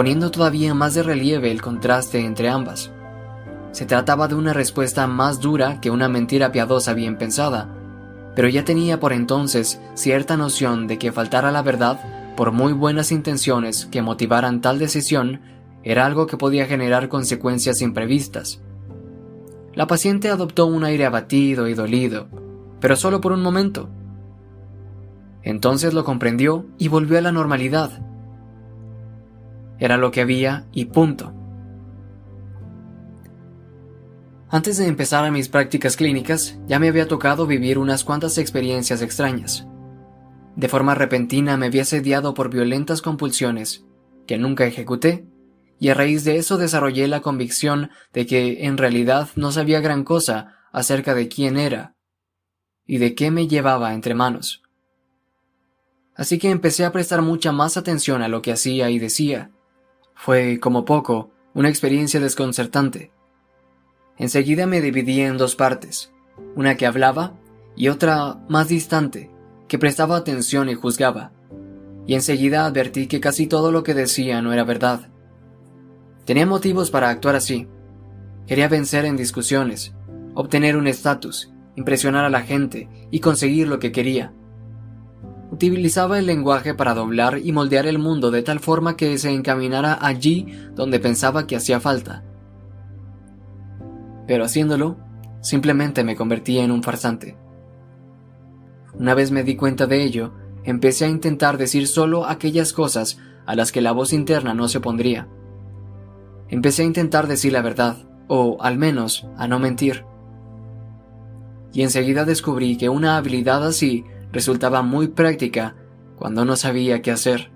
Poniendo todavía más de relieve el contraste entre ambas. Se trataba de una respuesta más dura que una mentira piadosa bien pensada, pero ya tenía por entonces cierta noción de que faltar a la verdad, por muy buenas intenciones que motivaran tal decisión, era algo que podía generar consecuencias imprevistas. La paciente adoptó un aire abatido y dolido, pero solo por un momento. Entonces lo comprendió y volvió a la normalidad. Era lo que había y punto. Antes de empezar a mis prácticas clínicas, ya me había tocado vivir unas cuantas experiencias extrañas. De forma repentina me había sediado por violentas compulsiones, que nunca ejecuté, y a raíz de eso desarrollé la convicción de que en realidad no sabía gran cosa acerca de quién era y de qué me llevaba entre manos. Así que empecé a prestar mucha más atención a lo que hacía y decía. Fue, como poco, una experiencia desconcertante. Enseguida me dividí en dos partes, una que hablaba y otra más distante, que prestaba atención y juzgaba. Y enseguida advertí que casi todo lo que decía no era verdad. Tenía motivos para actuar así. Quería vencer en discusiones, obtener un estatus, impresionar a la gente y conseguir lo que quería. Utilizaba el lenguaje para doblar y moldear el mundo de tal forma que se encaminara allí donde pensaba que hacía falta pero haciéndolo, simplemente me convertía en un farsante. Una vez me di cuenta de ello, empecé a intentar decir solo aquellas cosas a las que la voz interna no se opondría. Empecé a intentar decir la verdad, o al menos a no mentir. Y enseguida descubrí que una habilidad así resultaba muy práctica cuando no sabía qué hacer.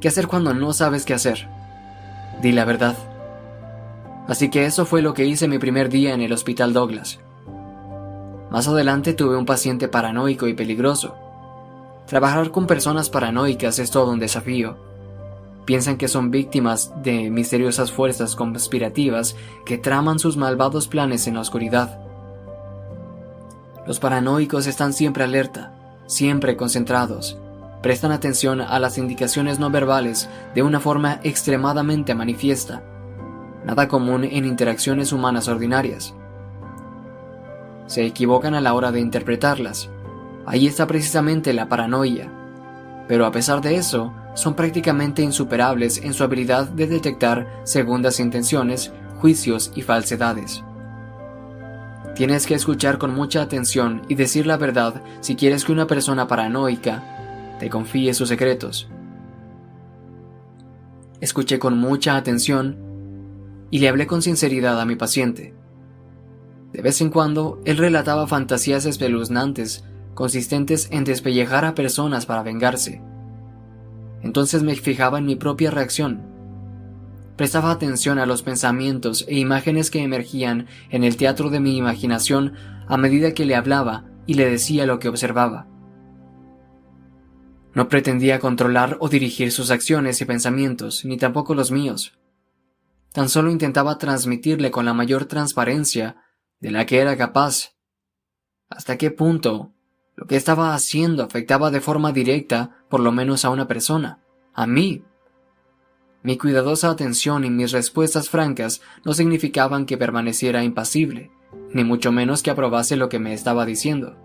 ¿Qué hacer cuando no sabes qué hacer? Di la verdad. Así que eso fue lo que hice mi primer día en el Hospital Douglas. Más adelante tuve un paciente paranoico y peligroso. Trabajar con personas paranoicas es todo un desafío. Piensan que son víctimas de misteriosas fuerzas conspirativas que traman sus malvados planes en la oscuridad. Los paranoicos están siempre alerta, siempre concentrados, prestan atención a las indicaciones no verbales de una forma extremadamente manifiesta nada común en interacciones humanas ordinarias. Se equivocan a la hora de interpretarlas. Ahí está precisamente la paranoia. Pero a pesar de eso, son prácticamente insuperables en su habilidad de detectar segundas intenciones, juicios y falsedades. Tienes que escuchar con mucha atención y decir la verdad si quieres que una persona paranoica te confíe sus secretos. Escuché con mucha atención y le hablé con sinceridad a mi paciente. De vez en cuando, él relataba fantasías espeluznantes, consistentes en despellejar a personas para vengarse. Entonces me fijaba en mi propia reacción. Prestaba atención a los pensamientos e imágenes que emergían en el teatro de mi imaginación a medida que le hablaba y le decía lo que observaba. No pretendía controlar o dirigir sus acciones y pensamientos, ni tampoco los míos. Tan solo intentaba transmitirle con la mayor transparencia de la que era capaz. ¿Hasta qué punto lo que estaba haciendo afectaba de forma directa por lo menos a una persona, a mí? Mi cuidadosa atención y mis respuestas francas no significaban que permaneciera impasible, ni mucho menos que aprobase lo que me estaba diciendo.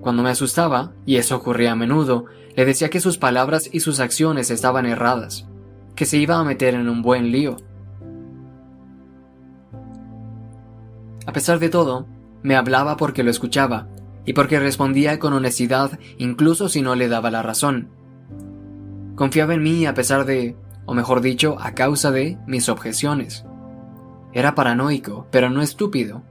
Cuando me asustaba, y eso ocurría a menudo, le decía que sus palabras y sus acciones estaban erradas, que se iba a meter en un buen lío. A pesar de todo, me hablaba porque lo escuchaba y porque respondía con honestidad incluso si no le daba la razón. Confiaba en mí a pesar de, o mejor dicho, a causa de, mis objeciones. Era paranoico, pero no estúpido.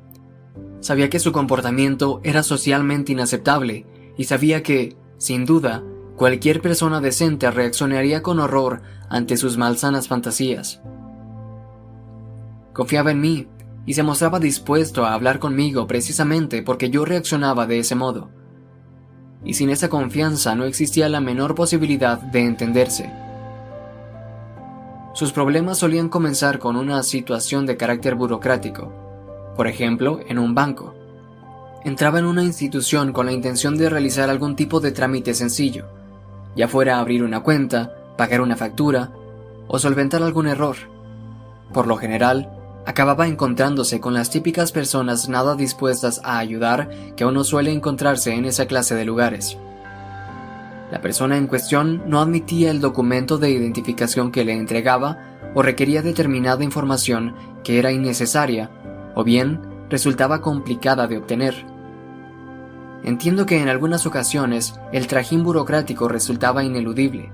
Sabía que su comportamiento era socialmente inaceptable y sabía que, sin duda, cualquier persona decente reaccionaría con horror ante sus malsanas fantasías. Confiaba en mí y se mostraba dispuesto a hablar conmigo precisamente porque yo reaccionaba de ese modo. Y sin esa confianza no existía la menor posibilidad de entenderse. Sus problemas solían comenzar con una situación de carácter burocrático, por ejemplo, en un banco. Entraba en una institución con la intención de realizar algún tipo de trámite sencillo, ya fuera abrir una cuenta, pagar una factura o solventar algún error. Por lo general, acababa encontrándose con las típicas personas nada dispuestas a ayudar que uno suele encontrarse en esa clase de lugares. La persona en cuestión no admitía el documento de identificación que le entregaba o requería determinada información que era innecesaria o bien resultaba complicada de obtener. Entiendo que en algunas ocasiones el trajín burocrático resultaba ineludible,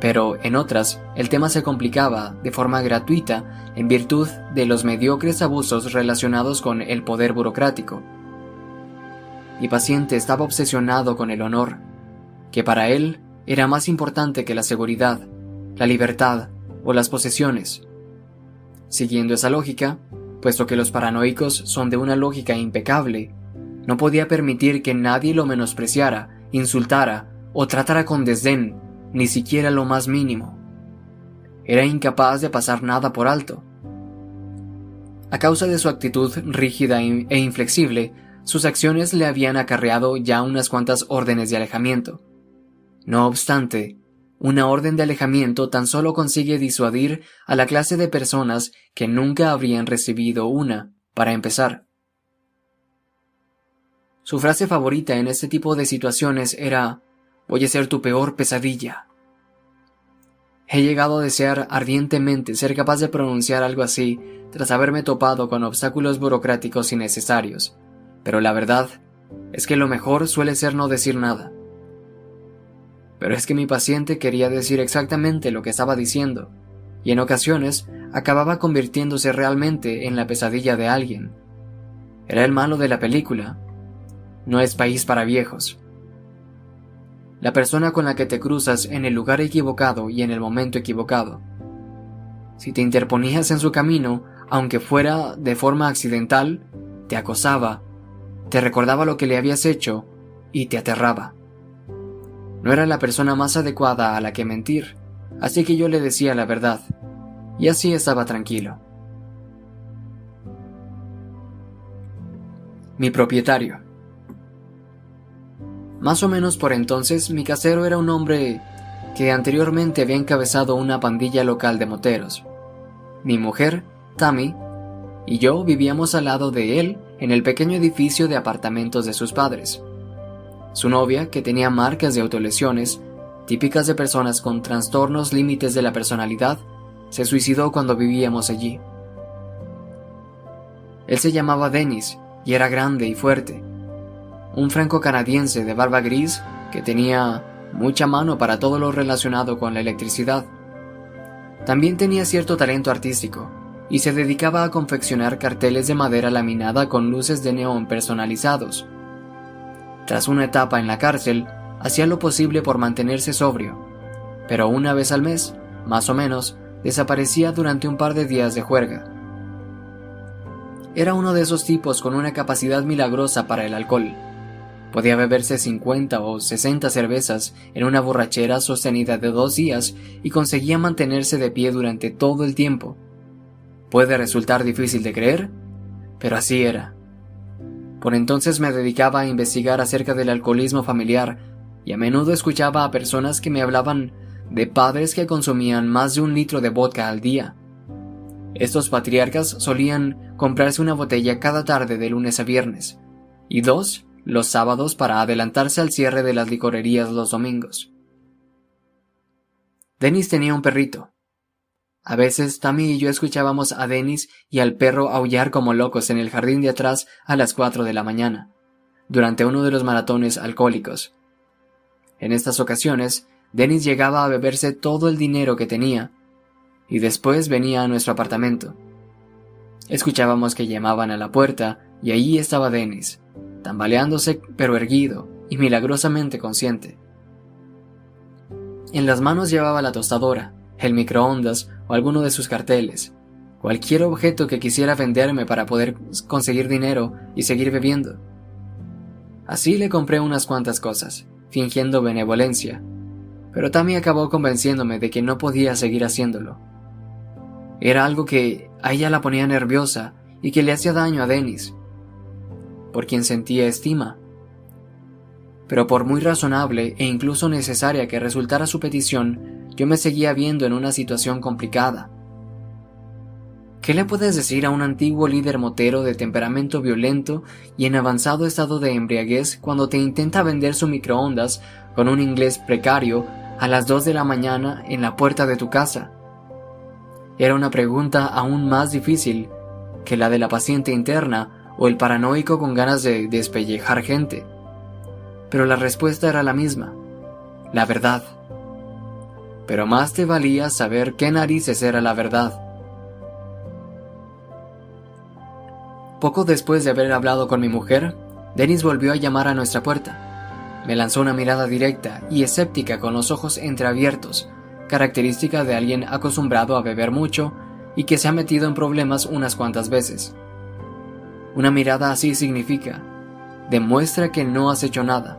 pero en otras el tema se complicaba de forma gratuita en virtud de los mediocres abusos relacionados con el poder burocrático. Mi paciente estaba obsesionado con el honor, que para él era más importante que la seguridad, la libertad o las posesiones. Siguiendo esa lógica, puesto que los paranoicos son de una lógica impecable, no podía permitir que nadie lo menospreciara, insultara o tratara con desdén ni siquiera lo más mínimo. Era incapaz de pasar nada por alto. A causa de su actitud rígida e inflexible, sus acciones le habían acarreado ya unas cuantas órdenes de alejamiento. No obstante, una orden de alejamiento tan solo consigue disuadir a la clase de personas que nunca habrían recibido una, para empezar. Su frase favorita en este tipo de situaciones era Voy a ser tu peor pesadilla. He llegado a desear ardientemente ser capaz de pronunciar algo así tras haberme topado con obstáculos burocráticos innecesarios, pero la verdad es que lo mejor suele ser no decir nada. Pero es que mi paciente quería decir exactamente lo que estaba diciendo, y en ocasiones acababa convirtiéndose realmente en la pesadilla de alguien. Era el malo de la película. No es país para viejos la persona con la que te cruzas en el lugar equivocado y en el momento equivocado. Si te interponías en su camino, aunque fuera de forma accidental, te acosaba, te recordaba lo que le habías hecho y te aterraba. No era la persona más adecuada a la que mentir, así que yo le decía la verdad, y así estaba tranquilo. Mi propietario. Más o menos por entonces mi casero era un hombre que anteriormente había encabezado una pandilla local de moteros. Mi mujer, Tammy, y yo vivíamos al lado de él en el pequeño edificio de apartamentos de sus padres. Su novia, que tenía marcas de autolesiones, típicas de personas con trastornos límites de la personalidad, se suicidó cuando vivíamos allí. Él se llamaba Dennis y era grande y fuerte un franco-canadiense de barba gris que tenía mucha mano para todo lo relacionado con la electricidad. También tenía cierto talento artístico y se dedicaba a confeccionar carteles de madera laminada con luces de neón personalizados. Tras una etapa en la cárcel, hacía lo posible por mantenerse sobrio, pero una vez al mes, más o menos, desaparecía durante un par de días de juerga. Era uno de esos tipos con una capacidad milagrosa para el alcohol, Podía beberse 50 o 60 cervezas en una borrachera sostenida de dos días y conseguía mantenerse de pie durante todo el tiempo. Puede resultar difícil de creer, pero así era. Por entonces me dedicaba a investigar acerca del alcoholismo familiar y a menudo escuchaba a personas que me hablaban de padres que consumían más de un litro de vodka al día. Estos patriarcas solían comprarse una botella cada tarde de lunes a viernes, y dos los sábados para adelantarse al cierre de las licorerías los domingos. Dennis tenía un perrito. A veces Tammy y yo escuchábamos a Dennis y al perro aullar como locos en el jardín de atrás a las cuatro de la mañana, durante uno de los maratones alcohólicos. En estas ocasiones, Dennis llegaba a beberse todo el dinero que tenía, y después venía a nuestro apartamento. Escuchábamos que llamaban a la puerta, y allí estaba Dennis, tambaleándose pero erguido y milagrosamente consciente. En las manos llevaba la tostadora, el microondas o alguno de sus carteles, cualquier objeto que quisiera venderme para poder conseguir dinero y seguir bebiendo. Así le compré unas cuantas cosas, fingiendo benevolencia, pero Tammy acabó convenciéndome de que no podía seguir haciéndolo. Era algo que a ella la ponía nerviosa y que le hacía daño a Dennis, por quien sentía estima. Pero por muy razonable e incluso necesaria que resultara su petición, yo me seguía viendo en una situación complicada. ¿Qué le puedes decir a un antiguo líder motero de temperamento violento y en avanzado estado de embriaguez cuando te intenta vender su microondas con un inglés precario a las 2 de la mañana en la puerta de tu casa? Era una pregunta aún más difícil que la de la paciente interna o el paranoico con ganas de despellejar gente. Pero la respuesta era la misma, la verdad. Pero más te valía saber qué narices era la verdad. Poco después de haber hablado con mi mujer, Dennis volvió a llamar a nuestra puerta. Me lanzó una mirada directa y escéptica con los ojos entreabiertos, característica de alguien acostumbrado a beber mucho y que se ha metido en problemas unas cuantas veces. Una mirada así significa, demuestra que no has hecho nada.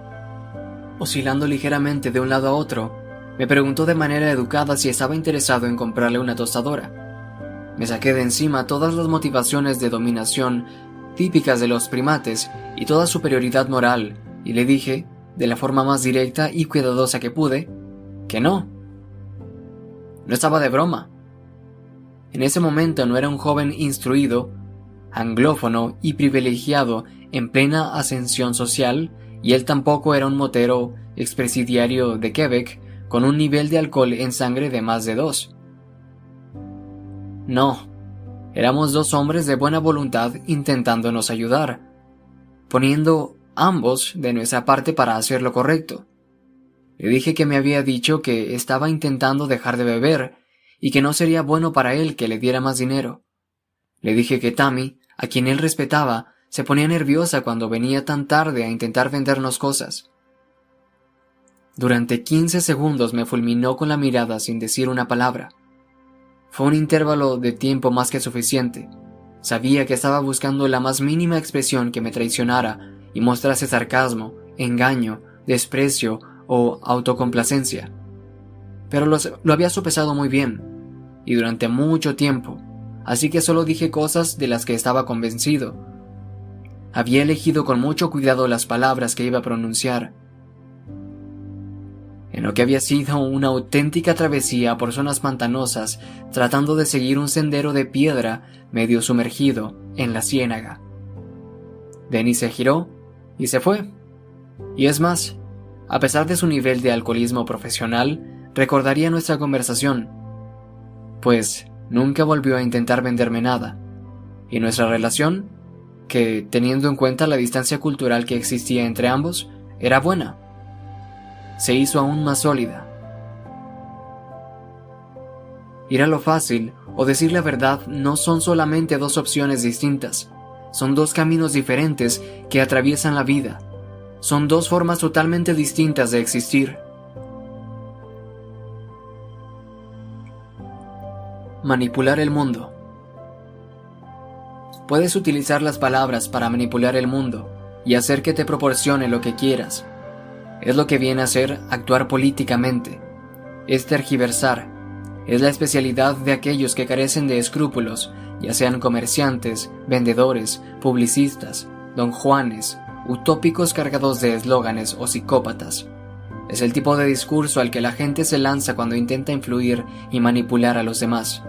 Oscilando ligeramente de un lado a otro, me preguntó de manera educada si estaba interesado en comprarle una tostadora. Me saqué de encima todas las motivaciones de dominación típicas de los primates y toda superioridad moral, y le dije, de la forma más directa y cuidadosa que pude, que no. No estaba de broma. En ese momento no era un joven instruido, anglófono y privilegiado en plena ascensión social, y él tampoco era un motero expresidiario de Quebec con un nivel de alcohol en sangre de más de dos. No, éramos dos hombres de buena voluntad intentándonos ayudar, poniendo ambos de nuestra parte para hacer lo correcto. Le dije que me había dicho que estaba intentando dejar de beber y que no sería bueno para él que le diera más dinero. Le dije que Tammy, a quien él respetaba, se ponía nerviosa cuando venía tan tarde a intentar vendernos cosas. Durante quince segundos me fulminó con la mirada sin decir una palabra. Fue un intervalo de tiempo más que suficiente. Sabía que estaba buscando la más mínima expresión que me traicionara y mostrase sarcasmo, engaño, desprecio o autocomplacencia. Pero lo había sopesado muy bien, y durante mucho tiempo, así que solo dije cosas de las que estaba convencido. Había elegido con mucho cuidado las palabras que iba a pronunciar, en lo que había sido una auténtica travesía por zonas pantanosas, tratando de seguir un sendero de piedra medio sumergido en la ciénaga. Denis se giró y se fue. Y es más, a pesar de su nivel de alcoholismo profesional, recordaría nuestra conversación, pues nunca volvió a intentar venderme nada, y nuestra relación, que teniendo en cuenta la distancia cultural que existía entre ambos, era buena se hizo aún más sólida. Ir a lo fácil o decir la verdad no son solamente dos opciones distintas, son dos caminos diferentes que atraviesan la vida, son dos formas totalmente distintas de existir. Manipular el mundo. Puedes utilizar las palabras para manipular el mundo y hacer que te proporcione lo que quieras, es lo que viene a ser actuar políticamente. Es tergiversar. Es la especialidad de aquellos que carecen de escrúpulos, ya sean comerciantes, vendedores, publicistas, don Juanes, utópicos cargados de eslóganes o psicópatas. Es el tipo de discurso al que la gente se lanza cuando intenta influir y manipular a los demás.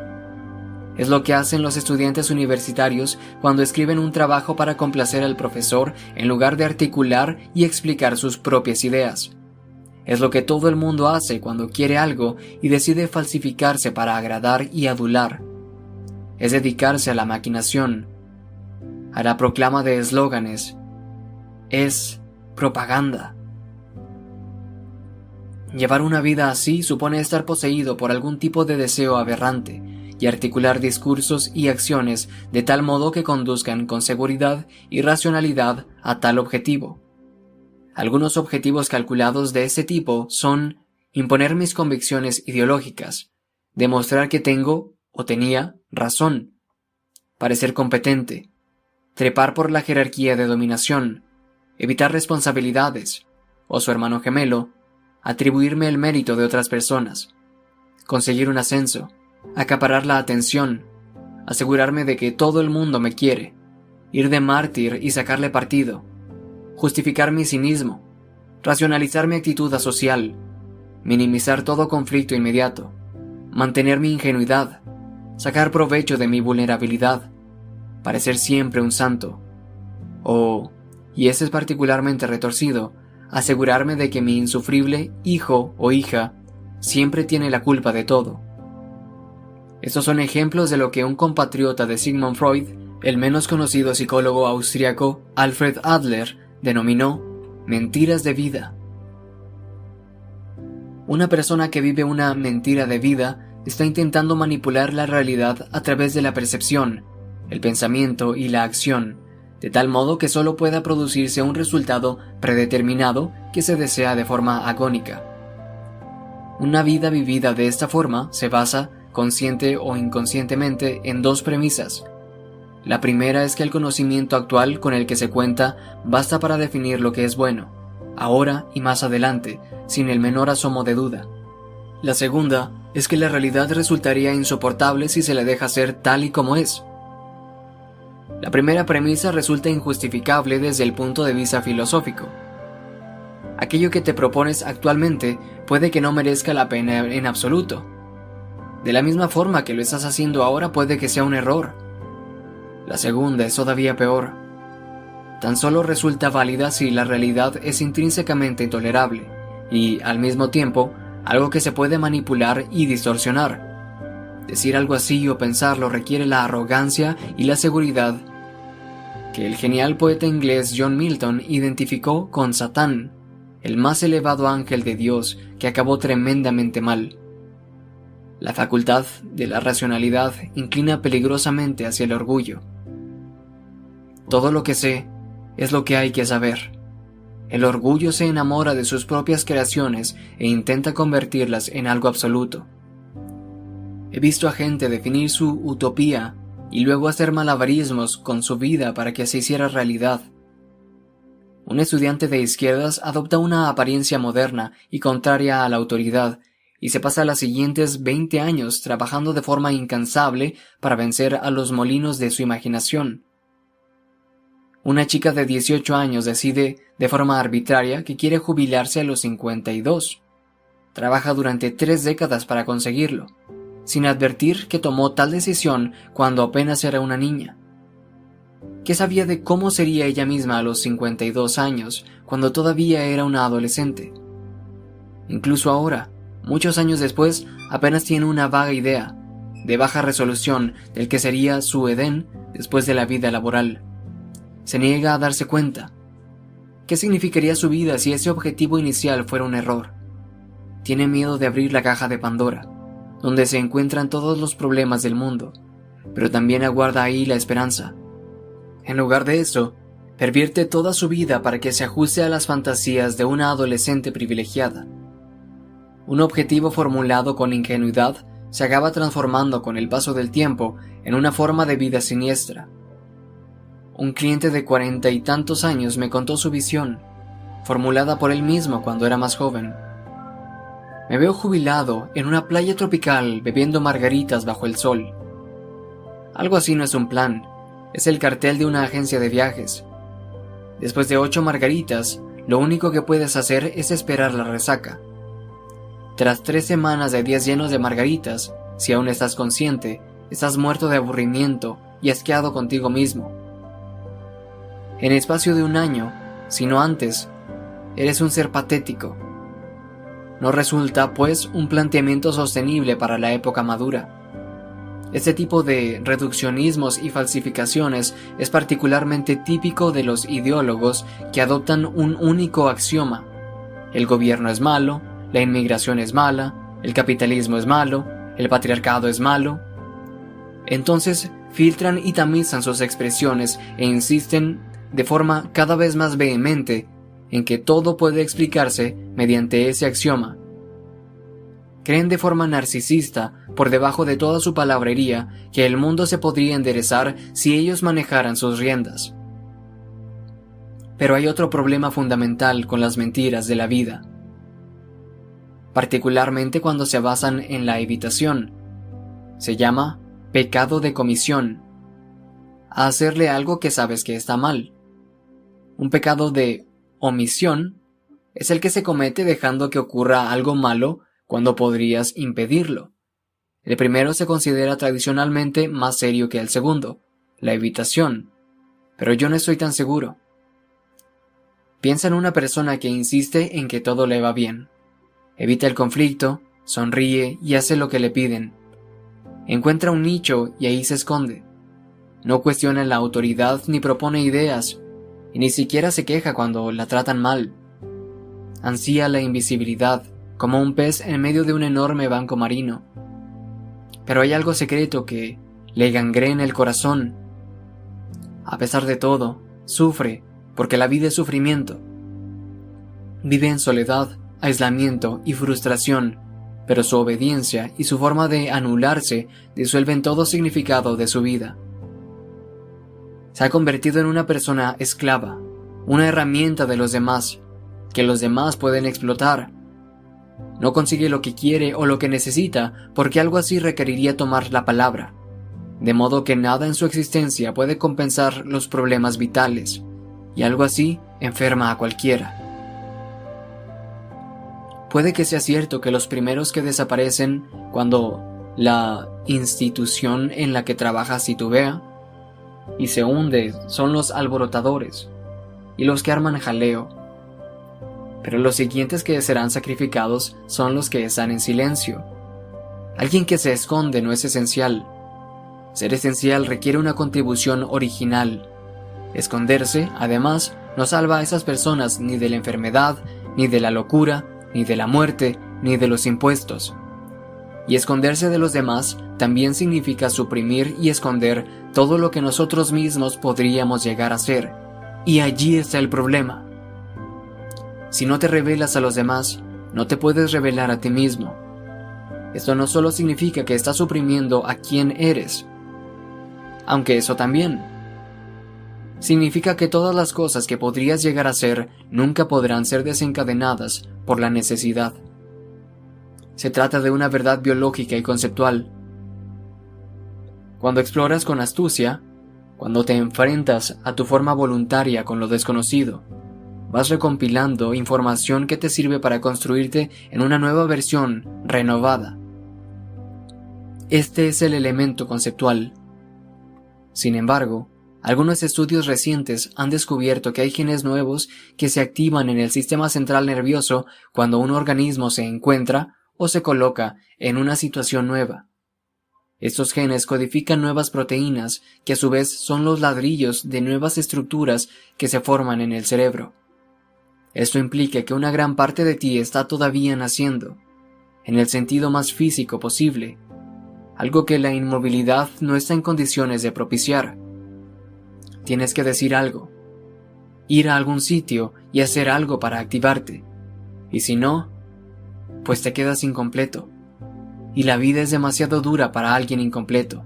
Es lo que hacen los estudiantes universitarios cuando escriben un trabajo para complacer al profesor en lugar de articular y explicar sus propias ideas. Es lo que todo el mundo hace cuando quiere algo y decide falsificarse para agradar y adular. Es dedicarse a la maquinación, a la proclama de eslóganes. Es propaganda. Llevar una vida así supone estar poseído por algún tipo de deseo aberrante, y articular discursos y acciones de tal modo que conduzcan con seguridad y racionalidad a tal objetivo. Algunos objetivos calculados de ese tipo son imponer mis convicciones ideológicas, demostrar que tengo o tenía razón, parecer competente, trepar por la jerarquía de dominación, evitar responsabilidades, o su hermano gemelo, atribuirme el mérito de otras personas, conseguir un ascenso, acaparar la atención, asegurarme de que todo el mundo me quiere, ir de mártir y sacarle partido, justificar mi cinismo, racionalizar mi actitud asocial, minimizar todo conflicto inmediato, mantener mi ingenuidad, sacar provecho de mi vulnerabilidad, parecer siempre un santo, o, y ese es particularmente retorcido, asegurarme de que mi insufrible hijo o hija siempre tiene la culpa de todo. Estos son ejemplos de lo que un compatriota de Sigmund Freud, el menos conocido psicólogo austriaco Alfred Adler, denominó mentiras de vida. Una persona que vive una mentira de vida está intentando manipular la realidad a través de la percepción, el pensamiento y la acción, de tal modo que solo pueda producirse un resultado predeterminado que se desea de forma agónica. Una vida vivida de esta forma se basa, consciente o inconscientemente, en dos premisas. La primera es que el conocimiento actual con el que se cuenta basta para definir lo que es bueno, ahora y más adelante, sin el menor asomo de duda. La segunda es que la realidad resultaría insoportable si se la deja ser tal y como es. La primera premisa resulta injustificable desde el punto de vista filosófico. Aquello que te propones actualmente puede que no merezca la pena en absoluto. De la misma forma que lo estás haciendo ahora puede que sea un error. La segunda es todavía peor. Tan solo resulta válida si la realidad es intrínsecamente intolerable y, al mismo tiempo, algo que se puede manipular y distorsionar. Decir algo así o pensarlo requiere la arrogancia y la seguridad que el genial poeta inglés John Milton identificó con Satán el más elevado ángel de Dios que acabó tremendamente mal. La facultad de la racionalidad inclina peligrosamente hacia el orgullo. Todo lo que sé es lo que hay que saber. El orgullo se enamora de sus propias creaciones e intenta convertirlas en algo absoluto. He visto a gente definir su utopía y luego hacer malabarismos con su vida para que se hiciera realidad. Un estudiante de izquierdas adopta una apariencia moderna y contraria a la autoridad, y se pasa los siguientes 20 años trabajando de forma incansable para vencer a los molinos de su imaginación. Una chica de 18 años decide, de forma arbitraria, que quiere jubilarse a los 52. Trabaja durante tres décadas para conseguirlo, sin advertir que tomó tal decisión cuando apenas era una niña. ¿Qué sabía de cómo sería ella misma a los 52 años, cuando todavía era una adolescente? Incluso ahora, muchos años después, apenas tiene una vaga idea, de baja resolución, del que sería su Edén después de la vida laboral. Se niega a darse cuenta. ¿Qué significaría su vida si ese objetivo inicial fuera un error? Tiene miedo de abrir la caja de Pandora, donde se encuentran todos los problemas del mundo, pero también aguarda ahí la esperanza en lugar de eso, pervierte toda su vida para que se ajuste a las fantasías de una adolescente privilegiada. Un objetivo formulado con ingenuidad se acaba transformando con el paso del tiempo en una forma de vida siniestra. Un cliente de cuarenta y tantos años me contó su visión, formulada por él mismo cuando era más joven. Me veo jubilado en una playa tropical bebiendo margaritas bajo el sol. Algo así no es un plan, es el cartel de una agencia de viajes. Después de ocho margaritas, lo único que puedes hacer es esperar la resaca. Tras tres semanas de días llenos de margaritas, si aún estás consciente, estás muerto de aburrimiento y asqueado contigo mismo. En espacio de un año, si no antes, eres un ser patético. No resulta, pues, un planteamiento sostenible para la época madura. Este tipo de reduccionismos y falsificaciones es particularmente típico de los ideólogos que adoptan un único axioma. El gobierno es malo, la inmigración es mala, el capitalismo es malo, el patriarcado es malo. Entonces filtran y tamizan sus expresiones e insisten de forma cada vez más vehemente en que todo puede explicarse mediante ese axioma, creen de forma narcisista, por debajo de toda su palabrería, que el mundo se podría enderezar si ellos manejaran sus riendas. Pero hay otro problema fundamental con las mentiras de la vida, particularmente cuando se basan en la evitación. Se llama pecado de comisión. Hacerle algo que sabes que está mal. Un pecado de omisión es el que se comete dejando que ocurra algo malo cuando podrías impedirlo. El primero se considera tradicionalmente más serio que el segundo, la evitación, pero yo no estoy tan seguro. Piensa en una persona que insiste en que todo le va bien. Evita el conflicto, sonríe y hace lo que le piden. Encuentra un nicho y ahí se esconde. No cuestiona la autoridad ni propone ideas, y ni siquiera se queja cuando la tratan mal. Ansía la invisibilidad, como un pez en medio de un enorme banco marino. Pero hay algo secreto que le gangrena el corazón. A pesar de todo, sufre, porque la vida es sufrimiento. Vive en soledad, aislamiento y frustración, pero su obediencia y su forma de anularse disuelven todo significado de su vida. Se ha convertido en una persona esclava, una herramienta de los demás, que los demás pueden explotar. No consigue lo que quiere o lo que necesita porque algo así requeriría tomar la palabra, de modo que nada en su existencia puede compensar los problemas vitales, y algo así enferma a cualquiera. Puede que sea cierto que los primeros que desaparecen cuando la institución en la que trabajas titubea y se hunde son los alborotadores y los que arman jaleo. Pero los siguientes que serán sacrificados son los que están en silencio. Alguien que se esconde no es esencial. Ser esencial requiere una contribución original. Esconderse, además, no salva a esas personas ni de la enfermedad, ni de la locura, ni de la muerte, ni de los impuestos. Y esconderse de los demás también significa suprimir y esconder todo lo que nosotros mismos podríamos llegar a ser. Y allí está el problema. Si no te revelas a los demás, no te puedes revelar a ti mismo. Esto no solo significa que estás suprimiendo a quien eres, aunque eso también. Significa que todas las cosas que podrías llegar a ser nunca podrán ser desencadenadas por la necesidad. Se trata de una verdad biológica y conceptual. Cuando exploras con astucia, cuando te enfrentas a tu forma voluntaria con lo desconocido, vas recompilando información que te sirve para construirte en una nueva versión renovada. Este es el elemento conceptual. Sin embargo, algunos estudios recientes han descubierto que hay genes nuevos que se activan en el sistema central nervioso cuando un organismo se encuentra o se coloca en una situación nueva. Estos genes codifican nuevas proteínas que a su vez son los ladrillos de nuevas estructuras que se forman en el cerebro. Esto implica que una gran parte de ti está todavía naciendo, en el sentido más físico posible, algo que la inmovilidad no está en condiciones de propiciar tienes que decir algo, ir a algún sitio y hacer algo para activarte. Y si no, pues te quedas incompleto. Y la vida es demasiado dura para alguien incompleto.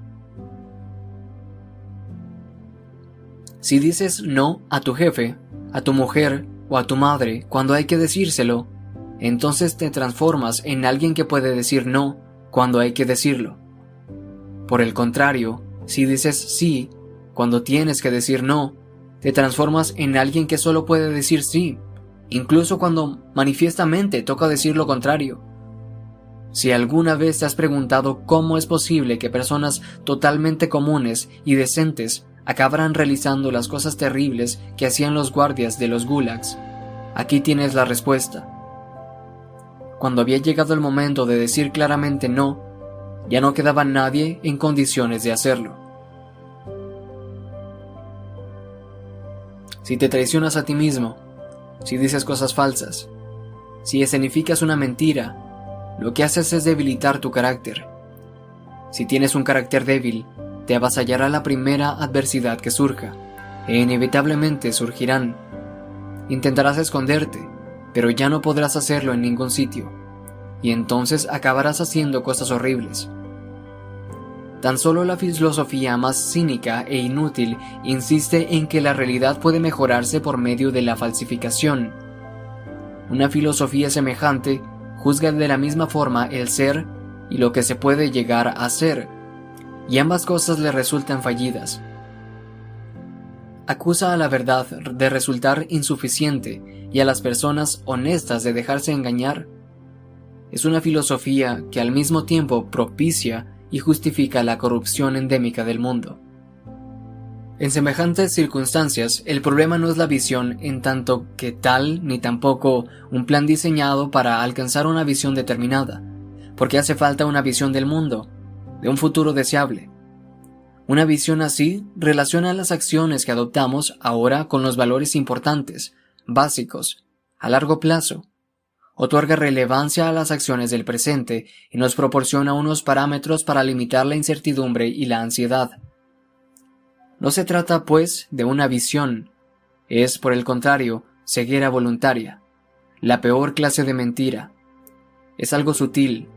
Si dices no a tu jefe, a tu mujer o a tu madre cuando hay que decírselo, entonces te transformas en alguien que puede decir no cuando hay que decirlo. Por el contrario, si dices sí cuando tienes que decir no, te transformas en alguien que solo puede decir sí, incluso cuando manifiestamente toca decir lo contrario. Si alguna vez te has preguntado cómo es posible que personas totalmente comunes y decentes acabaran realizando las cosas terribles que hacían los guardias de los gulags, aquí tienes la respuesta. Cuando había llegado el momento de decir claramente no, ya no quedaba nadie en condiciones de hacerlo. Si te traicionas a ti mismo, si dices cosas falsas, si escenificas una mentira, lo que haces es debilitar tu carácter. Si tienes un carácter débil, te avasallará la primera adversidad que surja, e inevitablemente surgirán. Intentarás esconderte, pero ya no podrás hacerlo en ningún sitio. y entonces acabarás haciendo cosas horribles. Tan solo la filosofía más cínica e inútil insiste en que la realidad puede mejorarse por medio de la falsificación. Una filosofía semejante juzga de la misma forma el ser y lo que se puede llegar a ser, y ambas cosas le resultan fallidas. Acusa a la verdad de resultar insuficiente y a las personas honestas de dejarse engañar. Es una filosofía que al mismo tiempo propicia y justifica la corrupción endémica del mundo. En semejantes circunstancias, el problema no es la visión en tanto que tal, ni tampoco un plan diseñado para alcanzar una visión determinada, porque hace falta una visión del mundo, de un futuro deseable. Una visión así relaciona las acciones que adoptamos ahora con los valores importantes, básicos, a largo plazo, otorga relevancia a las acciones del presente y nos proporciona unos parámetros para limitar la incertidumbre y la ansiedad. No se trata, pues, de una visión, es, por el contrario, ceguera voluntaria, la peor clase de mentira. Es algo sutil,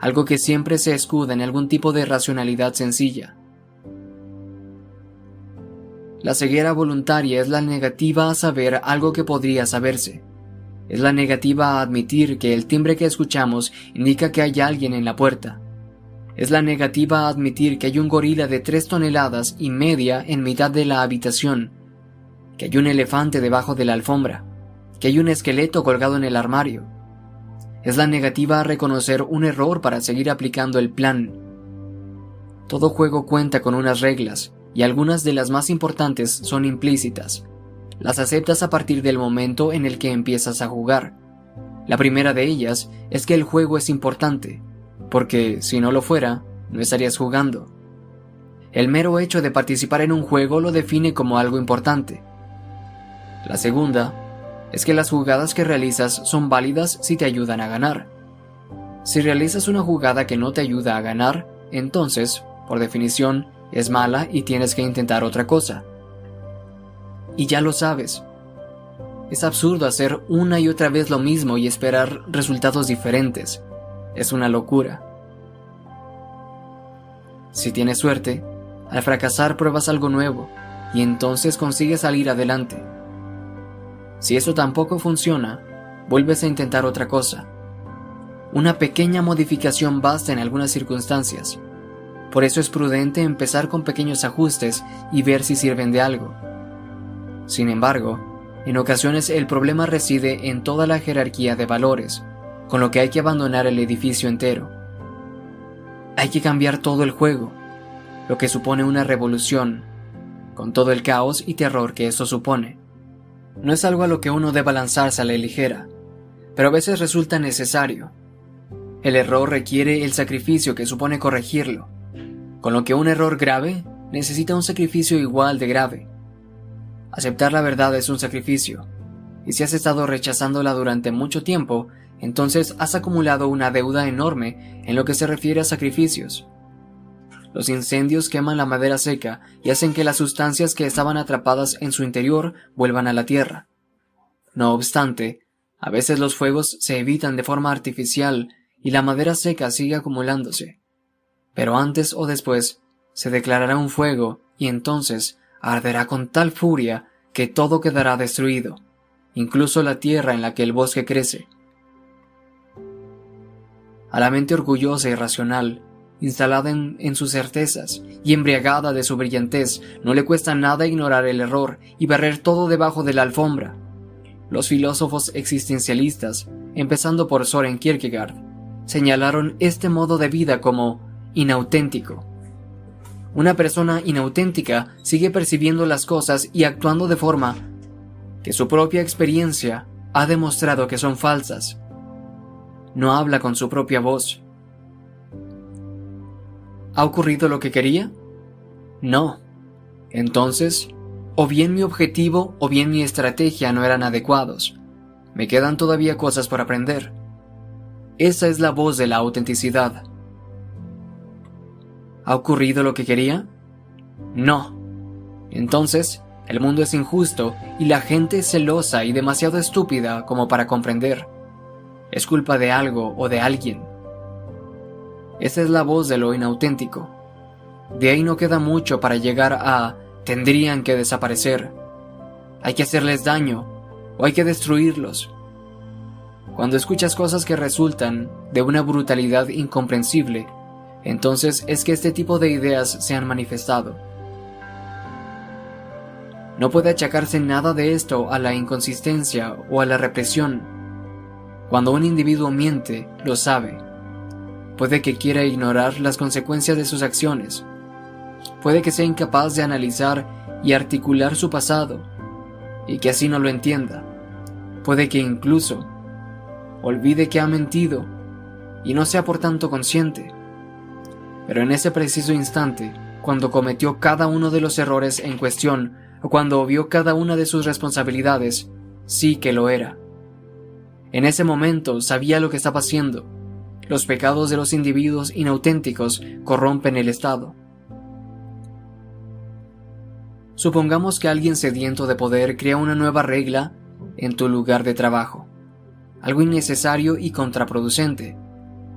algo que siempre se escuda en algún tipo de racionalidad sencilla. La ceguera voluntaria es la negativa a saber algo que podría saberse es la negativa a admitir que el timbre que escuchamos indica que hay alguien en la puerta. Es la negativa a admitir que hay un gorila de tres toneladas y media en mitad de la habitación, que hay un elefante debajo de la alfombra, que hay un esqueleto colgado en el armario. Es la negativa a reconocer un error para seguir aplicando el plan. Todo juego cuenta con unas reglas, y algunas de las más importantes son implícitas las aceptas a partir del momento en el que empiezas a jugar. La primera de ellas es que el juego es importante, porque si no lo fuera, no estarías jugando. El mero hecho de participar en un juego lo define como algo importante. La segunda es que las jugadas que realizas son válidas si te ayudan a ganar. Si realizas una jugada que no te ayuda a ganar, entonces, por definición, es mala y tienes que intentar otra cosa y ya lo sabes. Es absurdo hacer una y otra vez lo mismo y esperar resultados diferentes. Es una locura. Si tienes suerte, al fracasar pruebas algo nuevo y entonces consigues salir adelante. Si eso tampoco funciona, vuelves a intentar otra cosa. Una pequeña modificación basta en algunas circunstancias. Por eso es prudente empezar con pequeños ajustes y ver si sirven de algo. Sin embargo, en ocasiones el problema reside en toda la jerarquía de valores, con lo que hay que abandonar el edificio entero. Hay que cambiar todo el juego, lo que supone una revolución, con todo el caos y terror que eso supone. No es algo a lo que uno deba lanzarse a la ligera, pero a veces resulta necesario. El error requiere el sacrificio que supone corregirlo, con lo que un error grave necesita un sacrificio igual de grave. Aceptar la verdad es un sacrificio, y si has estado rechazándola durante mucho tiempo, entonces has acumulado una deuda enorme en lo que se refiere a sacrificios. Los incendios queman la madera seca y hacen que las sustancias que estaban atrapadas en su interior vuelvan a la tierra. No obstante, a veces los fuegos se evitan de forma artificial y la madera seca sigue acumulándose. Pero antes o después se declarará un fuego y entonces arderá con tal furia que todo quedará destruido, incluso la tierra en la que el bosque crece. A la mente orgullosa y racional, instalada en, sus certezas y embriagada de su brillantez, no le cuesta nada ignorar el error y barrer todo debajo de la alfombra. Los filósofos existencialistas, empezando por Soren Kierkegaard, señalaron este modo de vida como inauténtico una persona inauténtica sigue percibiendo las cosas y actuando de forma que su propia experiencia ha demostrado que son falsas. No habla con su propia voz. ¿Ha ocurrido lo que quería? No. Entonces, o bien mi objetivo o bien mi estrategia no eran adecuados. Me quedan todavía cosas por aprender. Esa es la voz de la autenticidad. ¿Ha ocurrido lo que quería? No. Entonces, el mundo es injusto y la gente celosa y demasiado estúpida como para comprender. es culpa de algo o de alguien. Esa es la voz de lo inauténtico. De ahí no queda mucho para llegar a tendrían que desaparecer. Hay que hacerles daño o hay que destruirlos. Cuando escuchas cosas que resultan de una brutalidad incomprensible, entonces es que este tipo de ideas se han manifestado. No puede achacarse nada de esto a la inconsistencia o a la represión. Cuando un individuo miente, lo sabe. Puede que quiera ignorar las consecuencias de sus acciones. Puede que sea incapaz de analizar y articular su pasado, y que así no lo entienda. Puede que incluso olvide que ha mentido y no sea por tanto consciente. Pero en ese preciso instante, cuando cometió cada uno de los errores en cuestión, o cuando vio cada una de sus responsabilidades, sí que lo era. En ese momento sabía lo que estaba haciendo. Los pecados de los individuos inauténticos corrompen el Estado. Supongamos que alguien sediento de poder crea una nueva regla en tu lugar de trabajo. Algo innecesario y contraproducente.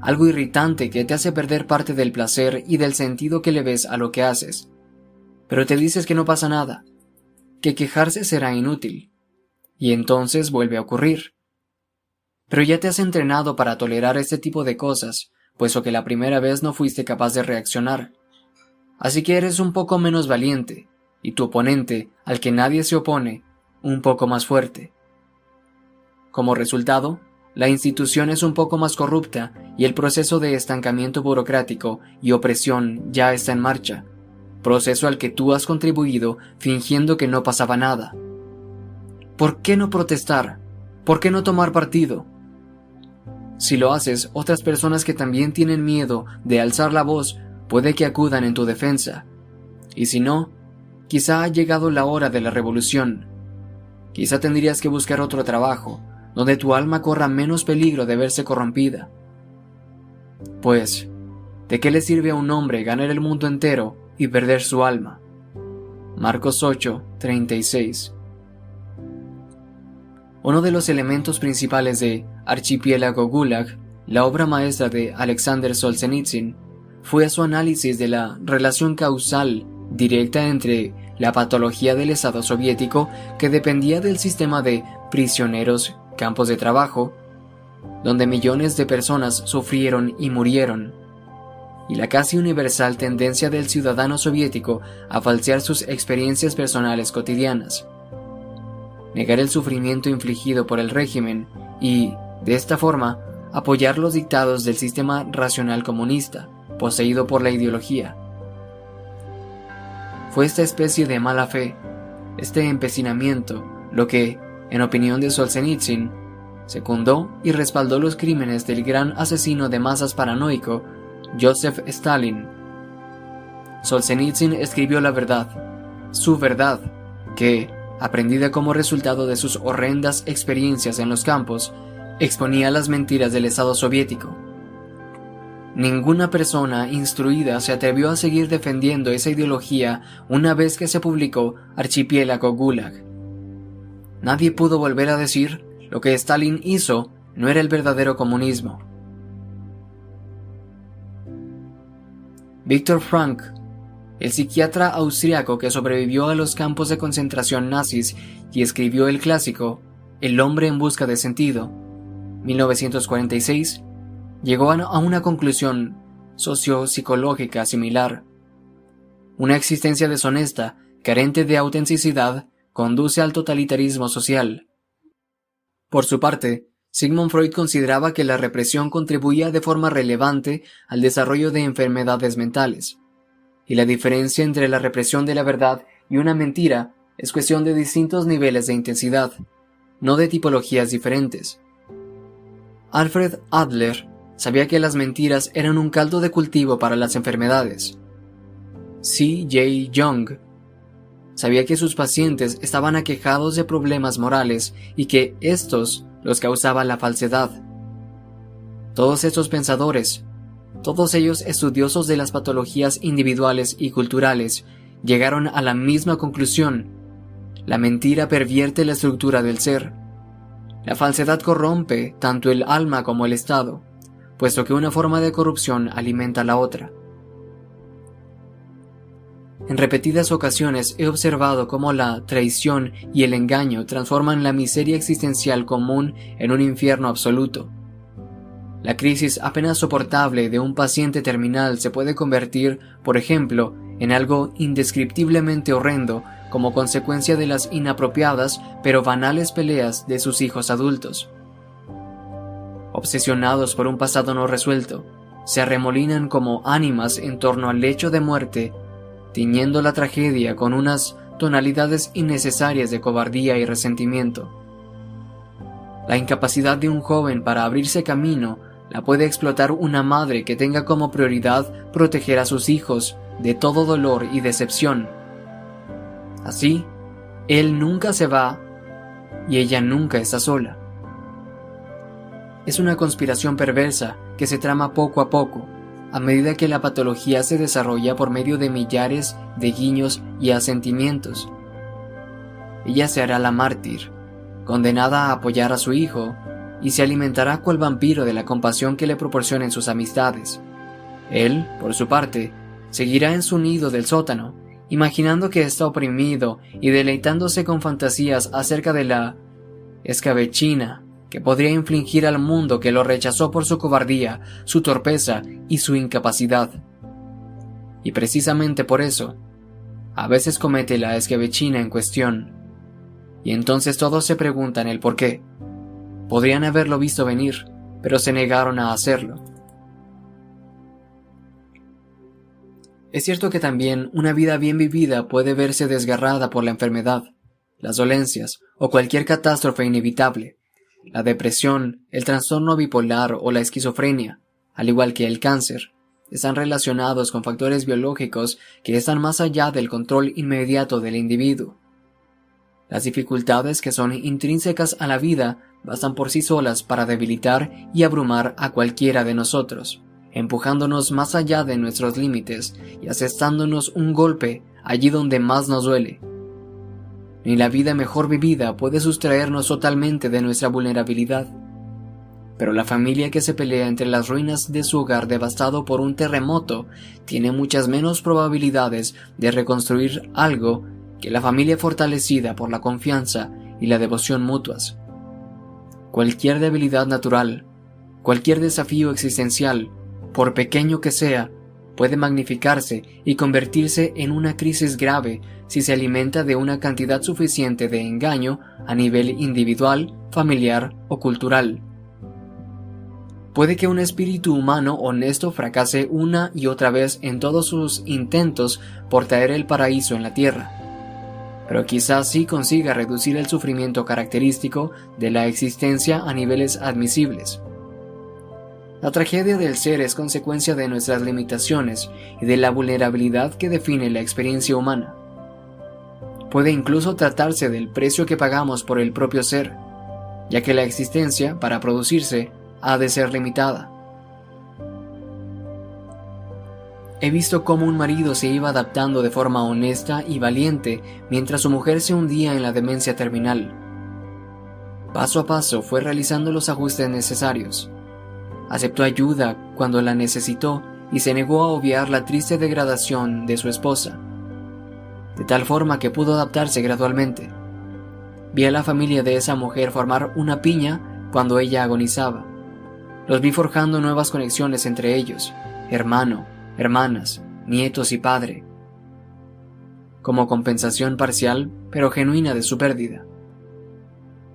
Algo irritante que te hace perder parte del placer y del sentido que le ves a lo que haces. Pero te dices que no pasa nada, que quejarse será inútil. Y entonces vuelve a ocurrir. Pero ya te has entrenado para tolerar este tipo de cosas, puesto que la primera vez no fuiste capaz de reaccionar. Así que eres un poco menos valiente, y tu oponente, al que nadie se opone, un poco más fuerte. Como resultado, la institución es un poco más corrupta y el proceso de estancamiento burocrático y opresión ya está en marcha, proceso al que tú has contribuido fingiendo que no pasaba nada. ¿Por qué no protestar? ¿Por qué no tomar partido? Si lo haces, otras personas que también tienen miedo de alzar la voz puede que acudan en tu defensa. Y si no, quizá ha llegado la hora de la revolución. Quizá tendrías que buscar otro trabajo, donde tu alma corra menos peligro de verse corrompida. Pues, ¿de qué le sirve a un hombre ganar el mundo entero y perder su alma. Marcos 8, 36. Uno de los elementos principales de Archipiélago Gulag, la obra maestra de Alexander Solzhenitsyn, fue su análisis de la relación causal directa entre la patología del Estado soviético que dependía del sistema de prisioneros, campos de trabajo, donde millones de personas sufrieron y murieron, y la casi universal tendencia del ciudadano soviético a falsear sus experiencias personales cotidianas, negar el sufrimiento infligido por el régimen y, de esta forma, apoyar los dictados del sistema racional comunista, poseído por la ideología. Fue esta especie de mala fe, este empecinamiento, lo que, en opinión de Solzhenitsyn, secundó y respaldó los crímenes del gran asesino de masas paranoico Joseph Stalin. Solzhenitsyn escribió la verdad, su verdad, que, aprendida como resultado de sus horrendas experiencias en los campos, exponía las mentiras del Estado soviético. Ninguna persona instruida se atrevió a seguir defendiendo esa ideología una vez que se publicó Archipiélago Gulag. Nadie pudo volver a decir lo que Stalin hizo no era el verdadero comunismo. Viktor Frank, el psiquiatra austriaco que sobrevivió a los campos de concentración nazis y escribió el clásico El hombre en busca de sentido, 1946, llegó a una conclusión sociopsicológica similar. Una existencia deshonesta, carente de autenticidad, conduce al totalitarismo social. Por su parte, Sigmund Freud consideraba que la represión contribuía de forma relevante al desarrollo de enfermedades mentales, y la diferencia entre la represión de la verdad y una mentira es cuestión de distintos niveles de intensidad, no de tipologías diferentes. Alfred Adler sabía que las mentiras eran un caldo de cultivo para las enfermedades. C. J. Young sabía que sus pacientes estaban aquejados de problemas morales y que estos los causaba la falsedad. Todos estos pensadores, todos ellos estudiosos de las patologías individuales y culturales, llegaron a la misma conclusión. La mentira pervierte la estructura del ser. La falsedad corrompe tanto el alma como el Estado, puesto que una forma de corrupción alimenta la otra. En repetidas ocasiones he observado cómo la traición y el engaño transforman la miseria existencial común en un infierno absoluto. La crisis apenas soportable de un paciente terminal se puede convertir, por ejemplo, en algo indescriptiblemente horrendo como consecuencia de las inapropiadas pero banales peleas de sus hijos adultos. Obsesionados por un pasado no resuelto, se arremolinan como ánimas en torno al lecho de muerte tiñendo la tragedia con unas tonalidades innecesarias de cobardía y resentimiento. La incapacidad de un joven para abrirse camino la puede explotar una madre que tenga como prioridad proteger a sus hijos de todo dolor y decepción. Así, él nunca se va y ella nunca está sola. Es una conspiración perversa que se trama poco a poco, a medida que la patología se desarrolla por medio de millares de guiños y asentimientos. Ella se hará la mártir, condenada a apoyar a su hijo, y se alimentará cual vampiro de la compasión que le proporcionen sus amistades. Él, por su parte, seguirá en su nido del sótano, imaginando que está oprimido y deleitándose con fantasías acerca de la escabechina que podría infligir al mundo que lo rechazó por su cobardía, su torpeza y su incapacidad. Y precisamente por eso, a veces comete la escabechina en cuestión. Y entonces todos se preguntan el por qué. Podrían haberlo visto venir, pero se negaron a hacerlo. Es cierto que también una vida bien vivida puede verse desgarrada por la enfermedad, las dolencias o cualquier catástrofe inevitable, la depresión, el trastorno bipolar o la esquizofrenia, al igual que el cáncer, están relacionados con factores biológicos que están más allá del control inmediato del individuo. Las dificultades que son intrínsecas a la vida bastan por sí solas para debilitar y abrumar a cualquiera de nosotros, empujándonos más allá de nuestros límites y asestándonos un golpe allí donde más nos duele, ni la vida mejor vivida puede sustraernos totalmente de nuestra vulnerabilidad. Pero la familia que se pelea entre las ruinas de su hogar devastado por un terremoto tiene muchas menos probabilidades de reconstruir algo que la familia fortalecida por la confianza y la devoción mutuas. Cualquier debilidad natural, cualquier desafío existencial, por pequeño que sea, puede magnificarse y convertirse en una crisis grave si se alimenta de una cantidad suficiente de engaño a nivel individual, familiar o cultural. Puede que un espíritu humano honesto fracase una y otra vez en todos sus intentos por traer el paraíso en la tierra, pero quizás sí consiga reducir el sufrimiento característico de la existencia a niveles admisibles. La tragedia del ser es consecuencia de nuestras limitaciones y de la vulnerabilidad que define la experiencia humana. Puede incluso tratarse del precio que pagamos por el propio ser, ya que la existencia, para producirse, ha de ser limitada. He visto cómo un marido se iba adaptando de forma honesta y valiente mientras su mujer se hundía en la demencia terminal. Paso a paso fue realizando los ajustes necesarios aceptó ayuda cuando la necesitó y se negó a obviar la triste degradación de su esposa, de tal forma que pudo adaptarse gradualmente. Vi a la familia de esa mujer formar una piña cuando ella agonizaba. Los vi forjando nuevas conexiones entre ellos, hermano, hermanas, nietos y padre, como compensación parcial pero genuina de su pérdida.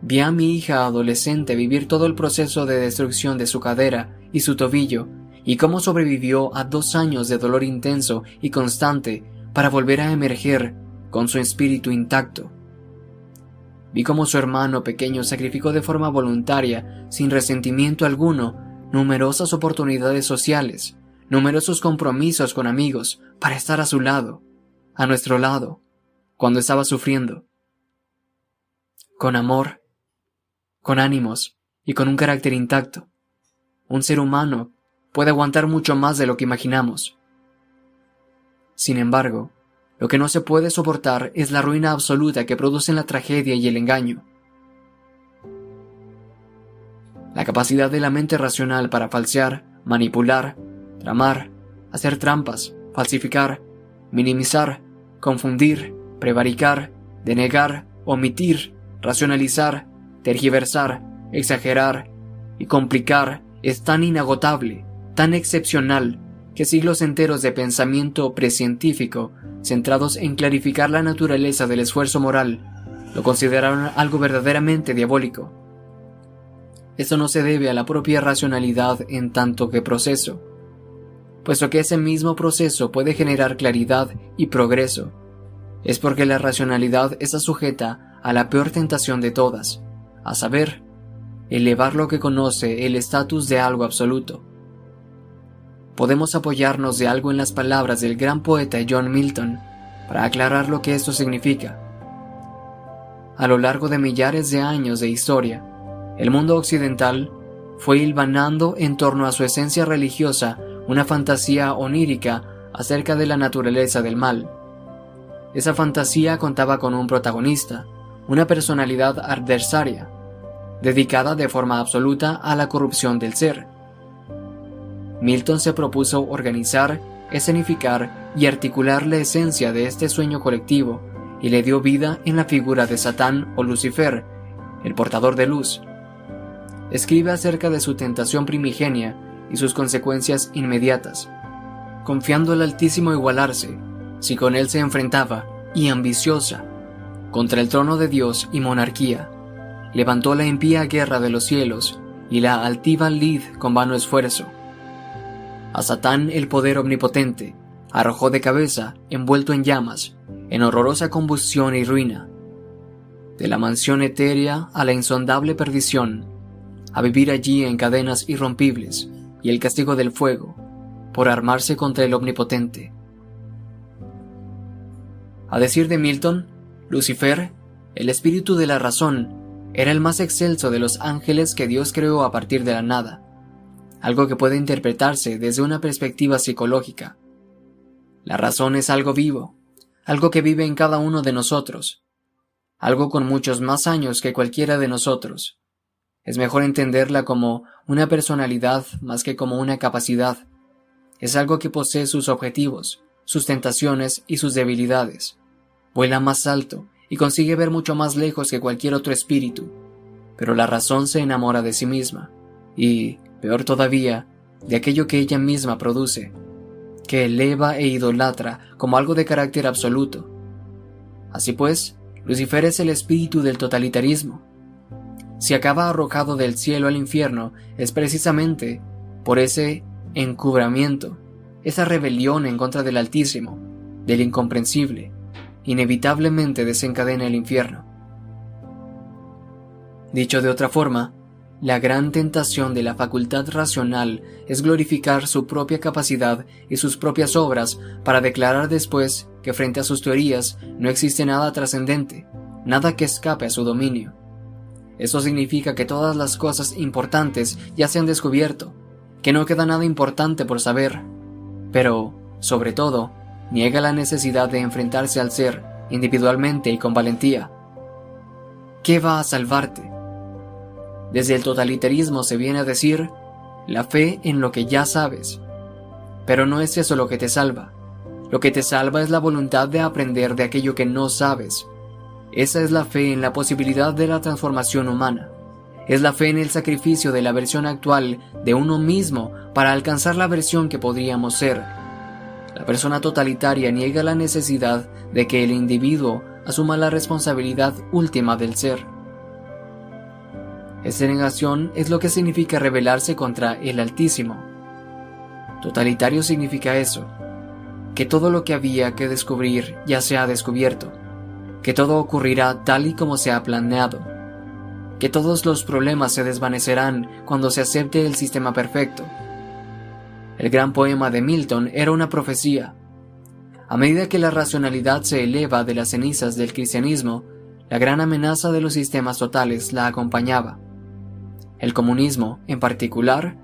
Vi a mi hija adolescente vivir todo el proceso de destrucción de su cadera y su tobillo, y cómo sobrevivió a dos años de dolor intenso y constante para volver a emerger con su espíritu intacto. Vi cómo su hermano pequeño sacrificó de forma voluntaria, sin resentimiento alguno, numerosas oportunidades sociales, numerosos compromisos con amigos para estar a su lado, a nuestro lado, cuando estaba sufriendo. Con amor, con ánimos y con un carácter intacto. Un ser humano puede aguantar mucho más de lo que imaginamos. Sin embargo, lo que no se puede soportar es la ruina absoluta que producen la tragedia y el engaño. la capacidad de la mente racional para falsear, manipular, tramar, hacer trampas, falsificar, minimizar, confundir, prevaricar, denegar, omitir, racionalizar, tergiversar, exagerar y complicar es tan inagotable, tan excepcional, que siglos enteros de pensamiento precientífico, centrados en clarificar la naturaleza del esfuerzo moral, lo consideraron algo verdaderamente diabólico. Esto no se debe a la propia racionalidad en tanto que proceso, puesto que ese mismo proceso puede generar claridad y progreso. Es porque la racionalidad está sujeta a la peor tentación de todas, a saber, elevar lo que conoce el estatus de algo absoluto. Podemos apoyarnos de algo en las palabras del gran poeta John Milton para aclarar lo que esto significa. A lo largo de millares de años de historia, el mundo occidental fue hilvanando en torno a su esencia religiosa una fantasía onírica acerca de la naturaleza del mal. Esa fantasía contaba con un protagonista, una personalidad adversaria, dedicada de forma absoluta a la corrupción del ser. Milton se propuso organizar, escenificar y articular la esencia de este sueño colectivo y le dio vida en la figura de Satán o Lucifer, el portador de luz. Escribe acerca de su tentación primigenia y sus consecuencias inmediatas, confiando al Altísimo igualarse, si con él se enfrentaba, y ambiciosa, contra el trono de Dios y monarquía, levantó la impía guerra de los cielos y la altiva lid con vano esfuerzo. A Satán el poder omnipotente arrojó de cabeza, envuelto en llamas, en horrorosa combustión y ruina. De la mansión etérea a la insondable perdición, a vivir allí en cadenas irrompibles y el castigo del fuego, por armarse contra el omnipotente. A decir de Milton, Lucifer, el espíritu de la razón, era el más excelso de los ángeles que Dios creó a partir de la nada, algo que puede interpretarse desde una perspectiva psicológica. La razón es algo vivo, algo que vive en cada uno de nosotros, algo con muchos más años que cualquiera de nosotros. Es mejor entenderla como una personalidad más que como una capacidad. Es algo que posee sus objetivos, sus tentaciones y sus debilidades. Vuela más alto y consigue ver mucho más lejos que cualquier otro espíritu, pero la razón se enamora de sí misma, y, peor todavía, de aquello que ella misma produce, que eleva e idolatra como algo de carácter absoluto. Así pues, Lucifer es el espíritu del totalitarismo. Si acaba arrojado del cielo al infierno, es precisamente por ese encubramiento, esa rebelión en contra del Altísimo, del incomprensible, inevitablemente desencadena el infierno. Dicho de otra forma, la gran tentación de la facultad racional es glorificar su propia capacidad y sus propias obras para declarar después que frente a sus teorías no existe nada trascendente, nada que escape a su dominio. Eso significa que todas las cosas importantes ya se han descubierto, que no queda nada importante por saber, pero, sobre todo, niega la necesidad de enfrentarse al ser individualmente y con valentía. ¿Qué va a salvarte? Desde el totalitarismo se viene a decir la fe en lo que ya sabes. Pero no es eso lo que te salva. Lo que te salva es la voluntad de aprender de aquello que no sabes. Esa es la fe en la posibilidad de la transformación humana. Es la fe en el sacrificio de la versión actual de uno mismo para alcanzar la versión que podríamos ser la persona totalitaria niega la necesidad de que el individuo asuma la responsabilidad última del ser. Esa negación es lo que significa rebelarse contra el Altísimo. Totalitario significa eso, que todo lo que había que descubrir ya se ha descubierto, que todo ocurrirá tal y como se ha planeado, que todos los problemas se desvanecerán cuando se acepte el sistema perfecto, el gran poema de Milton era una profecía. A medida que la racionalidad se eleva de las cenizas del cristianismo, la gran amenaza de los sistemas totales la acompañaba. El comunismo, en particular,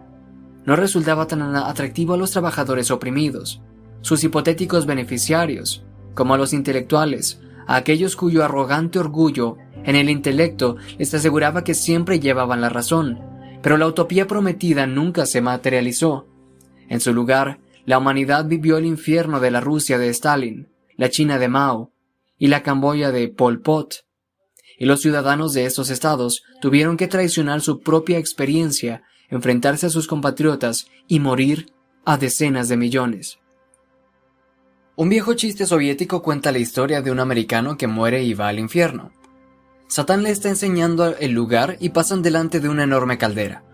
no resultaba tan atractivo a los trabajadores oprimidos, sus hipotéticos beneficiarios, como a los intelectuales, a aquellos cuyo arrogante orgullo en el intelecto les aseguraba que siempre llevaban la razón, Pero la utopía prometida nunca se materializó. En su lugar, la humanidad vivió el infierno de la Rusia de Stalin, la China de Mao y la Camboya de Pol Pot. Y los ciudadanos de estos estados tuvieron que traicionar su propia experiencia, enfrentarse a sus compatriotas y morir a decenas de millones. Un viejo chiste soviético cuenta la historia de un americano que muere y va al infierno. Satán le está enseñando el lugar y pasan delante de una enorme caldera.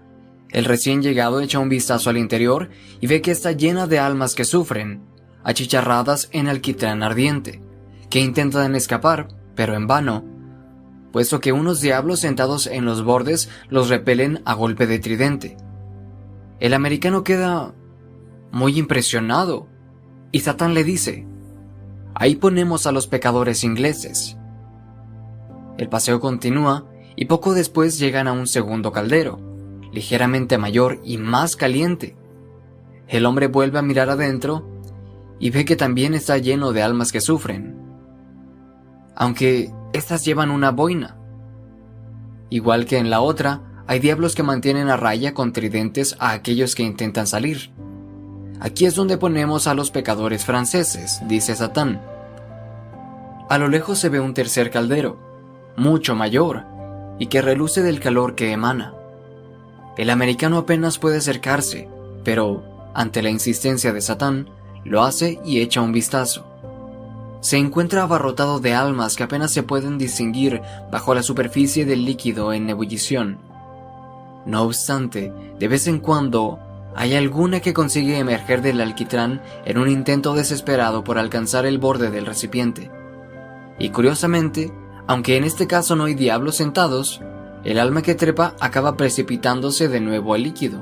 El recién llegado echa un vistazo al interior y ve que está llena de almas que sufren, achicharradas en alquitrán ardiente, que intentan escapar, pero en vano, puesto que unos diablos sentados en los bordes los repelen a golpe de tridente. El americano queda muy impresionado y Satán le dice, ahí ponemos a los pecadores ingleses. El paseo continúa y poco después llegan a un segundo caldero, ligeramente mayor y más caliente. El hombre vuelve a mirar adentro y ve que también está lleno de almas que sufren, aunque éstas llevan una boina. Igual que en la otra, hay diablos que mantienen a raya con tridentes a aquellos que intentan salir. Aquí es donde ponemos a los pecadores franceses, dice Satán. A lo lejos se ve un tercer caldero, mucho mayor, y que reluce del calor que emana. El americano apenas puede acercarse, pero, ante la insistencia de Satán, lo hace y echa un vistazo. Se encuentra abarrotado de almas que apenas se pueden distinguir bajo la superficie del líquido en ebullición. No obstante, de vez en cuando hay alguna que consigue emerger del alquitrán en un intento desesperado por alcanzar el borde del recipiente. Y curiosamente, aunque en este caso no hay diablos sentados, el alma que trepa acaba precipitándose de nuevo al líquido.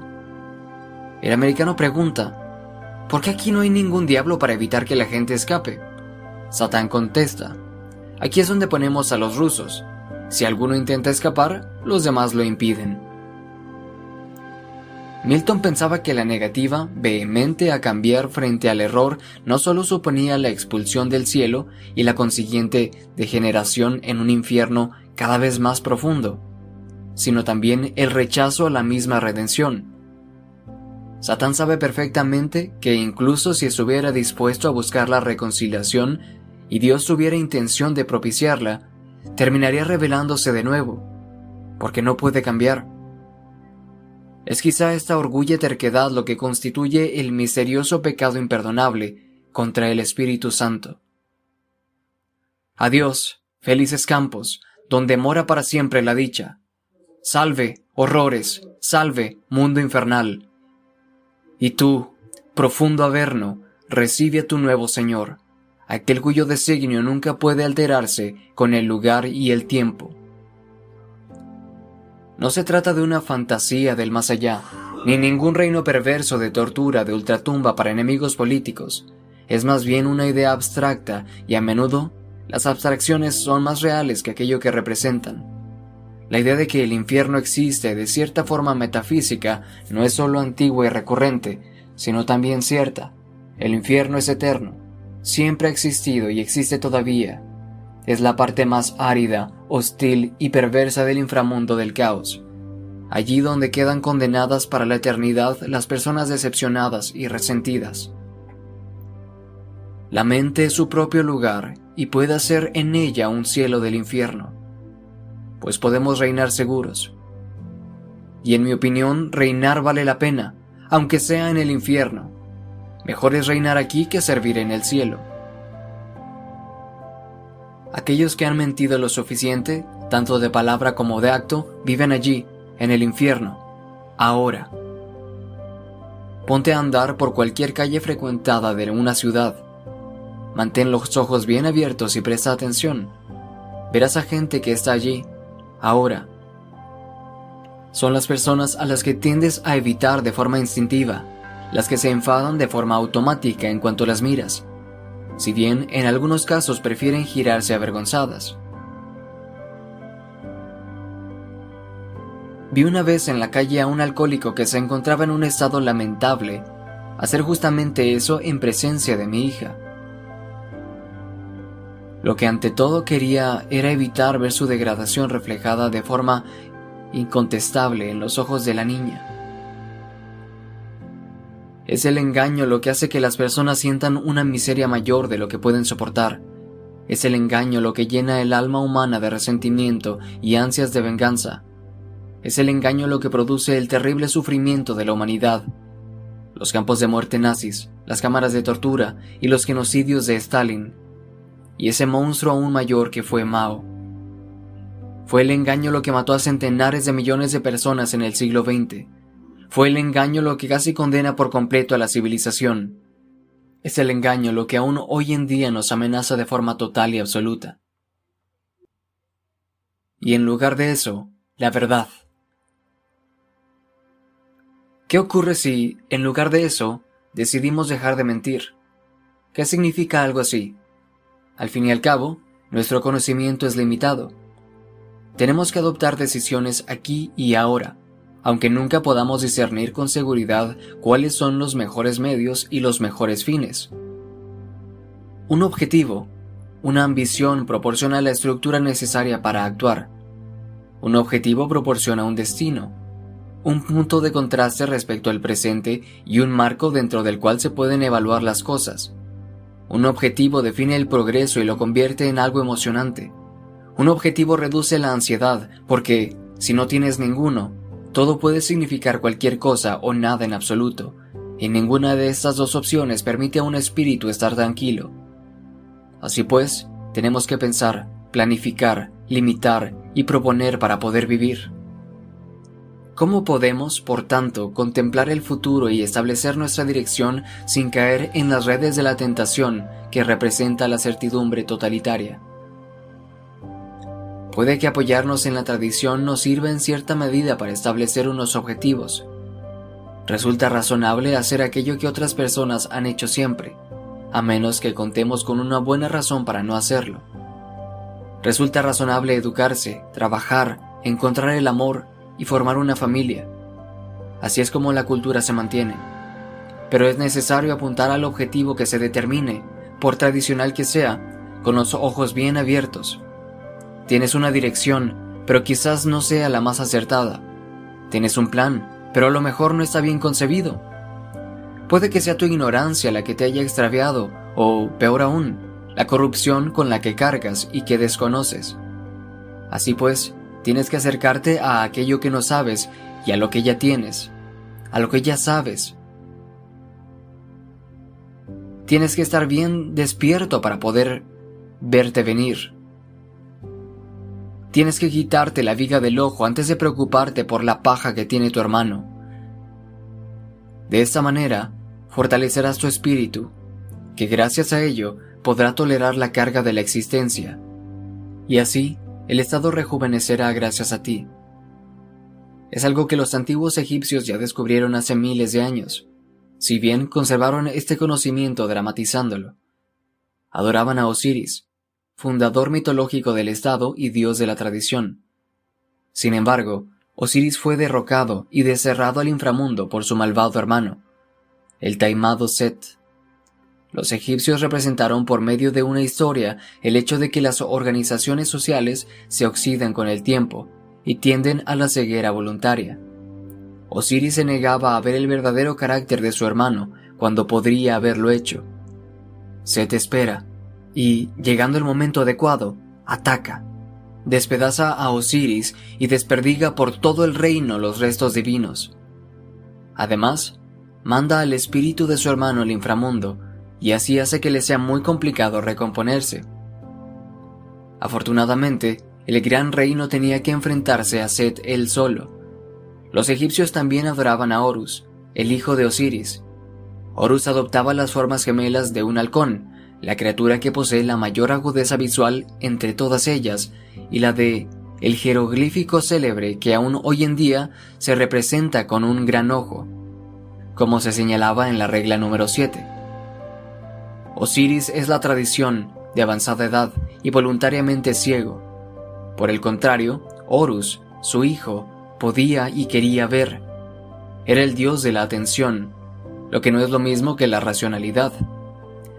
El americano pregunta, ¿por qué aquí no hay ningún diablo para evitar que la gente escape? Satán contesta, aquí es donde ponemos a los rusos. Si alguno intenta escapar, los demás lo impiden. Milton pensaba que la negativa vehemente a cambiar frente al error no solo suponía la expulsión del cielo y la consiguiente degeneración en un infierno cada vez más profundo, sino también el rechazo a la misma redención. Satán sabe perfectamente que incluso si estuviera dispuesto a buscar la reconciliación y Dios tuviera intención de propiciarla, terminaría revelándose de nuevo, porque no puede cambiar es quizá esta orgullo y terquedad lo que constituye el misterioso pecado imperdonable contra el Espíritu Santo. Adiós, felices campos, donde mora para siempre la dicha. Salve, horrores, salve, mundo infernal. Y tú, profundo averno, recibe a tu nuevo Señor, aquel cuyo designio nunca puede alterarse con el lugar y el tiempo no se trata de una fantasía del más allá, ni ningún reino perverso de tortura de ultratumba para enemigos políticos. Es más bien una idea abstracta y a menudo las abstracciones son más reales que aquello que representan. La idea de que el infierno existe de cierta forma metafísica no es solo antigua y recurrente, sino también cierta. El infierno es eterno, siempre ha existido y existe todavía, es la parte más árida, hostil y perversa del inframundo del caos. Allí donde quedan condenadas para la eternidad las personas decepcionadas y resentidas. La mente es su propio lugar y puede hacer en ella un cielo del infierno, pues podemos reinar seguros. Y en mi opinión, reinar vale la pena, aunque sea en el infierno. Mejor es reinar aquí que servir en el cielo. Aquellos que han mentido lo suficiente, tanto de palabra como de acto, viven allí, en el infierno, ahora. Ponte a andar por cualquier calle frecuentada de una ciudad. Mantén los ojos bien abiertos y presta atención. Verás a gente que está allí, ahora. Son las personas a las que tiendes a evitar de forma instintiva, las que se enfadan de forma automática en cuanto las miras si bien en algunos casos prefieren girarse avergonzadas. Vi una vez en la calle a un alcohólico que se encontraba en un estado lamentable hacer justamente eso en presencia de mi hija. Lo que ante todo quería era evitar ver su degradación reflejada de forma incontestable en los ojos de la niña. Es el engaño lo que hace que las personas sientan una miseria mayor de lo que pueden soportar. Es el engaño lo que llena el alma humana de resentimiento y ansias de venganza. Es el engaño lo que produce el terrible sufrimiento de la humanidad. Los campos de muerte nazis, las cámaras de tortura y los genocidios de Stalin. Y ese monstruo aún mayor que fue Mao. Fue el engaño lo que mató a centenares de millones de personas en el siglo XX. Fue el engaño lo que casi condena por completo a la civilización. Es el engaño lo que aún hoy en día nos amenaza de forma total y absoluta. Y en lugar de eso, la verdad. ¿Qué ocurre si, en lugar de eso, decidimos dejar de mentir? ¿Qué significa algo así? Al fin y al cabo, nuestro conocimiento es limitado tenemos que adoptar decisiones aquí y ahora, aunque nunca podamos discernir con seguridad cuáles son los mejores medios y los mejores fines. Un objetivo, una ambición proporciona la estructura necesaria para actuar. Un objetivo proporciona un destino, un punto de contraste respecto al presente y un marco dentro del cual se pueden evaluar las cosas. Un objetivo define el progreso y lo convierte en algo emocionante. Un objetivo reduce la ansiedad porque, si no tienes ninguno, todo puede significar cualquier cosa o nada en absoluto, y ninguna de estas dos opciones permite a un espíritu estar tranquilo. Así pues, tenemos que pensar, planificar, limitar y proponer para poder vivir. ¿Cómo podemos, por tanto, contemplar el futuro y establecer nuestra dirección sin caer en las redes de la tentación que representa la certidumbre totalitaria? Puede que apoyarnos en la tradición nos sirva en cierta medida para establecer unos objetivos. Resulta razonable hacer aquello que otras personas han hecho siempre, a menos que contemos con una buena razón para no hacerlo. Resulta razonable educarse, trabajar, encontrar el amor y formar una familia. Así es como la cultura se mantiene. Pero es necesario apuntar al objetivo que se determine, por tradicional que sea, con los ojos bien abiertos Tienes una dirección, pero quizás no sea la más acertada. Tienes un plan, pero a lo mejor no está bien concebido. Puede que sea tu ignorancia la que te haya extraviado, o, peor aún, la corrupción con la que cargas y que desconoces. Así pues, tienes que acercarte a aquello que no sabes y a lo que ya tienes, a lo que ya sabes. Tienes que estar bien despierto para poder verte venir. Tienes que quitarte la viga del ojo antes de preocuparte por la paja que tiene tu hermano. De esta manera, fortalecerás tu espíritu, que gracias a ello podrá tolerar la carga de la existencia, y así el estado rejuvenecerá gracias a ti. Es algo que los antiguos egipcios ya descubrieron hace miles de años, si bien conservaron este conocimiento dramatizándolo. Adoraban a Osiris, fundador mitológico del Estado y dios de la tradición. Sin embargo, Osiris fue derrocado y deserrado al inframundo por su malvado hermano, el taimado Set. Los egipcios representaron por medio de una historia el hecho de que las organizaciones sociales se oxidan con el tiempo y tienden a la ceguera voluntaria. Osiris se negaba a ver el verdadero carácter de su hermano cuando podría haberlo hecho. Set espera, y, llegando el momento adecuado, ataca. Despedaza a Osiris y desperdiga por todo el reino los restos divinos. Además, manda al espíritu de su hermano al inframundo, y así hace que le sea muy complicado recomponerse. Afortunadamente, el gran rey no tenía que enfrentarse a Set él solo. Los egipcios también adoraban a Horus, el hijo de Osiris. Horus adoptaba las formas gemelas de un halcón, la criatura que posee la mayor agudeza visual entre todas ellas y la de el jeroglífico célebre que aún hoy en día se representa con un gran ojo, como se señalaba en la regla número 7. Osiris es la tradición de avanzada edad y voluntariamente ciego. Por el contrario, Horus, su hijo, podía y quería ver. Era el dios de la atención, lo que no es lo mismo que la racionalidad.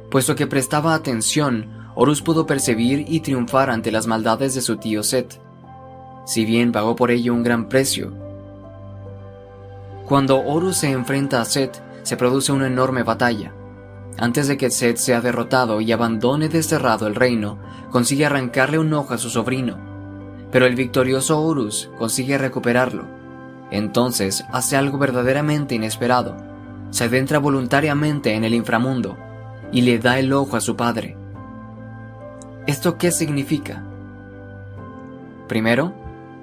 Puesto que prestaba atención, Horus pudo percibir y triunfar ante las maldades de su tío Set. si bien pagó por ello un gran precio. Cuando Horus se enfrenta a Set, se produce una enorme batalla. Antes de que Set sea derrotado y abandone desterrado el reino, consigue arrancarle un ojo a su sobrino, pero el victorioso Horus consigue recuperarlo. Entonces hace algo verdaderamente inesperado. Se adentra voluntariamente en el inframundo y le da el ojo a su padre. ¿Esto qué significa? Primero,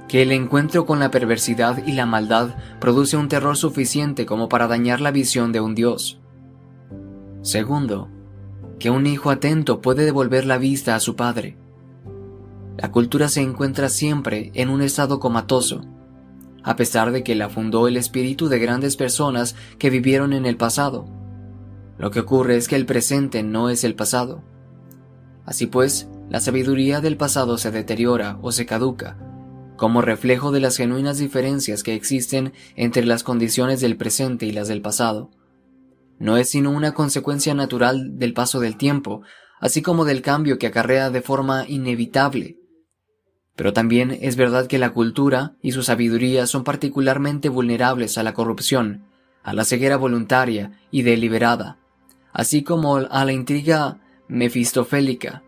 que el encuentro con la perversidad y la maldad produce un terror suficiente como para dañar la visión de un Dios. Segundo, que un hijo atento puede devolver la vista a su padre. La cultura se encuentra siempre en un estado comatoso, a pesar de que la fundó el espíritu de grandes personas que vivieron en el pasado. Lo que ocurre es que el presente no es el pasado. Así pues, la sabiduría del pasado se deteriora o se caduca, como reflejo de las genuinas diferencias que existen entre las condiciones del presente y las del pasado. No es sino una consecuencia natural del paso del tiempo, así como del cambio que acarrea de forma inevitable pero también es verdad que la cultura y su sabiduría son particularmente vulnerables a la corrupción, a la ceguera voluntaria y deliberada, así como a la intriga mefistofélica.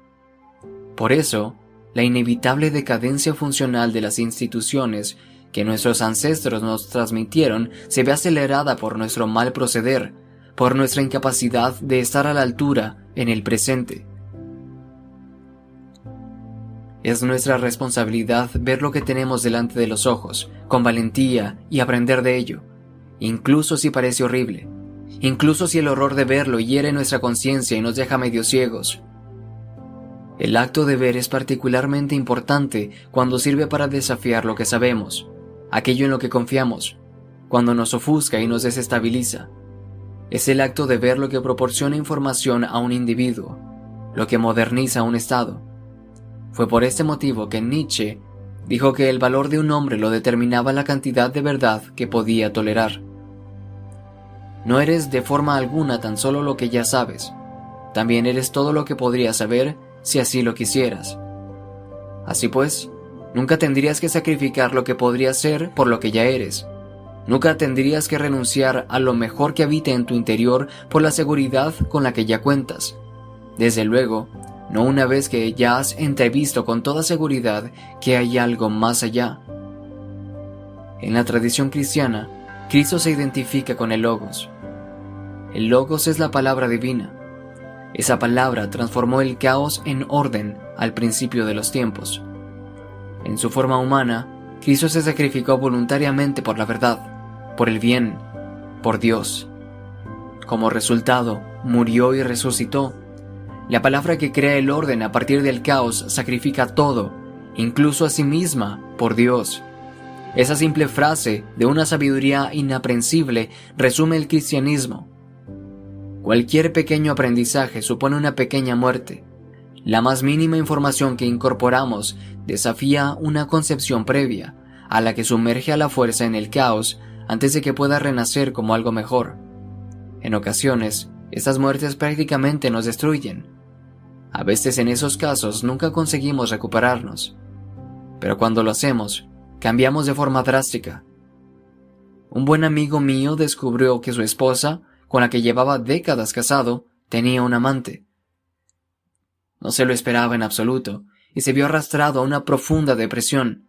Por eso, la inevitable decadencia funcional de las instituciones que nuestros ancestros nos transmitieron se ve acelerada por nuestro mal proceder, por nuestra incapacidad de estar a la altura en el presente. Es nuestra responsabilidad ver lo que tenemos delante de los ojos, con valentía y aprender de ello, incluso si parece horrible, incluso si el horror de verlo hiere nuestra conciencia y nos deja medio ciegos. El acto de ver es particularmente importante cuando sirve para desafiar lo que sabemos, aquello en lo que confiamos, cuando nos ofusca y nos desestabiliza. Es el acto de ver lo que proporciona información a un individuo, lo que moderniza un estado, fue por este motivo que Nietzsche dijo que el valor de un hombre lo determinaba la cantidad de verdad que podía tolerar. No eres de forma alguna tan solo lo que ya sabes, también eres todo lo que podrías saber si así lo quisieras. Así pues, nunca tendrías que sacrificar lo que podrías ser por lo que ya eres. Nunca tendrías que renunciar a lo mejor que habita en tu interior por la seguridad con la que ya cuentas. Desde luego, no una vez que ya has entrevisto con toda seguridad que hay algo más allá. En la tradición cristiana, Cristo se identifica con el Logos. El Logos es la palabra divina. Esa palabra transformó el caos en orden al principio de los tiempos. En su forma humana, Cristo se sacrificó voluntariamente por la verdad, por el bien, por Dios. Como resultado, murió y resucitó la palabra que crea el orden a partir del caos sacrifica todo, incluso a sí misma, por Dios. Esa simple frase de una sabiduría inaprensible resume el cristianismo. Cualquier pequeño aprendizaje supone una pequeña muerte. La más mínima información que incorporamos desafía una concepción previa, a la que sumerge a la fuerza en el caos antes de que pueda renacer como algo mejor. En ocasiones, estas muertes prácticamente nos destruyen, a veces en esos casos nunca conseguimos recuperarnos, pero cuando lo hacemos, cambiamos de forma drástica. Un buen amigo mío descubrió que su esposa, con la que llevaba décadas casado, tenía un amante. No se lo esperaba en absoluto, y se vio arrastrado a una profunda depresión.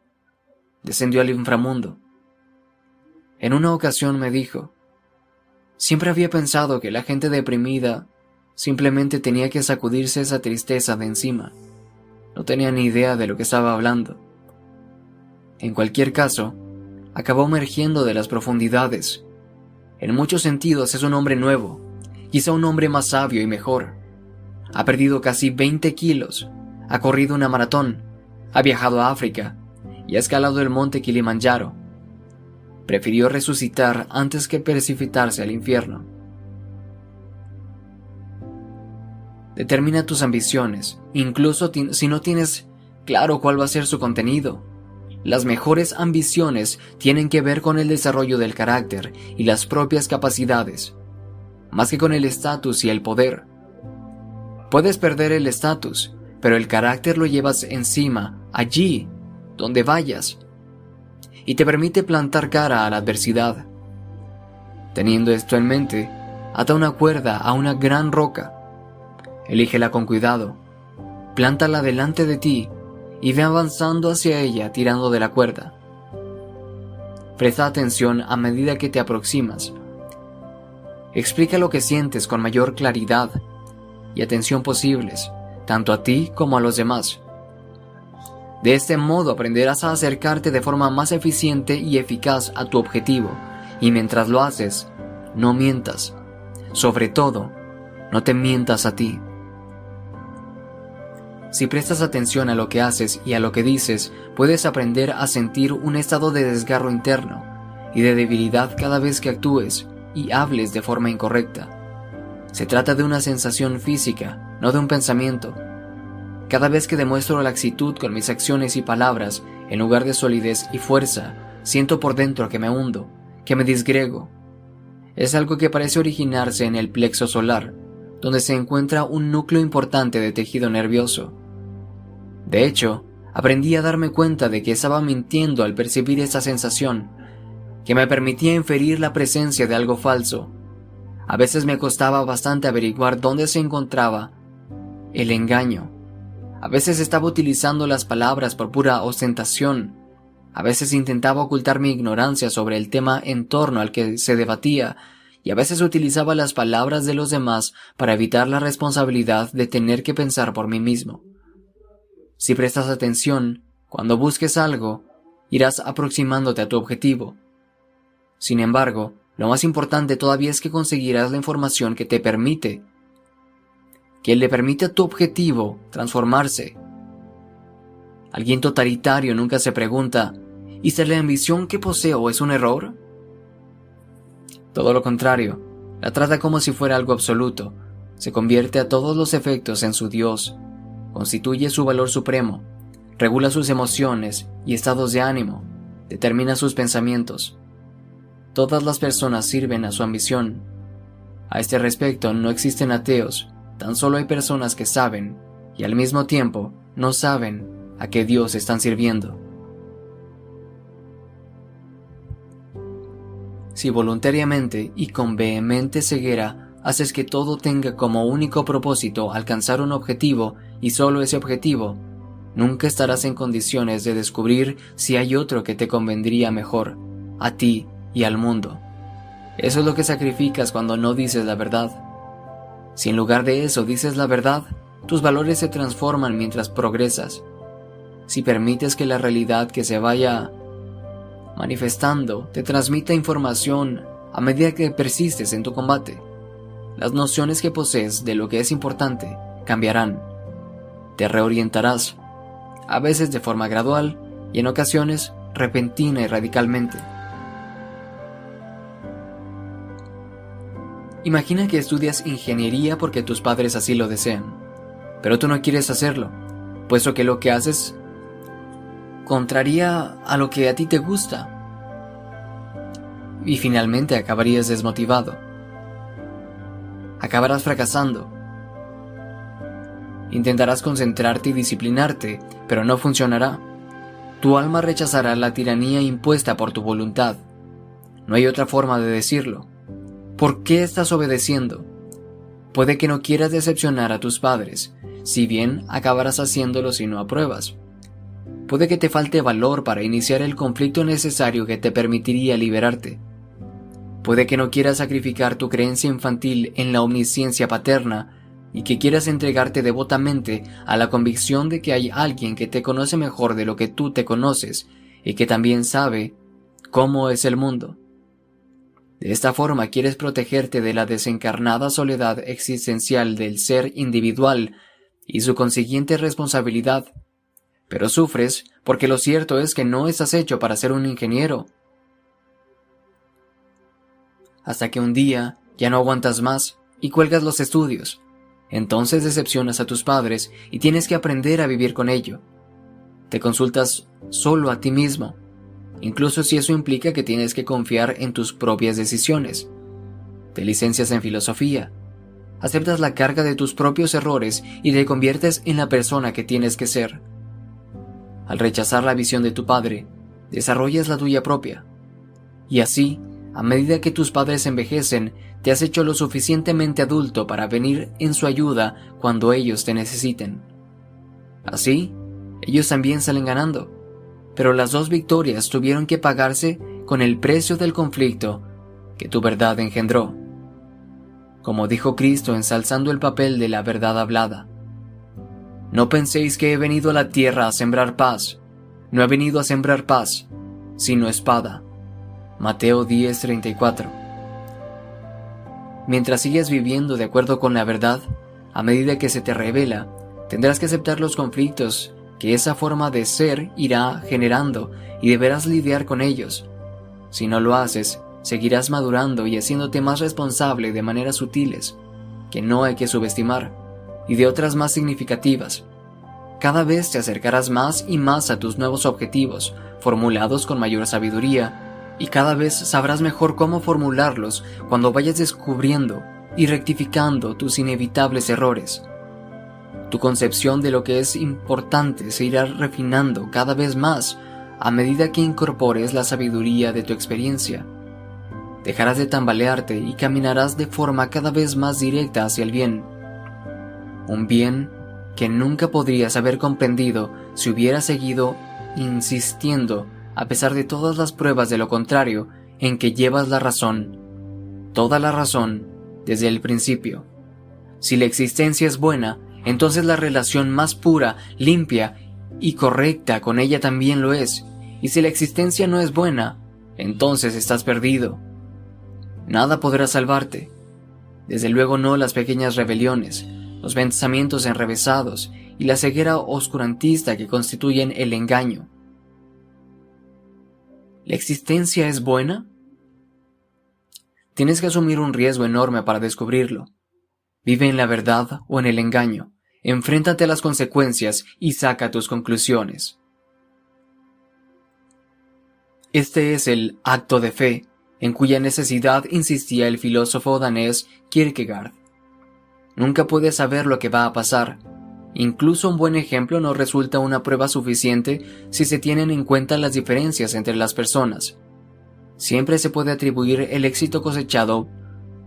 Descendió al inframundo. En una ocasión me dijo, siempre había pensado que la gente deprimida Simplemente tenía que sacudirse esa tristeza de encima. No tenía ni idea de lo que estaba hablando. En cualquier caso, acabó emergiendo de las profundidades. En muchos sentidos es un hombre nuevo, quizá un hombre más sabio y mejor. Ha perdido casi 20 kilos, ha corrido una maratón, ha viajado a África y ha escalado el monte Kilimanjaro. Prefirió resucitar antes que precipitarse al infierno. Determina tus ambiciones, incluso si no tienes claro cuál va a ser su contenido. Las mejores ambiciones tienen que ver con el desarrollo del carácter y las propias capacidades, más que con el estatus y el poder. Puedes perder el estatus, pero el carácter lo llevas encima, allí, donde vayas, y te permite plantar cara a la adversidad. Teniendo esto en mente, ata una cuerda a una gran roca. Elígela con cuidado, plántala delante de ti y ve avanzando hacia ella tirando de la cuerda. Presta atención a medida que te aproximas. Explica lo que sientes con mayor claridad y atención posibles, tanto a ti como a los demás. De este modo aprenderás a acercarte de forma más eficiente y eficaz a tu objetivo, y mientras lo haces, no mientas. Sobre todo, no te mientas a ti. Si prestas atención a lo que haces y a lo que dices, puedes aprender a sentir un estado de desgarro interno y de debilidad cada vez que actúes y hables de forma incorrecta. Se trata de una sensación física, no de un pensamiento. Cada vez que demuestro laxitud con mis acciones y palabras, en lugar de solidez y fuerza, siento por dentro que me hundo, que me disgrego. Es algo que parece originarse en el plexo solar, donde se encuentra un núcleo importante de tejido nervioso. De hecho, aprendí a darme cuenta de que estaba mintiendo al percibir esta sensación, que me permitía inferir la presencia de algo falso. A veces me costaba bastante averiguar dónde se encontraba el engaño. A veces estaba utilizando las palabras por pura ostentación. A veces intentaba ocultar mi ignorancia sobre el tema en torno al que se debatía y a veces utilizaba las palabras de los demás para evitar la responsabilidad de tener que pensar por mí mismo. Si prestas atención, cuando busques algo, irás aproximándote a tu objetivo. Sin embargo, lo más importante todavía es que conseguirás la información que te permite, que le permite a tu objetivo transformarse. Alguien totalitario nunca se pregunta, ¿y si la ambición que poseo es un error? Todo lo contrario, la trata como si fuera algo absoluto, se convierte a todos los efectos en su Dios, constituye su valor supremo, regula sus emociones y estados de ánimo, determina sus pensamientos. Todas las personas sirven a su ambición. A este respecto no existen ateos, tan solo hay personas que saben y al mismo tiempo no saben a qué Dios están sirviendo. Si voluntariamente y con vehemente ceguera haces que todo tenga como único propósito alcanzar un objetivo y solo ese objetivo, nunca estarás en condiciones de descubrir si hay otro que te convendría mejor, a ti y al mundo. Eso es lo que sacrificas cuando no dices la verdad. Si en lugar de eso dices la verdad, tus valores se transforman mientras progresas. Si permites que la realidad que se vaya manifestando te transmita información a medida que persistes en tu combate. Las nociones que posees de lo que es importante cambiarán. Te reorientarás, a veces de forma gradual y en ocasiones repentina y radicalmente. Imagina que estudias ingeniería porque tus padres así lo desean, pero tú no quieres hacerlo, puesto que lo que haces contraría a lo que a ti te gusta. Y finalmente acabarías desmotivado. Acabarás fracasando. Intentarás concentrarte y disciplinarte, pero no funcionará. Tu alma rechazará la tiranía impuesta por tu voluntad. No hay otra forma de decirlo. ¿Por qué estás obedeciendo? Puede que no quieras decepcionar a tus padres, si bien acabarás haciéndolo si no apruebas. Puede que te falte valor para iniciar el conflicto necesario que te permitiría liberarte. Puede que no quieras sacrificar tu creencia infantil en la omnisciencia paterna y que quieras entregarte devotamente a la convicción de que hay alguien que te conoce mejor de lo que tú te conoces y que también sabe cómo es el mundo. De esta forma quieres protegerte de la desencarnada soledad existencial del ser individual y su consiguiente responsabilidad pero sufres porque lo cierto es que no estás hecho para ser un ingeniero. Hasta que un día ya no aguantas más y cuelgas los estudios. Entonces decepcionas a tus padres y tienes que aprender a vivir con ello. Te consultas solo a ti mismo, incluso si eso implica que tienes que confiar en tus propias decisiones. Te licencias en filosofía, aceptas la carga de tus propios errores y te conviertes en la persona que tienes que ser. Al rechazar la visión de tu padre, desarrollas la tuya propia. Y así, a medida que tus padres envejecen, te has hecho lo suficientemente adulto para venir en su ayuda cuando ellos te necesiten. Así, ellos también salen ganando, pero las dos victorias tuvieron que pagarse con el precio del conflicto que tu verdad engendró. Como dijo Cristo ensalzando el papel de la verdad hablada. No penséis que he venido a la tierra a sembrar paz. No he venido a sembrar paz, sino espada. Mateo 10:34. Mientras sigas viviendo de acuerdo con la verdad, a medida que se te revela, tendrás que aceptar los conflictos que esa forma de ser irá generando y deberás lidiar con ellos. Si no lo haces, seguirás madurando y haciéndote más responsable de maneras sutiles, que no hay que subestimar, y de otras más significativas. Cada vez te acercarás más y más a tus nuevos objetivos, formulados con mayor sabiduría, y cada vez sabrás mejor cómo formularlos cuando vayas descubriendo y rectificando tus inevitables errores. Tu concepción de lo que es importante se irá refinando cada vez más a medida que incorpores la sabiduría de tu experiencia dejarás de tambalearte y caminarás de forma cada vez más directa hacia el bien. Un bien que nunca podrías haber comprendido si hubieras seguido insistiendo, a pesar de todas las pruebas de lo contrario, en que llevas la razón, toda la razón, desde el principio. Si la existencia es buena, entonces la relación más pura, limpia y correcta con ella también lo es. Y si la existencia no es buena, entonces estás perdido. Nada podrá salvarte. Desde luego no las pequeñas rebeliones, los pensamientos enrevesados y la ceguera oscurantista que constituyen el engaño. ¿La existencia es buena? Tienes que asumir un riesgo enorme para descubrirlo. Vive en la verdad o en el engaño. Enfréntate a las consecuencias y saca tus conclusiones. Este es el acto de fe en cuya necesidad insistía el filósofo danés Kierkegaard. Nunca puedes saber lo que va a pasar. Incluso un buen ejemplo no resulta una prueba suficiente si se tienen en cuenta las diferencias entre las personas. Siempre se puede atribuir el éxito cosechado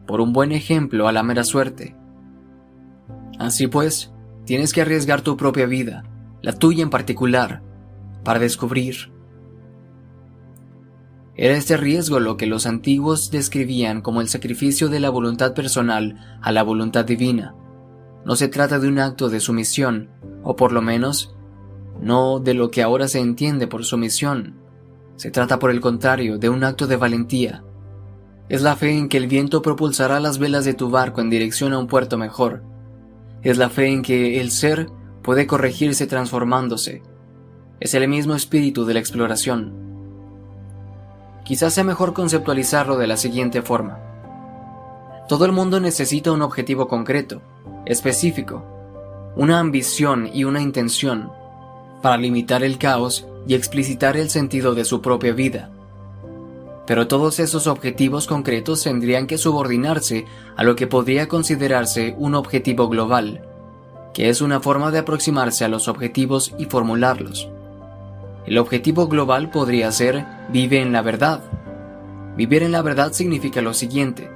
por un buen ejemplo a la mera suerte. Así pues, tienes que arriesgar tu propia vida, la tuya en particular, para descubrir era este riesgo lo que los antiguos describían como el sacrificio de la voluntad personal a la voluntad divina. No se trata de un acto de sumisión, o por lo menos, no de lo que ahora se entiende por sumisión. Se trata por el contrario de un acto de valentía. Es la fe en que el viento propulsará las velas de tu barco en dirección a un puerto mejor. Es la fe en que el ser puede corregirse transformándose. Es el mismo espíritu de la exploración quizás sea mejor conceptualizarlo de la siguiente forma. Todo el mundo necesita un objetivo concreto, específico, una ambición y una intención, para limitar el caos y explicitar el sentido de su propia vida. Pero todos esos objetivos concretos tendrían que subordinarse a lo que podría considerarse un objetivo global, que es una forma de aproximarse a los objetivos y formularlos. El objetivo global podría ser vive en la verdad. Vivir en la verdad significa lo siguiente.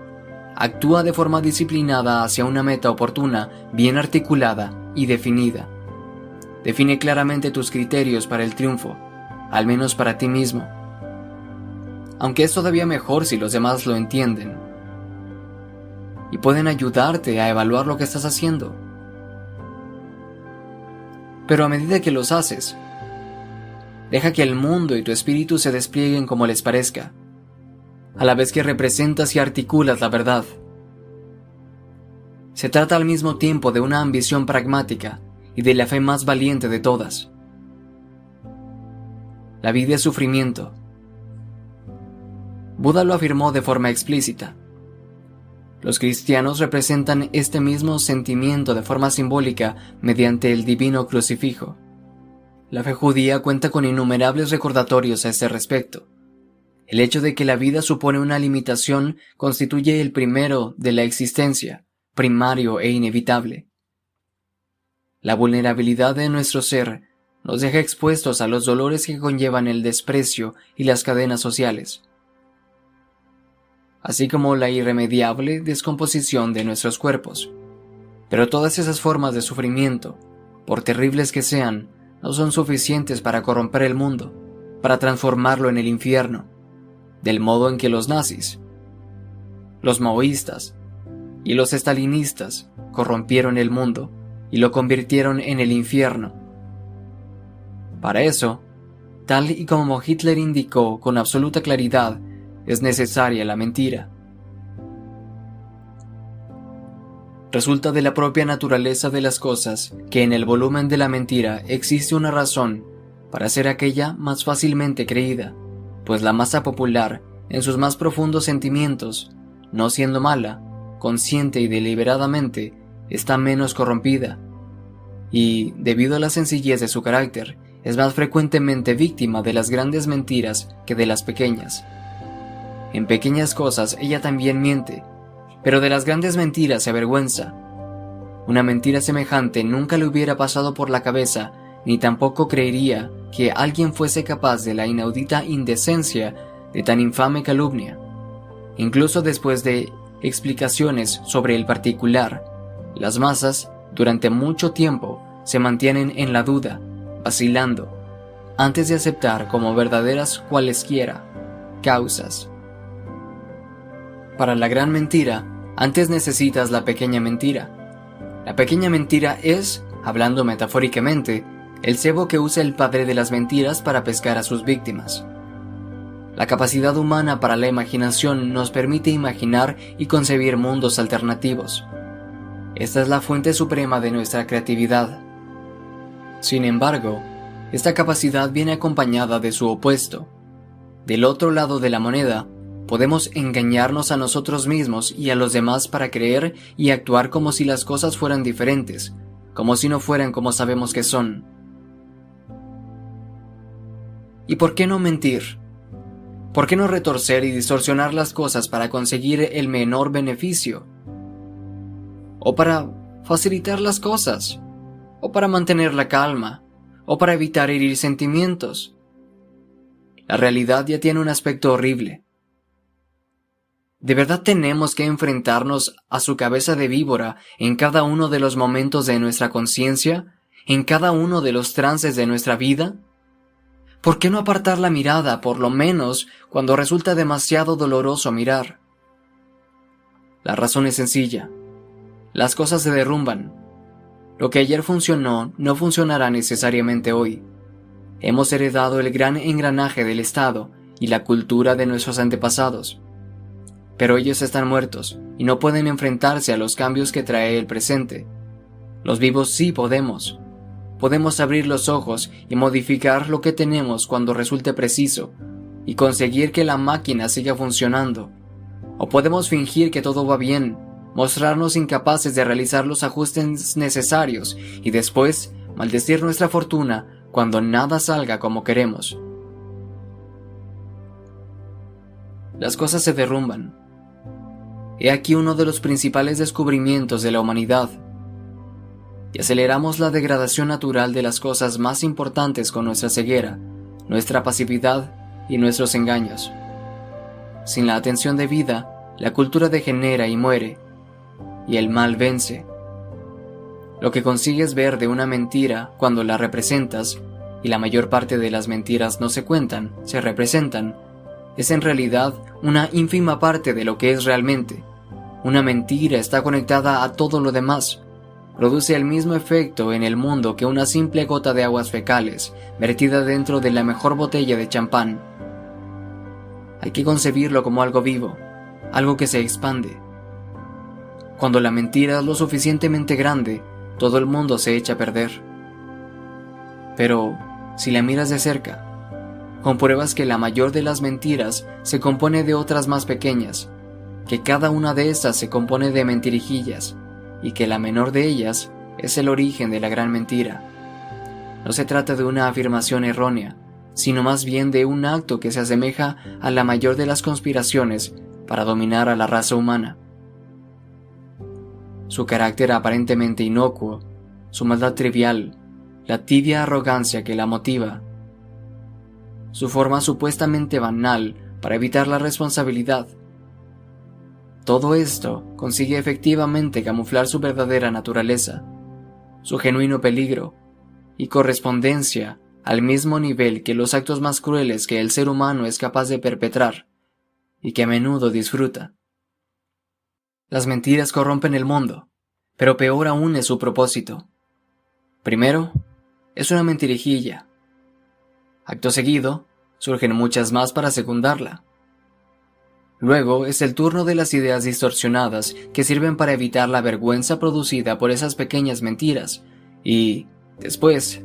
Actúa de forma disciplinada hacia una meta oportuna, bien articulada y definida. Define claramente tus criterios para el triunfo, al menos para ti mismo. Aunque es todavía mejor si los demás lo entienden. Y pueden ayudarte a evaluar lo que estás haciendo. Pero a medida que los haces, Deja que el mundo y tu espíritu se desplieguen como les parezca, a la vez que representas y articulas la verdad. Se trata al mismo tiempo de una ambición pragmática y de la fe más valiente de todas. La vida es sufrimiento. Buda lo afirmó de forma explícita. Los cristianos representan este mismo sentimiento de forma simbólica mediante el divino crucifijo. La fe judía cuenta con innumerables recordatorios a este respecto. El hecho de que la vida supone una limitación constituye el primero de la existencia, primario e inevitable. La vulnerabilidad de nuestro ser nos deja expuestos a los dolores que conllevan el desprecio y las cadenas sociales, así como la irremediable descomposición de nuestros cuerpos. Pero todas esas formas de sufrimiento, por terribles que sean, no son suficientes para corromper el mundo, para transformarlo en el infierno, del modo en que los nazis, los maoístas y los estalinistas corrompieron el mundo y lo convirtieron en el infierno. Para eso, tal y como Hitler indicó con absoluta claridad, es necesaria la mentira. Resulta de la propia naturaleza de las cosas que en el volumen de la mentira existe una razón para ser aquella más fácilmente creída, pues la masa popular, en sus más profundos sentimientos, no siendo mala, consciente y deliberadamente, está menos corrompida, y, debido a la sencillez de su carácter, es más frecuentemente víctima de las grandes mentiras que de las pequeñas. En pequeñas cosas ella también miente, pero de las grandes mentiras se avergüenza. Una mentira semejante nunca le hubiera pasado por la cabeza, ni tampoco creería que alguien fuese capaz de la inaudita indecencia de tan infame calumnia. Incluso después de explicaciones sobre el particular, las masas, durante mucho tiempo, se mantienen en la duda, vacilando, antes de aceptar como verdaderas cualesquiera causas. Para la gran mentira, antes necesitas la pequeña mentira. La pequeña mentira es, hablando metafóricamente, el cebo que usa el padre de las mentiras para pescar a sus víctimas. La capacidad humana para la imaginación nos permite imaginar y concebir mundos alternativos. Esta es la fuente suprema de nuestra creatividad. Sin embargo, esta capacidad viene acompañada de su opuesto. Del otro lado de la moneda, Podemos engañarnos a nosotros mismos y a los demás para creer y actuar como si las cosas fueran diferentes, como si no fueran como sabemos que son. ¿Y por qué no mentir? ¿Por qué no retorcer y distorsionar las cosas para conseguir el menor beneficio? ¿O para facilitar las cosas? ¿O para mantener la calma? ¿O para evitar herir sentimientos? La realidad ya tiene un aspecto horrible ¿De verdad tenemos que enfrentarnos a su cabeza de víbora en cada uno de los momentos de nuestra conciencia, en cada uno de los trances de nuestra vida? ¿Por qué no apartar la mirada, por lo menos, cuando resulta demasiado doloroso mirar? La razón es sencilla. Las cosas se derrumban. Lo que ayer funcionó no funcionará necesariamente hoy. Hemos heredado el gran engranaje del Estado y la cultura de nuestros antepasados pero ellos están muertos y no pueden enfrentarse a los cambios que trae el presente. Los vivos sí podemos. Podemos abrir los ojos y modificar lo que tenemos cuando resulte preciso y conseguir que la máquina siga funcionando. O podemos fingir que todo va bien, mostrarnos incapaces de realizar los ajustes necesarios y después maldecir nuestra fortuna cuando nada salga como queremos. Las cosas se derrumban, He aquí uno de los principales descubrimientos de la humanidad. Y aceleramos la degradación natural de las cosas más importantes con nuestra ceguera, nuestra pasividad y nuestros engaños. Sin la atención debida, la cultura degenera y muere, y el mal vence. Lo que consigues ver de una mentira cuando la representas, y la mayor parte de las mentiras no se cuentan, se representan, es en realidad una ínfima parte de lo que es realmente. Una mentira está conectada a todo lo demás. Produce el mismo efecto en el mundo que una simple gota de aguas fecales vertida dentro de la mejor botella de champán. Hay que concebirlo como algo vivo, algo que se expande. Cuando la mentira es lo suficientemente grande, todo el mundo se echa a perder. Pero, si la miras de cerca, compruebas que la mayor de las mentiras se compone de otras más pequeñas, que cada una de estas se compone de mentirijillas, y que la menor de ellas es el origen de la gran mentira. No se trata de una afirmación errónea, sino más bien de un acto que se asemeja a la mayor de las conspiraciones para dominar a la raza humana. Su carácter aparentemente inocuo, su maldad trivial, la tibia arrogancia que la motiva, su forma supuestamente banal para evitar la responsabilidad. Todo esto consigue efectivamente camuflar su verdadera naturaleza, su genuino peligro y correspondencia al mismo nivel que los actos más crueles que el ser humano es capaz de perpetrar y que a menudo disfruta. Las mentiras corrompen el mundo, pero peor aún es su propósito. Primero, es una mentirijilla. Acto seguido, surgen muchas más para secundarla. Luego es el turno de las ideas distorsionadas que sirven para evitar la vergüenza producida por esas pequeñas mentiras y, después,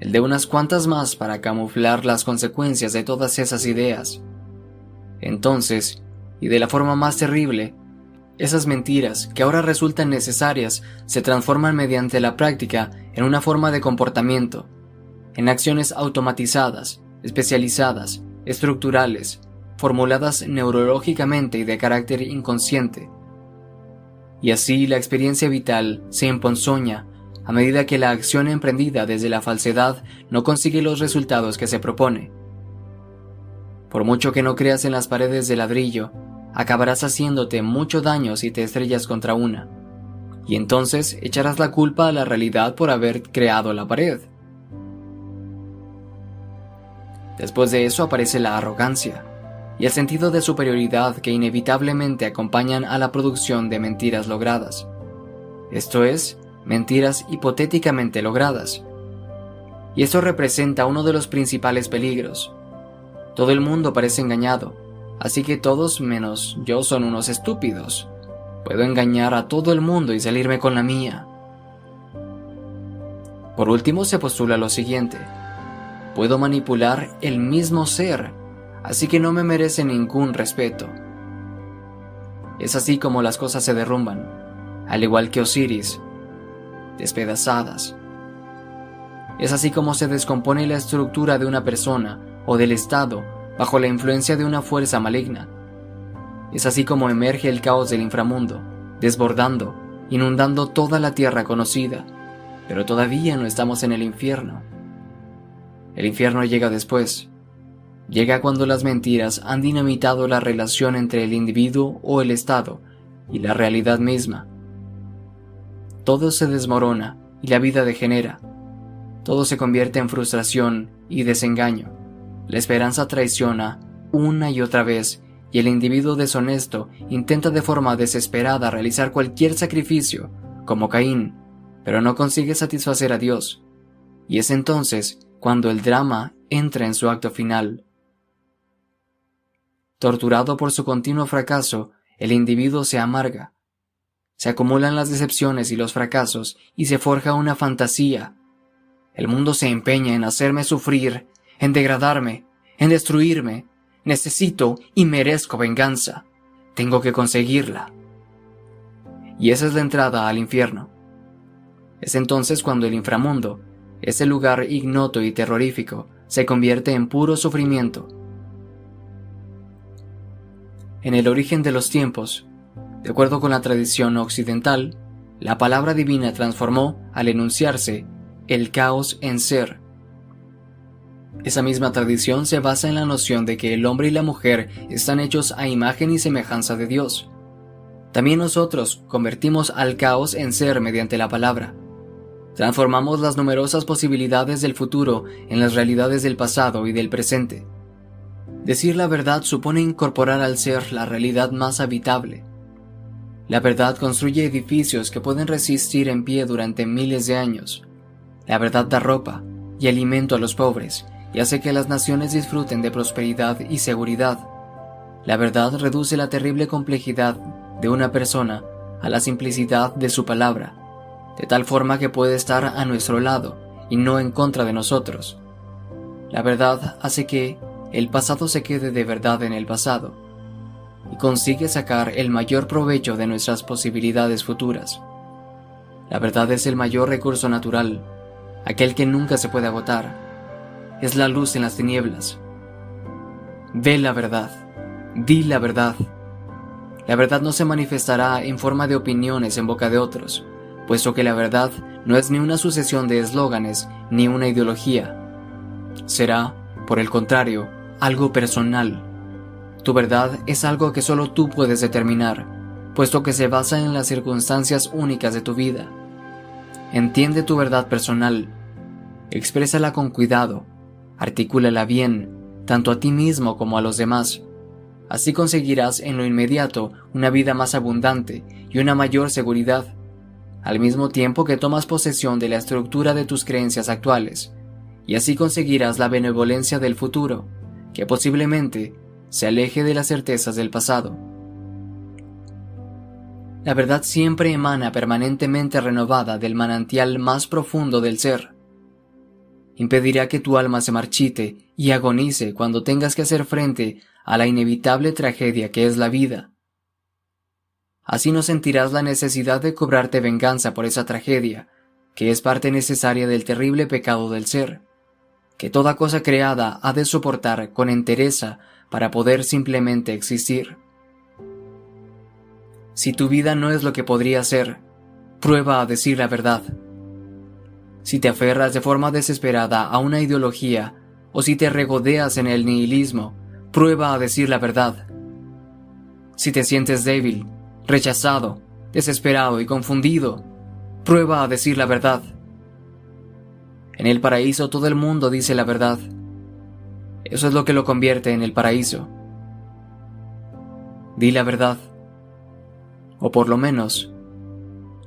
el de unas cuantas más para camuflar las consecuencias de todas esas ideas. Entonces, y de la forma más terrible, esas mentiras, que ahora resultan necesarias, se transforman mediante la práctica en una forma de comportamiento, en acciones automatizadas, especializadas, estructurales, formuladas neurológicamente y de carácter inconsciente. Y así la experiencia vital se emponzoña a medida que la acción emprendida desde la falsedad no consigue los resultados que se propone. Por mucho que no creas en las paredes de ladrillo, acabarás haciéndote mucho daño si te estrellas contra una. Y entonces echarás la culpa a la realidad por haber creado la pared. Después de eso aparece la arrogancia y el sentido de superioridad que inevitablemente acompañan a la producción de mentiras logradas. Esto es, mentiras hipotéticamente logradas. Y esto representa uno de los principales peligros. Todo el mundo parece engañado, así que todos menos yo son unos estúpidos. Puedo engañar a todo el mundo y salirme con la mía. Por último se postula lo siguiente. Puedo manipular el mismo ser, así que no me merece ningún respeto. Es así como las cosas se derrumban, al igual que Osiris, despedazadas. Es así como se descompone la estructura de una persona o del Estado bajo la influencia de una fuerza maligna. Es así como emerge el caos del inframundo, desbordando, inundando toda la tierra conocida, pero todavía no estamos en el infierno. El infierno llega después. Llega cuando las mentiras han dinamitado la relación entre el individuo o el Estado y la realidad misma. Todo se desmorona y la vida degenera. Todo se convierte en frustración y desengaño. La esperanza traiciona una y otra vez y el individuo deshonesto intenta de forma desesperada realizar cualquier sacrificio, como Caín, pero no consigue satisfacer a Dios. Y es entonces cuando el drama entra en su acto final. Torturado por su continuo fracaso, el individuo se amarga. Se acumulan las decepciones y los fracasos y se forja una fantasía. El mundo se empeña en hacerme sufrir en degradarme, en destruirme. Necesito y merezco venganza. Tengo que conseguirla. Y esa es la entrada al infierno. Es entonces cuando el inframundo, ese lugar ignoto y terrorífico, se convierte en puro sufrimiento. En el origen de los tiempos, de acuerdo con la tradición occidental, la palabra divina transformó, al enunciarse, el caos en ser, esa misma tradición se basa en la noción de que el hombre y la mujer están hechos a imagen y semejanza de Dios. También nosotros convertimos al caos en ser mediante la palabra. Transformamos las numerosas posibilidades del futuro en las realidades del pasado y del presente. Decir la verdad supone incorporar al ser la realidad más habitable. La verdad construye edificios que pueden resistir en pie durante miles de años. La verdad da ropa y alimento a los pobres y hace que las naciones disfruten de prosperidad y seguridad. La verdad reduce la terrible complejidad de una persona a la simplicidad de su palabra, de tal forma que puede estar a nuestro lado y no en contra de nosotros. La verdad hace que el pasado se quede de verdad en el pasado y consigue sacar el mayor provecho de nuestras posibilidades futuras. La verdad es el mayor recurso natural, aquel que nunca se puede agotar es la luz en las tinieblas. Ve la verdad, di la verdad. La verdad no se manifestará en forma de opiniones en boca de otros, puesto que la verdad no es ni una sucesión de eslóganes ni una ideología. Será, por el contrario, algo personal. Tu verdad es algo que solo tú puedes determinar, puesto que se basa en las circunstancias únicas de tu vida. Entiende tu verdad personal, exprésala con cuidado, articúlala bien, tanto a ti mismo como a los demás. Así conseguirás en lo inmediato una vida más abundante y una mayor seguridad, al mismo tiempo que tomas posesión de la estructura de tus creencias actuales, y así conseguirás la benevolencia del futuro, que posiblemente se aleje de las certezas del pasado. La verdad siempre emana permanentemente renovada del manantial más profundo del ser. Impedirá que tu alma se marchite y agonice cuando tengas que hacer frente a la inevitable tragedia que es la vida. Así no sentirás la necesidad de cobrarte venganza por esa tragedia, que es parte necesaria del terrible pecado del ser, que toda cosa creada ha de soportar con entereza para poder simplemente existir. Si tu vida no es lo que podría ser, prueba a decir la verdad. Si te aferras de forma desesperada a una ideología o si te regodeas en el nihilismo, prueba a decir la verdad. Si te sientes débil, rechazado, desesperado y confundido, prueba a decir la verdad. En el paraíso todo el mundo dice la verdad. Eso es lo que lo convierte en el paraíso. Di la verdad. O por lo menos,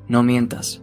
no mientas.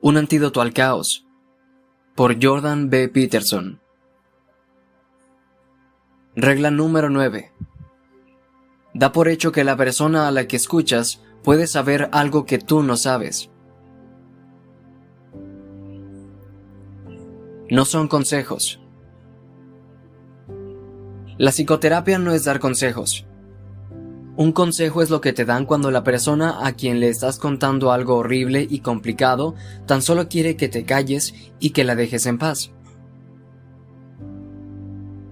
Un antídoto al caos. Por Jordan B. Peterson. Regla número 9. Da por hecho que la persona a la que escuchas puede saber algo que tú no sabes. no son consejos. La psicoterapia no es dar consejos. Un consejo es lo que te dan cuando la persona a quien le estás contando algo horrible y complicado tan solo quiere que te calles y que la dejes en paz.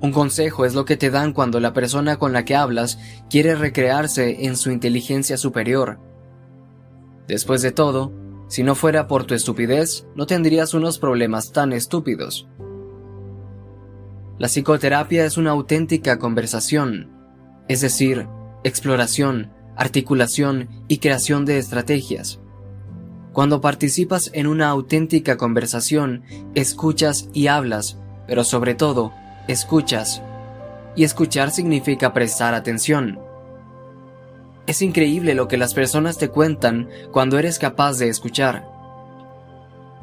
Un consejo es lo que te dan cuando la persona con la que hablas quiere recrearse en su inteligencia superior. Después de todo, si no fuera por tu estupidez, no tendrías unos problemas tan estúpidos. La psicoterapia es una auténtica conversación, es decir, exploración, articulación y creación de estrategias. Cuando participas en una auténtica conversación, escuchas y hablas, pero sobre todo, escuchas. Y escuchar significa prestar atención. Es increíble lo que las personas te cuentan cuando eres capaz de escuchar.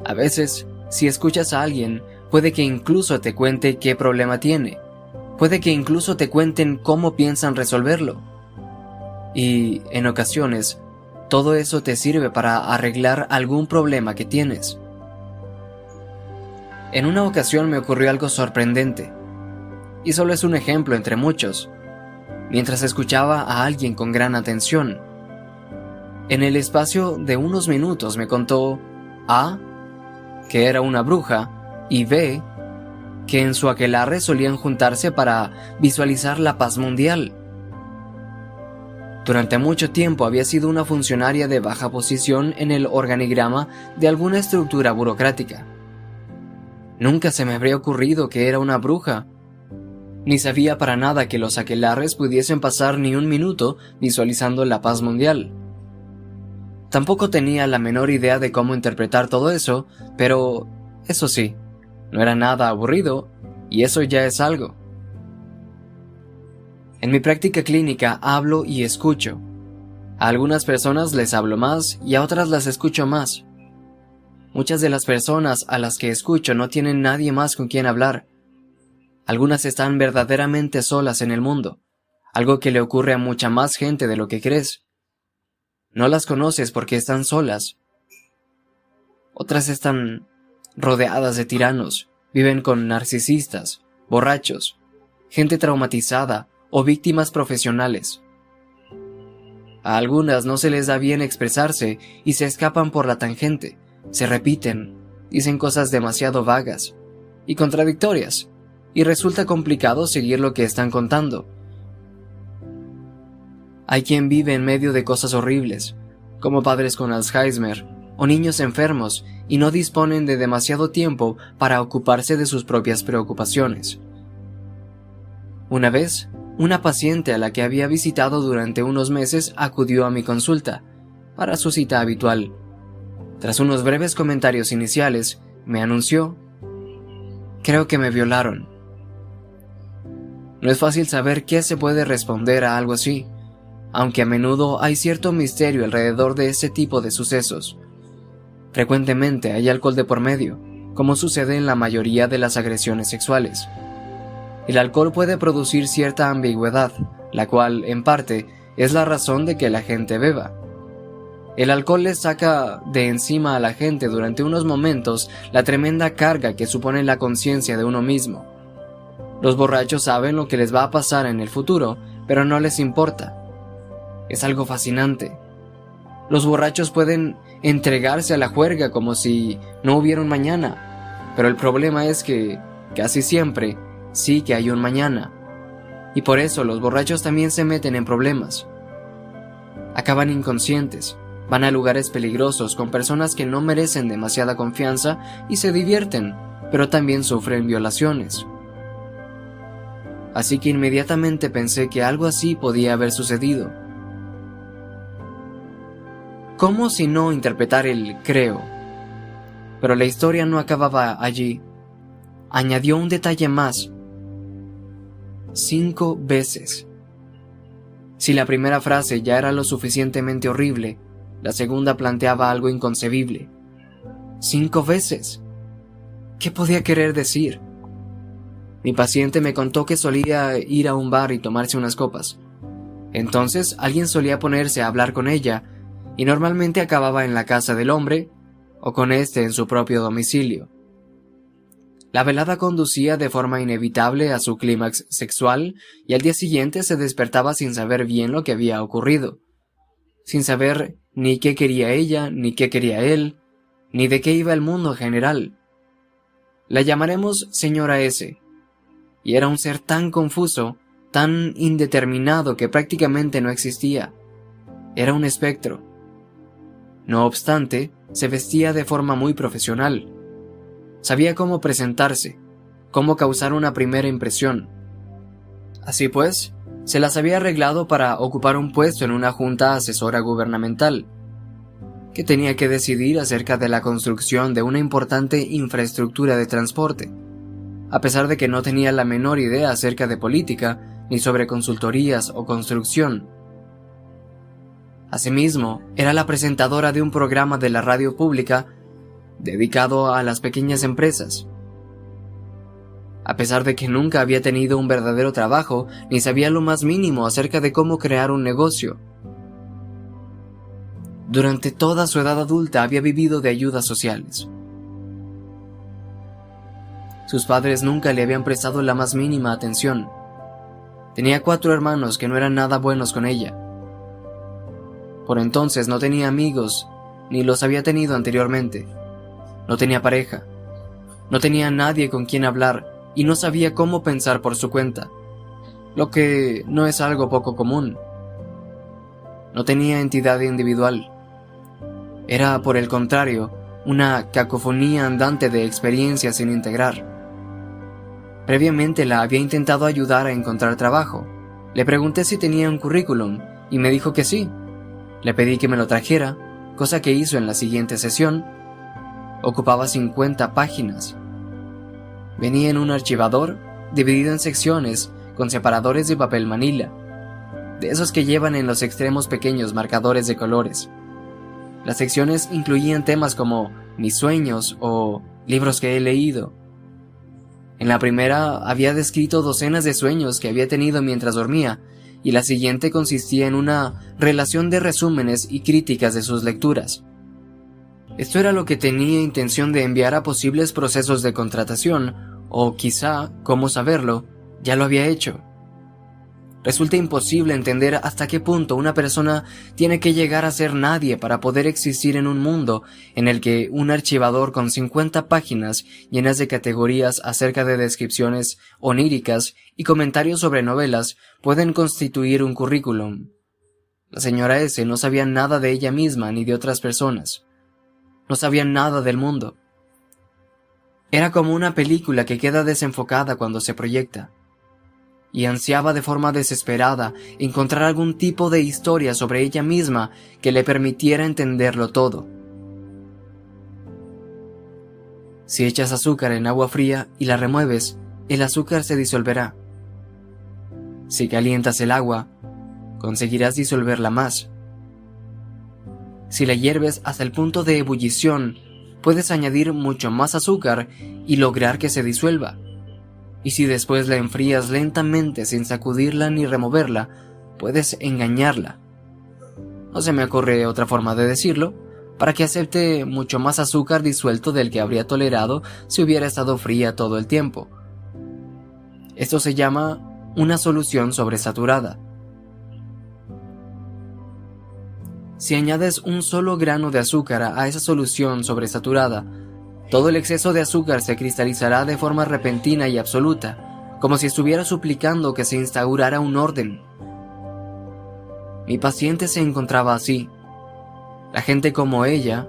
A veces, si escuchas a alguien, puede que incluso te cuente qué problema tiene. Puede que incluso te cuenten cómo piensan resolverlo. Y, en ocasiones, todo eso te sirve para arreglar algún problema que tienes. En una ocasión me ocurrió algo sorprendente. Y solo es un ejemplo entre muchos mientras escuchaba a alguien con gran atención. En el espacio de unos minutos me contó A, que era una bruja, y B, que en su aquelarre solían juntarse para visualizar la paz mundial. Durante mucho tiempo había sido una funcionaria de baja posición en el organigrama de alguna estructura burocrática. Nunca se me habría ocurrido que era una bruja, ni sabía para nada que los aquelarres pudiesen pasar ni un minuto visualizando la paz mundial. Tampoco tenía la menor idea de cómo interpretar todo eso, pero, eso sí, no era nada aburrido, y eso ya es algo. En mi práctica clínica hablo y escucho. A algunas personas les hablo más y a otras las escucho más. Muchas de las personas a las que escucho no tienen nadie más con quien hablar, Algunas están verdaderamente solas en el mundo, algo que le ocurre a mucha más gente de lo que crees. No las conoces porque están solas. Otras están rodeadas de tiranos, viven con narcisistas, borrachos, gente traumatizada o víctimas profesionales. A algunas no se les da bien expresarse y se escapan por la tangente, se repiten, dicen cosas demasiado vagas y contradictorias, y resulta complicado seguir lo que están contando. Hay quien vive en medio de cosas horribles, como padres con Alzheimer o niños enfermos y no disponen de demasiado tiempo para ocuparse de sus propias preocupaciones. Una vez, una paciente a la que había visitado durante unos meses acudió a mi consulta, para su cita habitual. Tras unos breves comentarios iniciales, me anunció, Creo que me violaron. No es fácil saber qué se puede responder a algo así, aunque a menudo hay cierto misterio alrededor de ese tipo de sucesos. Frecuentemente hay alcohol de por medio, como sucede en la mayoría de las agresiones sexuales. El alcohol puede producir cierta ambigüedad, la cual, en parte, es la razón de que la gente beba. El alcohol le saca de encima a la gente durante unos momentos la tremenda carga que supone la conciencia de uno mismo. Los borrachos saben lo que les va a pasar en el futuro, pero no les importa. Es algo fascinante. Los borrachos pueden entregarse a la juerga como si no hubiera un mañana, pero el problema es que, casi siempre, sí que hay un mañana. Y por eso los borrachos también se meten en problemas. Acaban inconscientes, van a lugares peligrosos con personas que no merecen demasiada confianza y se divierten, pero también sufren violaciones. Así que inmediatamente pensé que algo así podía haber sucedido. ¿Cómo si no interpretar el creo? Pero la historia no acababa allí. Añadió un detalle más cinco veces. Si la primera frase ya era lo suficientemente horrible, la segunda planteaba algo inconcebible. Cinco veces. ¿Qué podía querer decir? Mi paciente me contó que solía ir a un bar y tomarse unas copas. Entonces alguien solía ponerse a hablar con ella, y normalmente acababa en la casa del hombre o con éste en su propio domicilio. La velada conducía de forma inevitable a su clímax sexual y al día siguiente se despertaba sin saber bien lo que había ocurrido, sin saber ni qué quería ella, ni qué quería él, ni de qué iba el mundo en general. La llamaremos señora S. Y era un ser tan confuso, tan indeterminado que prácticamente no existía. Era un espectro. No obstante, se vestía de forma muy profesional Sabía cómo presentarse, cómo causar una primera impresión. Así pues, se las había arreglado para ocupar un puesto en una junta asesora gubernamental, que tenía que decidir acerca de la construcción de una importante infraestructura de transporte, a pesar de que no tenía la menor idea acerca de política ni sobre consultorías o construcción. Asimismo, era la presentadora de un programa de la radio pública dedicado a las pequeñas empresas. A pesar de que nunca había tenido un verdadero trabajo ni sabía lo más mínimo acerca de cómo crear un negocio. Durante toda su edad adulta había vivido de ayudas sociales. Sus padres nunca le habían prestado la más mínima atención. Tenía cuatro hermanos que no eran nada buenos con ella. Por entonces no tenía amigos, ni los había tenido anteriormente. No tenía pareja. No tenía nadie con quien hablar y no sabía cómo pensar por su cuenta, lo que no es algo poco común. No tenía entidad individual. Era, por el contrario, una cacofonía andante de experiencias sin integrar. Previamente la había intentado ayudar a encontrar trabajo. Le pregunté si tenía un currículum y me dijo que sí. Le pedí que me lo trajera, cosa que hizo en la siguiente sesión ocupaba 50 páginas. Venía en un archivador dividido en secciones con separadores de papel manila, de esos que llevan en los extremos pequeños marcadores de colores. Las secciones incluían temas como mis sueños o libros que he leído. En la primera había descrito docenas de sueños que había tenido mientras dormía, y la siguiente consistía en una relación de resúmenes y críticas de sus lecturas. Esto era lo que tenía intención de enviar a posibles procesos de contratación, o quizá, cómo saberlo, ya lo había hecho. Resulta imposible entender hasta qué punto una persona tiene que llegar a ser nadie para poder existir en un mundo en el que un archivador con 50 páginas llenas de categorías acerca de descripciones oníricas y comentarios sobre novelas pueden constituir un currículum. La señora S no sabía nada de ella misma ni de otras personas. No sabía nada del mundo. Era como una película que queda desenfocada cuando se proyecta y ansiaba de forma desesperada encontrar algún tipo de historia sobre ella misma que le permitiera entenderlo todo. Si echas azúcar en agua fría y la remueves, el azúcar se disolverá. Si calientas el agua, conseguirás disolverla más. Si la hierves hasta el punto de ebullición, puedes añadir mucho más azúcar y lograr que se disuelva y si después la enfrías lentamente sin sacudirla ni removerla, puedes engañarla. No se me ocurre otra forma de decirlo, para que acepte mucho más azúcar disuelto del que habría tolerado si hubiera estado fría todo el tiempo. Esto se llama una solución sobresaturada. Si añades un solo grano de azúcar a esa solución sobresaturada, todo el exceso de azúcar se cristalizará de forma repentina y absoluta, como si estuviera suplicando que se instaurara un orden. Mi paciente se encontraba así. La gente como ella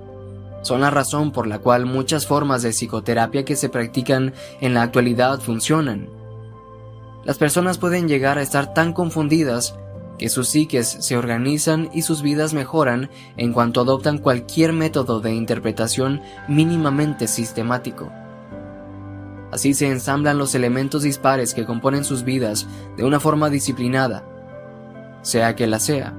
son la razón por la cual muchas formas de psicoterapia que se practican en la actualidad funcionan. Las personas pueden llegar a estar tan confundidas que sus psiques se organizan y sus vidas mejoran en cuanto adoptan cualquier método de interpretación mínimamente sistemático. Así se ensamblan los elementos dispares que componen sus vidas de una forma disciplinada, sea que la sea.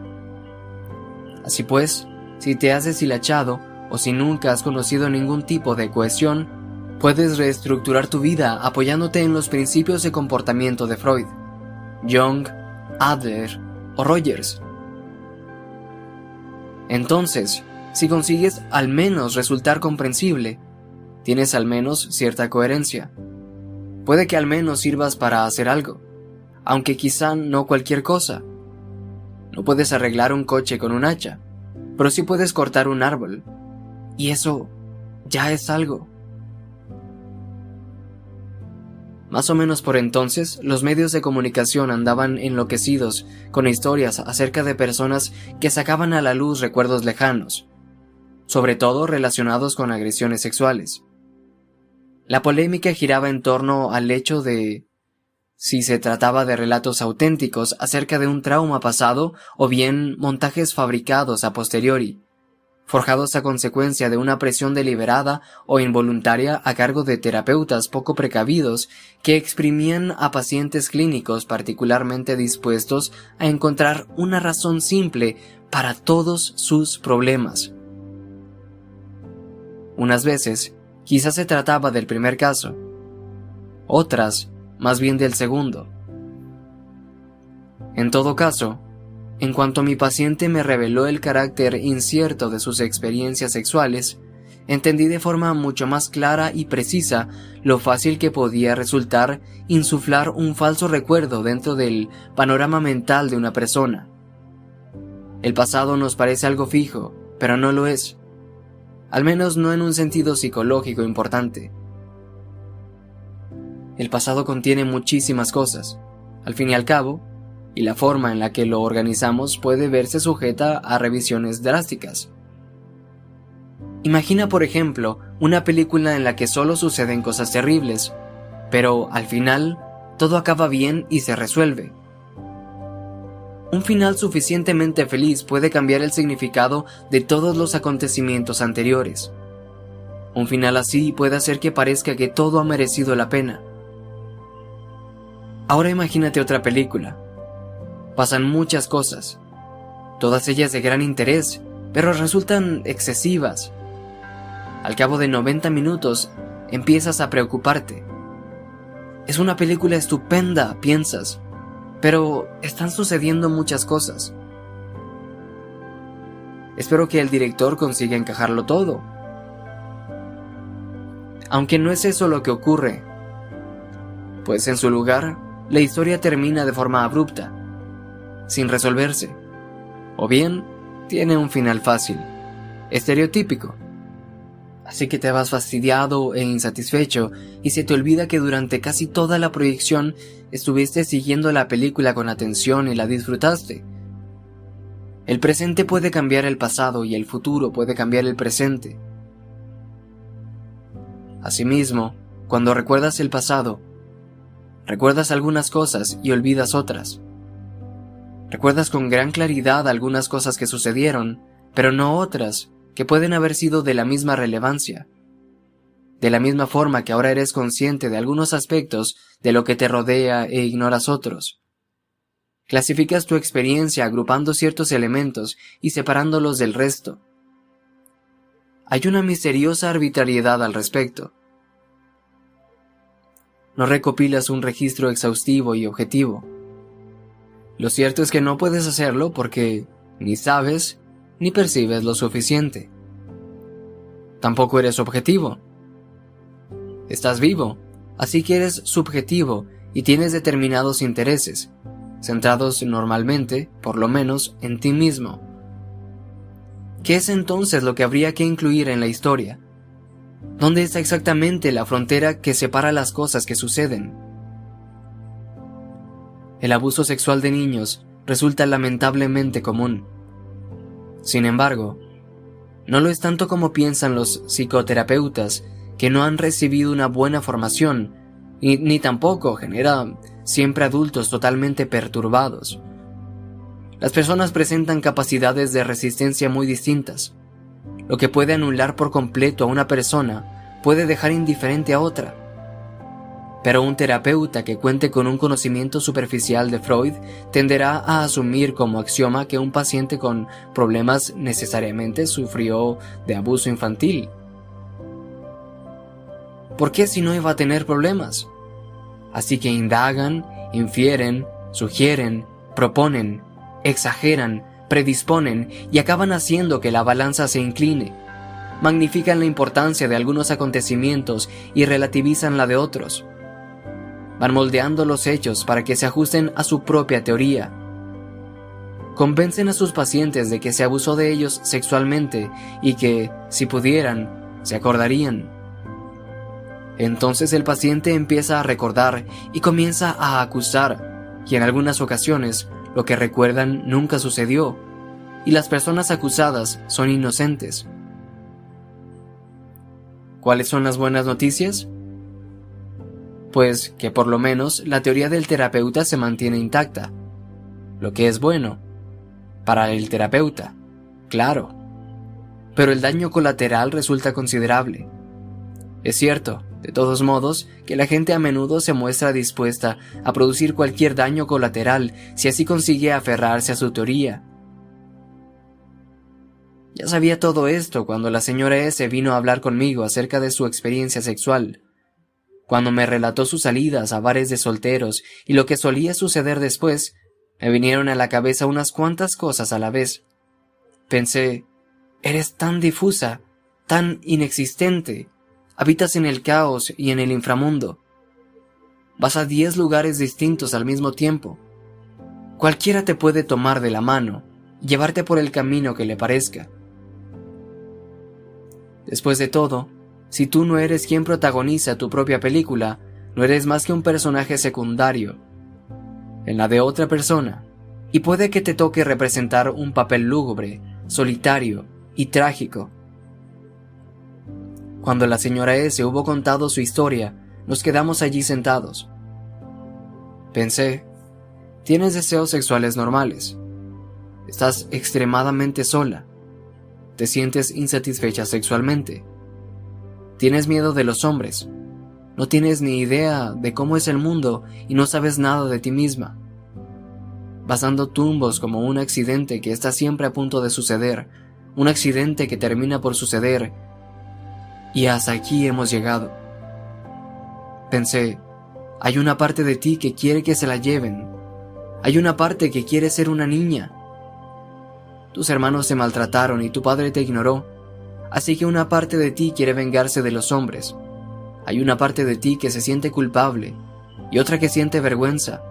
Así pues, si te has deshilachado o si nunca has conocido ningún tipo de cohesión, puedes reestructurar tu vida apoyándote en los principios de comportamiento de Freud, Jung, Adler o Rogers. Entonces, si consigues al menos resultar comprensible, tienes al menos cierta coherencia. Puede que al menos sirvas para hacer algo, aunque quizá no cualquier cosa. No puedes arreglar un coche con un hacha, pero sí puedes cortar un árbol. Y eso ya es algo. Más o menos por entonces, los medios de comunicación andaban enloquecidos con historias acerca de personas que sacaban a la luz recuerdos lejanos, sobre todo relacionados con agresiones sexuales. La polémica giraba en torno al hecho de si se trataba de relatos auténticos acerca de un trauma pasado o bien montajes fabricados a posteriori, forjados a consecuencia de una presión deliberada o involuntaria a cargo de terapeutas poco precavidos que exprimían a pacientes clínicos particularmente dispuestos a encontrar una razón simple para todos sus problemas. Unas veces, quizás se trataba del primer caso, otras, más bien del segundo. En todo caso, en cuanto mi paciente me reveló el carácter incierto de sus experiencias sexuales, entendí de forma mucho más clara y precisa lo fácil que podía resultar insuflar un falso recuerdo dentro del panorama mental de una persona. El pasado nos parece algo fijo, pero no lo es, al menos no en un sentido psicológico importante. El pasado contiene muchísimas cosas. Al fin y al cabo, y la forma en la que lo organizamos puede verse sujeta a revisiones drásticas. Imagina, por ejemplo, una película en la que solo suceden cosas terribles, pero al final todo acaba bien y se resuelve. Un final suficientemente feliz puede cambiar el significado de todos los acontecimientos anteriores. Un final así puede hacer que parezca que todo ha merecido la pena. Ahora imagínate otra película, pasan muchas cosas, todas ellas de gran interés, pero resultan excesivas. Al cabo de 90 minutos empiezas a preocuparte. Es una película estupenda, piensas, pero están sucediendo muchas cosas. Espero que el director consiga encajarlo todo. Aunque no es eso lo que ocurre, pues en su lugar, la historia termina de forma abrupta, sin resolverse, o bien tiene un final fácil, estereotípico. Así que te vas fastidiado e insatisfecho y se te olvida que durante casi toda la proyección estuviste siguiendo la película con atención y la disfrutaste el presente puede cambiar el pasado y el futuro puede cambiar el presente. Asimismo, cuando recuerdas el pasado, recuerdas algunas cosas y olvidas otras. Recuerdas con gran claridad algunas cosas que sucedieron, pero no otras que pueden haber sido de la misma relevancia. De la misma forma que ahora eres consciente de algunos aspectos de lo que te rodea e ignoras otros. Clasificas tu experiencia agrupando ciertos elementos y separándolos del resto. Hay una misteriosa arbitrariedad al respecto. No recopilas un registro exhaustivo y objetivo. Lo cierto es que no puedes hacerlo porque ni sabes ni percibes lo suficiente. Tampoco eres objetivo. Estás vivo, así que eres subjetivo y tienes determinados intereses, centrados normalmente, por lo menos, en ti mismo. ¿Qué es entonces lo que habría que incluir en la historia? ¿Dónde está exactamente la frontera que separa las cosas que suceden? El abuso sexual de niños resulta lamentablemente común. Sin embargo, no lo es tanto como piensan los psicoterapeutas que no han recibido una buena formación, ni tampoco genera siempre adultos totalmente perturbados. Las personas presentan capacidades de resistencia muy distintas. Lo que puede anular por completo a una persona puede dejar indiferente a otra. Pero un terapeuta que cuente con un conocimiento superficial de Freud tenderá a asumir como axioma que un paciente con problemas necesariamente sufrió de abuso infantil. ¿Por qué si no iba a tener problemas? Así que indagan, infieren, sugieren, proponen, exageran, predisponen y acaban haciendo que la balanza se incline. Magnifican la importancia de algunos acontecimientos y relativizan la de otros. Van moldeando los hechos para que se ajusten a su propia teoría. Convencen a sus pacientes de que se abusó de ellos sexualmente y que, si pudieran, se acordarían. Entonces el paciente empieza a recordar y comienza a acusar, y en algunas ocasiones lo que recuerdan nunca sucedió, y las personas acusadas son inocentes. ¿Cuáles son las buenas noticias? Pues que por lo menos la teoría del terapeuta se mantiene intacta, lo que es bueno, para el terapeuta, claro, pero el daño colateral resulta considerable. Es cierto, de todos modos, que la gente a menudo se muestra dispuesta a producir cualquier daño colateral si así consigue aferrarse a su teoría. Ya sabía todo esto cuando la señora S vino a hablar conmigo acerca de su experiencia sexual. Cuando me relató sus salidas a bares de solteros y lo que solía suceder después, me vinieron a la cabeza unas cuantas cosas a la vez. Pensé, eres tan difusa, tan inexistente, Habitas en el caos y en el inframundo. Vas a diez lugares distintos al mismo tiempo. Cualquiera te puede tomar de la mano llevarte por el camino que le parezca. Después de todo, si tú no eres quien protagoniza tu propia película, no eres más que un personaje secundario en la de otra persona, y puede que te toque representar un papel lúgubre, solitario y trágico cuando la señora S hubo contado su historia, nos quedamos allí sentados. Pensé, tienes deseos sexuales normales. Estás extremadamente sola. Te sientes insatisfecha sexualmente. Tienes miedo de los hombres. No tienes ni idea de cómo es el mundo y no sabes nada de ti misma. Vas tumbos como un accidente que está siempre a punto de suceder, un accidente que termina por suceder y hasta aquí hemos llegado. Pensé, Hay una parte de ti que quiere que se la lleven. Hay una parte que quiere ser una niña. Tus hermanos te maltrataron y tu padre te ignoró, así que una parte de ti quiere vengarse de los hombres. Hay una parte de ti que se siente culpable y otra que siente vergüenza.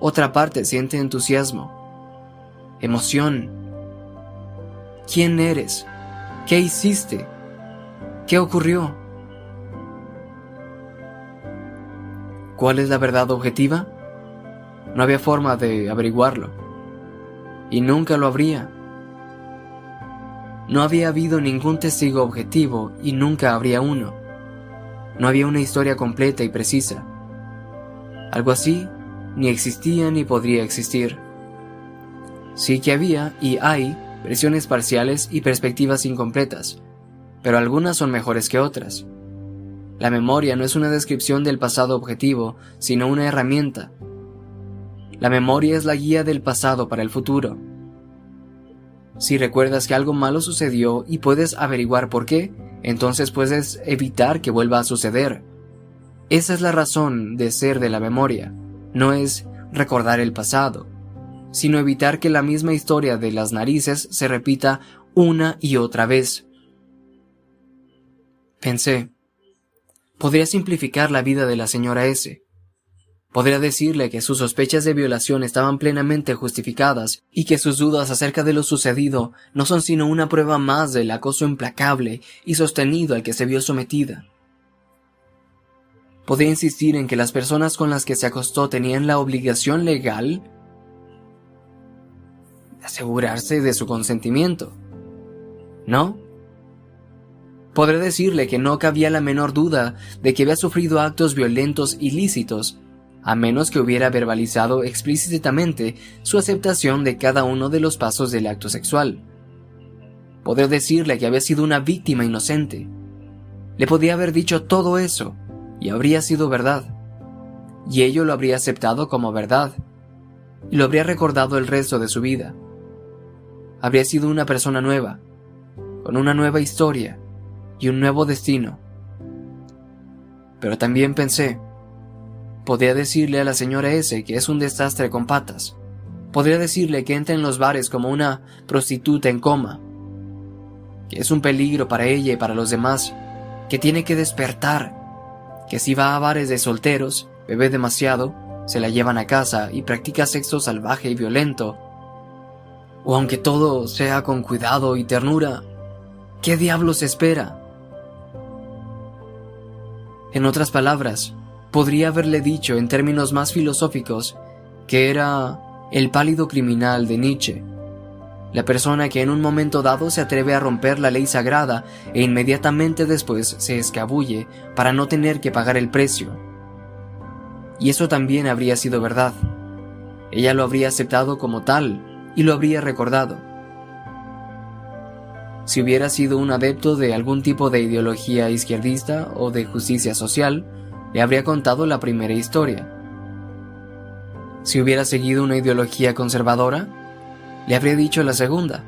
Otra parte siente entusiasmo, emoción. ¿Quién eres? ¿Qué hiciste? ¿Qué ocurrió? ¿Cuál es la verdad objetiva? No había forma de averiguarlo. Y nunca lo habría. No había habido ningún testigo objetivo y nunca habría uno. No había una historia completa y precisa. Algo así ni existía ni podría existir. Sí que había y hay versiones parciales y perspectivas incompletas, pero algunas son mejores que otras. La memoria no es una descripción del pasado objetivo, sino una herramienta. La memoria es la guía del pasado para el futuro. Si recuerdas que algo malo sucedió y puedes averiguar por qué, entonces puedes evitar que vuelva a suceder. Esa es la razón de ser de la memoria, no es recordar el pasado, sino evitar que la misma historia de las narices se repita una y otra vez. Pensé, podría simplificar la vida de la señora S. Podría decirle que sus sospechas de violación estaban plenamente justificadas y que sus dudas acerca de lo sucedido no son sino una prueba más del acoso implacable y sostenido al que se vio sometida. Podría insistir en que las personas con las que se acostó tenían la obligación legal de asegurarse de su consentimiento. ¿No? Podré decirle que no cabía la menor duda de que había sufrido actos violentos ilícitos, a menos que hubiera verbalizado explícitamente su aceptación de cada uno de los pasos del acto sexual. Podré decirle que había sido una víctima inocente. Le podía haber dicho todo eso, y habría sido verdad. Y ello lo habría aceptado como verdad, y lo habría recordado el resto de su vida. Habría sido una persona nueva, con una nueva historia, y un nuevo destino. Pero también pensé, podría decirle a la señora S que es un desastre con patas. Podría decirle que entra en los bares como una prostituta en coma, que es un peligro para ella y para los demás, que tiene que despertar, que si va a bares de solteros, bebe demasiado, se la llevan a casa y practica sexo salvaje y violento. O aunque todo sea con cuidado y ternura, ¿qué diablos espera? En otras palabras, podría haberle dicho en términos más filosóficos que era el pálido criminal de Nietzsche, la persona que en un momento dado se atreve a romper la ley sagrada e inmediatamente después se escabulle para no tener que pagar el precio. Y eso también habría sido verdad. Ella lo habría aceptado como tal y lo habría recordado. Si hubiera sido un adepto de algún tipo de ideología izquierdista o de justicia social, le habría contado la primera historia. Si hubiera seguido una ideología conservadora, le habría dicho la segunda.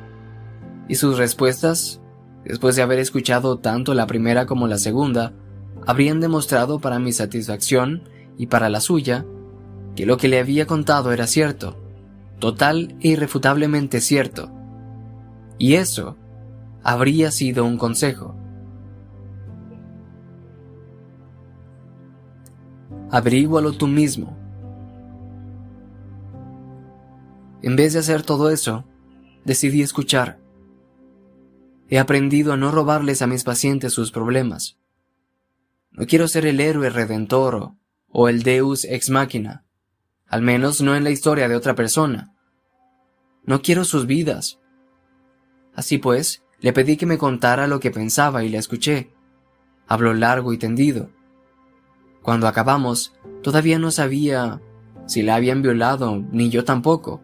Y sus respuestas, después de haber escuchado tanto la primera como la segunda, habrían demostrado para mi satisfacción y para la suya que lo que le había contado era cierto, total e irrefutablemente cierto. Y eso habría sido un consejo. Averígualo tú mismo. En vez de hacer todo eso, decidí escuchar. He aprendido a no robarles a mis pacientes sus problemas. No quiero ser el héroe redentor o el deus ex machina, al menos no en la historia de otra persona. No quiero sus vidas. Así pues, le pedí que me contara lo que pensaba y le escuché. Habló largo y tendido. Cuando acabamos, todavía no sabía si la habían violado, ni yo tampoco.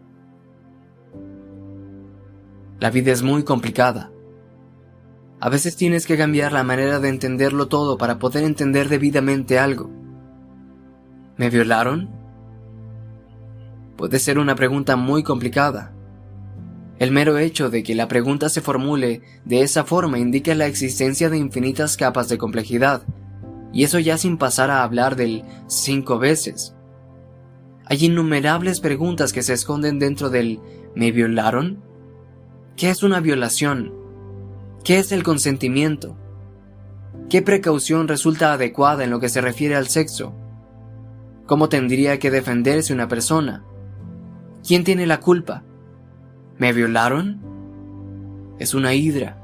La vida es muy complicada. A veces tienes que cambiar la manera de entenderlo todo para poder entender debidamente algo. ¿Me violaron? Puede ser una pregunta muy complicada, el mero hecho de que la pregunta se formule de esa forma indica la existencia de infinitas capas de complejidad, Y eso ya sin pasar a hablar del cinco veces. Hay innumerables preguntas que se esconden dentro del ¿me violaron? ¿Qué es una violación? ¿Qué es el consentimiento? ¿Qué precaución resulta adecuada en lo que se refiere al sexo? ¿Cómo tendría que defenderse una persona? ¿Quién tiene la culpa? ¿Me violaron? Es una hidra.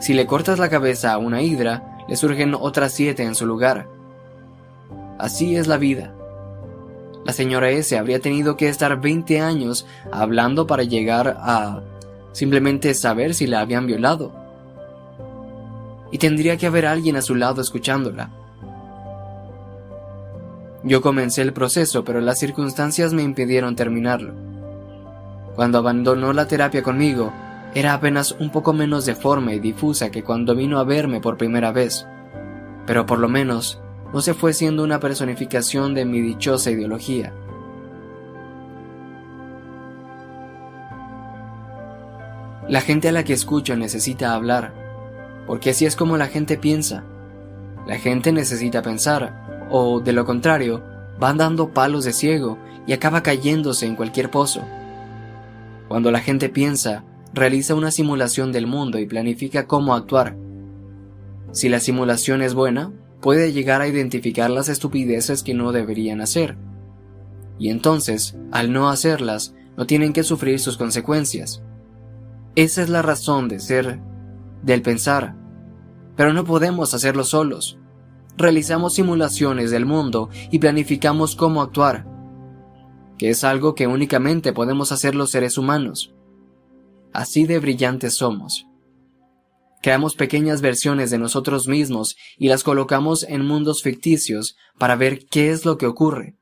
Si le cortas la cabeza a una hidra, le surgen otras siete en su lugar. Así es la vida. La señora S habría tenido que estar 20 años hablando para llegar a simplemente saber si la habían violado. Y tendría que haber alguien a su lado escuchándola. Yo comencé el proceso, pero las circunstancias me impidieron terminarlo. Cuando abandonó la terapia conmigo, era apenas un poco menos deforme y difusa que cuando vino a verme por primera vez, pero por lo menos no se fue siendo una personificación de mi dichosa ideología. La gente a la que escucho necesita hablar, porque así es como la gente piensa. La gente necesita pensar, o de lo contrario, van dando palos de ciego y acaba cayéndose en cualquier pozo. Cuando la gente piensa, realiza una simulación del mundo y planifica cómo actuar. Si la simulación es buena, puede llegar a identificar las estupideces que no deberían hacer. Y entonces, al no hacerlas, no tienen que sufrir sus consecuencias. Esa es la razón de ser, del pensar. Pero no podemos hacerlo solos. Realizamos simulaciones del mundo y planificamos cómo actuar, que es algo que únicamente podemos hacer los seres humanos. Así de brillantes somos. Creamos pequeñas versiones de nosotros mismos y las colocamos en mundos ficticios para ver qué es lo que ocurre.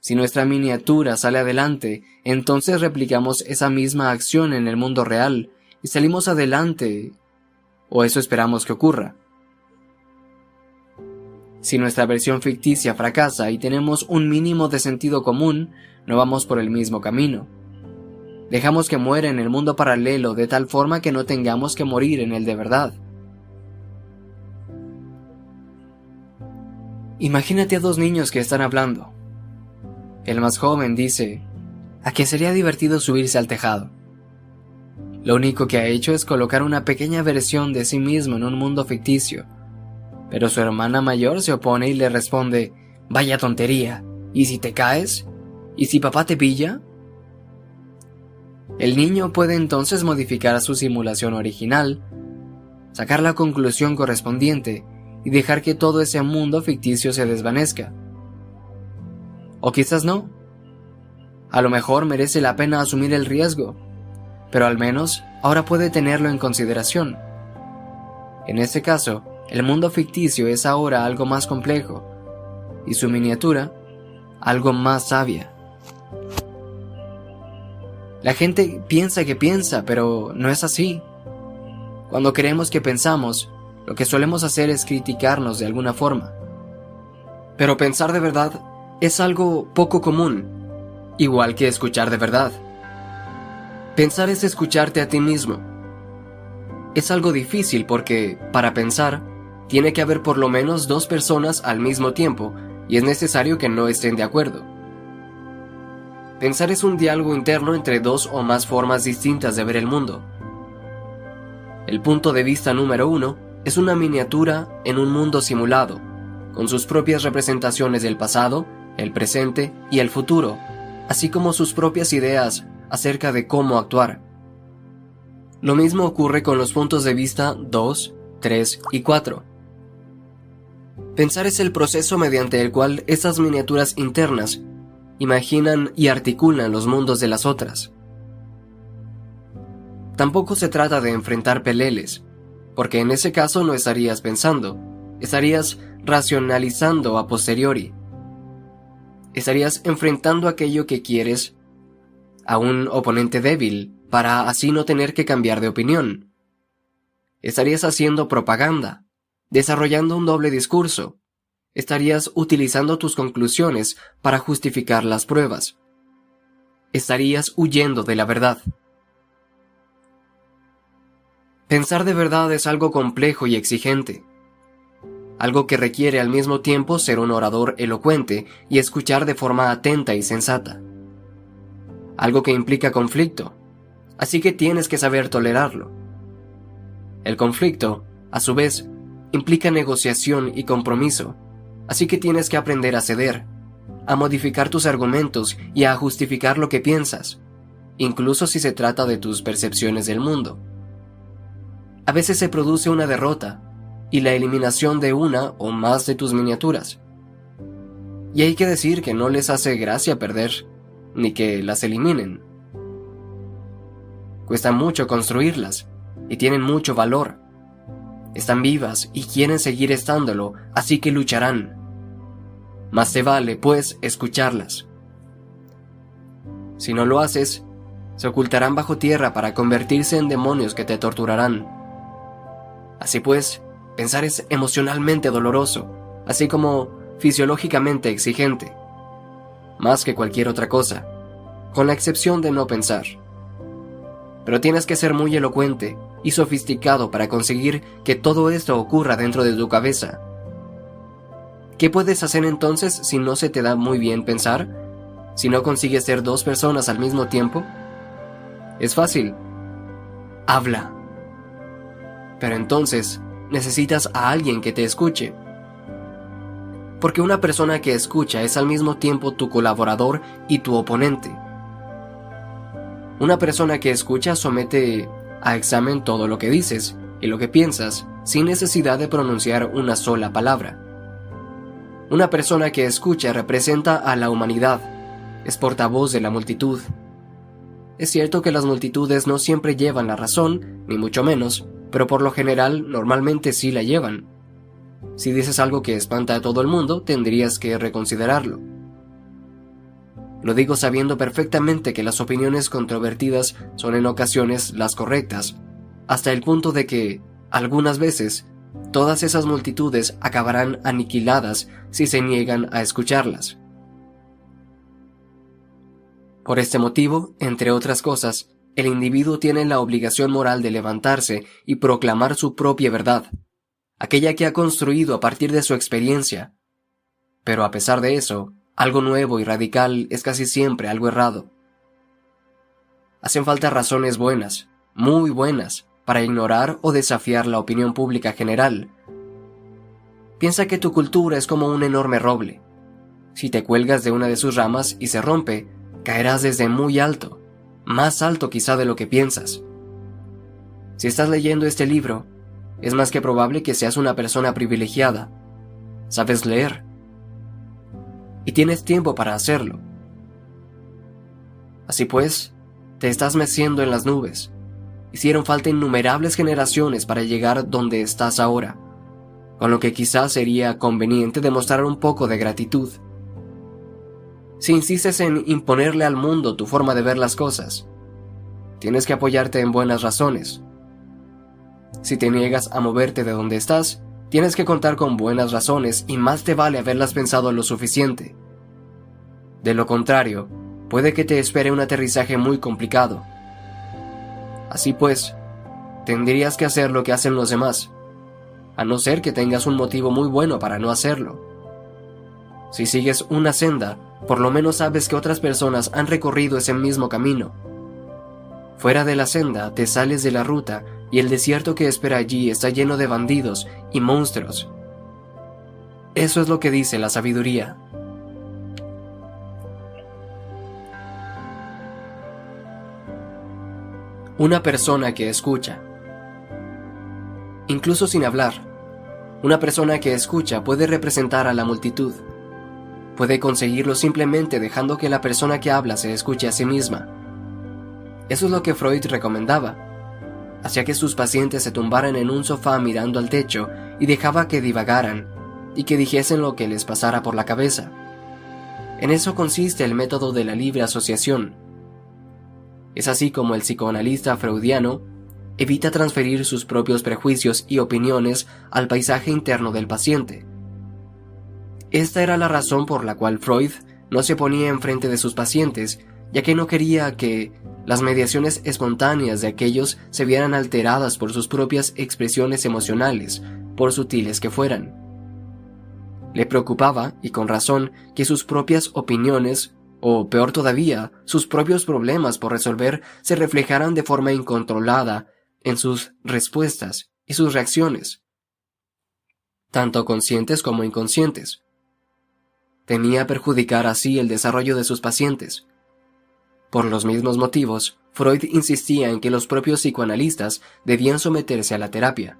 Si nuestra miniatura sale adelante, entonces replicamos esa misma acción en el mundo real y salimos adelante. O eso esperamos que ocurra. Si nuestra versión ficticia fracasa y tenemos un mínimo de sentido común, no vamos por el mismo camino. Dejamos que muera en el mundo paralelo de tal forma que no tengamos que morir en el de verdad. Imagínate a dos niños que están hablando. El más joven dice, a que sería divertido subirse al tejado. Lo único que ha hecho es colocar una pequeña versión de sí mismo en un mundo ficticio. Pero su hermana mayor se opone y le responde, vaya tontería, ¿y si te caes? ¿Y si papá te pilla? El niño puede entonces modificar su simulación original, sacar la conclusión correspondiente y dejar que todo ese mundo ficticio se desvanezca. O quizás no. A lo mejor merece la pena asumir el riesgo, pero al menos ahora puede tenerlo en consideración. En ese caso, el mundo ficticio es ahora algo más complejo y su miniatura algo más sabia. La gente piensa que piensa, pero no es así. Cuando creemos que pensamos, lo que solemos hacer es criticarnos de alguna forma. Pero pensar de verdad es algo poco común, igual que escuchar de verdad. Pensar es escucharte a ti mismo. Es algo difícil porque, para pensar, tiene que haber por lo menos dos personas al mismo tiempo y es necesario que no estén de acuerdo. Pensar es un diálogo interno entre dos o más formas distintas de ver el mundo. El punto de vista número uno es una miniatura en un mundo simulado, con sus propias representaciones del pasado, el presente y el futuro, así como sus propias ideas acerca de cómo actuar. Lo mismo ocurre con los puntos de vista 2, 3 y 4. Pensar es el proceso mediante el cual esas miniaturas internas imaginan y articulan los mundos de las otras. Tampoco se trata de enfrentar peleles, porque en ese caso no estarías pensando, estarías racionalizando a posteriori. Estarías enfrentando aquello que quieres a un oponente débil para así no tener que cambiar de opinión. Estarías haciendo propaganda, desarrollando un doble discurso, estarías utilizando tus conclusiones para justificar las pruebas. Estarías huyendo de la verdad. Pensar de verdad es algo complejo y exigente, algo que requiere al mismo tiempo ser un orador elocuente y escuchar de forma atenta y sensata. Algo que implica conflicto, así que tienes que saber tolerarlo. El conflicto, a su vez, implica negociación y compromiso, así que tienes que aprender a ceder, a modificar tus argumentos y a justificar lo que piensas, incluso si se trata de tus percepciones del mundo. A veces se produce una derrota y la eliminación de una o más de tus miniaturas. Y hay que decir que no les hace gracia perder, ni que las eliminen. Cuesta mucho construirlas y tienen mucho valor. Están vivas y quieren seguir estándolo, así que lucharán. Más te vale, pues, escucharlas. Si no lo haces, se ocultarán bajo tierra para convertirse en demonios que te torturarán. Así pues, pensar es emocionalmente doloroso, así como fisiológicamente exigente, más que cualquier otra cosa, con la excepción de no pensar. Pero tienes que ser muy elocuente y sofisticado para conseguir que todo esto ocurra dentro de tu cabeza. ¿Qué puedes hacer entonces si no se te da muy bien pensar? ¿Si no consigues ser dos personas al mismo tiempo? Es fácil. Habla. Pero entonces necesitas a alguien que te escuche. Porque una persona que escucha es al mismo tiempo tu colaborador y tu oponente. Una persona que escucha somete a examen todo lo que dices y lo que piensas sin necesidad de pronunciar una sola palabra. Una persona que escucha representa a la humanidad, es portavoz de la multitud. Es cierto que las multitudes no siempre llevan la razón, ni mucho menos, pero por lo general normalmente sí la llevan. Si dices algo que espanta a todo el mundo, tendrías que reconsiderarlo. Lo digo sabiendo perfectamente que las opiniones controvertidas son en ocasiones las correctas, hasta el punto de que, algunas veces, todas esas multitudes acabarán aniquiladas si se niegan a escucharlas. Por este motivo, entre otras cosas, el individuo tiene la obligación moral de levantarse y proclamar su propia verdad, aquella que ha construido a partir de su experiencia. Pero a pesar de eso, algo nuevo y radical es casi siempre algo errado. Hacen falta razones buenas, muy buenas, para ignorar o desafiar la opinión pública general. Piensa que tu cultura es como un enorme roble. Si te cuelgas de una de sus ramas y se rompe, caerás desde muy alto más alto quizá de lo que piensas. Si estás leyendo este libro, es más que probable que seas una persona privilegiada. Sabes leer. Y tienes tiempo para hacerlo. Así pues, te estás meciendo en las nubes. Hicieron falta innumerables generaciones para llegar donde estás ahora, con lo que quizás sería conveniente demostrar un poco de gratitud si insistes en imponerle al mundo tu forma de ver las cosas. Tienes que apoyarte en buenas razones. Si te niegas a moverte de donde estás, tienes que contar con buenas razones y más te vale haberlas pensado lo suficiente. De lo contrario, puede que te espere un aterrizaje muy complicado. Así pues, tendrías que hacer lo que hacen los demás, a no ser que tengas un motivo muy bueno para no hacerlo. Si sigues una senda, por lo menos sabes que otras personas han recorrido ese mismo camino. Fuera de la senda, te sales de la ruta y el desierto que espera allí está lleno de bandidos y monstruos. Eso es lo que dice la sabiduría. Una persona que escucha. Incluso sin hablar, una persona que escucha puede representar a la multitud. Puede conseguirlo simplemente dejando que la persona que habla se escuche a sí misma. Eso es lo que Freud recomendaba. Hacía que sus pacientes se tumbaran en un sofá mirando al techo y dejaba que divagaran y que dijesen lo que les pasara por la cabeza. En eso consiste el método de la libre asociación. Es así como el psicoanalista freudiano evita transferir sus propios prejuicios y opiniones al paisaje interno del paciente esta era la razón por la cual Freud no se ponía enfrente de sus pacientes, ya que no quería que las mediaciones espontáneas de aquellos se vieran alteradas por sus propias expresiones emocionales, por sutiles que fueran. Le preocupaba, y con razón, que sus propias opiniones, o peor todavía, sus propios problemas por resolver, se reflejaran de forma incontrolada en sus respuestas y sus reacciones, tanto conscientes como inconscientes. Tenía perjudicar así el desarrollo de sus pacientes. Por los mismos motivos, Freud insistía en que los propios psicoanalistas debían someterse a la terapia.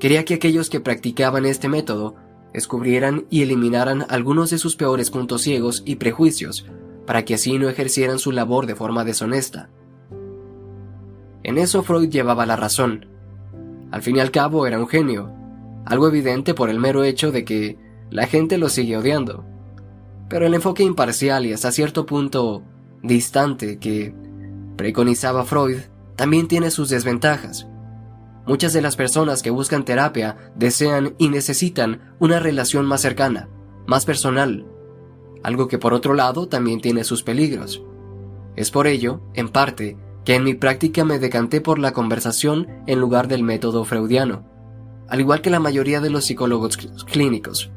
Quería que aquellos que practicaban este método descubrieran y eliminaran algunos de sus peores puntos ciegos y prejuicios, para que así no ejercieran su labor de forma deshonesta. En eso Freud llevaba la razón. Al fin y al cabo era un genio, algo evidente por el mero hecho de que la gente lo sigue odiando. Pero el enfoque imparcial y hasta cierto punto distante que preconizaba Freud también tiene sus desventajas. Muchas de las personas que buscan terapia desean y necesitan una relación más cercana, más personal, algo que por otro lado también tiene sus peligros. Es por ello, en parte, que en mi práctica me decanté por la conversación en lugar del método freudiano, al igual que la mayoría de los psicólogos clínicos.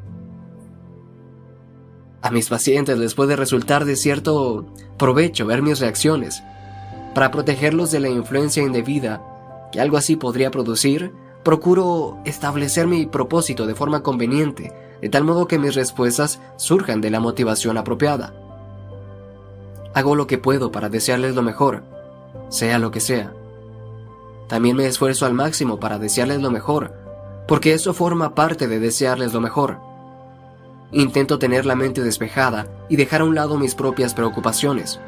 A mis pacientes les puede resultar de cierto provecho ver mis reacciones. Para protegerlos de la influencia indebida que algo así podría producir, procuro establecer mi propósito de forma conveniente, de tal modo que mis respuestas surjan de la motivación apropiada. Hago lo que puedo para desearles lo mejor, sea lo que sea. También me esfuerzo al máximo para desearles lo mejor, porque eso forma parte de desearles lo mejor. Intento tener la mente despejada y dejar a un lado mis propias preocupaciones.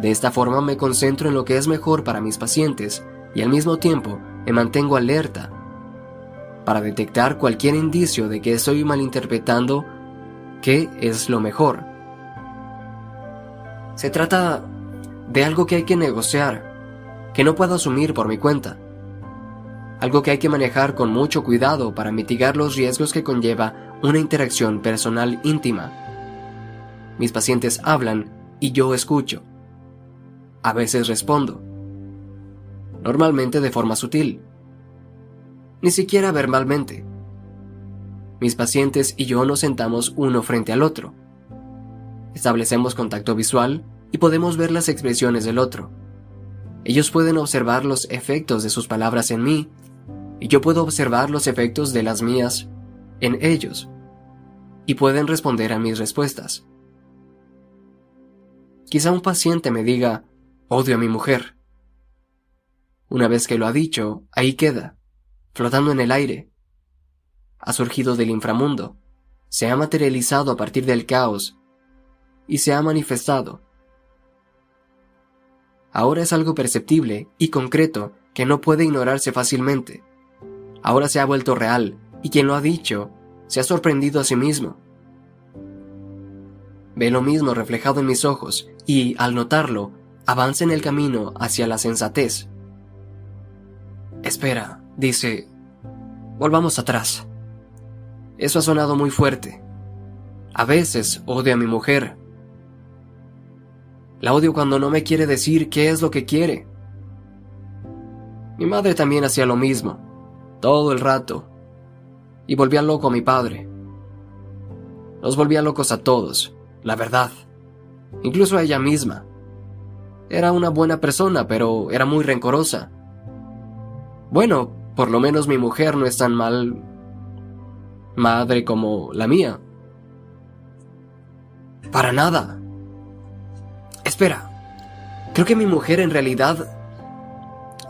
De esta forma me concentro en lo que es mejor para mis pacientes y al mismo tiempo me mantengo alerta para detectar cualquier indicio de que estoy malinterpretando qué es lo mejor. Se trata de algo que hay que negociar, que no puedo asumir por mi cuenta. Algo que hay que manejar con mucho cuidado para mitigar los riesgos que conlleva una interacción personal íntima. Mis pacientes hablan y yo escucho. A veces respondo. Normalmente de forma sutil. Ni siquiera verbalmente. Mis pacientes y yo nos sentamos uno frente al otro. Establecemos contacto visual y podemos ver las expresiones del otro. Ellos pueden observar los efectos de sus palabras en mí y yo puedo observar los efectos de las mías en ellos y pueden responder a mis respuestas. Quizá un paciente me diga, odio a mi mujer. Una vez que lo ha dicho, ahí queda, flotando en el aire. Ha surgido del inframundo, se ha materializado a partir del caos y se ha manifestado. Ahora es algo perceptible y concreto que no puede ignorarse fácilmente. Ahora se ha vuelto real y quien lo ha dicho se ha sorprendido a sí mismo. Ve lo mismo reflejado en mis ojos y, al notarlo, avanza en el camino hacia la sensatez. Espera, dice, volvamos atrás. Eso ha sonado muy fuerte. A veces odio a mi mujer. La odio cuando no me quiere decir qué es lo que quiere. Mi madre también hacía lo mismo, todo el rato, y volvía loco a mi padre. Nos volvía locos a todos, la verdad, incluso a ella misma. Era una buena persona, pero era muy rencorosa. Bueno, por lo menos mi mujer no es tan mal madre como la mía. Para nada. Espera, creo que mi mujer en realidad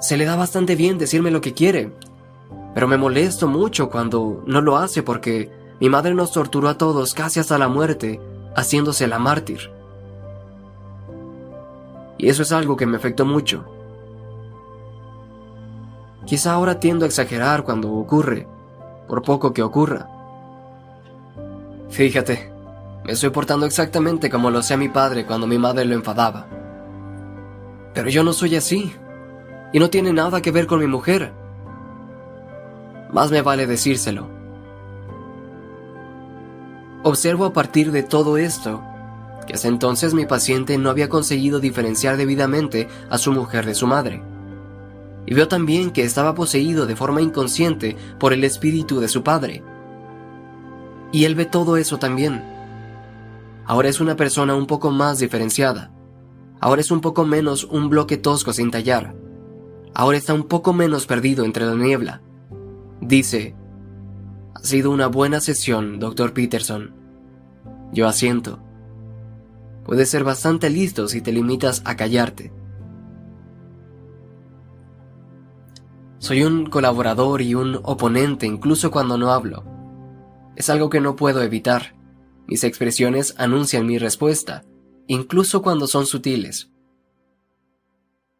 se le da bastante bien decirme lo que quiere, pero me molesto mucho cuando no lo hace porque mi madre nos torturó a todos casi hasta la muerte, haciéndose la mártir. Y eso es algo que me afectó mucho. Quizá ahora tiendo a exagerar cuando ocurre, por poco que ocurra. Fíjate, me estoy portando exactamente como lo hacía mi padre cuando mi madre lo enfadaba. Pero yo no soy así, y no tiene nada que ver con mi mujer más me vale decírselo. Observo a partir de todo esto que hasta entonces mi paciente no había conseguido diferenciar debidamente a su mujer de su madre. Y veo también que estaba poseído de forma inconsciente por el espíritu de su padre. Y él ve todo eso también. Ahora es una persona un poco más diferenciada. Ahora es un poco menos un bloque tosco sin tallar. Ahora está un poco menos perdido entre la niebla. Dice, ha sido una buena sesión, doctor Peterson. Yo asiento. Puedes ser bastante listo si te limitas a callarte. Soy un colaborador y un oponente incluso cuando no hablo. Es algo que no puedo evitar. Mis expresiones anuncian mi respuesta, incluso cuando son sutiles.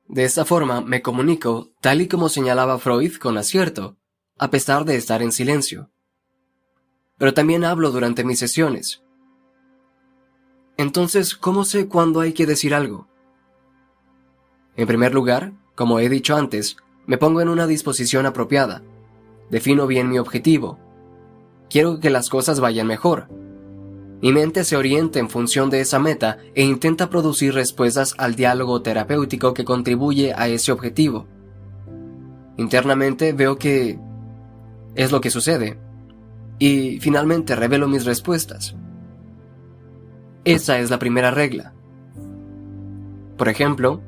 De esta forma me comunico, tal y como señalaba Freud con acierto, a pesar de estar en silencio. Pero también hablo durante mis sesiones. Entonces, ¿cómo sé cuándo hay que decir algo? En primer lugar, como he dicho antes, me pongo en una disposición apropiada. Defino bien mi objetivo. Quiero que las cosas vayan mejor. Mi mente se orienta en función de esa meta e intenta producir respuestas al diálogo terapéutico que contribuye a ese objetivo. Internamente veo que es lo que sucede y finalmente revelo mis respuestas. Esa es la primera regla. Por ejemplo,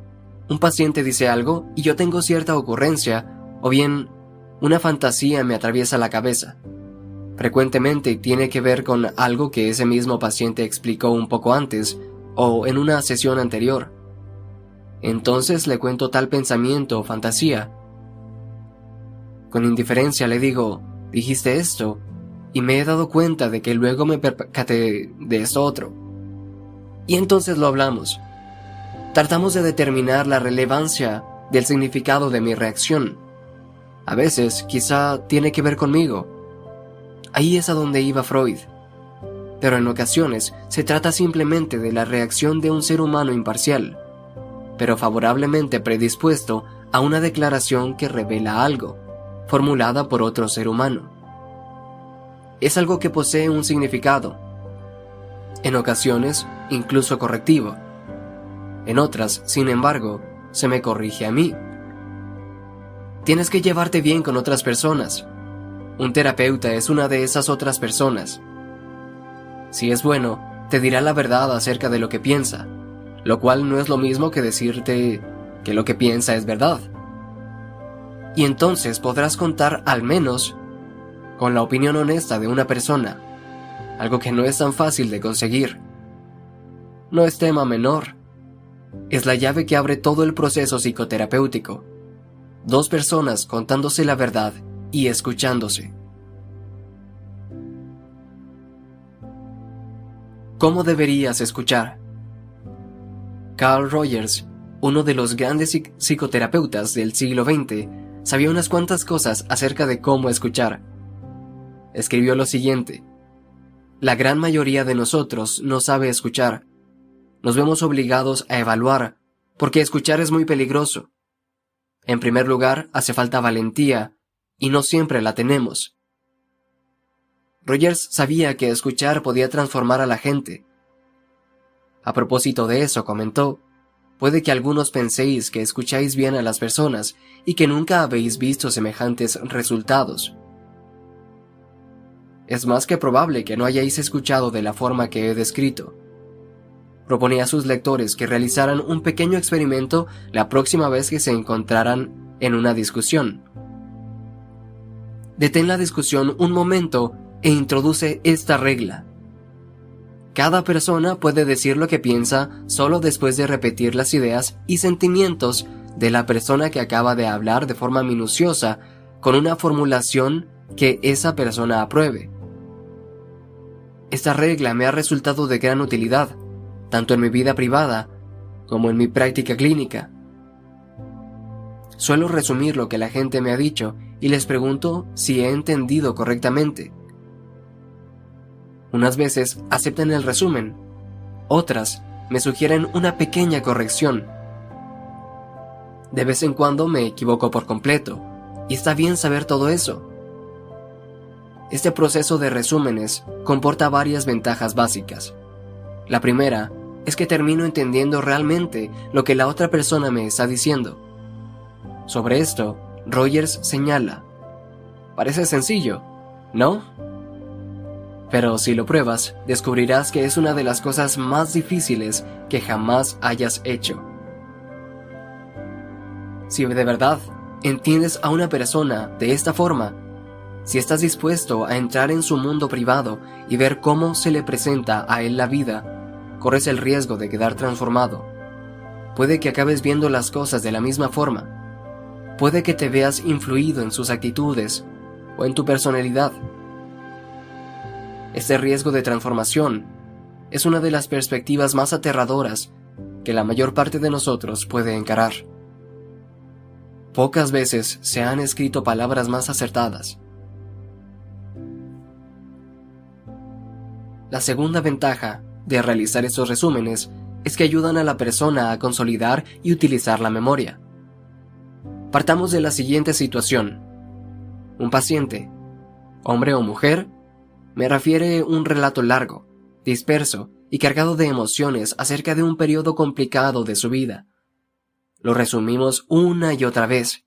un paciente dice algo y yo tengo cierta ocurrencia o bien una fantasía me atraviesa la cabeza. Frecuentemente tiene que ver con algo que ese mismo paciente explicó un poco antes o en una sesión anterior. Entonces le cuento tal pensamiento o fantasía. Con indiferencia le digo, dijiste esto, y me he dado cuenta de que luego me percaté de esto otro. Y entonces lo hablamos. Tratamos de determinar la relevancia del significado de mi reacción. A veces, quizá tiene que ver conmigo. Ahí es a donde iba Freud. Pero en ocasiones se trata simplemente de la reacción de un ser humano imparcial, pero favorablemente predispuesto a una declaración que revela algo, formulada por otro ser humano. Es algo que posee un significado, en ocasiones incluso correctivo en otras, sin embargo, se me corrige a mí. Tienes que llevarte bien con otras personas. Un terapeuta es una de esas otras personas. Si es bueno, te dirá la verdad acerca de lo que piensa, lo cual no es lo mismo que decirte que lo que piensa es verdad. Y entonces podrás contar al menos con la opinión honesta de una persona, algo que no es tan fácil de conseguir. No es tema menor es la llave que abre todo el proceso psicoterapéutico. Dos personas contándose la verdad y escuchándose. ¿Cómo deberías escuchar? Carl Rogers, uno de los grandes psicoterapeutas del siglo XX, sabía unas cuantas cosas acerca de cómo escuchar. Escribió lo siguiente. La gran mayoría de nosotros no sabe escuchar nos vemos obligados a evaluar, porque escuchar es muy peligroso. En primer lugar, hace falta valentía, y no siempre la tenemos. Rogers sabía que escuchar podía transformar a la gente. A propósito de eso, comentó, puede que algunos penséis que escucháis bien a las personas y que nunca habéis visto semejantes resultados. Es más que probable que no hayáis escuchado de la forma que he descrito proponía a sus lectores que realizaran un pequeño experimento la próxima vez que se encontraran en una discusión. Detén la discusión un momento e introduce esta regla. Cada persona puede decir lo que piensa solo después de repetir las ideas y sentimientos de la persona que acaba de hablar de forma minuciosa con una formulación que esa persona apruebe. Esta regla me ha resultado de gran utilidad tanto en mi vida privada como en mi práctica clínica. Suelo resumir lo que la gente me ha dicho y les pregunto si he entendido correctamente. Unas veces aceptan el resumen, otras me sugieren una pequeña corrección. De vez en cuando me equivoco por completo, y está bien saber todo eso. Este proceso de resúmenes comporta varias ventajas básicas. La primera es que termino entendiendo realmente lo que la otra persona me está diciendo. Sobre esto, Rogers señala, parece sencillo, ¿no? Pero si lo pruebas, descubrirás que es una de las cosas más difíciles que jamás hayas hecho. Si de verdad entiendes a una persona de esta forma, si estás dispuesto a entrar en su mundo privado y ver cómo se le presenta a él la vida, corres el riesgo de quedar transformado. Puede que acabes viendo las cosas de la misma forma. Puede que te veas influido en sus actitudes o en tu personalidad. Este riesgo de transformación es una de las perspectivas más aterradoras que la mayor parte de nosotros puede encarar. Pocas veces se han escrito palabras más acertadas. La segunda ventaja de realizar estos resúmenes es que ayudan a la persona a consolidar y utilizar la memoria. Partamos de la siguiente situación. Un paciente, hombre o mujer, me refiere un relato largo, disperso y cargado de emociones acerca de un periodo complicado de su vida. Lo resumimos una y otra vez.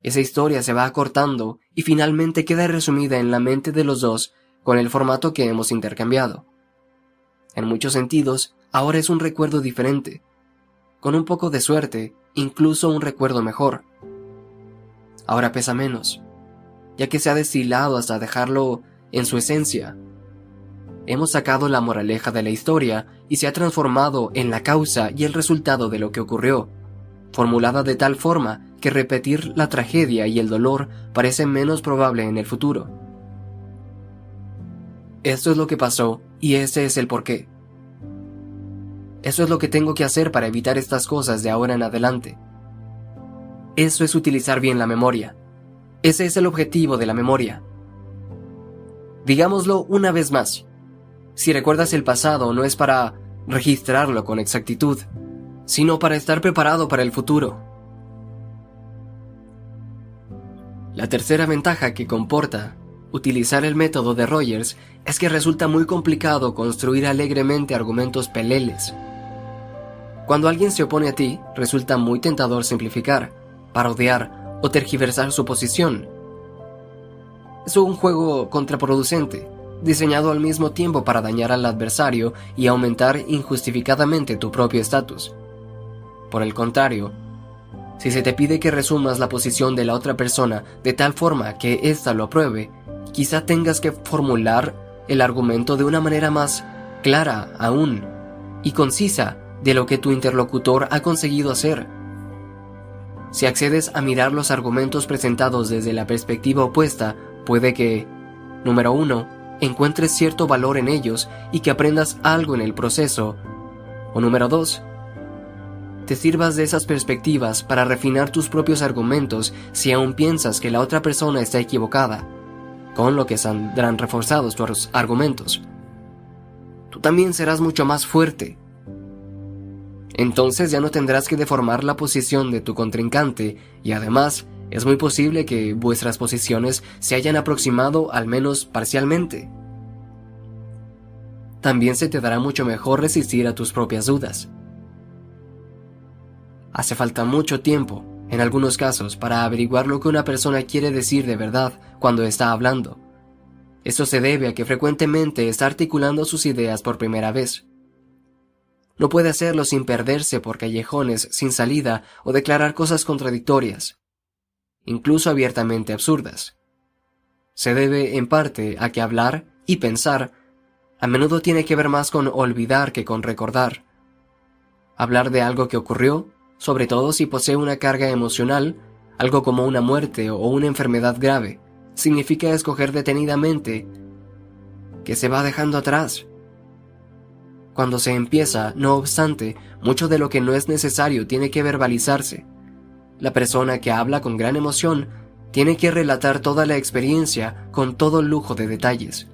Esa historia se va acortando y finalmente queda resumida en la mente de los dos con el formato que hemos intercambiado. En muchos sentidos, ahora es un recuerdo diferente. Con un poco de suerte, incluso un recuerdo mejor. Ahora pesa menos, ya que se ha destilado hasta dejarlo en su esencia. Hemos sacado la moraleja de la historia y se ha transformado en la causa y el resultado de lo que ocurrió, formulada de tal forma que repetir la tragedia y el dolor parece menos probable en el futuro. Esto es lo que pasó y ese es el porqué. Eso es lo que tengo que hacer para evitar estas cosas de ahora en adelante. Eso es utilizar bien la memoria. Ese es el objetivo de la memoria. Digámoslo una vez más. Si recuerdas el pasado no es para registrarlo con exactitud, sino para estar preparado para el futuro. La tercera ventaja que comporta utilizar el método de Rogers es que resulta muy complicado construir alegremente argumentos peleles. Cuando alguien se opone a ti, resulta muy tentador simplificar, parodiar o tergiversar su posición. Es un juego contraproducente, diseñado al mismo tiempo para dañar al adversario y aumentar injustificadamente tu propio estatus. Por el contrario, si se te pide que resumas la posición de la otra persona de tal forma que ésta lo apruebe, quizá tengas que formular el argumento de una manera más clara aún y concisa de lo que tu interlocutor ha conseguido hacer. Si accedes a mirar los argumentos presentados desde la perspectiva opuesta, puede que, número uno, encuentres cierto valor en ellos y que aprendas algo en el proceso, o número dos, te sirvas de esas perspectivas para refinar tus propios argumentos si aún piensas que la otra persona está equivocada con lo que saldrán reforzados tus argumentos. Tú también serás mucho más fuerte. Entonces ya no tendrás que deformar la posición de tu contrincante y además es muy posible que vuestras posiciones se hayan aproximado al menos parcialmente. También se te dará mucho mejor resistir a tus propias dudas. Hace falta mucho tiempo en algunos casos, para averiguar lo que una persona quiere decir de verdad cuando está hablando. Esto se debe a que frecuentemente está articulando sus ideas por primera vez. No puede hacerlo sin perderse por callejones sin salida o declarar cosas contradictorias, incluso abiertamente absurdas. Se debe, en parte, a que hablar y pensar a menudo tiene que ver más con olvidar que con recordar. Hablar de algo que ocurrió sobre todo si posee una carga emocional, algo como una muerte o una enfermedad grave, significa escoger detenidamente que se va dejando atrás. Cuando se empieza, no obstante, mucho de lo que no es necesario tiene que verbalizarse. La persona que habla con gran emoción tiene que relatar toda la experiencia con todo lujo de detalles.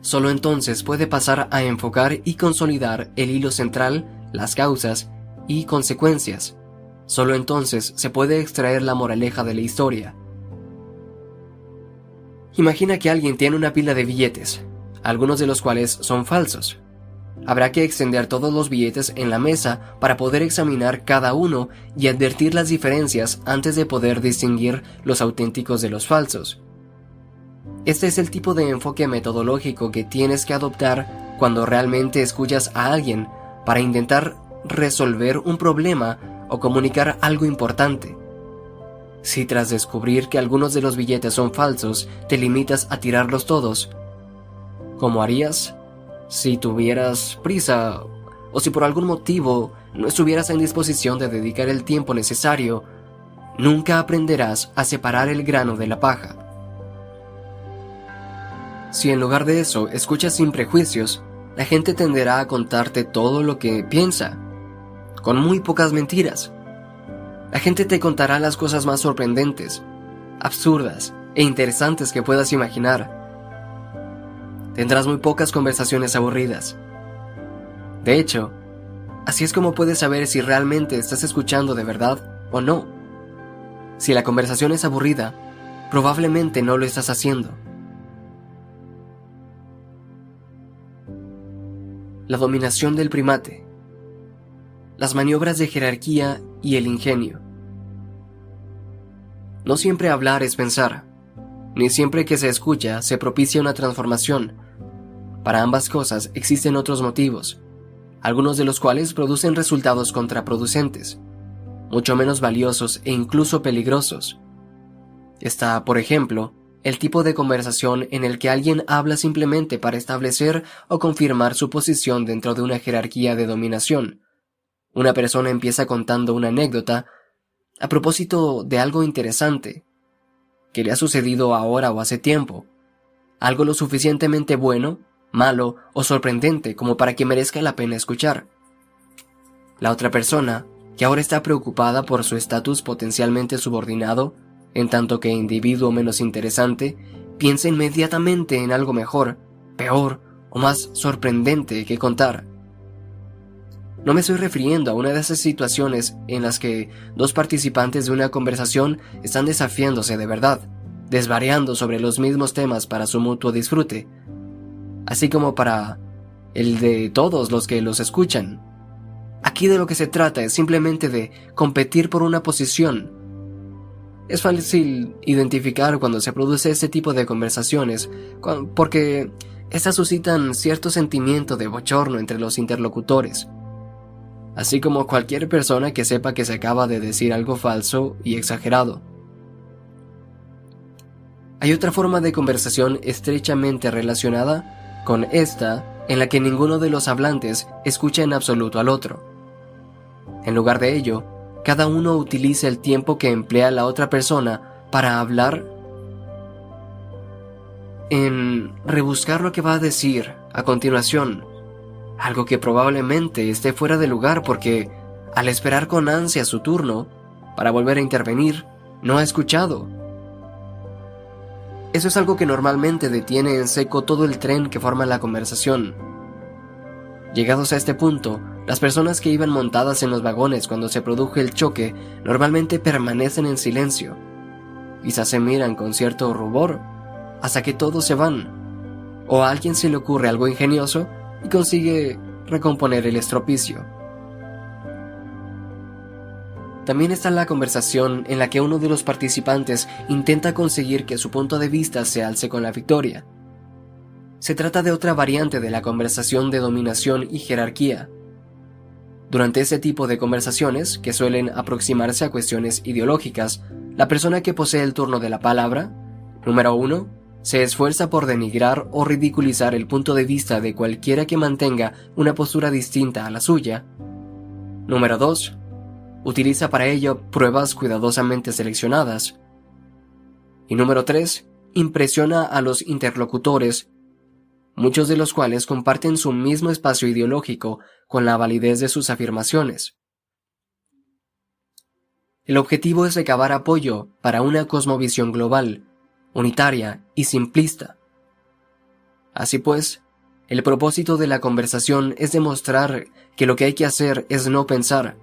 Solo entonces puede pasar a enfocar y consolidar el hilo central las causas y consecuencias. Solo entonces se puede extraer la moraleja de la historia. Imagina que alguien tiene una pila de billetes, algunos de los cuales son falsos. Habrá que extender todos los billetes en la mesa para poder examinar cada uno y advertir las diferencias antes de poder distinguir los auténticos de los falsos. Este es el tipo de enfoque metodológico que tienes que adoptar cuando realmente escuchas a alguien para intentar resolver un problema o comunicar algo importante. Si tras descubrir que algunos de los billetes son falsos, te limitas a tirarlos todos, ¿cómo harías si tuvieras prisa o si por algún motivo no estuvieras en disposición de dedicar el tiempo necesario, nunca aprenderás a separar el grano de la paja. Si en lugar de eso escuchas sin prejuicios, la gente tenderá a contarte todo lo que piensa, con muy pocas mentiras. La gente te contará las cosas más sorprendentes, absurdas e interesantes que puedas imaginar. Tendrás muy pocas conversaciones aburridas. De hecho, así es como puedes saber si realmente estás escuchando de verdad o no. Si la conversación es aburrida, probablemente no lo estás haciendo. La dominación del primate. Las maniobras de jerarquía y el ingenio. No siempre hablar es pensar, ni siempre que se escucha se propicia una transformación. Para ambas cosas existen otros motivos, algunos de los cuales producen resultados contraproducentes, mucho menos valiosos e incluso peligrosos. Está, por ejemplo, el tipo de conversación en el que alguien habla simplemente para establecer o confirmar su posición dentro de una jerarquía de dominación. Una persona empieza contando una anécdota a propósito de algo interesante que le ha sucedido ahora o hace tiempo, algo lo suficientemente bueno malo o sorprendente como para que merezca la pena escuchar. La otra persona, que ahora está preocupada por su estatus potencialmente subordinado, en tanto que individuo menos interesante, piensa inmediatamente en algo mejor, peor o más sorprendente que contar. No me estoy refiriendo a una de esas situaciones en las que dos participantes de una conversación están desafiándose de verdad, desvariando sobre los mismos temas para su mutuo disfrute, así como para el de todos los que los escuchan. Aquí de lo que se trata es simplemente de competir por una posición. Es fácil identificar cuando se produce este tipo de conversaciones, porque estas suscitan cierto sentimiento de bochorno entre los interlocutores, así como cualquier persona que sepa que se acaba de decir algo falso y exagerado. Hay otra forma de conversación estrechamente relacionada con esta en la que ninguno de los hablantes escucha en absoluto al otro. En lugar de ello, cada uno utiliza el tiempo que emplea la otra persona para hablar en rebuscar lo que va a decir a continuación, algo que probablemente esté fuera de lugar porque, al esperar con ansia su turno para volver a intervenir, no ha escuchado eso es algo que normalmente detiene en seco todo el tren que forma la conversación. Llegados a este punto, las personas que iban montadas en los vagones cuando se produjo el choque normalmente permanecen en silencio. Quizás se miran con cierto rubor hasta que todos se van, o a alguien se le ocurre algo ingenioso y consigue recomponer el estropicio. También está la conversación en la que uno de los participantes intenta conseguir que su punto de vista se alce con la victoria. Se trata de otra variante de la conversación de dominación y jerarquía. Durante ese tipo de conversaciones, que suelen aproximarse a cuestiones ideológicas, la persona que posee el turno de la palabra, número uno, se esfuerza por denigrar o ridiculizar el punto de vista de cualquiera que mantenga una postura distinta a la suya. Número 2. Utiliza para ello pruebas cuidadosamente seleccionadas. Y número 3. Impresiona a los interlocutores, muchos de los cuales comparten su mismo espacio ideológico con la validez de sus afirmaciones. El objetivo es recabar apoyo para una cosmovisión global, unitaria y simplista. Así pues, el propósito de la conversación es demostrar que lo que hay que hacer es no pensar,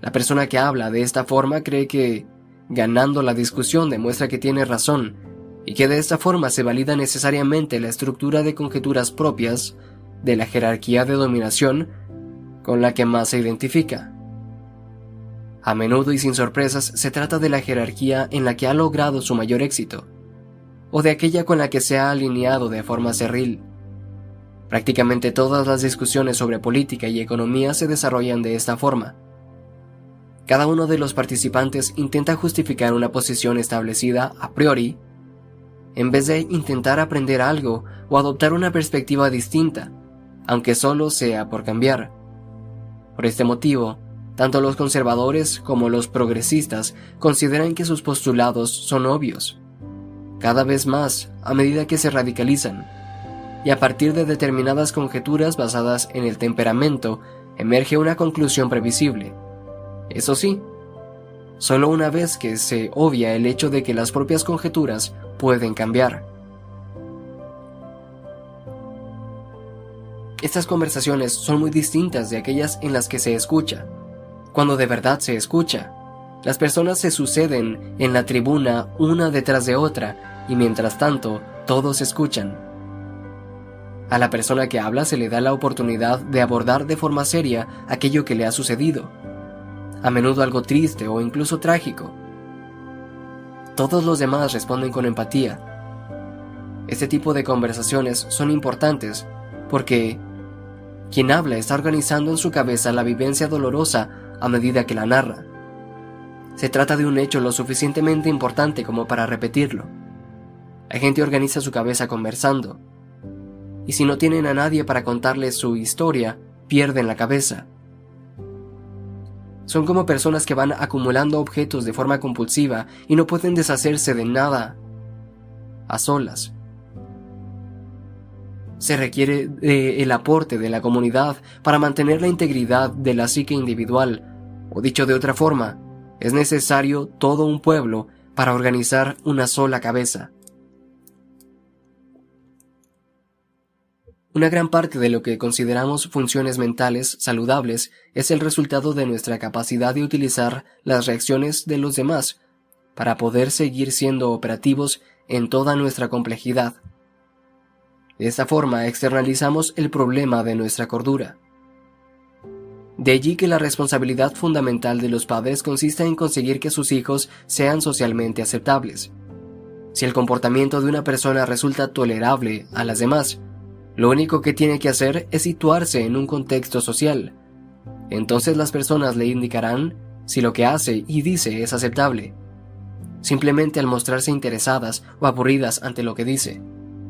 la persona que habla de esta forma cree que, ganando la discusión, demuestra que tiene razón y que de esta forma se valida necesariamente la estructura de conjeturas propias de la jerarquía de dominación con la que más se identifica. A menudo y sin sorpresas se trata de la jerarquía en la que ha logrado su mayor éxito. O de aquella con la que se ha alineado de forma cerril. Prácticamente todas las discusiones sobre política y economía se desarrollan de esta forma. Cada uno de los participantes intenta justificar una posición establecida a priori, en vez de intentar aprender algo o adoptar una perspectiva distinta, aunque solo sea por cambiar. Por este motivo, tanto los conservadores como los progresistas consideran que sus postulados son obvios, cada vez más a medida que se radicalizan, y a partir de determinadas conjeturas basadas en el temperamento emerge una conclusión previsible. Eso sí, solo una vez que se obvia el hecho de que las propias conjeturas pueden cambiar. Estas conversaciones son muy distintas de aquellas en las que se escucha, cuando de verdad se escucha. Las personas se suceden en la tribuna una detrás de otra y mientras tanto todos escuchan. A la persona que habla se le da la oportunidad de abordar de forma seria aquello que le ha sucedido, a menudo algo triste o incluso trágico. Todos los demás responden con empatía. Este tipo de conversaciones son importantes porque quien habla está organizando en su cabeza la vivencia dolorosa a medida que la narra. Se trata de un hecho lo suficientemente importante como para repetirlo. La gente organiza su cabeza conversando. Y si no tienen a nadie para contarles su historia, pierden la cabeza. Son como personas que van acumulando objetos de forma compulsiva y no pueden deshacerse de nada a solas. Se requiere de el aporte de la comunidad para mantener la integridad de la psique individual, o dicho de otra forma, es necesario todo un pueblo para organizar una sola cabeza. Una gran parte de lo que consideramos funciones mentales saludables es el resultado de nuestra capacidad de utilizar las reacciones de los demás para poder seguir siendo operativos en toda nuestra complejidad. De esta forma externalizamos el problema de nuestra cordura. De allí que la responsabilidad fundamental de los padres consiste en conseguir que sus hijos sean socialmente aceptables. Si el comportamiento de una persona resulta tolerable a las demás, lo único que tiene que hacer es situarse en un contexto social. Entonces las personas le indicarán si lo que hace y dice es aceptable. Simplemente al mostrarse interesadas o aburridas ante lo que dice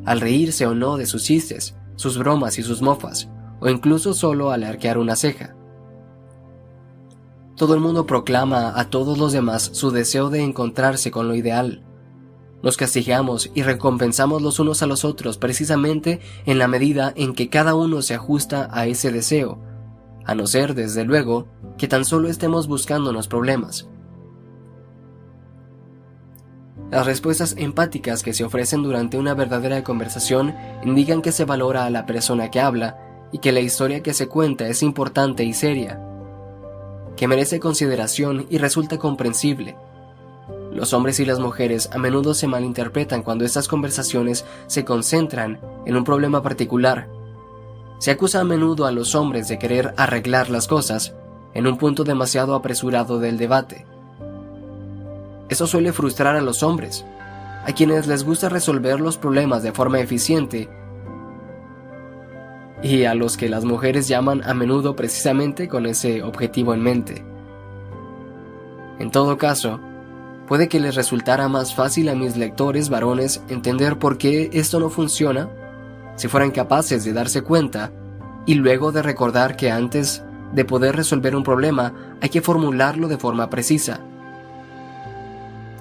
al reírse o no de sus chistes, sus bromas y sus mofas, o incluso solo al arquear una ceja. Todo el mundo proclama a todos los demás su deseo de encontrarse con lo ideal. Nos castigamos y recompensamos los unos a los otros precisamente en la medida en que cada uno se ajusta a ese deseo, a no ser, desde luego, que tan solo estemos buscándonos problemas. Las respuestas empáticas que se ofrecen durante una verdadera conversación indican que se valora a la persona que habla y que la historia que se cuenta es importante y seria, que merece consideración y resulta comprensible. Los hombres y las mujeres a menudo se malinterpretan cuando estas conversaciones se concentran en un problema particular. Se acusa a menudo a los hombres de querer arreglar las cosas en un punto demasiado apresurado del debate eso suele frustrar a los hombres, a quienes les gusta resolver los problemas de forma eficiente y a los que las mujeres llaman a menudo precisamente con ese objetivo en mente. En todo caso, puede que les resultara más fácil a mis lectores varones entender por qué esto no funciona si fueran capaces de darse cuenta y luego de recordar que antes de poder resolver un problema hay que formularlo de forma precisa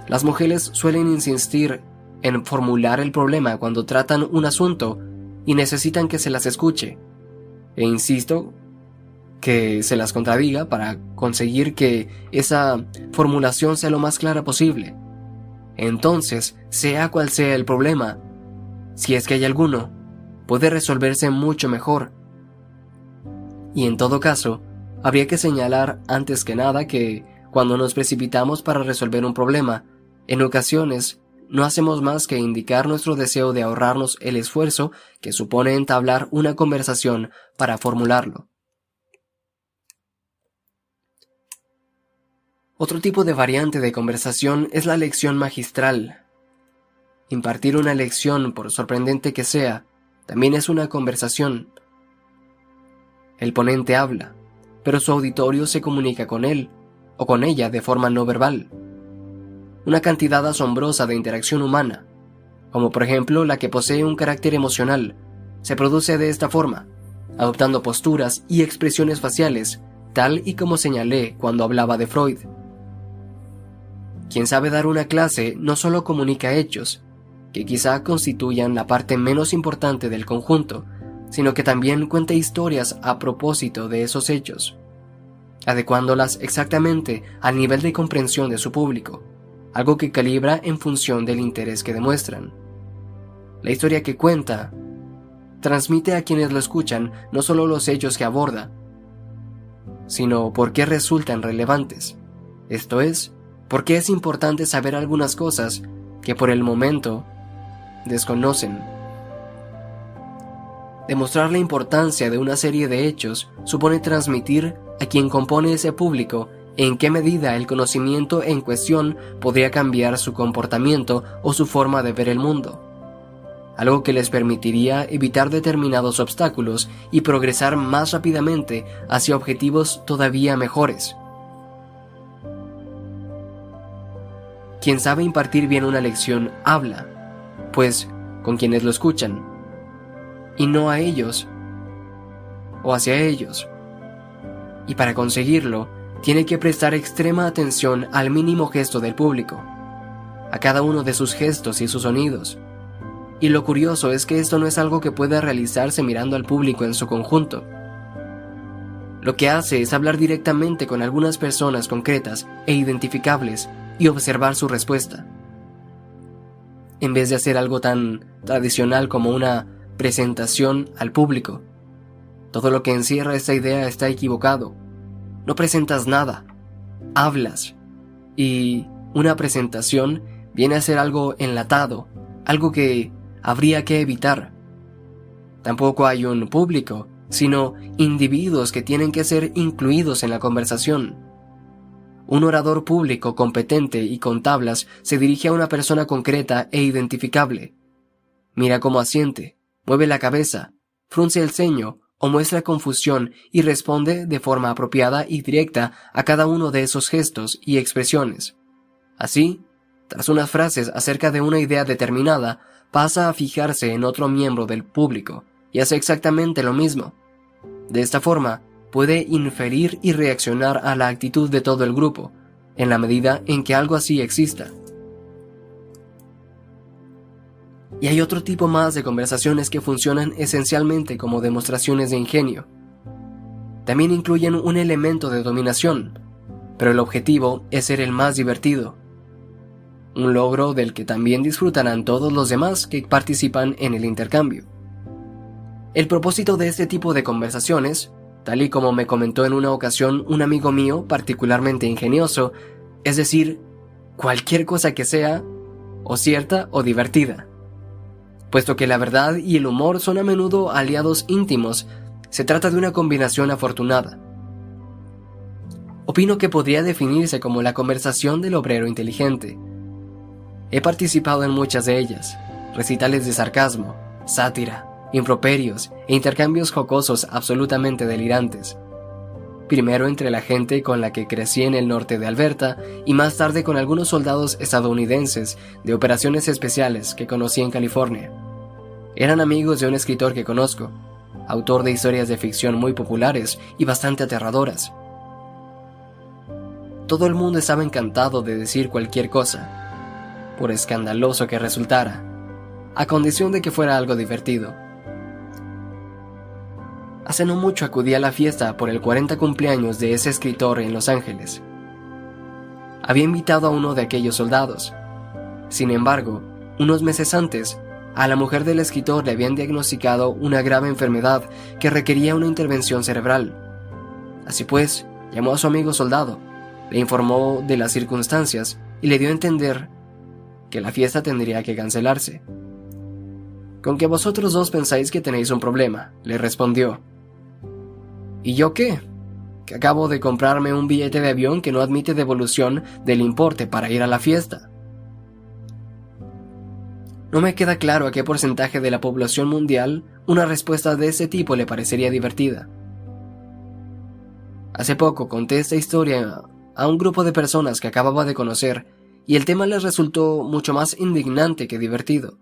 las mujeres suelen insistir en formular el problema cuando tratan un asunto y necesitan que se las escuche. E insisto que se las contradiga para conseguir que esa formulación sea lo más clara posible. Entonces, sea cual sea el problema, si es que hay alguno, puede resolverse mucho mejor. Y en todo caso, habría que señalar antes que nada que, cuando nos precipitamos para resolver un problema, en ocasiones, no hacemos más que indicar nuestro deseo de ahorrarnos el esfuerzo que supone entablar una conversación para formularlo. Otro tipo de variante de conversación es la lección magistral. impartir una lección, por sorprendente que sea, también es una conversación. El ponente habla, pero su auditorio se comunica con él o con ella de forma no verbal. Una cantidad asombrosa de interacción humana, como por ejemplo la que posee un carácter emocional, se produce de esta forma, adoptando posturas y expresiones faciales, tal y como señalé cuando hablaba de Freud. Quien sabe dar una clase no solo comunica hechos, que quizá constituyan la parte menos importante del conjunto, sino que también cuenta historias a propósito de esos hechos, adecuándolas exactamente al nivel de comprensión de su público, algo que calibra en función del interés que demuestran. La historia que cuenta transmite a quienes lo escuchan no solo los hechos que aborda, sino por qué resultan relevantes, esto es, por qué es importante saber algunas cosas que por el momento desconocen. Demostrar la importancia de una serie de hechos supone transmitir a quien compone ese público en qué medida el conocimiento en cuestión podría cambiar su comportamiento o su forma de ver el mundo, algo que les permitiría evitar determinados obstáculos y progresar más rápidamente hacia objetivos todavía mejores. Quien sabe impartir bien una lección habla, pues con quienes lo escuchan, y no a ellos o hacia ellos. Y para conseguirlo, tiene que prestar extrema atención al mínimo gesto del público, a cada uno de sus gestos y sus sonidos. Y lo curioso es que esto no es algo que pueda realizarse mirando al público en su conjunto. Lo que hace es hablar directamente con algunas personas concretas e identificables y observar su respuesta en vez de hacer algo tan tradicional como una presentación al público. Todo lo que encierra esta idea está equivocado. No presentas nada, hablas. Y una presentación viene a ser algo enlatado, algo que habría que evitar. Tampoco hay un público, sino individuos que tienen que ser incluidos en la conversación. Un orador público competente y con tablas se dirige a una persona concreta e identificable. Mira cómo asiente, mueve la cabeza, frunce el ceño o muestra confusión y responde de forma apropiada y directa a cada uno de esos gestos y expresiones. Así, tras unas frases acerca de una idea determinada, pasa a fijarse en otro miembro del público y hace exactamente lo mismo. De esta forma, puede inferir y reaccionar a la actitud de todo el grupo, en la medida en que algo así exista. Y hay otro tipo más de conversaciones que funcionan esencialmente como demostraciones de ingenio. También incluyen un elemento de dominación, pero el objetivo es ser el más divertido. Un logro del que también disfrutarán todos los demás que participan en el intercambio. El propósito de este tipo de conversaciones tal y como me comentó en una ocasión un amigo mío particularmente ingenioso, es decir, cualquier cosa que sea o cierta o divertida. Puesto que la verdad y el humor son a menudo aliados íntimos, se trata de una combinación afortunada. Opino que podría definirse como la conversación del obrero inteligente. He participado en muchas de ellas, recitales de sarcasmo, sátira, improperios e intercambios jocosos absolutamente delirantes. Primero entre la gente con la que crecí en el norte de Alberta y más tarde con algunos soldados estadounidenses de operaciones especiales que conocí en California. Eran amigos de un escritor que conozco, autor de historias de ficción muy populares y bastante aterradoras. Todo el mundo estaba encantado de decir cualquier cosa, por escandaloso que resultara, a condición de que fuera algo divertido. Hace no mucho acudí a la fiesta por el 40 cumpleaños de ese escritor en Los Ángeles. Había invitado a uno de aquellos soldados. Sin embargo, unos meses antes, a la mujer del escritor le habían diagnosticado una grave enfermedad que requería una intervención cerebral. Así pues, llamó a su amigo soldado, le informó de las circunstancias y le dio a entender que la fiesta tendría que cancelarse. Con que vosotros dos pensáis que tenéis un problema, le respondió. ¿Y yo qué? Que acabo de comprarme un billete de avión que no admite devolución del importe para ir a la fiesta. No me queda claro a qué porcentaje de la población mundial una respuesta de ese tipo le parecería divertida. Hace poco conté esta historia a un grupo de personas que acababa de conocer y el tema les resultó mucho más indignante que divertido.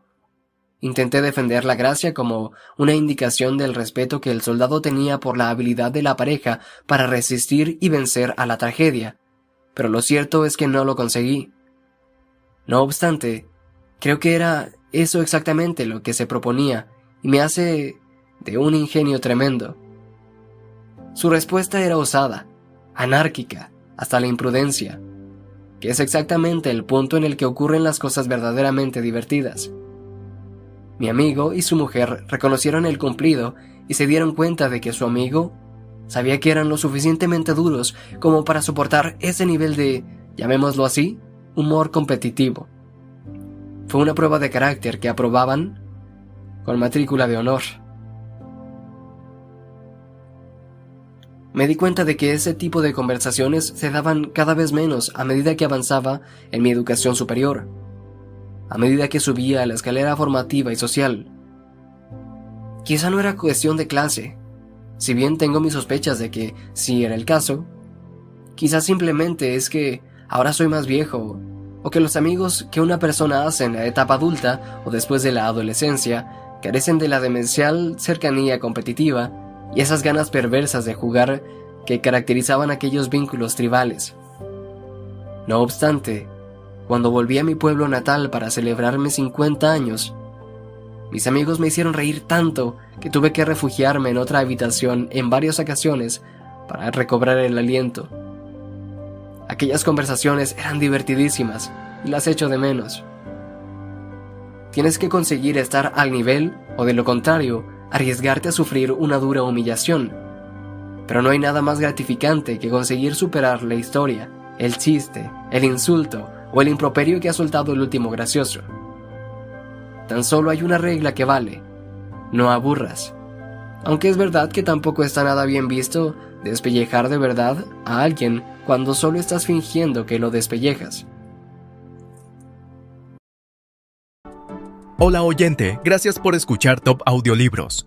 Intenté defender la gracia como una indicación del respeto que el soldado tenía por la habilidad de la pareja para resistir y vencer a la tragedia, pero lo cierto es que no lo conseguí. No obstante, creo que era eso exactamente lo que se proponía y me hace de un ingenio tremendo. Su respuesta era osada, anárquica, hasta la imprudencia, que es exactamente el punto en el que ocurren las cosas verdaderamente divertidas. Mi amigo y su mujer reconocieron el cumplido y se dieron cuenta de que su amigo sabía que eran lo suficientemente duros como para soportar ese nivel de, llamémoslo así, humor competitivo. Fue una prueba de carácter que aprobaban con matrícula de honor. Me di cuenta de que ese tipo de conversaciones se daban cada vez menos a medida que avanzaba en mi educación superior a medida que subía la escalera formativa y social. Quizá no era cuestión de clase, si bien tengo mis sospechas de que, si era el caso, quizás simplemente es que ahora soy más viejo, o que los amigos que una persona hace en la etapa adulta o después de la adolescencia carecen de la demencial cercanía competitiva y esas ganas perversas de jugar que caracterizaban aquellos vínculos tribales. No obstante, cuando volví a mi pueblo natal para celebrar mis 50 años, mis amigos me hicieron reír tanto que tuve que refugiarme en otra habitación en varias ocasiones para recobrar el aliento. Aquellas conversaciones eran divertidísimas y las echo de menos. Tienes que conseguir estar al nivel o de lo contrario, arriesgarte a sufrir una dura humillación. Pero no hay nada más gratificante que conseguir superar la historia, el chiste, el insulto o el improperio que ha soltado el último gracioso. Tan solo hay una regla que vale, no aburras. Aunque es verdad que tampoco está nada bien visto despellejar de verdad a alguien cuando solo estás fingiendo que lo despellejas. Hola oyente, gracias por escuchar Top Audiolibros.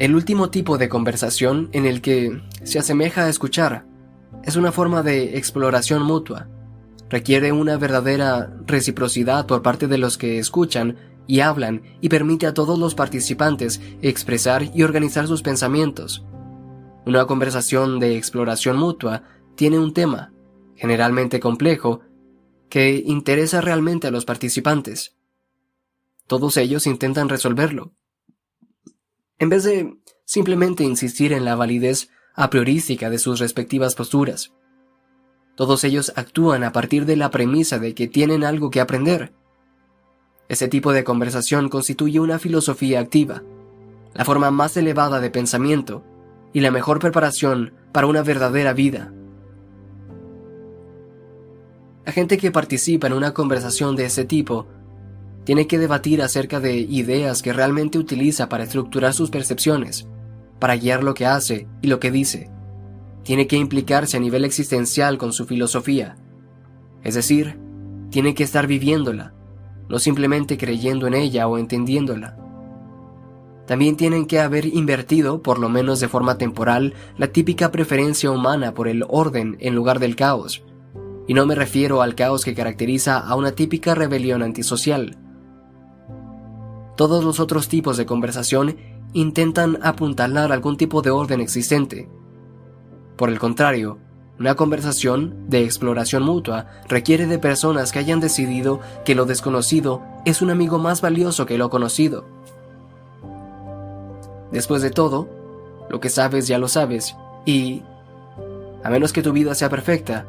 El último tipo de conversación en el que se asemeja a escuchar es una forma de exploración mutua. Requiere una verdadera reciprocidad por parte de los que escuchan y hablan y permite a todos los participantes expresar y organizar sus pensamientos. Una conversación de exploración mutua tiene un tema, generalmente complejo, que interesa realmente a los participantes. Todos ellos intentan resolverlo, en vez de simplemente insistir en la validez a priorística de sus respectivas posturas. Todos ellos actúan a partir de la premisa de que tienen algo que aprender. Ese tipo de conversación constituye una filosofía activa, la forma más elevada de pensamiento y la mejor preparación para una verdadera vida. La gente que participa en una conversación de ese tipo tiene que debatir acerca de ideas que realmente utiliza para estructurar sus percepciones, para guiar lo que hace y lo que dice. Tiene que implicarse a nivel existencial con su filosofía. Es decir, tiene que estar viviéndola, no simplemente creyendo en ella o entendiéndola. También tienen que haber invertido, por lo menos de forma temporal, la típica preferencia humana por el orden en lugar del caos. Y no me refiero al caos que caracteriza a una típica rebelión antisocial, todos los otros tipos de conversación intentan apuntalar algún tipo de orden existente. Por el contrario, una conversación de exploración mutua requiere de personas que hayan decidido que lo desconocido es un amigo más valioso que lo conocido. Después de todo, lo que sabes ya lo sabes y, a menos que tu vida sea perfecta,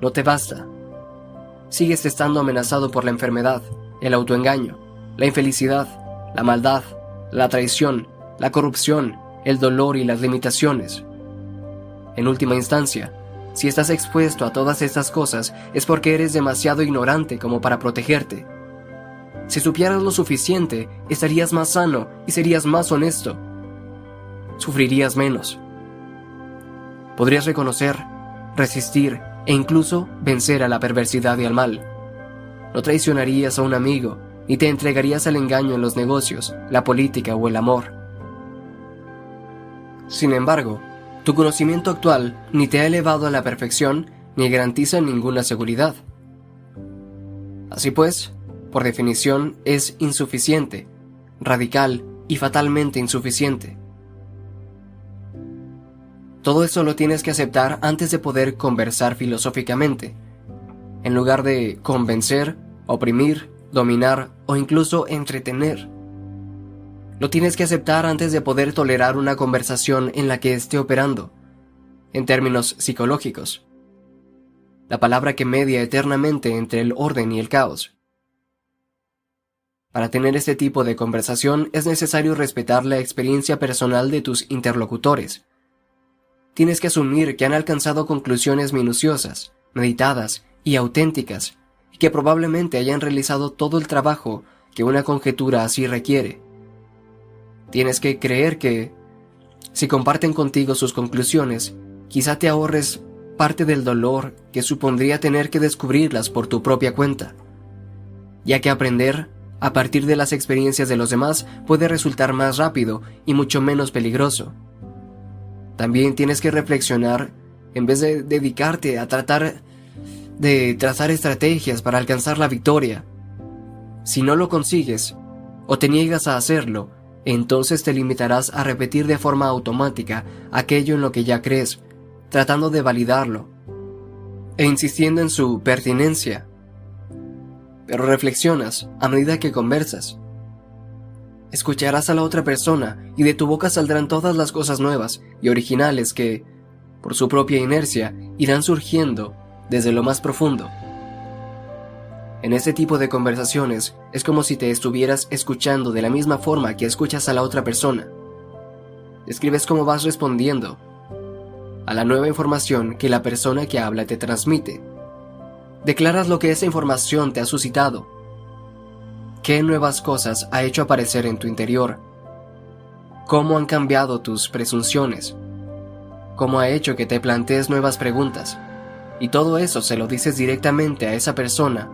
no te basta. Sigues estando amenazado por la enfermedad, el autoengaño, la infelicidad, la maldad, la traición, la corrupción, el dolor y las limitaciones. En última instancia, si estás expuesto a todas estas cosas es porque eres demasiado ignorante como para protegerte. Si supieras lo suficiente, estarías más sano y serías más honesto. Sufrirías menos. Podrías reconocer, resistir e incluso vencer a la perversidad y al mal. No traicionarías a un amigo ni te entregarías al engaño en los negocios, la política o el amor. Sin embargo, tu conocimiento actual ni te ha elevado a la perfección ni garantiza ninguna seguridad. Así pues, por definición, es insuficiente, radical y fatalmente insuficiente. Todo eso lo tienes que aceptar antes de poder conversar filosóficamente, en lugar de convencer, oprimir, dominar o incluso entretener. Lo tienes que aceptar antes de poder tolerar una conversación en la que esté operando, en términos psicológicos. La palabra que media eternamente entre el orden y el caos. Para tener este tipo de conversación es necesario respetar la experiencia personal de tus interlocutores. Tienes que asumir que han alcanzado conclusiones minuciosas, meditadas y auténticas que probablemente hayan realizado todo el trabajo que una conjetura así requiere. Tienes que creer que, si comparten contigo sus conclusiones, quizá te ahorres parte del dolor que supondría tener que descubrirlas por tu propia cuenta, ya que aprender a partir de las experiencias de los demás puede resultar más rápido y mucho menos peligroso. También tienes que reflexionar en vez de dedicarte a tratar de trazar estrategias para alcanzar la victoria. Si no lo consigues, o te niegas a hacerlo, entonces te limitarás a repetir de forma automática aquello en lo que ya crees, tratando de validarlo, e insistiendo en su pertinencia. Pero reflexionas a medida que conversas. Escucharás a la otra persona y de tu boca saldrán todas las cosas nuevas y originales que, por su propia inercia, irán surgiendo desde lo más profundo. En ese tipo de conversaciones es como si te estuvieras escuchando de la misma forma que escuchas a la otra persona. Describes cómo vas respondiendo a la nueva información que la persona que habla te transmite. Declaras lo que esa información te ha suscitado. ¿Qué nuevas cosas ha hecho aparecer en tu interior? ¿Cómo han cambiado tus presunciones? ¿Cómo ha hecho que te plantees nuevas preguntas? Y todo eso se lo dices directamente a esa persona.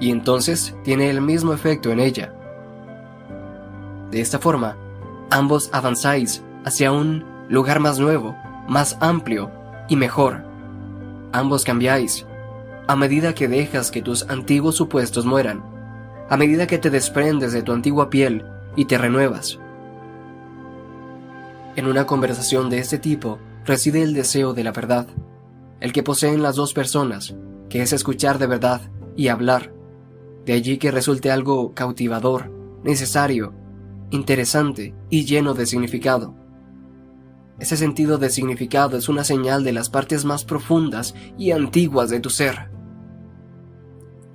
Y entonces tiene el mismo efecto en ella. De esta forma, ambos avanzáis hacia un lugar más nuevo, más amplio y mejor. Ambos cambiáis, a medida que dejas que tus antiguos supuestos mueran, a medida que te desprendes de tu antigua piel y te renuevas. En una conversación de este tipo reside el deseo de la verdad el que poseen las dos personas, que es escuchar de verdad y hablar. De allí que resulte algo cautivador, necesario, interesante y lleno de significado. Ese sentido de significado es una señal de las partes más profundas y antiguas de tu ser.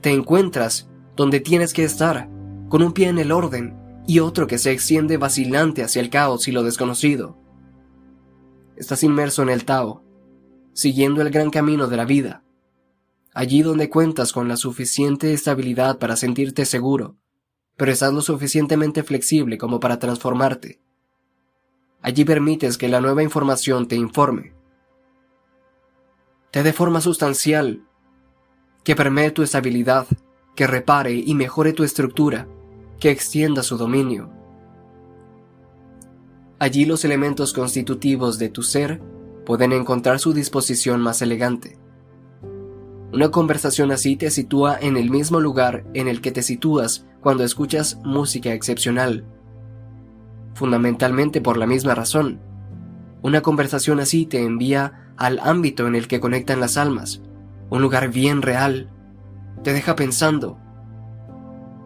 Te encuentras donde tienes que estar, con un pie en el orden y otro que se extiende vacilante hacia el caos y lo desconocido. Estás inmerso en el Tao, siguiendo el gran camino de la vida, allí donde cuentas con la suficiente estabilidad para sentirte seguro, pero estás lo suficientemente flexible como para transformarte. Allí permites que la nueva información te informe, te dé forma sustancial, que permee tu estabilidad, que repare y mejore tu estructura, que extienda su dominio. Allí los elementos constitutivos de tu ser pueden encontrar su disposición más elegante. Una conversación así te sitúa en el mismo lugar en el que te sitúas cuando escuchas música excepcional. Fundamentalmente por la misma razón. Una conversación así te envía al ámbito en el que conectan las almas, un lugar bien real. Te deja pensando.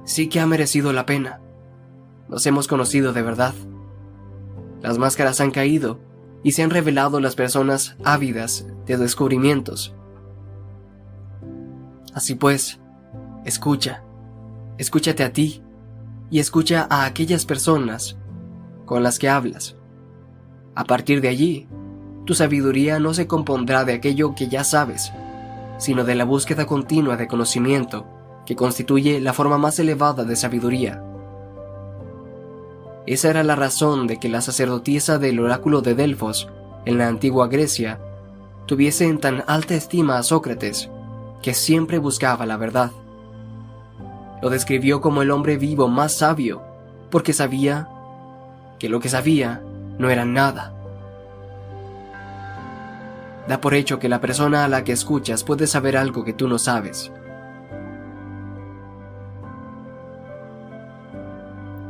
Sí que ha merecido la pena. Nos hemos conocido de verdad. Las máscaras han caído y se han revelado las personas ávidas de descubrimientos. Así pues, escucha, escúchate a ti y escucha a aquellas personas con las que hablas. A partir de allí, tu sabiduría no se compondrá de aquello que ya sabes, sino de la búsqueda continua de conocimiento que constituye la forma más elevada de sabiduría. Esa era la razón de que la sacerdotisa del oráculo de Delfos, en la antigua Grecia, tuviese en tan alta estima a Sócrates, que siempre buscaba la verdad. Lo describió como el hombre vivo más sabio, porque sabía que lo que sabía no era nada. Da por hecho que la persona a la que escuchas puede saber algo que tú no sabes.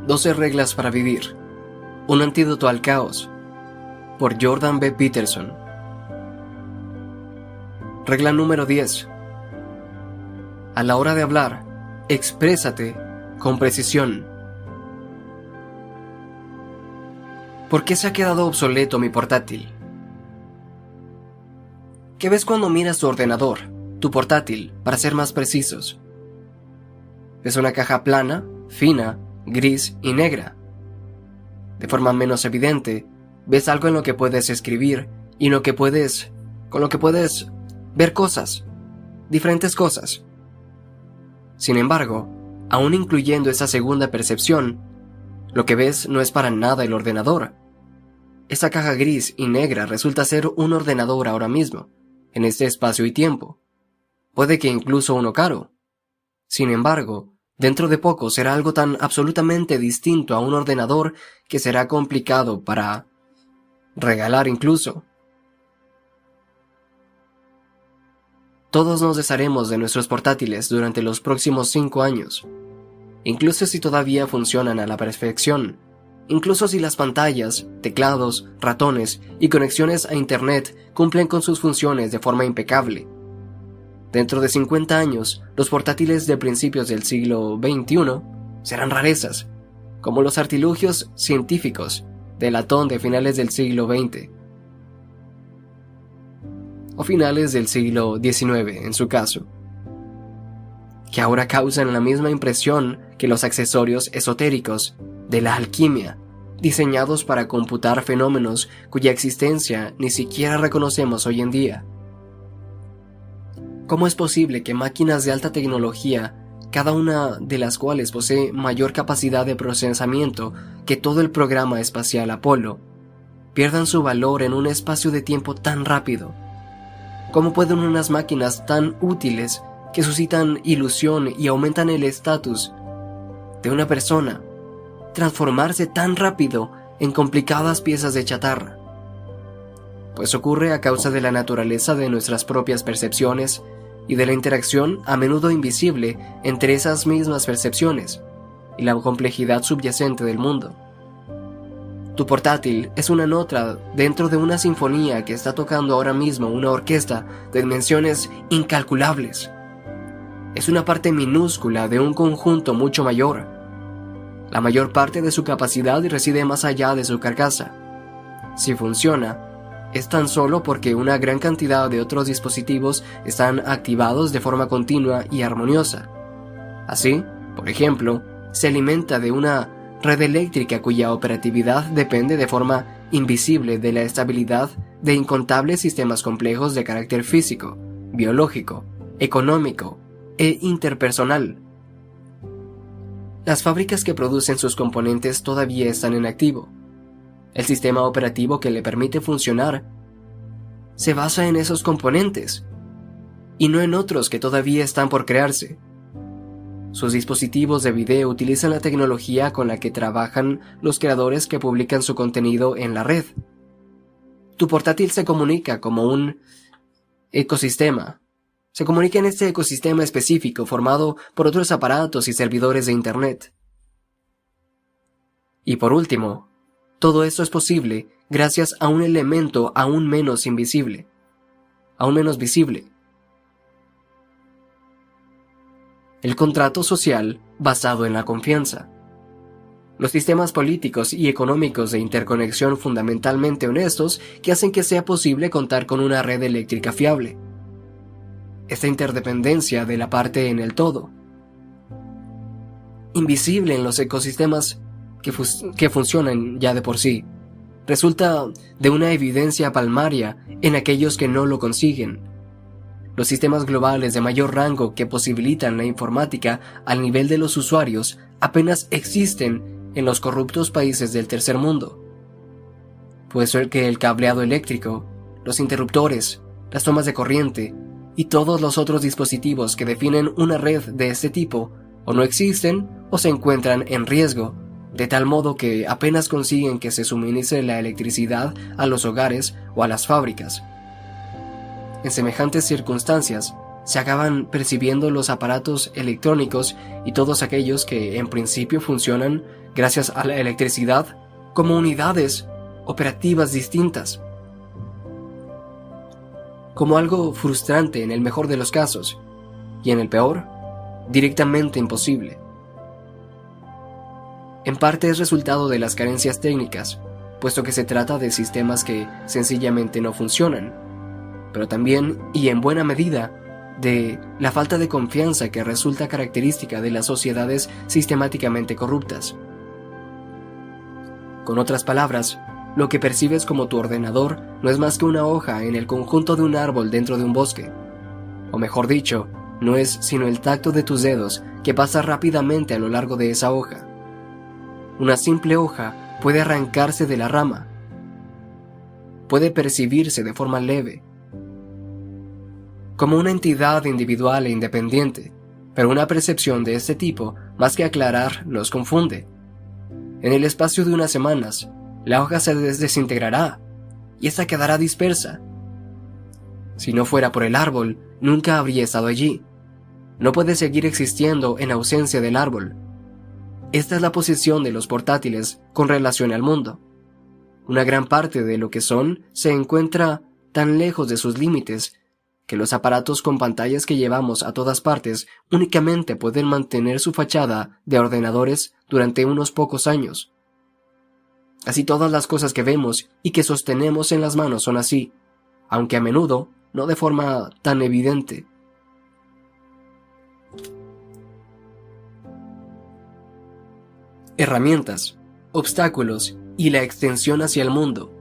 12 reglas para vivir. Un antídoto al caos. Por Jordan B. Peterson. Regla número 10. A la hora de hablar, exprésate con precisión. ¿Por qué se ha quedado obsoleto mi portátil? ¿Qué ves cuando miras tu ordenador, tu portátil, para ser más precisos? Es una caja plana, fina, gris y negra. De forma menos evidente, ves algo en lo que puedes escribir y en lo que puedes, con lo que puedes ver cosas, diferentes cosas. Sin embargo, aún incluyendo esa segunda percepción, lo que ves no es para nada el ordenador. Esa caja gris y negra resulta ser un ordenador ahora mismo, en este espacio y tiempo. Puede que incluso uno caro. Sin embargo, Dentro de poco será algo tan absolutamente distinto a un ordenador que será complicado para regalar incluso. Todos nos desharemos de nuestros portátiles durante los próximos cinco años, incluso si todavía funcionan a la perfección, incluso si las pantallas, teclados, ratones y conexiones a Internet cumplen con sus funciones de forma impecable. Dentro de 50 años, los portátiles de principios del siglo XXI serán rarezas, como los artilugios científicos de latón de finales del siglo XX o finales del siglo XIX en su caso, que ahora causan la misma impresión que los accesorios esotéricos de la alquimia, diseñados para computar fenómenos cuya existencia ni siquiera reconocemos hoy en día. ¿Cómo es posible que máquinas de alta tecnología, cada una de las cuales posee mayor capacidad de procesamiento que todo el programa espacial Apolo, pierdan su valor en un espacio de tiempo tan rápido? ¿Cómo pueden unas máquinas tan útiles que suscitan ilusión y aumentan el estatus de una persona transformarse tan rápido en complicadas piezas de chatarra? Pues ocurre a causa de la naturaleza de nuestras propias percepciones y de la interacción a menudo invisible entre esas mismas percepciones y la complejidad subyacente del mundo. Tu portátil es una nota dentro de una sinfonía que está tocando ahora mismo una orquesta de dimensiones incalculables. Es una parte minúscula de un conjunto mucho mayor. La mayor parte de su capacidad reside más allá de su carcasa. Si funciona, es tan solo porque una gran cantidad de otros dispositivos están activados de forma continua y armoniosa. Así, por ejemplo, se alimenta de una red eléctrica cuya operatividad depende de forma invisible de la estabilidad de incontables sistemas complejos de carácter físico, biológico, económico e interpersonal. Las fábricas que producen sus componentes todavía están en activo, el sistema operativo que le permite funcionar se basa en esos componentes y no en otros que todavía están por crearse. Sus dispositivos de video utilizan la tecnología con la que trabajan los creadores que publican su contenido en la red. Tu portátil se comunica como un ecosistema. Se comunica en este ecosistema específico formado por otros aparatos y servidores de Internet. Y por último, todo esto es posible gracias a un elemento aún menos invisible, aún menos visible. El contrato social basado en la confianza. Los sistemas políticos y económicos de interconexión fundamentalmente honestos que hacen que sea posible contar con una red eléctrica fiable. Esta interdependencia de la parte en el todo. invisible en los ecosistemas que, que funcionan ya de por sí. Resulta de una evidencia palmaria en aquellos que no lo consiguen. Los sistemas globales de mayor rango que posibilitan la informática al nivel de los usuarios apenas existen en los corruptos países del tercer mundo. Puede ser que el cableado eléctrico, los interruptores, las tomas de corriente y todos los otros dispositivos que definen una red de este tipo o no existen o se encuentran en riesgo, de tal modo que apenas consiguen que se suministre la electricidad a los hogares o a las fábricas. En semejantes circunstancias, se acaban percibiendo los aparatos electrónicos y todos aquellos que en principio funcionan gracias a la electricidad como unidades operativas distintas. Como algo frustrante en el mejor de los casos y en el peor, directamente imposible. En parte es resultado de las carencias técnicas, puesto que se trata de sistemas que sencillamente no funcionan, pero también, y en buena medida, de la falta de confianza que resulta característica de las sociedades sistemáticamente corruptas. Con otras palabras, lo que percibes como tu ordenador no es más que una hoja en el conjunto de un árbol dentro de un bosque. O mejor dicho, no es sino el tacto de tus dedos que pasa rápidamente a lo largo de esa hoja. Una simple hoja puede arrancarse de la rama. Puede percibirse de forma leve, como una entidad individual e independiente, pero una percepción de este tipo, más que aclarar, nos confunde. En el espacio de unas semanas, la hoja se desintegrará y esta quedará dispersa. Si no fuera por el árbol, nunca habría estado allí. No puede seguir existiendo en ausencia del árbol. Esta es la posición de los portátiles con relación al mundo. Una gran parte de lo que son se encuentra tan lejos de sus límites que los aparatos con pantallas que llevamos a todas partes únicamente pueden mantener su fachada de ordenadores durante unos pocos años. Así todas las cosas que vemos y que sostenemos en las manos son así, aunque a menudo no de forma tan evidente. Herramientas, obstáculos y la extensión hacia el mundo.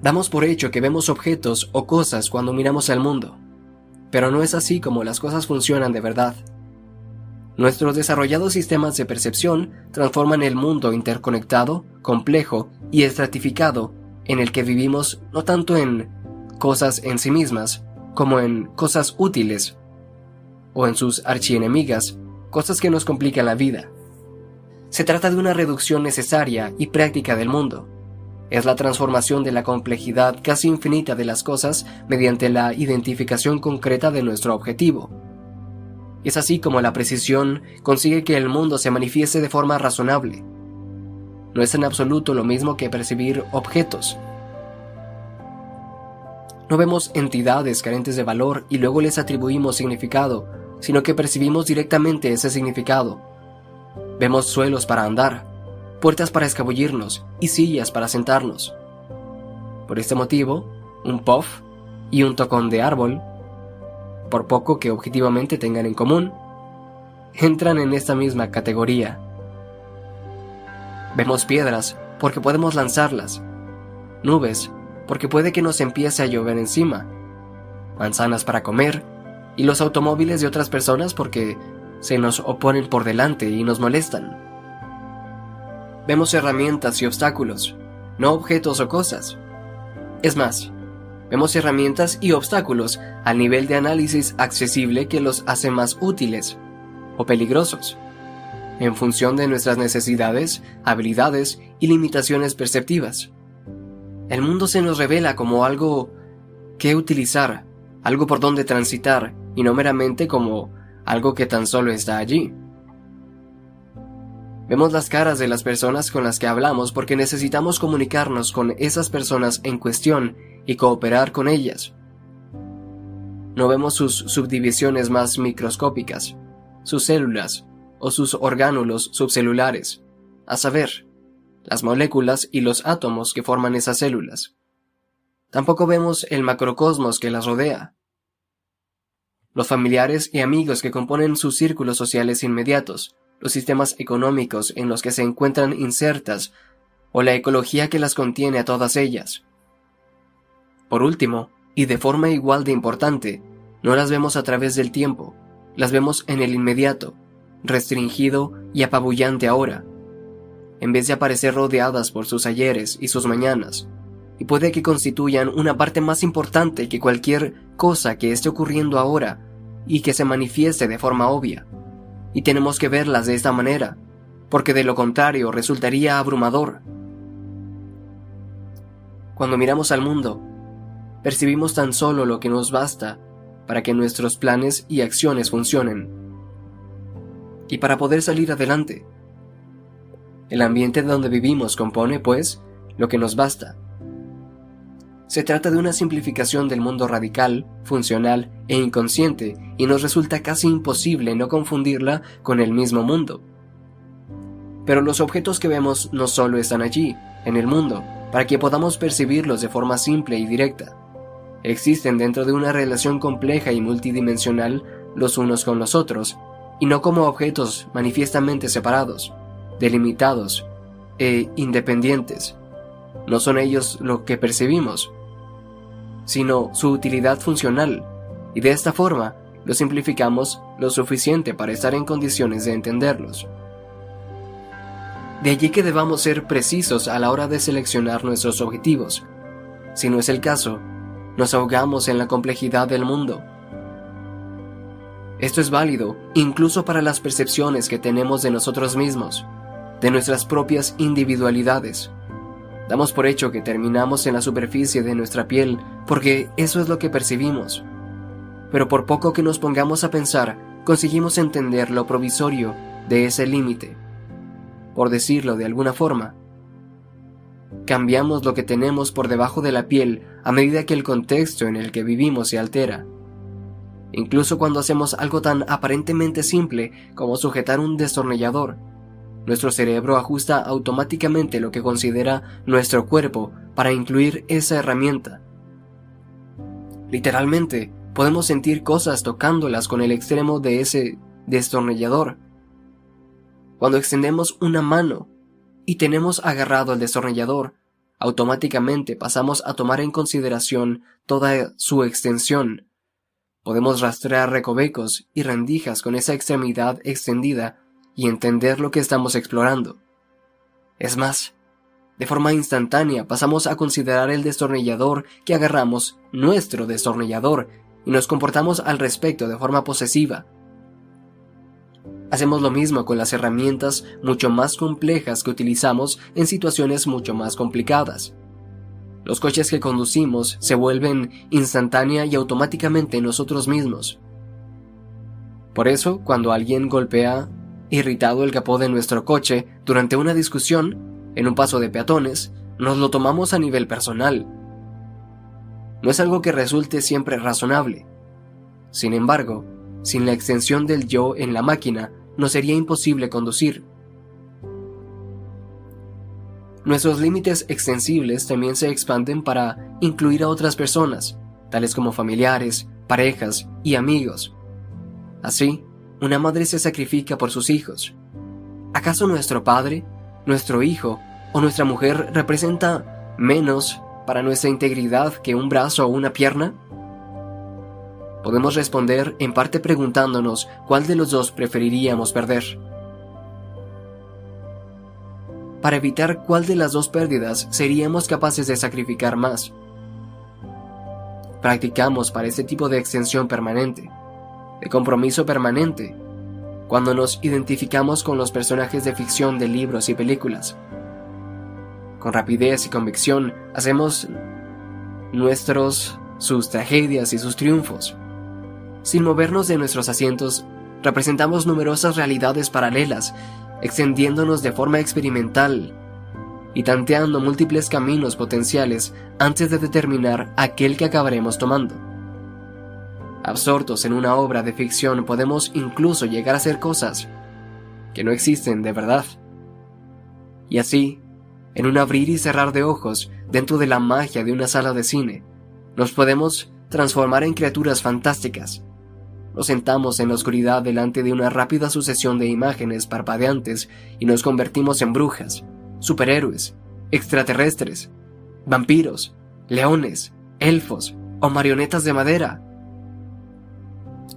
Damos por hecho que vemos objetos o cosas cuando miramos al mundo, pero no es así como las cosas funcionan de verdad. Nuestros desarrollados sistemas de percepción transforman el mundo interconectado, complejo y estratificado en el que vivimos no tanto en cosas en sí mismas, como en cosas útiles, o en sus archienemigas, cosas que nos complican la vida. Se trata de una reducción necesaria y práctica del mundo, es la transformación de la complejidad casi infinita de las cosas mediante la identificación concreta de nuestro objetivo. Es así como la precisión consigue que el mundo se manifieste de forma razonable. No es en absoluto lo mismo que percibir objetos. No vemos entidades carentes de valor y luego les atribuimos significado, sino que percibimos directamente ese significado. Vemos suelos para andar, puertas para escabullirnos y sillas para sentarnos. Por este motivo, un puff y un tocón de árbol, por poco que objetivamente tengan en común, entran en esta misma categoría. Vemos piedras porque podemos lanzarlas, nubes porque puede que nos empiece a llover encima, manzanas para comer y los automóviles de otras personas porque se nos oponen por delante y nos molestan. Vemos herramientas y obstáculos, no objetos o cosas. Es más, vemos herramientas y obstáculos al nivel de análisis accesible que los hace más útiles o peligrosos, en función de nuestras necesidades, habilidades y limitaciones perceptivas. El mundo se nos revela como algo que utilizar, algo por donde transitar, y no meramente como algo que tan solo está allí. Vemos las caras de las personas con las que hablamos porque necesitamos comunicarnos con esas personas en cuestión y cooperar con ellas. No vemos sus subdivisiones más microscópicas, sus células o sus orgánulos subcelulares, a saber, las moléculas y los átomos que forman esas células. Tampoco vemos el macrocosmos que las rodea. Los familiares y amigos que componen sus círculos sociales inmediatos, los sistemas económicos en los que se encuentran insertas, o la ecología que las contiene a todas ellas. Por último, y de forma igual de importante, no las vemos a través del tiempo, las vemos en el inmediato, restringido y apabullante ahora, en vez de aparecer rodeadas por sus ayeres y sus mañanas, puede que constituyan una parte más importante que cualquier cosa que esté ocurriendo ahora y que se manifieste de forma obvia. Y tenemos que verlas de esta manera, porque de lo contrario resultaría abrumador. Cuando miramos al mundo, percibimos tan solo lo que nos basta para que nuestros planes y acciones funcionen. Y para poder salir adelante. El ambiente donde vivimos compone, pues, lo que nos basta. Se trata de una simplificación del mundo radical, funcional e inconsciente, y nos resulta casi imposible no confundirla con el mismo mundo. Pero los objetos que vemos no solo están allí, en el mundo, para que podamos percibirlos de forma simple y directa. Existen dentro de una relación compleja y multidimensional los unos con los otros, y no como objetos manifiestamente separados, delimitados e independientes. No son ellos lo que percibimos, sino su utilidad funcional, y de esta forma lo simplificamos lo suficiente para estar en condiciones de entenderlos. De allí que debamos ser precisos a la hora de seleccionar nuestros objetivos. Si no es el caso, nos ahogamos en la complejidad del mundo. Esto es válido incluso para las percepciones que tenemos de nosotros mismos, de nuestras propias individualidades. Damos por hecho que terminamos en la superficie de nuestra piel porque eso es lo que percibimos. Pero por poco que nos pongamos a pensar, conseguimos entender lo provisorio de ese límite. Por decirlo de alguna forma, cambiamos lo que tenemos por debajo de la piel a medida que el contexto en el que vivimos se altera. Incluso cuando hacemos algo tan aparentemente simple como sujetar un destornillador, nuestro cerebro ajusta automáticamente lo que considera nuestro cuerpo para incluir esa herramienta. Literalmente, podemos sentir cosas tocándolas con el extremo de ese destornillador. Cuando extendemos una mano y tenemos agarrado el destornillador, automáticamente pasamos a tomar en consideración toda su extensión. Podemos rastrear recovecos y rendijas con esa extremidad extendida y entender lo que estamos explorando. Es más, de forma instantánea pasamos a considerar el destornillador que agarramos nuestro destornillador y nos comportamos al respecto de forma posesiva. Hacemos lo mismo con las herramientas mucho más complejas que utilizamos en situaciones mucho más complicadas. Los coches que conducimos se vuelven instantánea y automáticamente nosotros mismos. Por eso, cuando alguien golpea irritado el capó de nuestro coche durante una discusión, en un paso de peatones, nos lo tomamos a nivel personal. No es algo que resulte siempre razonable. Sin embargo, sin la extensión del yo en la máquina, no sería imposible conducir. Nuestros límites extensibles también se expanden para incluir a otras personas, tales como familiares, parejas y amigos. Así, una madre se sacrifica por sus hijos. ¿Acaso nuestro padre, nuestro hijo o nuestra mujer representa menos para nuestra integridad que un brazo o una pierna? Podemos responder en parte preguntándonos cuál de los dos preferiríamos perder. Para evitar cuál de las dos pérdidas seríamos capaces de sacrificar más. Practicamos para este tipo de extensión permanente de compromiso permanente, cuando nos identificamos con los personajes de ficción de libros y películas. Con rapidez y convicción hacemos nuestros sus tragedias y sus triunfos. Sin movernos de nuestros asientos, representamos numerosas realidades paralelas, extendiéndonos de forma experimental y tanteando múltiples caminos potenciales antes de determinar aquel que acabaremos tomando. Absortos en una obra de ficción podemos incluso llegar a hacer cosas que no existen de verdad. Y así, en un abrir y cerrar de ojos dentro de la magia de una sala de cine, nos podemos transformar en criaturas fantásticas, nos sentamos en la oscuridad delante de una rápida sucesión de imágenes parpadeantes y nos convertimos en brujas, superhéroes, extraterrestres, vampiros, leones, elfos o marionetas de madera.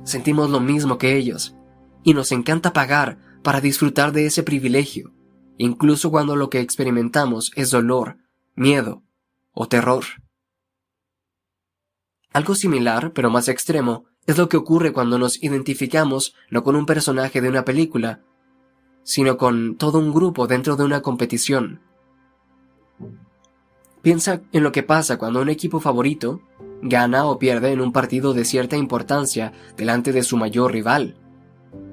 Sentimos lo mismo que ellos, y nos encanta pagar para disfrutar de ese privilegio, incluso cuando lo que experimentamos es dolor, miedo o terror. Algo similar, pero más extremo, es lo que ocurre cuando nos identificamos no con un personaje de una película, sino con todo un grupo dentro de una competición. Piensa en lo que pasa cuando un equipo favorito gana o pierde en un partido de cierta importancia delante de su mayor rival.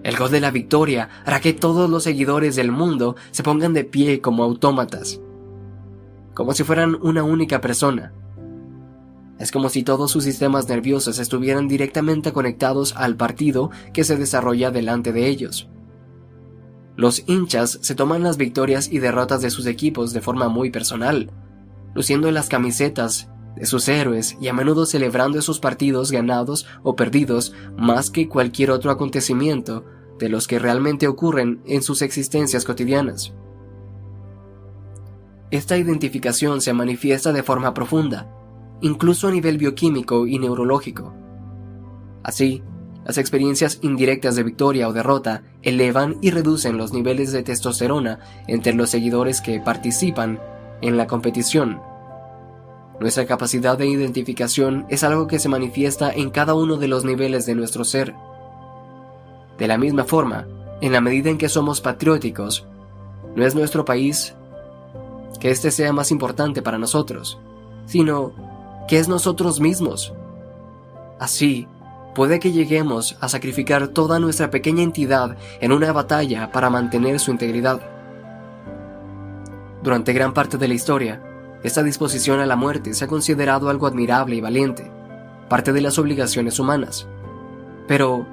El gol de la victoria hará que todos los seguidores del mundo se pongan de pie como autómatas, como si fueran una única persona. Es como si todos sus sistemas nerviosos estuvieran directamente conectados al partido que se desarrolla delante de ellos. Los hinchas se toman las victorias y derrotas de sus equipos de forma muy personal, luciendo en las camisetas de sus héroes y a menudo celebrando esos partidos ganados o perdidos más que cualquier otro acontecimiento de los que realmente ocurren en sus existencias cotidianas. Esta identificación se manifiesta de forma profunda, incluso a nivel bioquímico y neurológico. Así, las experiencias indirectas de victoria o derrota elevan y reducen los niveles de testosterona entre los seguidores que participan en la competición. Nuestra capacidad de identificación es algo que se manifiesta en cada uno de los niveles de nuestro ser. De la misma forma, en la medida en que somos patrióticos, no es nuestro país que éste sea más importante para nosotros, sino que es nosotros mismos. Así, puede que lleguemos a sacrificar toda nuestra pequeña entidad en una batalla para mantener su integridad. Durante gran parte de la historia, esta disposición a la muerte se ha considerado algo admirable y valiente, parte de las obligaciones humanas. Pero,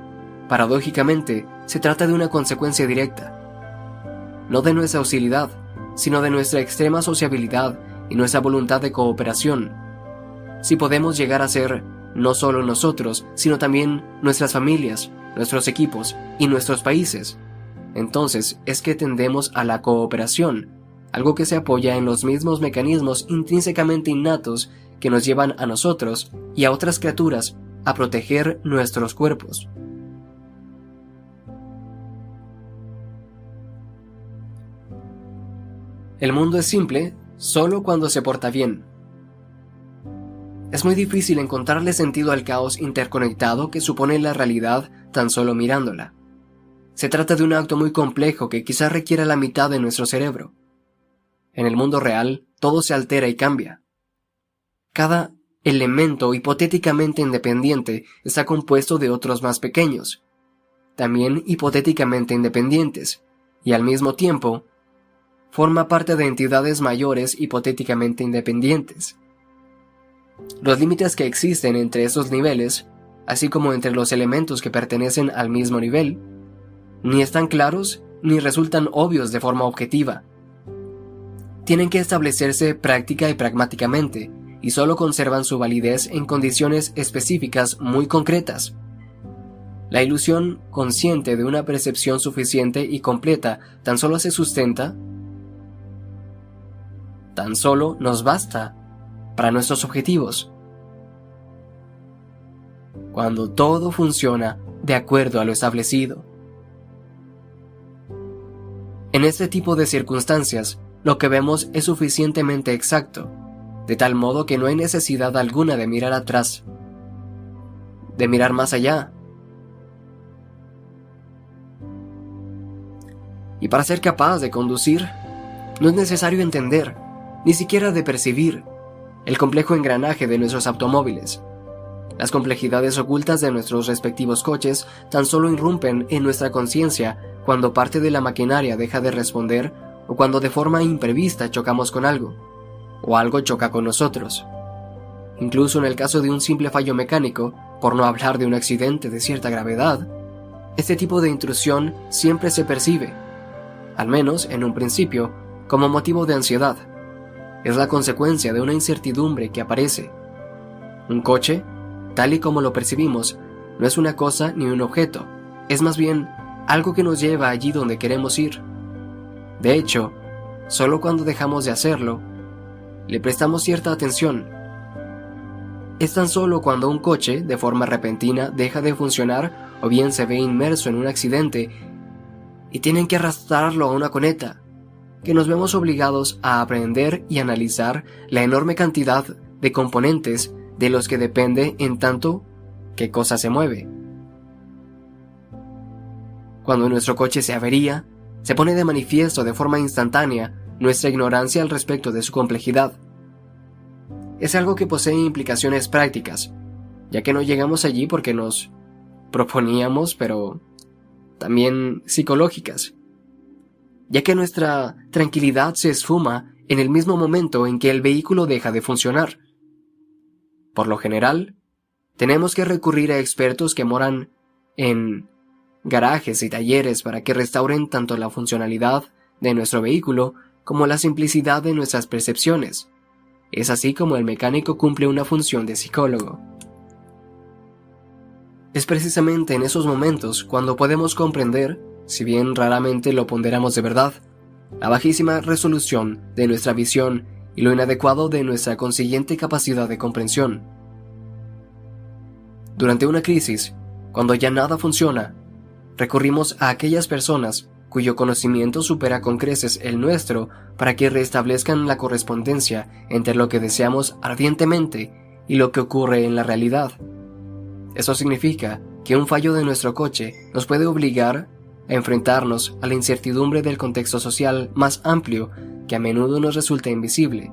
paradójicamente, se trata de una consecuencia directa, no de nuestra hostilidad, sino de nuestra extrema sociabilidad y nuestra voluntad de cooperación si podemos llegar a ser no solo nosotros, sino también nuestras familias, nuestros equipos y nuestros países. Entonces es que tendemos a la cooperación, algo que se apoya en los mismos mecanismos intrínsecamente innatos que nos llevan a nosotros y a otras criaturas a proteger nuestros cuerpos. El mundo es simple solo cuando se porta bien. Es muy difícil encontrarle sentido al caos interconectado que supone la realidad tan solo mirándola. Se trata de un acto muy complejo que quizá requiera la mitad de nuestro cerebro. En el mundo real, todo se altera y cambia. Cada elemento hipotéticamente independiente está compuesto de otros más pequeños, también hipotéticamente independientes, y al mismo tiempo, forma parte de entidades mayores hipotéticamente independientes. Los límites que existen entre esos niveles, así como entre los elementos que pertenecen al mismo nivel, ni están claros ni resultan obvios de forma objetiva. Tienen que establecerse práctica y pragmáticamente, y solo conservan su validez en condiciones específicas muy concretas. La ilusión consciente de una percepción suficiente y completa tan solo se sustenta, tan solo nos basta para nuestros objetivos. Cuando todo funciona de acuerdo a lo establecido. En este tipo de circunstancias, lo que vemos es suficientemente exacto, de tal modo que no hay necesidad alguna de mirar atrás, de mirar más allá. Y para ser capaz de conducir, no es necesario entender, ni siquiera de percibir, el complejo engranaje de nuestros automóviles. Las complejidades ocultas de nuestros respectivos coches tan solo irrumpen en nuestra conciencia cuando parte de la maquinaria deja de responder o cuando de forma imprevista chocamos con algo, o algo choca con nosotros. Incluso en el caso de un simple fallo mecánico, por no hablar de un accidente de cierta gravedad, este tipo de intrusión siempre se percibe, al menos en un principio, como motivo de ansiedad es la consecuencia de una incertidumbre que aparece. Un coche, tal y como lo percibimos, no es una cosa ni un objeto, es más bien algo que nos lleva allí donde queremos ir. De hecho, solo cuando dejamos de hacerlo, le prestamos cierta atención. Es tan solo cuando un coche, de forma repentina, deja de funcionar o bien se ve inmerso en un accidente y tienen que arrastrarlo a una coneta, que nos vemos obligados a aprender y analizar la enorme cantidad de componentes de los que depende en tanto que cosa se mueve. Cuando nuestro coche se avería, se pone de manifiesto de forma instantánea nuestra ignorancia al respecto de su complejidad. Es algo que posee implicaciones prácticas, ya que no llegamos allí porque nos proponíamos, pero también psicológicas, ya que nuestra tranquilidad se esfuma en el mismo momento en que el vehículo deja de funcionar. Por lo general, tenemos que recurrir a expertos que moran en garajes y talleres para que restauren tanto la funcionalidad de nuestro vehículo como la simplicidad de nuestras percepciones. Es así como el mecánico cumple una función de psicólogo. Es precisamente en esos momentos cuando podemos comprender, si bien raramente lo ponderamos de verdad, la bajísima resolución de nuestra visión y lo inadecuado de nuestra consiguiente capacidad de comprensión. Durante una crisis, cuando ya nada funciona, recurrimos a aquellas personas cuyo conocimiento supera con creces el nuestro para que restablezcan la correspondencia entre lo que deseamos ardientemente y lo que ocurre en la realidad. Eso significa que un fallo de nuestro coche nos puede obligar a enfrentarnos a la incertidumbre del contexto social más amplio que a menudo nos resulta invisible,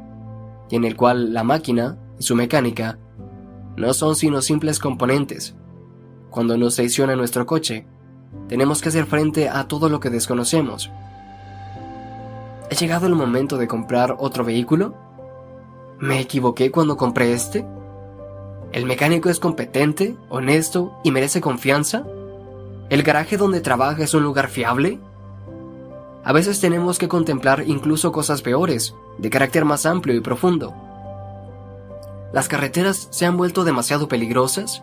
y en el cual la máquina y su mecánica no son sino simples componentes. Cuando nos traiciona nuestro coche, tenemos que hacer frente a todo lo que desconocemos. ¿Ha llegado el momento de comprar otro vehículo? ¿Me equivoqué cuando compré este? ¿El mecánico es competente, honesto y merece confianza? ¿El garaje donde trabaja es un lugar fiable? A veces tenemos que contemplar incluso cosas peores, de carácter más amplio y profundo. ¿Las carreteras se han vuelto demasiado peligrosas?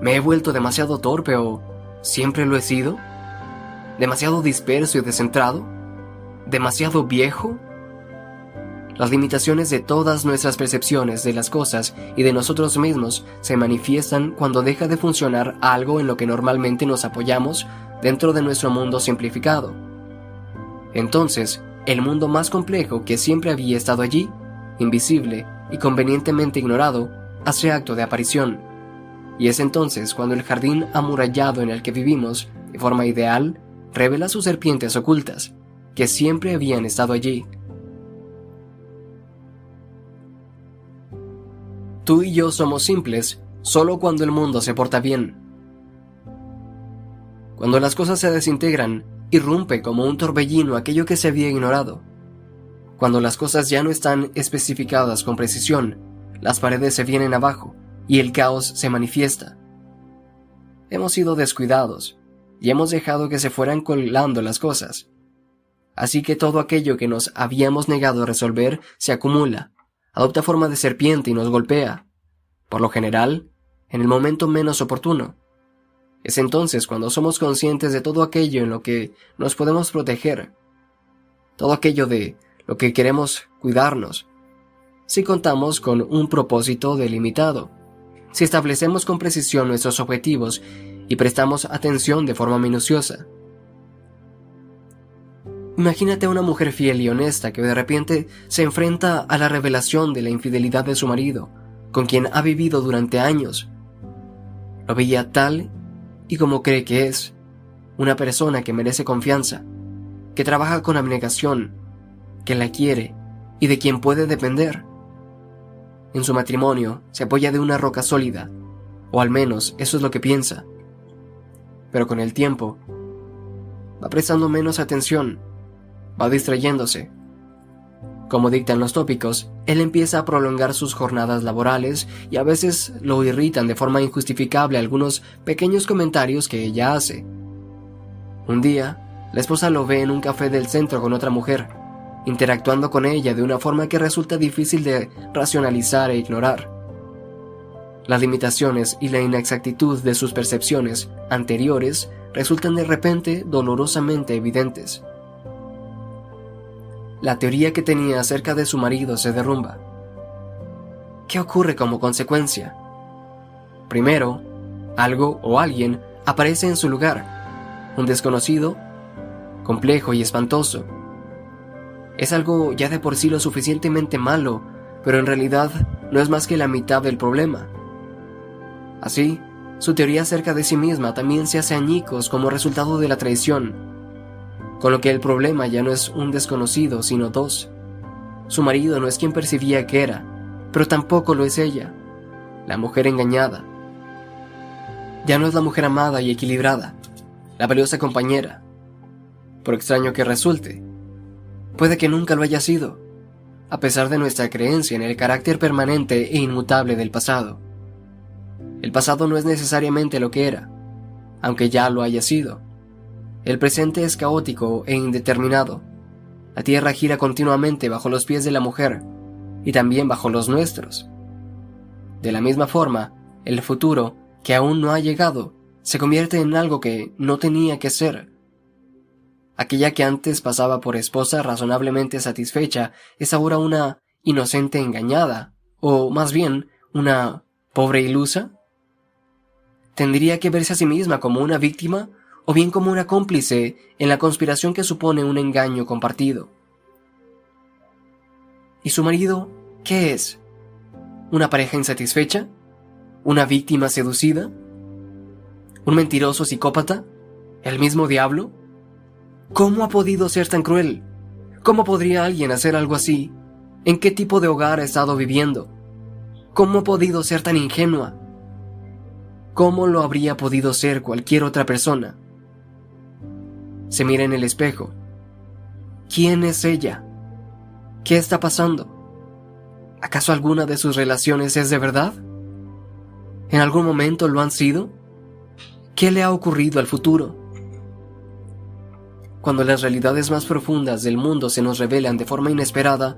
¿Me he vuelto demasiado torpe o siempre lo he sido? ¿Demasiado disperso y descentrado? ¿Demasiado viejo? Las limitaciones de todas nuestras percepciones de las cosas y de nosotros mismos se manifiestan cuando deja de funcionar algo en lo que normalmente nos apoyamos dentro de nuestro mundo simplificado. Entonces, el mundo más complejo que siempre había estado allí, invisible y convenientemente ignorado, hace acto de aparición. Y es entonces cuando el jardín amurallado en el que vivimos, de forma ideal, revela sus serpientes ocultas, que siempre habían estado allí Tú y yo somos simples solo cuando el mundo se porta bien. Cuando las cosas se desintegran, irrumpe como un torbellino aquello que se había ignorado. Cuando las cosas ya no están especificadas con precisión, las paredes se vienen abajo y el caos se manifiesta. Hemos sido descuidados y hemos dejado que se fueran colando las cosas. Así que todo aquello que nos habíamos negado a resolver se acumula adopta forma de serpiente y nos golpea, por lo general, en el momento menos oportuno. Es entonces cuando somos conscientes de todo aquello en lo que nos podemos proteger, todo aquello de lo que queremos cuidarnos, si contamos con un propósito delimitado, si establecemos con precisión nuestros objetivos y prestamos atención de forma minuciosa. Imagínate a una mujer fiel y honesta que de repente se enfrenta a la revelación de la infidelidad de su marido, con quien ha vivido durante años. Lo veía tal y como cree que es, una persona que merece confianza, que trabaja con abnegación, que la quiere y de quien puede depender. En su matrimonio se apoya de una roca sólida, o al menos eso es lo que piensa. Pero con el tiempo, va prestando menos atención va distrayéndose. Como dictan los tópicos, él empieza a prolongar sus jornadas laborales y a veces lo irritan de forma injustificable algunos pequeños comentarios que ella hace. Un día, la esposa lo ve en un café del centro con otra mujer, interactuando con ella de una forma que resulta difícil de racionalizar e ignorar. Las limitaciones y la inexactitud de sus percepciones anteriores resultan de repente dolorosamente evidentes. La teoría que tenía acerca de su marido se derrumba. ¿Qué ocurre como consecuencia? Primero, algo o alguien aparece en su lugar, un desconocido, complejo y espantoso. Es algo ya de por sí lo suficientemente malo, pero en realidad no es más que la mitad del problema. Así, su teoría acerca de sí misma también se hace añicos como resultado de la traición, con lo que el problema ya no es un desconocido, sino dos. Su marido no es quien percibía que era, pero tampoco lo es ella, la mujer engañada. Ya no es la mujer amada y equilibrada, la valiosa compañera. Por extraño que resulte, puede que nunca lo haya sido, a pesar de nuestra creencia en el carácter permanente e inmutable del pasado. El pasado no es necesariamente lo que era, aunque ya lo haya sido. El presente es caótico e indeterminado. La Tierra gira continuamente bajo los pies de la mujer y también bajo los nuestros. De la misma forma, el futuro, que aún no ha llegado, se convierte en algo que no tenía que ser. Aquella que antes pasaba por esposa razonablemente satisfecha es ahora una inocente engañada, o más bien, una pobre ilusa tendría que verse a sí misma como una víctima o bien como una cómplice en la conspiración que supone un engaño compartido. ¿Y su marido qué es? ¿Una pareja insatisfecha? ¿Una víctima seducida? ¿Un mentiroso psicópata? ¿El mismo diablo? ¿Cómo ha podido ser tan cruel? ¿Cómo podría alguien hacer algo así? ¿En qué tipo de hogar ha estado viviendo? ¿Cómo ha podido ser tan ingenua? ¿Cómo lo habría podido ser cualquier otra persona? Se mira en el espejo. ¿Quién es ella? ¿Qué está pasando? ¿Acaso alguna de sus relaciones es de verdad? ¿En algún momento lo han sido? ¿Qué le ha ocurrido al futuro? Cuando las realidades más profundas del mundo se nos revelan de forma inesperada,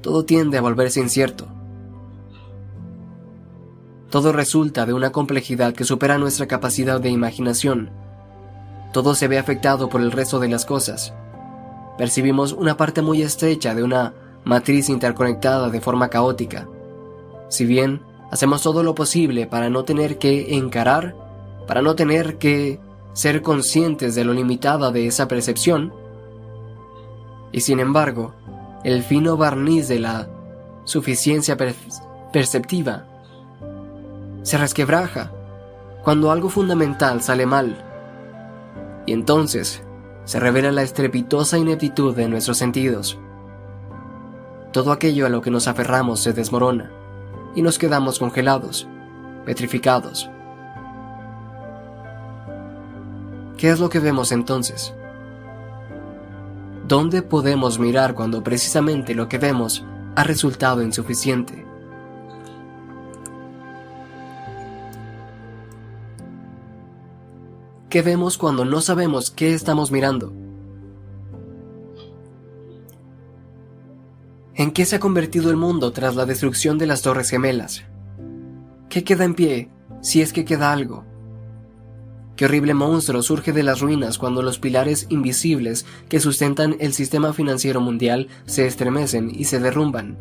todo tiende a volverse incierto. Todo resulta de una complejidad que supera nuestra capacidad de imaginación. Todo se ve afectado por el resto de las cosas. Percibimos una parte muy estrecha de una matriz interconectada de forma caótica. Si bien hacemos todo lo posible para no tener que encarar, para no tener que ser conscientes de lo limitada de esa percepción, y sin embargo, el fino barniz de la suficiencia perceptiva se resquebraja cuando algo fundamental sale mal. Y entonces se revela la estrepitosa ineptitud de nuestros sentidos. Todo aquello a lo que nos aferramos se desmorona y nos quedamos congelados, petrificados. ¿Qué es lo que vemos entonces? ¿Dónde podemos mirar cuando precisamente lo que vemos ha resultado insuficiente? ¿Qué vemos cuando no sabemos qué estamos mirando? ¿En qué se ha convertido el mundo tras la destrucción de las Torres Gemelas? ¿Qué queda en pie, si es que queda algo? ¿Qué horrible monstruo surge de las ruinas cuando los pilares invisibles que sustentan el sistema financiero mundial se estremecen y se derrumban?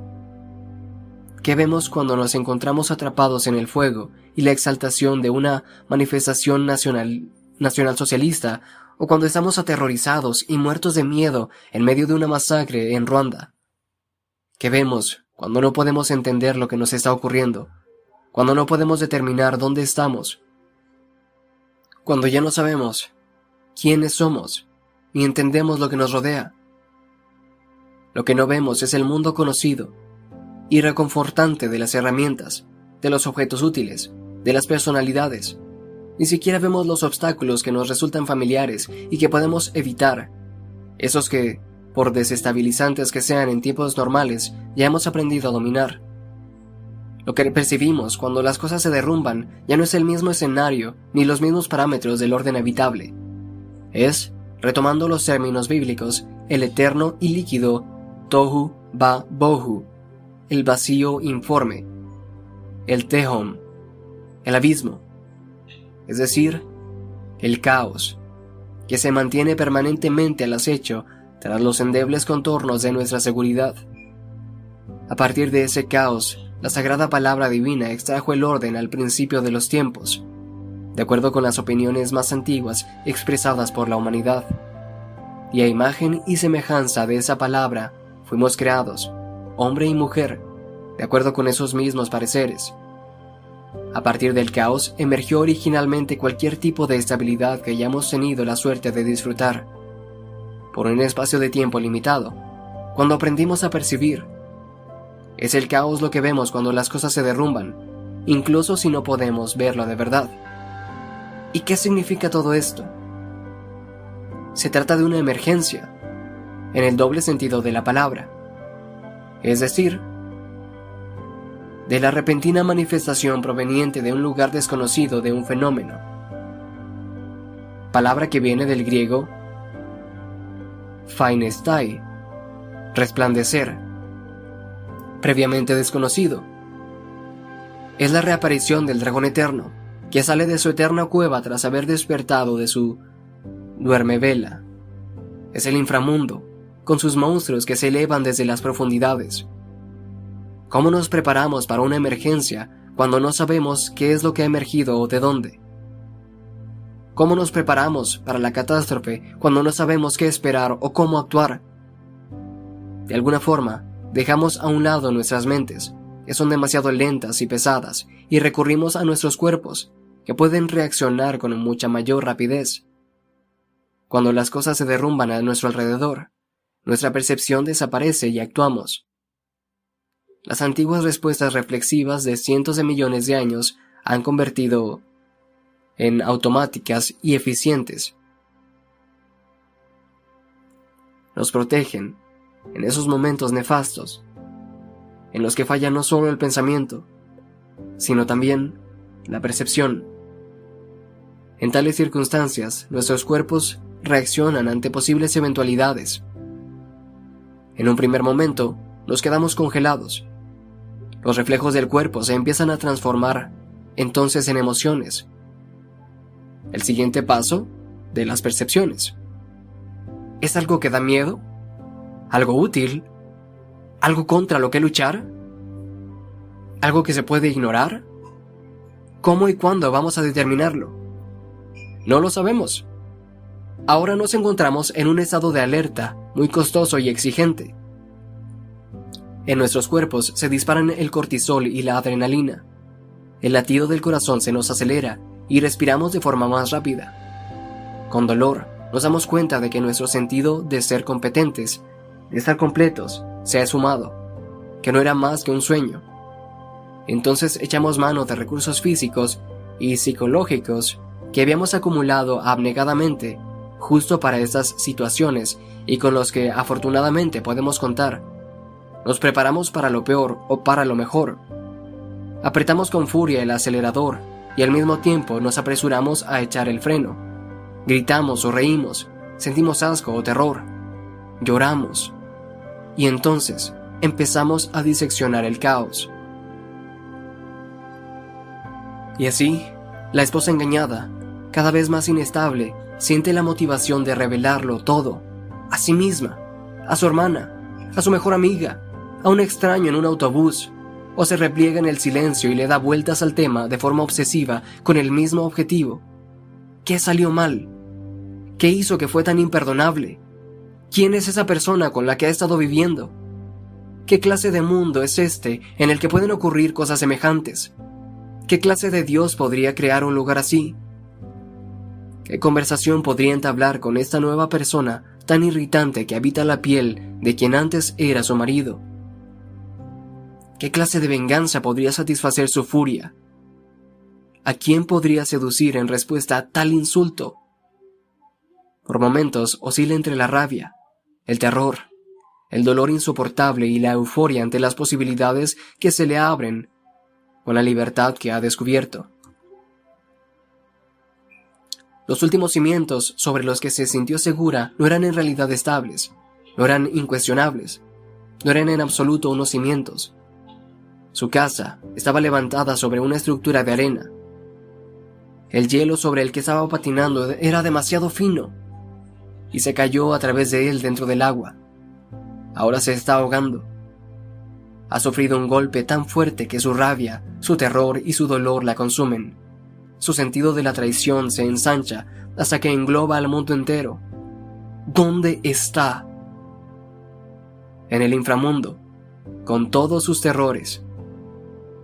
¿Qué vemos cuando nos encontramos atrapados en el fuego y la exaltación de una manifestación nacional nacionalsocialista o cuando estamos aterrorizados y muertos de miedo en medio de una masacre en Ruanda. ¿Qué vemos cuando no podemos entender lo que nos está ocurriendo? Cuando no podemos determinar dónde estamos? Cuando ya no sabemos quiénes somos ni entendemos lo que nos rodea. Lo que no vemos es el mundo conocido y reconfortante de las herramientas, de los objetos útiles, de las personalidades, ni siquiera vemos los obstáculos que nos resultan familiares y que podemos evitar. Esos que, por desestabilizantes que sean en tiempos normales, ya hemos aprendido a dominar. Lo que percibimos cuando las cosas se derrumban ya no es el mismo escenario ni los mismos parámetros del orden habitable. Es, retomando los términos bíblicos, el eterno y líquido tohu ba bohu, el vacío informe. el Tehom, el abismo, es decir, el caos, que se mantiene permanentemente al acecho tras los endebles contornos de nuestra seguridad. A partir de ese caos, la sagrada palabra divina extrajo el orden al principio de los tiempos, de acuerdo con las opiniones más antiguas expresadas por la humanidad. Y a imagen y semejanza de esa palabra fuimos creados, hombre y mujer, de acuerdo con esos mismos pareceres. A partir del caos emergió originalmente cualquier tipo de estabilidad que hayamos tenido la suerte de disfrutar. Por un espacio de tiempo limitado, cuando aprendimos a percibir, es el caos lo que vemos cuando las cosas se derrumban, incluso si no podemos verlo de verdad. ¿Y qué significa todo esto? Se trata de una emergencia, en el doble sentido de la palabra. Es decir, de la repentina manifestación proveniente de un lugar desconocido de un fenómeno. Palabra que viene del griego fainestai, resplandecer, previamente desconocido. Es la reaparición del dragón eterno, que sale de su eterna cueva tras haber despertado de su duerme vela. Es el inframundo, con sus monstruos que se elevan desde las profundidades. ¿Cómo nos preparamos para una emergencia cuando no sabemos qué es lo que ha emergido o de dónde? ¿Cómo nos preparamos para la catástrofe cuando no sabemos qué esperar o cómo actuar? De alguna forma, Dejamos a un lado nuestras mentes, que son demasiado lentas y pesadas, y recurrimos a nuestros cuerpos, que pueden reaccionar con mucha mayor rapidez. Cuando las cosas se derrumban a nuestro alrededor, nuestra percepción desaparece y actuamos. Las antiguas respuestas reflexivas de cientos de millones de años han convertido en automáticas y eficientes. Nos protegen, en esos momentos nefastos, en los que falla no solo el pensamiento, sino también la percepción. En tales circunstancias, nuestros cuerpos reaccionan ante posibles eventualidades. En un primer momento, nos quedamos congelados. Los reflejos del cuerpo se empiezan a transformar entonces en emociones. El siguiente paso, de las percepciones. ¿Es algo que da miedo? Algo útil, algo contra lo que luchar, algo que se puede ignorar. ¿Cómo y cuándo vamos a determinarlo? No lo sabemos. Ahora nos encontramos en un estado de alerta muy costoso y exigente. En nuestros cuerpos se disparan el cortisol y la adrenalina. El latido del corazón se nos acelera y respiramos de forma más rápida. Con dolor, nos damos cuenta de que nuestro sentido de ser competentes estar completos, se ha sumado, que no era más que un sueño. Entonces echamos mano de recursos físicos y psicológicos que habíamos acumulado abnegadamente justo para estas situaciones y con los que afortunadamente podemos contar. Nos preparamos para lo peor o para lo mejor. Apretamos con furia el acelerador y al mismo tiempo nos apresuramos a echar el freno. Gritamos o reímos, sentimos asco o terror, lloramos, y entonces empezamos a diseccionar el caos. Y así, la esposa engañada, cada vez más inestable, siente la motivación de revelarlo todo, a sí misma, a su hermana, a su mejor amiga, a un extraño en un autobús, o se repliega en el silencio y le da vueltas al tema de forma obsesiva con el mismo objetivo. ¿Qué salió mal? ¿Qué hizo que fue tan imperdonable? ¿Quién es esa persona con la que ha estado viviendo? ¿Qué clase de mundo es este en el que pueden ocurrir cosas semejantes? ¿Qué clase de Dios podría crear un lugar así? ¿Qué conversación podría entablar con esta nueva persona tan irritante que habita la piel de quien antes era su marido? ¿Qué clase de venganza podría satisfacer su furia? ¿A quién podría seducir en respuesta a tal insulto? Por momentos oscila entre la rabia, el terror, el dolor insoportable y la euforia ante las posibilidades que se le abren con la libertad que ha descubierto. Los últimos cimientos sobre los que se sintió segura no eran en realidad estables, no eran incuestionables, no eran en absoluto unos cimientos. Su casa estaba levantada sobre una estructura de arena. El hielo sobre el que estaba patinando era demasiado fino y se cayó a través de él dentro del agua. Ahora se está ahogando. Ha sufrido un golpe tan fuerte que su rabia, su terror y su dolor la consumen. Su sentido de la traición se ensancha hasta que engloba al mundo entero. ¿Dónde está? En el inframundo, con todos sus terrores,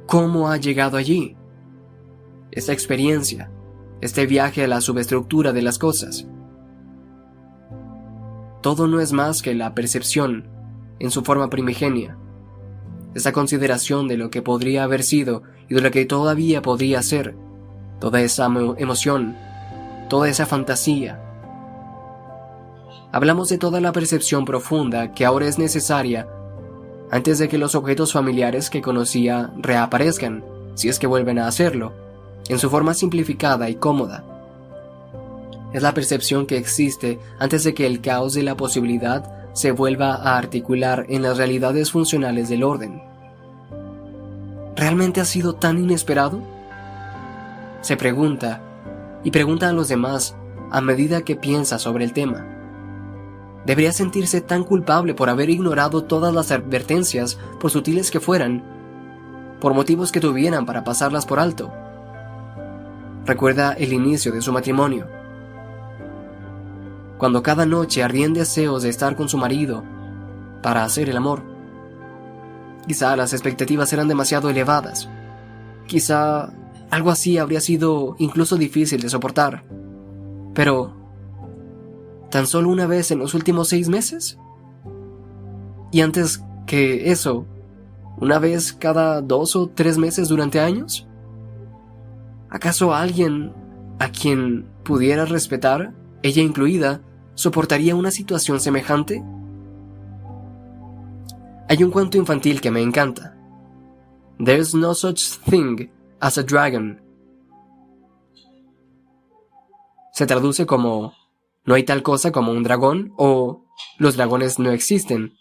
¿Cómo ha llegado allí? Esta experiencia, este viaje a la subestructura de las cosas. Todo no es más que la percepción, en su forma primigenia, esa consideración de lo que podría haber sido y de lo que todavía podría ser, toda esa emoción, toda esa fantasía. Hablamos de toda la percepción profunda que ahora es necesaria antes de que los objetos familiares que conocía reaparezcan, si es que vuelven a hacerlo, en su forma simplificada y cómoda. Es la percepción que existe antes de que el caos de la posibilidad se vuelva a articular en las realidades funcionales del orden. ¿Realmente ha sido tan inesperado? Se pregunta, y pregunta a los demás a medida que piensa sobre el tema debería sentirse tan culpable por haber ignorado todas las advertencias, por sutiles que fueran, por motivos que tuvieran para pasarlas por alto. Recuerda el inicio de su matrimonio, cuando cada noche ardían deseos de estar con su marido para hacer el amor. Quizá las expectativas eran demasiado elevadas. Quizá algo así habría sido incluso difícil de soportar. Pero tan solo una vez en los últimos seis meses? Y antes que eso, una vez cada dos o tres meses durante años? ¿Acaso alguien a quien pudiera respetar, ella incluida, soportaría una situación semejante? Hay un cuento infantil que me encanta. There's no such thing as a dragon. Se traduce como no hay tal cosa como un dragón o Los dragones no existen,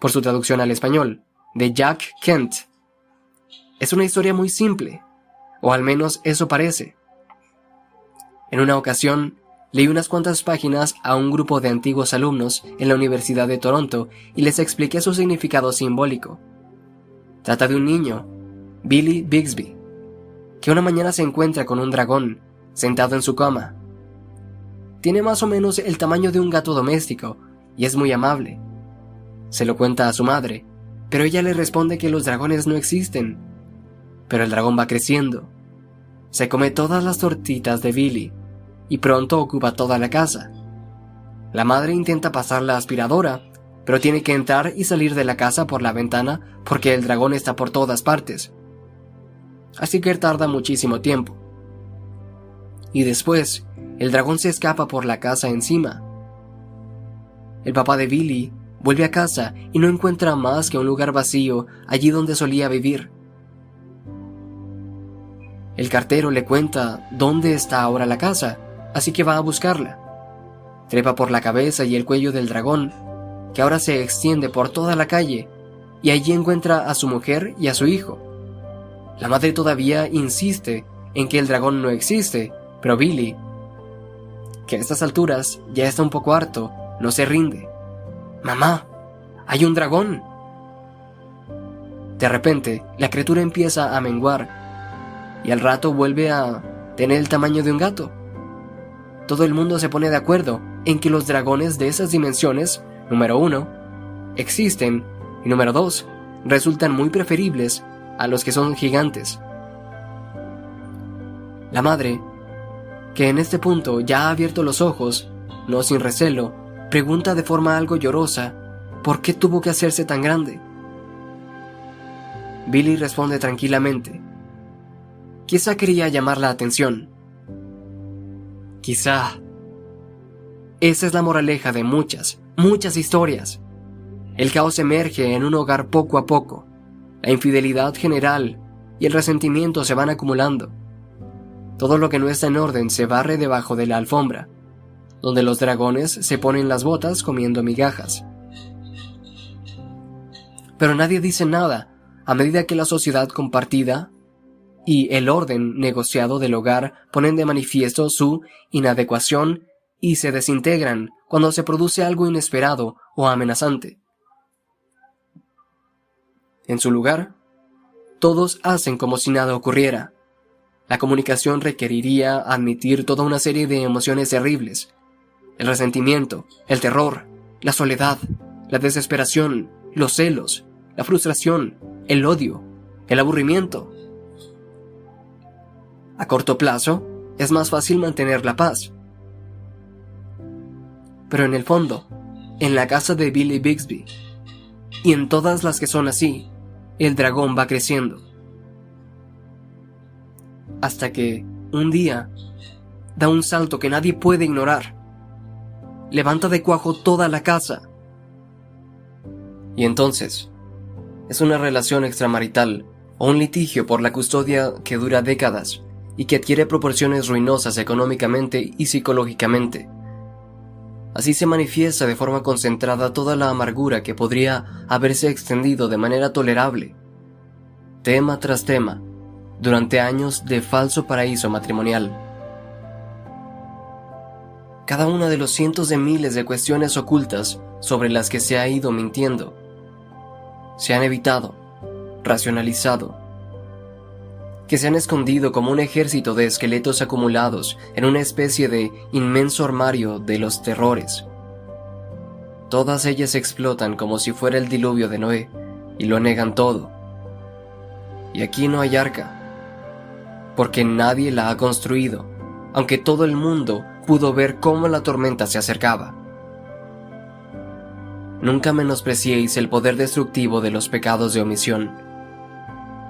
por su traducción al español, de Jack Kent. Es una historia muy simple, o al menos eso parece. En una ocasión, leí unas cuantas páginas a un grupo de antiguos alumnos en la Universidad de Toronto y les expliqué su significado simbólico. Trata de un niño, Billy Bixby, que una mañana se encuentra con un dragón sentado en su cama tiene más o menos el tamaño de un gato doméstico y es muy amable. Se lo cuenta a su madre, pero ella le responde que los dragones no existen. Pero el dragón va creciendo. Se come todas las tortitas de Billy y pronto ocupa toda la casa. La madre intenta pasar la aspiradora, pero tiene que entrar y salir de la casa por la ventana porque el dragón está por todas partes. Así que tarda muchísimo tiempo. Y después, el dragón se escapa por la casa encima. El papá de Billy vuelve a casa y no encuentra más que un lugar vacío allí donde solía vivir. El cartero le cuenta dónde está ahora la casa, así que va a buscarla. Trepa por la cabeza y el cuello del dragón, que ahora se extiende por toda la calle, y allí encuentra a su mujer y a su hijo. La madre todavía insiste en que el dragón no existe, pero Billy que a estas alturas ya está un poco harto, no se rinde. Mamá, hay un dragón. De repente, la criatura empieza a menguar y al rato vuelve a tener el tamaño de un gato. Todo el mundo se pone de acuerdo en que los dragones de esas dimensiones, número uno, existen y número dos, resultan muy preferibles a los que son gigantes. La madre que en este punto ya ha abierto los ojos, no sin recelo, pregunta de forma algo llorosa, ¿por qué tuvo que hacerse tan grande? Billy responde tranquilamente, quizá quería llamar la atención. Quizá. Esa es la moraleja de muchas, muchas historias. El caos emerge en un hogar poco a poco, la infidelidad general y el resentimiento se van acumulando todo lo que no está en orden se barre debajo de la alfombra, donde los dragones se ponen las botas comiendo migajas. Pero nadie dice nada a medida que la sociedad compartida y el orden negociado del hogar ponen de manifiesto su inadecuación y se desintegran cuando se produce algo inesperado o amenazante. En su lugar, todos hacen como si nada ocurriera. La comunicación requeriría admitir toda una serie de emociones terribles. El resentimiento, el terror, la soledad, la desesperación, los celos, la frustración, el odio, el aburrimiento. A corto plazo, es más fácil mantener la paz. Pero en el fondo, en la casa de Billy Bixby, y en todas las que son así, el dragón va creciendo. Hasta que, un día, da un salto que nadie puede ignorar. Levanta de cuajo toda la casa. Y entonces, es una relación extramarital o un litigio por la custodia que dura décadas y que adquiere proporciones ruinosas económicamente y psicológicamente. Así se manifiesta de forma concentrada toda la amargura que podría haberse extendido de manera tolerable, tema tras tema, durante años de falso paraíso matrimonial. Cada una de los cientos de miles de cuestiones ocultas sobre las que se ha ido mintiendo, se han evitado, racionalizado, que se han escondido como un ejército de esqueletos acumulados en una especie de inmenso armario de los terrores. Todas ellas explotan como si fuera el diluvio de Noé y lo negan todo. Y aquí no hay arca, porque nadie la ha construido, aunque todo el mundo pudo ver cómo la tormenta se acercaba. Nunca menospreciéis el poder destructivo de los pecados de omisión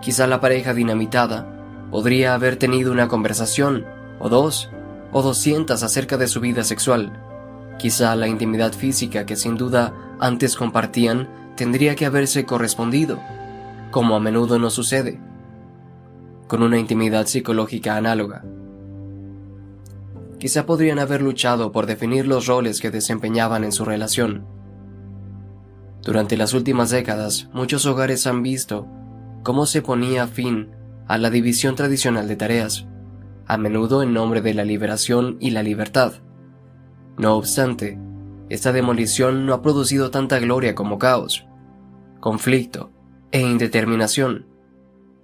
Quizá la pareja dinamitada podría haber tenido una conversación, o dos, o doscientas acerca de su vida sexual. Quizá la intimidad física que sin duda antes compartían tendría que haberse correspondido, como a menudo no sucede, con una intimidad psicológica análoga. Quizá podrían haber luchado por definir los roles que desempeñaban en su relación. Durante las últimas décadas, muchos hogares han visto cómo se ponía fin a la división tradicional de tareas, a menudo en nombre de la liberación y la libertad. No obstante, esta demolición no ha producido tanta gloria como caos, conflicto e indeterminación.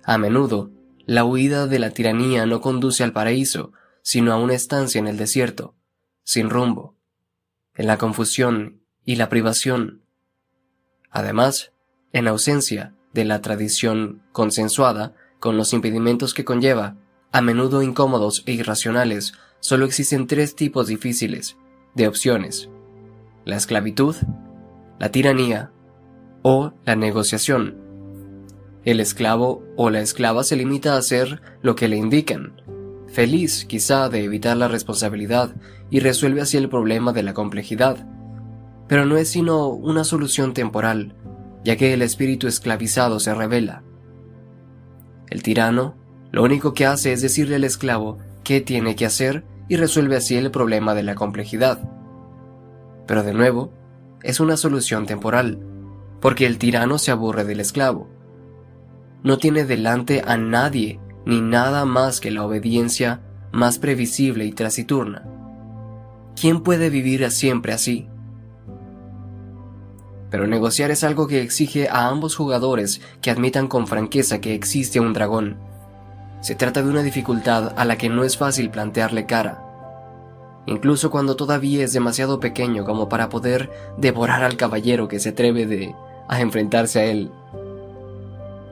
A menudo, la huida de la tiranía no conduce al paraíso, sino a una estancia en el desierto, sin rumbo, en la confusión y la privación. Además, en ausencia de la tradición consensuada, con los impedimentos que conlleva, a menudo incómodos e irracionales, solo existen tres tipos difíciles de opciones. La esclavitud, la tiranía o la negociación. El esclavo o la esclava se limita a hacer lo que le indican, feliz quizá de evitar la responsabilidad y resuelve así el problema de la complejidad, pero no es sino una solución temporal, ya que el espíritu esclavizado se revela. El tirano lo único que hace es decirle al esclavo qué tiene que hacer y resuelve así el problema de la complejidad. Pero de nuevo, es una solución temporal, porque el tirano se aburre del esclavo. No tiene delante a nadie ni nada más que la obediencia más previsible y taciturna. ¿Quién puede vivir siempre así? Pero negociar es algo que exige a ambos jugadores que admitan con franqueza que existe un dragón. Se trata de una dificultad a la que no es fácil plantearle cara, incluso cuando todavía es demasiado pequeño como para poder devorar al caballero que se atreve de a enfrentarse a él.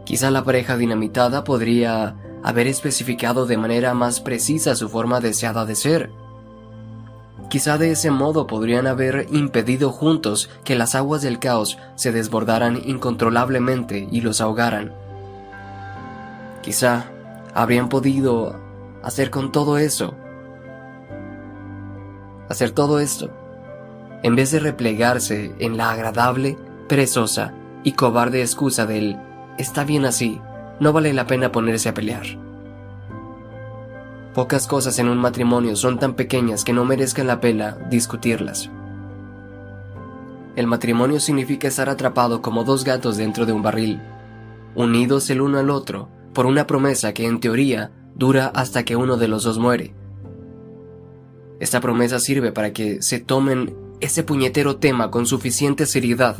Quizá la pareja dinamitada podría haber especificado de manera más precisa su forma deseada de ser, Quizá de ese modo podrían haber impedido juntos que las aguas del caos se desbordaran incontrolablemente y los ahogaran. Quizá habrían podido hacer con todo eso, hacer todo esto, en vez de replegarse en la agradable, perezosa y cobarde excusa del está bien así, no vale la pena ponerse a pelear. Pocas cosas en un matrimonio son tan pequeñas que no merezcan la pena discutirlas. El matrimonio significa estar atrapado como dos gatos dentro de un barril. unidos el uno al otro por una promesa que en teoría dura hasta que uno de los dos muere. Esta promesa sirve para que se tomen ese puñetero tema con suficiente seriedad.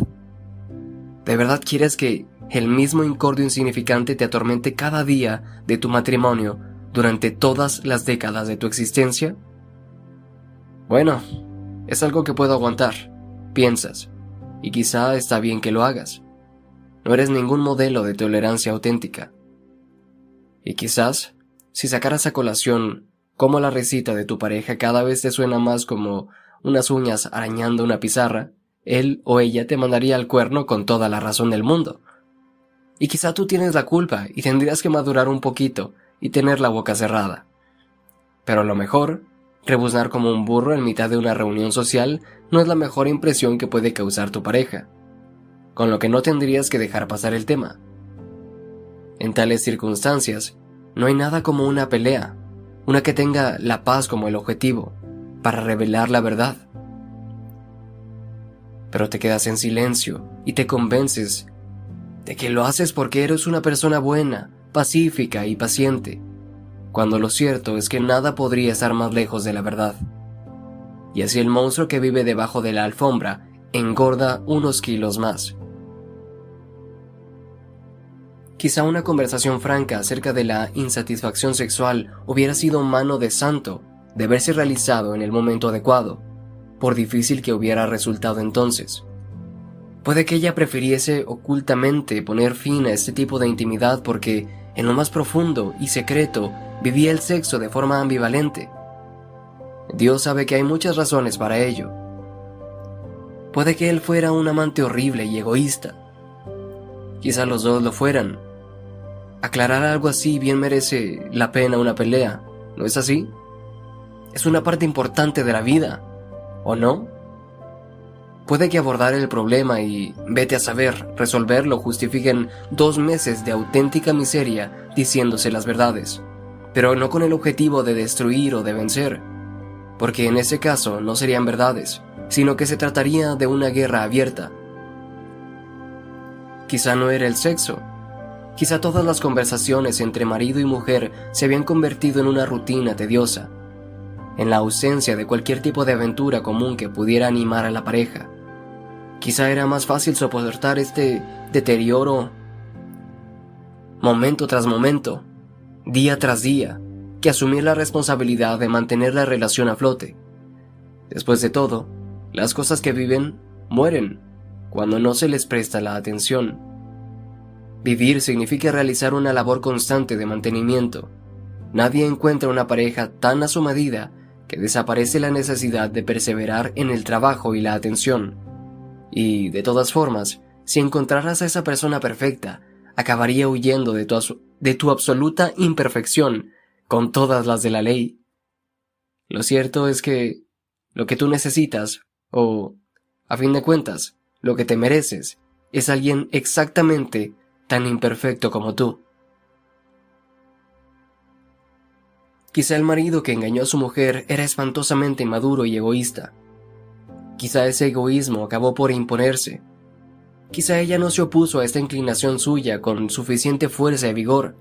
¿De verdad quieres que el mismo incordio insignificante te atormente cada día de tu matrimonio durante todas las décadas de tu existencia? Bueno, es algo que puedo aguantar, piensas, y quizá está bien que lo hagas. No eres ningún modelo de tolerancia auténtica. Y quizás, si sacaras a colación cómo la recita de tu pareja cada vez te suena más como unas uñas arañando una pizarra, él o ella te mandaría al cuerno con toda la razón del mundo. Y quizá tú tienes la culpa y tendrías que madurar un poquito y tener la boca cerrada. Pero a lo mejor, rebuznar como un burro en mitad de una reunión social no es la mejor impresión que puede causar tu pareja, con lo que no tendrías que dejar pasar el tema. En tales circunstancias, no hay nada como una pelea, una que tenga la paz como el objetivo, para revelar la verdad. Pero te quedas en silencio y te convences de que lo haces porque eres una persona buena, pacífica y paciente, cuando lo cierto es que nada podría estar más lejos de la verdad. Y así el monstruo que vive debajo de la alfombra engorda unos kilos más. Quizá una conversación franca acerca de la insatisfacción sexual hubiera sido mano de santo de verse realizado en el momento adecuado, por difícil que hubiera resultado entonces. Puede que ella prefiriese ocultamente poner fin a este tipo de intimidad porque, en lo más profundo y secreto, vivía el sexo de forma ambivalente. Dios sabe que hay muchas razones para ello. Puede que él fuera un amante horrible y egoísta. Quizá los dos lo fueran. Aclarar algo así bien merece la pena una pelea, ¿no es así? es una parte importante de la vida, ¿o no? Puede que abordar el problema y, vete a saber, resolverlo justifiquen dos meses de auténtica miseria diciéndose las verdades, pero no con el objetivo de destruir o de vencer, porque en ese caso no serían verdades, sino que se trataría de una guerra abierta. Quizá no era el sexo, quizá todas las conversaciones entre marido y mujer se habían convertido en una rutina tediosa, en la ausencia de cualquier tipo de aventura común que pudiera animar a la pareja. Quizá era más fácil soportar este deterioro momento tras momento, día tras día, que asumir la responsabilidad de mantener la relación a flote. Después de todo, las cosas que viven mueren cuando no se les presta la atención. Vivir significa realizar una labor constante de mantenimiento. Nadie encuentra una pareja tan a su medida que desaparece la necesidad de perseverar en el trabajo y la atención. Y, de todas formas, si encontraras a esa persona perfecta, acabaría huyendo de tu, absoluta imperfección con todas las de la ley. Lo cierto es que lo que tú necesitas, o, a fin de cuentas, lo que te mereces, es alguien exactamente tan imperfecto como tú. Quizá el marido que engañó a su mujer era espantosamente inmaduro y egoísta. Quizá ese egoísmo acabó por imponerse. Quizá ella no se opuso a esta inclinación suya con suficiente fuerza y vigor.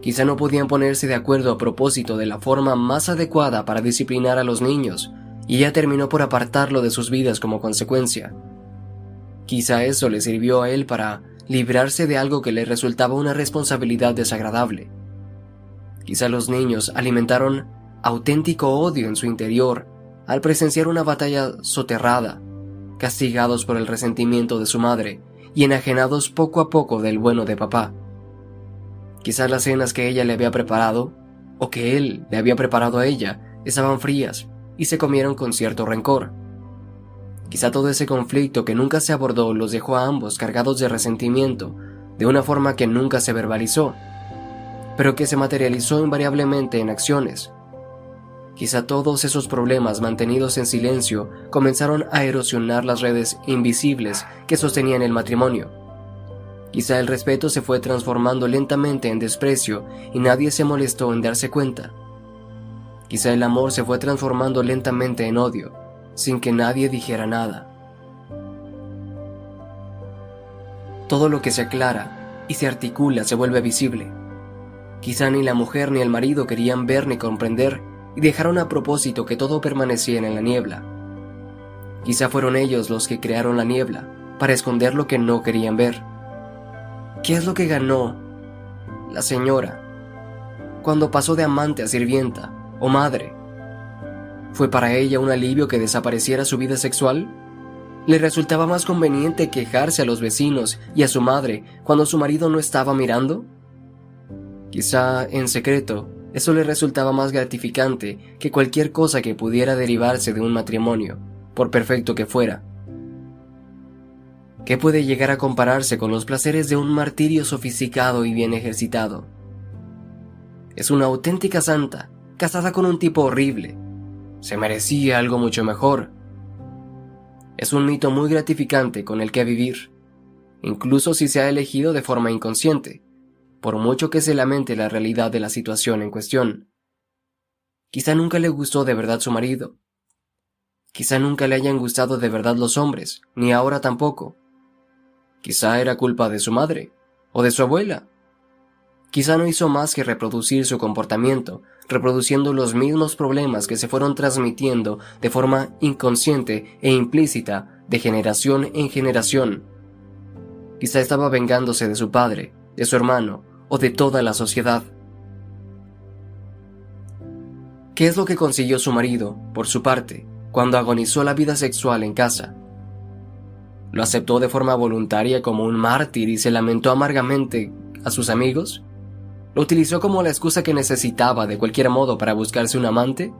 Quizá no podían ponerse de acuerdo a propósito de la forma más adecuada para disciplinar a los niños, y ella terminó por apartarlo de sus vidas como consecuencia. Quizá eso le sirvió a él para librarse de algo que le resultaba una responsabilidad desagradable. Quizá los niños alimentaron auténtico odio en su interior al presenciar una batalla soterrada, castigados por el resentimiento de su madre y enajenados poco a poco del bueno de papá. Quizás las cenas que ella le había preparado, o que él le había preparado a ella, estaban frías y se comieron con cierto rencor. Quizá todo ese conflicto que nunca se abordó los dejó a ambos cargados de resentimiento, de una forma que nunca se verbalizó, pero que se materializó invariablemente en acciones. Quizá todos esos problemas mantenidos en silencio comenzaron a erosionar las redes invisibles que sostenían el matrimonio. Quizá el respeto se fue transformando lentamente en desprecio y nadie se molestó en darse cuenta. Quizá el amor se fue transformando lentamente en odio, sin que nadie dijera nada. Todo lo que se aclara y se articula, se vuelve visible. Quizá ni la mujer ni el marido querían ver ni comprender y dejaron a propósito que todo permaneciera en la niebla. Quizá fueron ellos los que crearon la niebla para esconder lo que no querían ver. ¿Qué es lo que ganó la señora cuando pasó de amante a sirvienta o madre? ¿Fue para ella un alivio que desapareciera su vida sexual? ¿Le resultaba más conveniente quejarse a los vecinos y a su madre cuando su marido no estaba mirando? Quizá, en secreto, eso le resultaba más gratificante que cualquier cosa que pudiera derivarse de un matrimonio, por perfecto que fuera. ¿Qué puede llegar a compararse con los placeres de un martirio sofisticado y bien ejercitado? Es una auténtica santa, casada con un tipo horrible, se merecía algo mucho mejor. Es un mito muy gratificante con el que vivir, incluso si se ha elegido de forma inconsciente, por mucho que se lamente la realidad de la situación en cuestión. Quizá nunca le gustó de verdad su marido. Quizá nunca le hayan gustado de verdad los hombres, ni ahora tampoco. Quizá era culpa de su madre, o de su abuela, Quizá no hizo más que reproducir su comportamiento, reproduciendo los mismos problemas que se fueron transmitiendo de forma inconsciente e implícita de generación en generación. Quizá estaba vengándose de su padre, de su hermano o de toda la sociedad. ¿Qué es lo que consiguió su marido, por su parte, cuando agonizó la vida sexual en casa? ¿Lo aceptó de forma voluntaria como un mártir y se lamentó amargamente a sus amigos? ¿Lo utilizó como la excusa que necesitaba de cualquier modo para buscarse un amante?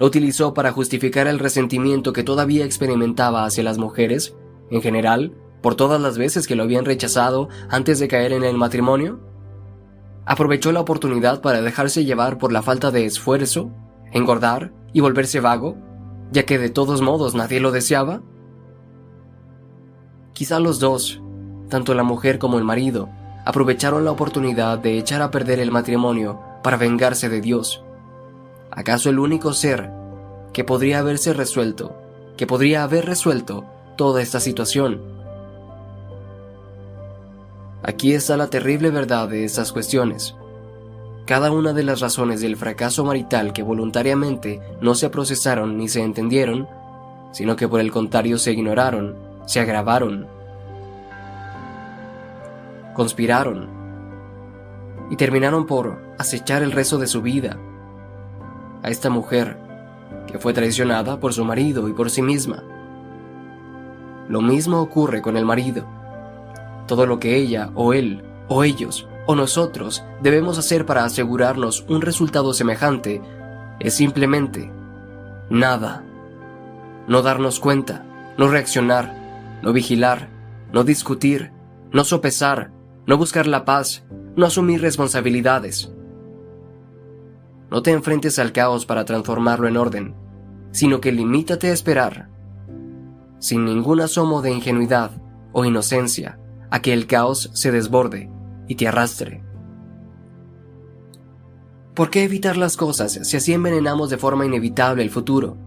¿Lo utilizó para justificar el resentimiento que todavía experimentaba hacia las mujeres, en general, por todas las veces que lo habían rechazado antes de caer en el matrimonio? ¿Aprovechó la oportunidad para dejarse llevar por la falta de esfuerzo, engordar y volverse vago, ya que de todos modos nadie lo deseaba? Quizá los dos, tanto la mujer como el marido, aprovecharon la oportunidad de echar a perder el matrimonio para vengarse de Dios. ¿Acaso el único ser que podría haberse resuelto, que podría haber resuelto toda esta situación? Aquí está la terrible verdad de estas cuestiones. Cada una de las razones del fracaso marital que voluntariamente no se procesaron ni se entendieron, sino que por el contrario se ignoraron, se agravaron conspiraron y terminaron por acechar el resto de su vida a esta mujer que fue traicionada por su marido y por sí misma. Lo mismo ocurre con el marido. Todo lo que ella o él o ellos o nosotros debemos hacer para asegurarnos un resultado semejante es simplemente nada. No darnos cuenta, no reaccionar, no vigilar, no discutir, no sopesar, no buscar la paz, no asumir responsabilidades. No te enfrentes al caos para transformarlo en orden, sino que limítate a esperar, sin ningún asomo de ingenuidad o inocencia, a que el caos se desborde y te arrastre. ¿Por qué evitar las cosas si así envenenamos de forma inevitable el futuro?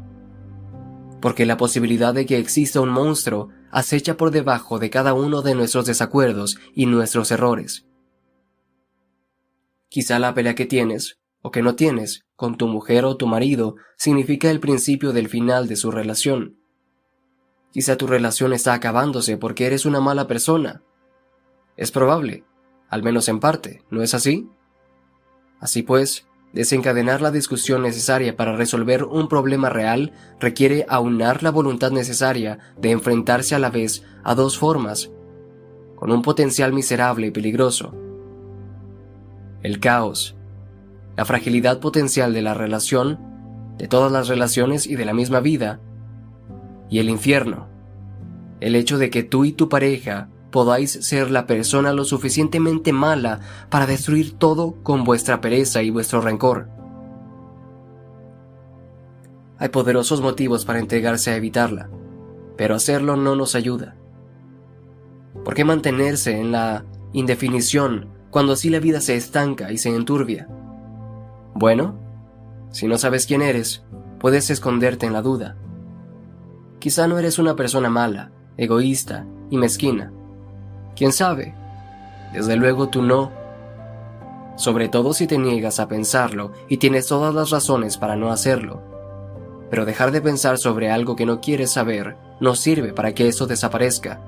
Porque la posibilidad de que exista un monstruo acecha por debajo de cada uno de nuestros desacuerdos y nuestros errores. Quizá la pelea que tienes, o que no tienes, con tu mujer o tu marido, significa el principio del final de su relación. Quizá tu relación está acabándose porque eres una mala persona. Es probable, al menos en parte, ¿no es así? Así pues, Desencadenar la discusión necesaria para resolver un problema real requiere aunar la voluntad necesaria de enfrentarse a la vez a dos formas, con un potencial miserable y peligroso. El caos, la fragilidad potencial de la relación, de todas las relaciones y de la misma vida, y el infierno, el hecho de que tú y tu pareja podáis ser la persona lo suficientemente mala para destruir todo con vuestra pereza y vuestro rencor. Hay poderosos motivos para entregarse a evitarla, pero hacerlo no nos ayuda. ¿Por qué mantenerse en la indefinición cuando así la vida se estanca y se enturbia? Bueno, si no sabes quién eres, puedes esconderte en la duda. Quizá no eres una persona mala, egoísta y mezquina, ¿Quién sabe? Desde luego tú no. Sobre todo si te niegas a pensarlo y tienes todas las razones para no hacerlo. Pero dejar de pensar sobre algo que no quieres saber no sirve para que eso desaparezca.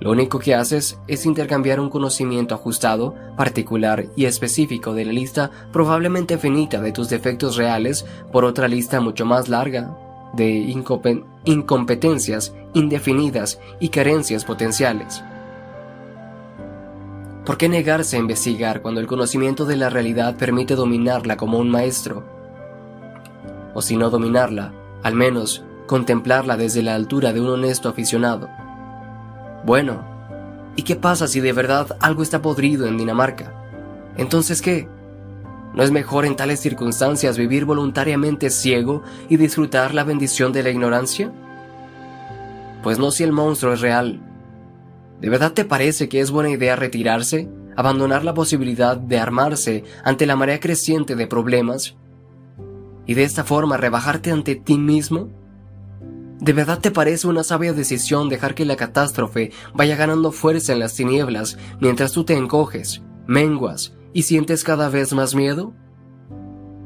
Lo único que haces es intercambiar un conocimiento ajustado, particular y específico de la lista probablemente finita de tus defectos reales por otra lista mucho más larga de incompetencias indefinidas y carencias potenciales. ¿Por qué negarse a investigar cuando el conocimiento de la realidad permite dominarla como un maestro? O si no dominarla, al menos contemplarla desde la altura de un honesto aficionado. Bueno, ¿y qué pasa si de verdad algo está podrido en Dinamarca? Entonces, ¿qué? ¿No es mejor en tales circunstancias vivir voluntariamente ciego y disfrutar la bendición de la ignorancia? Pues no si el monstruo es real. ¿De verdad te parece que es buena idea retirarse, abandonar la posibilidad de armarse ante la marea creciente de problemas y de esta forma rebajarte ante ti mismo? ¿De verdad te parece una sabia decisión dejar que la catástrofe vaya ganando fuerza en las tinieblas mientras tú te encoges, menguas y sientes cada vez más miedo?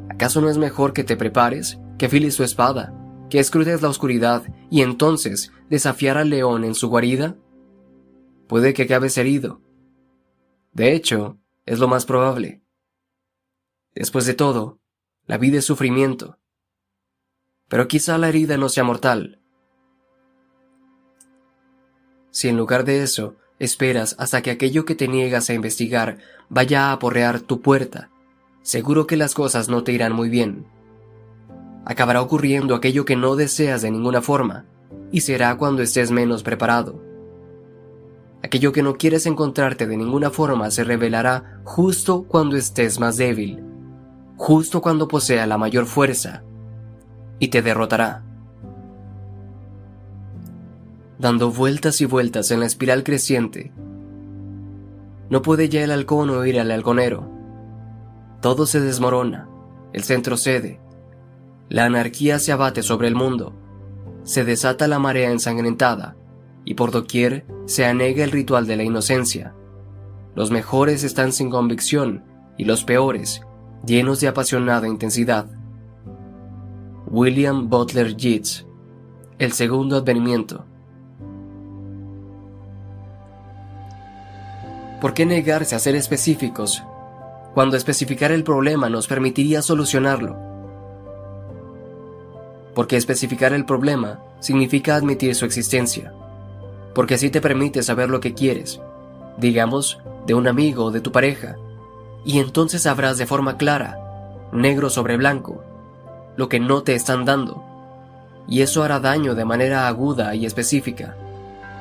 ¿Acaso no es mejor que te prepares, que afiles tu espada, que escrutes la oscuridad y entonces desafiar al león en su guarida? Puede que acabes herido. De hecho, es lo más probable. Después de todo, la vida es sufrimiento. Pero quizá la herida no sea mortal, si en lugar de eso esperas hasta que aquello que te niegas a investigar vaya a aporrear tu puerta, seguro que las cosas no te irán muy bien. Acabará ocurriendo aquello que no deseas de ninguna forma, y será cuando estés menos preparado. Aquello que no quieres encontrarte de ninguna forma se revelará justo cuando estés más débil, justo cuando posea la mayor fuerza, y te derrotará dando vueltas y vueltas en la espiral creciente. No puede ya el halcón oír al halconero. Todo se desmorona, el centro cede, la anarquía se abate sobre el mundo, se desata la marea ensangrentada, y por doquier se anega el ritual de la inocencia. Los mejores están sin convicción y los peores, llenos de apasionada intensidad. William Butler Yeats, El segundo advenimiento. ¿Por qué negarse a ser específicos cuando especificar el problema nos permitiría solucionarlo? Porque especificar el problema significa admitir su existencia, porque así te permite saber lo que quieres, digamos, de un amigo o de tu pareja, y entonces sabrás de forma clara, negro sobre blanco, lo que no te están dando, y eso hará daño de manera aguda y específica,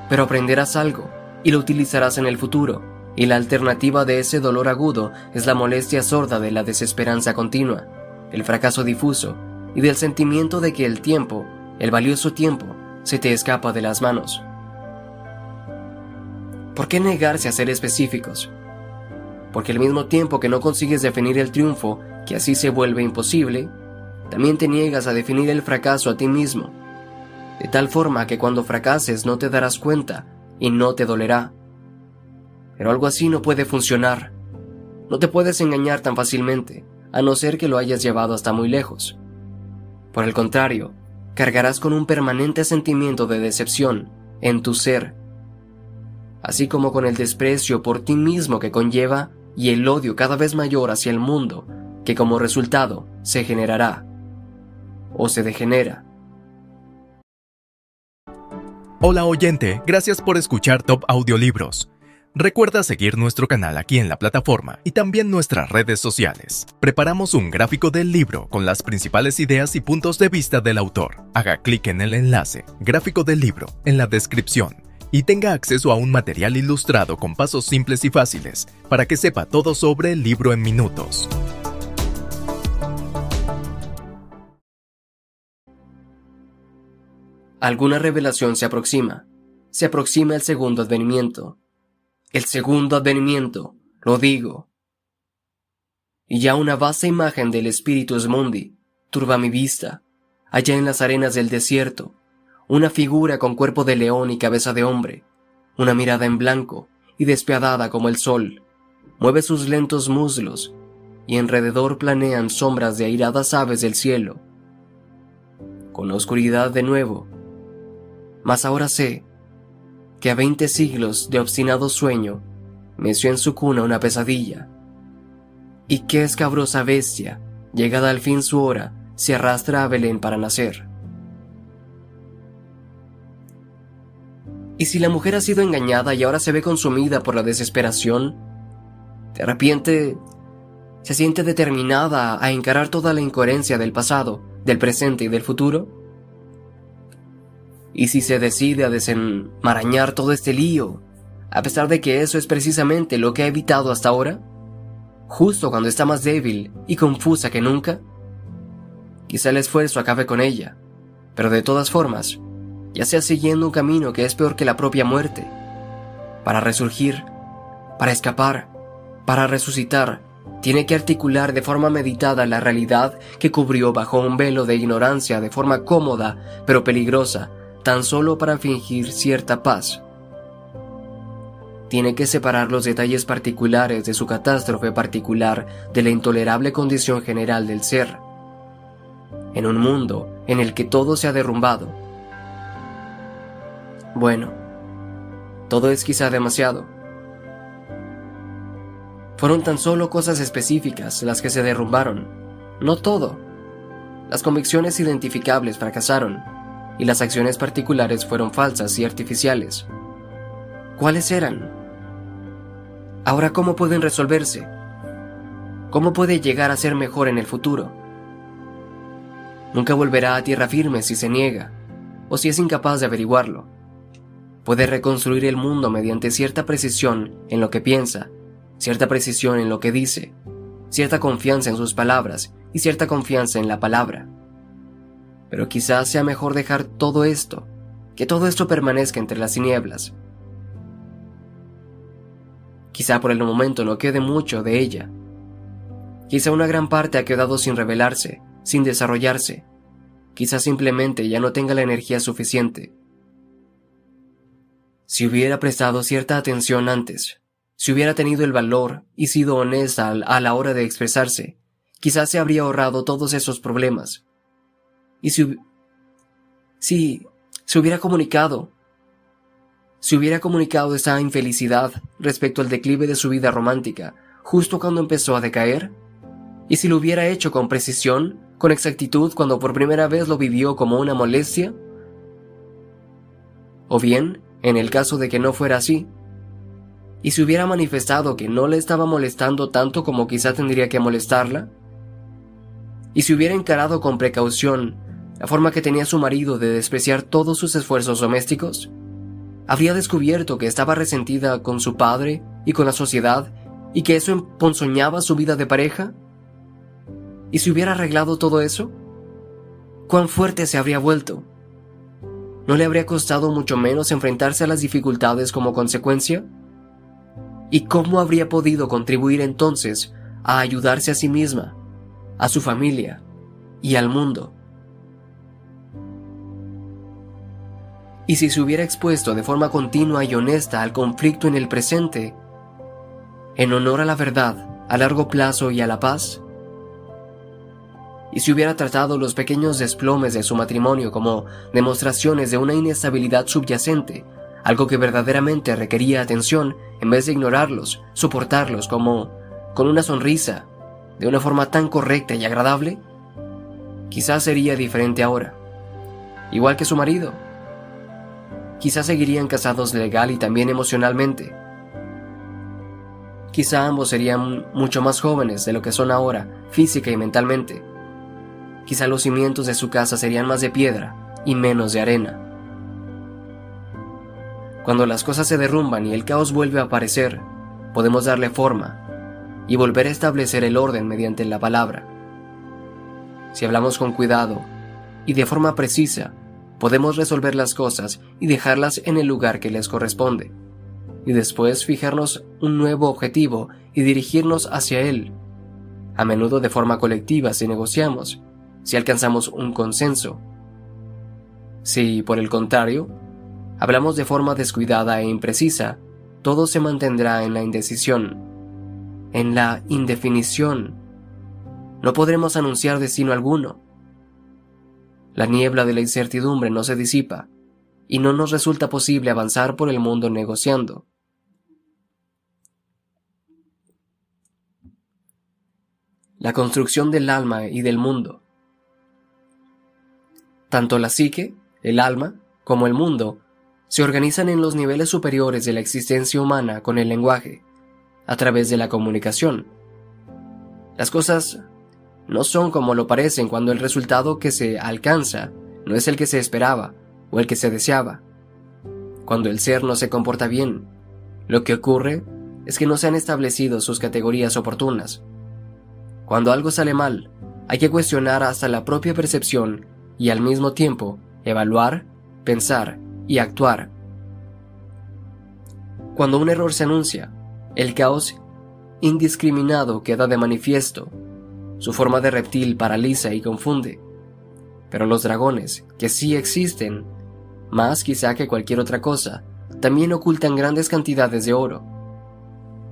pero aprenderás algo y lo utilizarás en el futuro y la alternativa de ese dolor agudo es la molestia sorda de la desesperanza continua, el fracaso difuso y del sentimiento de que el tiempo, el valioso tiempo, se te escapa de las manos. ¿Por qué negarse a ser específicos? Porque al mismo tiempo que no consigues definir el triunfo, que así se vuelve imposible, también te niegas a definir el fracaso a ti mismo, de tal forma que cuando fracases no te darás cuenta y no te dolerá pero algo así no puede funcionar. No te puedes engañar tan fácilmente, a no ser que lo hayas llevado hasta muy lejos. Por el contrario, cargarás con un permanente sentimiento de decepción en tu ser, así como con el desprecio por ti mismo que conlleva y el odio cada vez mayor hacia el mundo, que como resultado se generará o se degenera. Hola oyente, gracias por escuchar Top Audiolibros. Recuerda seguir nuestro canal aquí en la plataforma y también nuestras redes sociales. Preparamos un gráfico del libro con las principales ideas y puntos de vista del autor. Haga clic en el enlace, gráfico del libro, en la descripción y tenga acceso a un material ilustrado con pasos simples y fáciles para que sepa todo sobre el libro en minutos. Alguna revelación se aproxima. Se aproxima el segundo advenimiento el segundo advenimiento, lo digo. Y ya una vasta imagen del Espíritu Mundi turba mi vista, allá en las arenas del desierto, una figura con cuerpo de león y cabeza de hombre, una mirada en blanco y despiadada como el sol. Mueve sus lentos muslos y alrededor planean sombras de airadas aves del cielo. Con la oscuridad de nuevo. Mas ahora sé que a veinte siglos de obstinado sueño meció en su cuna una pesadilla. Y qué escabrosa bestia, llegada al fin su hora, se arrastra a Belén para nacer. Y si la mujer ha sido engañada y ahora se ve consumida por la desesperación, de repente se siente determinada a encarar toda la incoherencia del pasado, del presente y del futuro. Y si se decide a desenmarañar todo este lío, a pesar de que eso es precisamente lo que ha evitado hasta ahora, justo cuando está más débil y confusa que nunca, quizá el esfuerzo acabe con ella, pero de todas formas, ya sea siguiendo un camino que es peor que la propia muerte, para resurgir, para escapar, para resucitar, tiene que articular de forma meditada la realidad que cubrió bajo un velo de ignorancia de forma cómoda pero peligrosa, tan solo para fingir cierta paz. Tiene que separar los detalles particulares de su catástrofe particular de la intolerable condición general del ser. En un mundo en el que todo se ha derrumbado, bueno, todo es quizá demasiado. Fueron tan solo cosas específicas las que se derrumbaron, no todo. Las convicciones identificables fracasaron y las acciones particulares fueron falsas y artificiales. ¿Cuáles eran? Ahora, ¿cómo pueden resolverse? ¿Cómo puede llegar a ser mejor en el futuro? Nunca volverá a tierra firme si se niega, o si es incapaz de averiguarlo puede reconstruir el mundo mediante cierta precisión en lo que piensa, cierta precisión en lo que dice, cierta confianza en sus palabras y cierta confianza en la palabra. Pero quizás sea mejor dejar todo esto, que todo esto permanezca entre las tinieblas. Quizá por el momento no quede mucho de ella. Quizá una gran parte ha quedado sin revelarse, sin desarrollarse. Quizá simplemente ya no tenga la energía suficiente si hubiera prestado cierta atención antes, si hubiera tenido el valor y sido honesta a la hora de expresarse, quizás se habría ahorrado todos esos problemas. Y si, si se hubiera comunicado, si hubiera comunicado esa infelicidad respecto al declive de su vida romántica, justo cuando empezó a decaer, y si lo hubiera hecho con precisión, con exactitud cuando por primera vez lo vivió como una molestia, o bien, en el caso de que no fuera así, y si hubiera manifestado que no le estaba molestando tanto como quizá tendría que molestarla, y si hubiera encarado con precaución la forma que tenía su marido de despreciar todos sus esfuerzos domésticos, habría descubierto que estaba resentida con su padre y con la sociedad y que eso emponzoñaba su vida de pareja? ¿Y si hubiera arreglado todo eso? ¿Cuán fuerte se habría vuelto? ¿No le habría costado mucho menos enfrentarse a las dificultades como consecuencia? ¿Y cómo habría podido contribuir entonces a ayudarse a sí misma, a su familia y al mundo? Y si se hubiera expuesto de forma continua y honesta al conflicto en el presente, en honor a la verdad, a largo plazo y a la paz, y si hubiera tratado los pequeños desplomes de su matrimonio como demostraciones de una inestabilidad subyacente, algo que verdaderamente requería atención, en vez de ignorarlos, soportarlos como con una sonrisa, de una forma tan correcta y agradable, quizás sería diferente ahora. Igual que su marido. Quizás seguirían casados legal y también emocionalmente. Quizá ambos serían mucho más jóvenes de lo que son ahora, física y mentalmente quizá los cimientos de su casa serían más de piedra y menos de arena. Cuando las cosas se derrumban y el caos vuelve a aparecer, podemos darle forma y volver a establecer el orden mediante la palabra. Si hablamos con cuidado y de forma precisa, podemos resolver las cosas y dejarlas en el lugar que les corresponde, y después fijarnos un nuevo objetivo y dirigirnos hacia él, a menudo de forma colectiva si negociamos, si alcanzamos un consenso. Si, por el contrario, hablamos de forma descuidada e imprecisa, todo se mantendrá en la indecisión, en la indefinición. No podremos anunciar destino alguno. La niebla de la incertidumbre no se disipa y no nos resulta posible avanzar por el mundo negociando. La construcción del alma y del mundo. Tanto la psique, el alma, como el mundo se organizan en los niveles superiores de la existencia humana con el lenguaje, a través de la comunicación. Las cosas no son como lo parecen cuando el resultado que se alcanza no es el que se esperaba o el que se deseaba. Cuando el ser no se comporta bien, lo que ocurre es que no se han establecido sus categorías oportunas. Cuando algo sale mal, hay que cuestionar hasta la propia percepción y al mismo tiempo evaluar, pensar y actuar. Cuando un error se anuncia, el caos indiscriminado queda de manifiesto. Su forma de reptil paraliza y confunde. Pero los dragones, que sí existen, más quizá que cualquier otra cosa, también ocultan grandes cantidades de oro.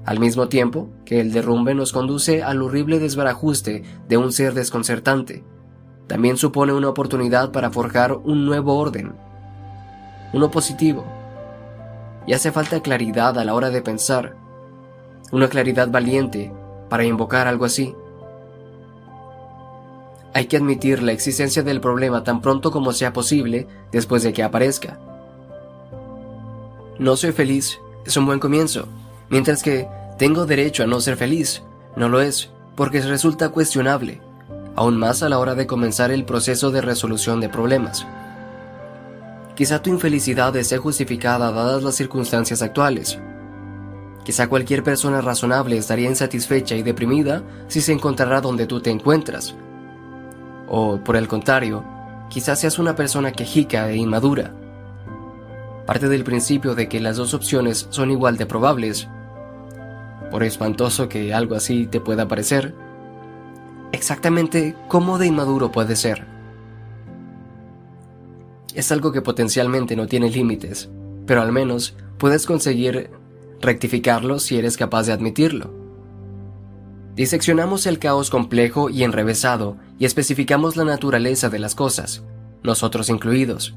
Al mismo tiempo que el derrumbe nos conduce al horrible desbarajuste de un ser desconcertante, también supone una oportunidad para forjar un nuevo orden uno positivo. Y hace falta claridad a la hora de pensar, una claridad valiente para invocar algo así. Hay que admitir la existencia del problema tan pronto como sea posible después de que aparezca. No soy feliz es un buen comienzo, mientras que tengo derecho a no ser feliz, no lo es, porque resulta cuestionable, aún más a la hora de comenzar el proceso de resolución de problemas. Quizá tu infelicidad esté justificada dadas las circunstancias actuales. Quizá cualquier persona razonable estaría insatisfecha y deprimida si se encontrara donde tú te encuentras. O, por el contrario, quizás seas una persona quejica e inmadura. Parte del principio de que las dos opciones son igual de probables, por espantoso que algo así te pueda parecer, exactamente cómo de inmaduro puede ser es algo que potencialmente no tiene límites, pero al menos puedes conseguir rectificarlo si eres capaz de admitirlo. Diseccionamos el caos complejo y enrevesado y especificamos la naturaleza de las cosas, nosotros incluidos.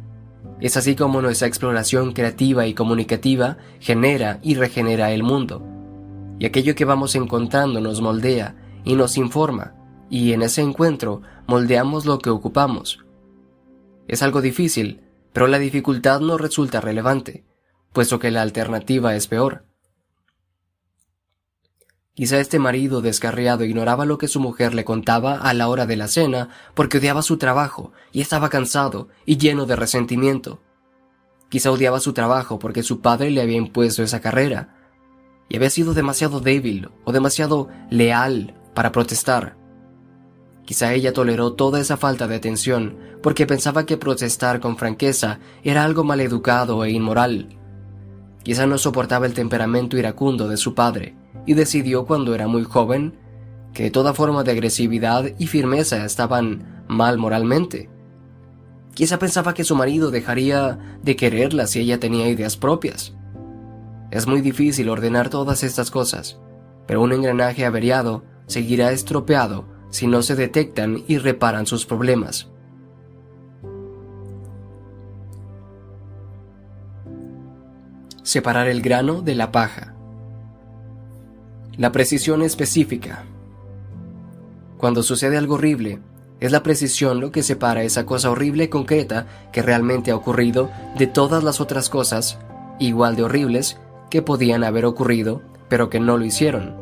Es así como nuestra exploración creativa y comunicativa genera y regenera el mundo. Y aquello que vamos encontrando nos moldea y nos informa, y en ese encuentro moldeamos lo que ocupamos, es algo difícil, pero la dificultad no resulta relevante, puesto que la alternativa es peor. Quizá este marido descarriado ignoraba lo que su mujer le contaba a la hora de la cena porque odiaba su trabajo y estaba cansado y lleno de resentimiento. Quizá odiaba su trabajo porque su padre le había impuesto esa carrera y había sido demasiado débil o demasiado leal para protestar. Quizá ella toleró toda esa falta de atención porque pensaba que protestar con franqueza era algo maleducado e inmoral. Quizá no soportaba el temperamento iracundo de su padre y decidió cuando era muy joven que toda forma de agresividad y firmeza estaban mal moralmente. Quizá pensaba que su marido dejaría de quererla si ella tenía ideas propias. Es muy difícil ordenar todas estas cosas, pero un engranaje averiado seguirá estropeado si no se detectan y reparan sus problemas. Separar el grano de la paja. La precisión específica. Cuando sucede algo horrible, es la precisión lo que separa esa cosa horrible concreta que realmente ha ocurrido de todas las otras cosas, igual de horribles, que podían haber ocurrido, pero que no lo hicieron.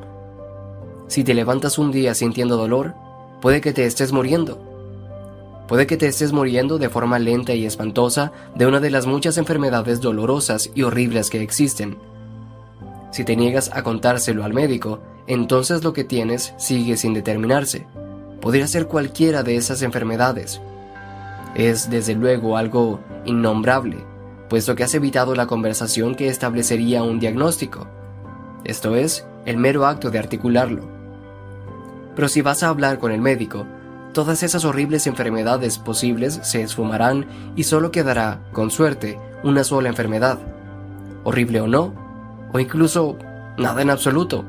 Si te levantas un día sintiendo dolor, puede que te estés muriendo. Puede que te estés muriendo de forma lenta y espantosa de una de las muchas enfermedades dolorosas y horribles que existen. Si te niegas a contárselo al médico, entonces lo que tienes sigue sin determinarse. Podría ser cualquiera de esas enfermedades. Es desde luego algo innombrable, puesto que has evitado la conversación que establecería un diagnóstico. Esto es, el mero acto de articularlo. Pero si vas a hablar con el médico, todas esas horribles enfermedades posibles se esfumarán y solo quedará, con suerte, una sola enfermedad. Horrible o no, o incluso nada en absoluto.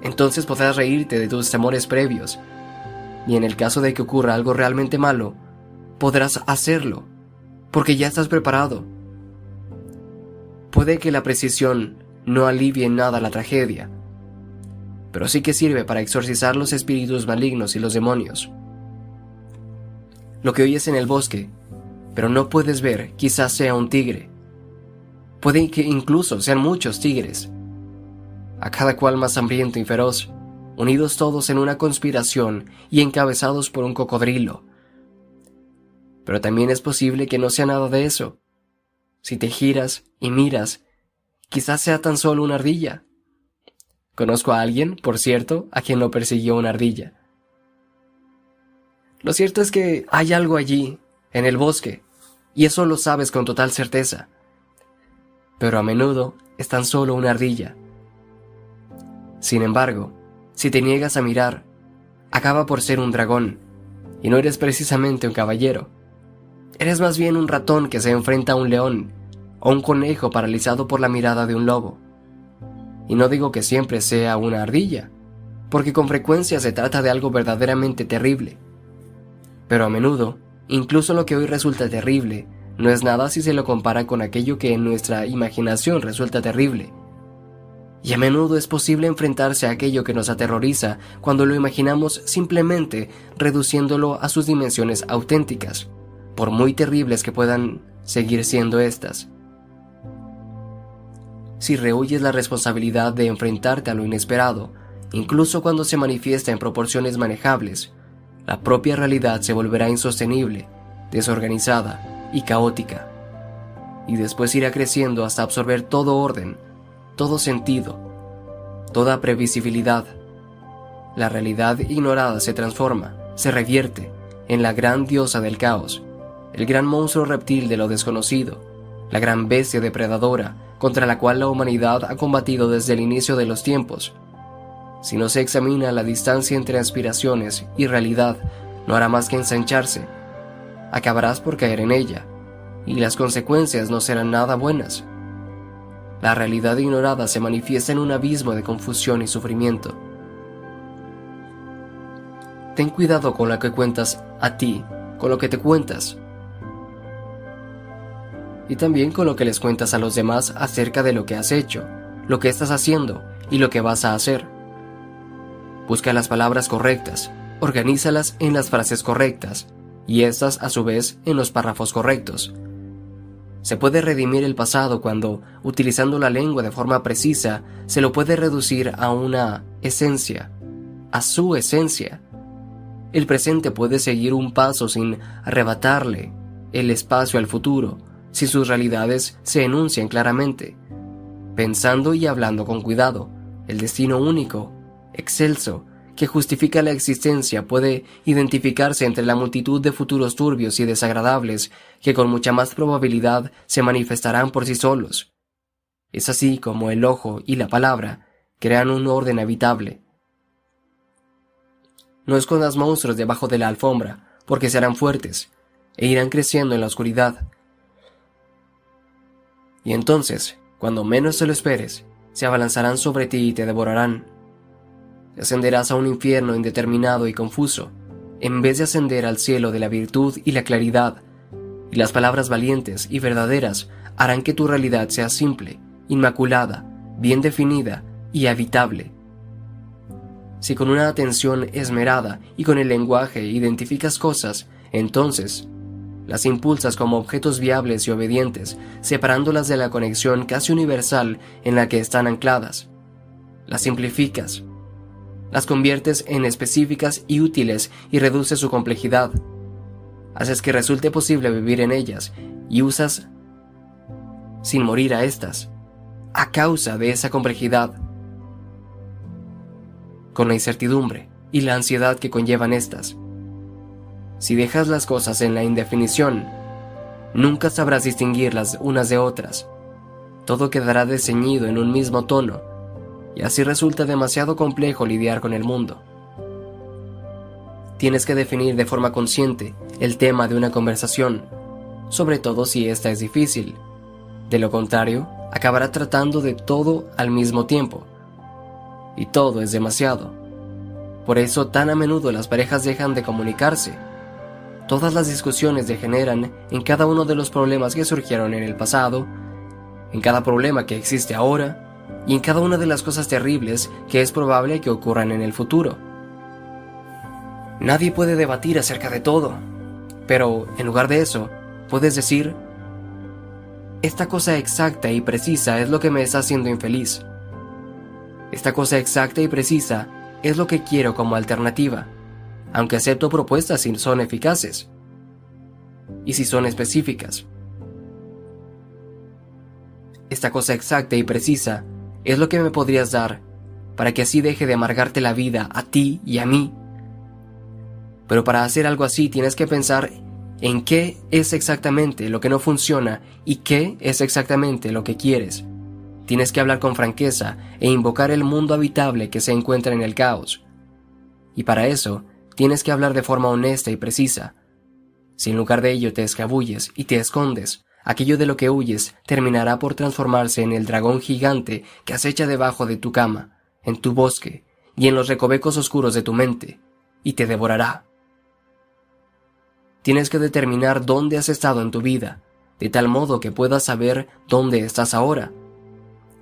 Entonces podrás reírte de tus temores previos, y en el caso de que ocurra algo realmente malo, podrás hacerlo, porque ya estás preparado. Puede que la precisión no alivie en nada la tragedia, pero sí que sirve para exorcizar los espíritus malignos y los demonios. Lo que oyes en el bosque, pero no puedes ver, quizás sea un tigre. Puede que incluso sean muchos tigres, a cada cual más hambriento y feroz, unidos todos en una conspiración y encabezados por un cocodrilo. Pero también es posible que no sea nada de eso. Si te giras y miras, quizás sea tan solo una ardilla. Conozco a alguien, por cierto, a quien lo persiguió una ardilla. Lo cierto es que hay algo allí, en el bosque, y eso lo sabes con total certeza. Pero a menudo es tan solo una ardilla. Sin embargo, si te niegas a mirar, acaba por ser un dragón, y no eres precisamente un caballero. Eres más bien un ratón que se enfrenta a un león, o un conejo paralizado por la mirada de un lobo. Y no digo que siempre sea una ardilla, porque con frecuencia se trata de algo verdaderamente terrible. Pero a menudo, incluso lo que hoy resulta terrible, no es nada si se lo compara con aquello que en nuestra imaginación resulta terrible. Y a menudo es posible enfrentarse a aquello que nos aterroriza cuando lo imaginamos simplemente reduciéndolo a sus dimensiones auténticas, por muy terribles que puedan seguir siendo estas si rehuyes la responsabilidad de enfrentarte a lo inesperado, incluso cuando se manifiesta en proporciones manejables, la propia realidad se volverá insostenible, desorganizada y caótica, y después irá creciendo hasta absorber todo orden, todo sentido, toda previsibilidad. La realidad ignorada se transforma, se revierte en la gran diosa del caos, el gran monstruo reptil de lo desconocido, la gran bestia depredadora contra la cual la humanidad ha combatido desde el inicio de los tiempos. Si no se examina la distancia entre aspiraciones y realidad, no hará más que ensancharse. Acabarás por caer en ella, y las consecuencias no serán nada buenas. La realidad ignorada se manifiesta en un abismo de confusión y sufrimiento. Ten cuidado con lo que cuentas a ti, con lo que te cuentas, y también con lo que les cuentas a los demás acerca de lo que has hecho, lo que estás haciendo y lo que vas a hacer. Busca las palabras correctas, organízalas en las frases correctas y estas a su vez en los párrafos correctos. Se puede redimir el pasado cuando, utilizando la lengua de forma precisa, se lo puede reducir a una esencia, a su esencia. El presente puede seguir un paso sin arrebatarle el espacio al futuro, si sus realidades se enuncian claramente, pensando y hablando con cuidado. El destino único, excelso, que justifica la existencia puede identificarse entre la multitud de futuros turbios y desagradables que con mucha más probabilidad se manifestarán por sí solos. Es así como el ojo y la palabra crean un orden habitable. No escondas monstruos debajo de la alfombra, porque serán fuertes, e irán creciendo en la oscuridad, y entonces, cuando menos te lo esperes, se abalanzarán sobre ti y te devorarán. Ascenderás a un infierno indeterminado y confuso, en vez de ascender al cielo de la virtud y la claridad, y las palabras valientes y verdaderas harán que tu realidad sea simple, inmaculada, bien definida y habitable. Si con una atención esmerada y con el lenguaje identificas cosas, entonces las impulsas como objetos viables y obedientes, separándolas de la conexión casi universal en la que están ancladas. Las simplificas. Las conviertes en específicas y útiles y reduces su complejidad. Haces que resulte posible vivir en ellas y usas sin morir a estas, a causa de esa complejidad, con la incertidumbre y la ansiedad que conllevan estas si dejas las cosas en la indefinición, nunca sabrás distinguirlas unas de otras. Todo quedará desceñido en un mismo tono, y así resulta demasiado complejo lidiar con el mundo. Tienes que definir de forma consciente el tema de una conversación, sobre todo si esta es difícil. De lo contrario, acabará tratando de todo al mismo tiempo. Y todo es demasiado. Por eso tan a menudo las parejas dejan de comunicarse. Todas las discusiones degeneran en cada uno de los problemas que surgieron en el pasado, en cada problema que existe ahora y en cada una de las cosas terribles que es probable que ocurran en el futuro. Nadie puede debatir acerca de todo, pero en lugar de eso, puedes decir, esta cosa exacta y precisa es lo que me está haciendo infeliz. Esta cosa exacta y precisa es lo que quiero como alternativa, aunque acepto propuestas si son eficaces y si son específicas. Esta cosa exacta y precisa es lo que me podrías dar para que así deje de amargarte la vida a ti y a mí. Pero para hacer algo así tienes que pensar en qué es exactamente lo que no funciona y qué es exactamente lo que quieres. Tienes que hablar con franqueza e invocar el mundo habitable que se encuentra en el caos. Y para eso, tienes que hablar de forma honesta y precisa. Si en lugar de ello te escabulles y te escondes, aquello de lo que huyes terminará por transformarse en el dragón gigante que acecha debajo de tu cama, en tu bosque y en los recovecos oscuros de tu mente, y te devorará. Tienes que determinar dónde has estado en tu vida, de tal modo que puedas saber dónde estás ahora.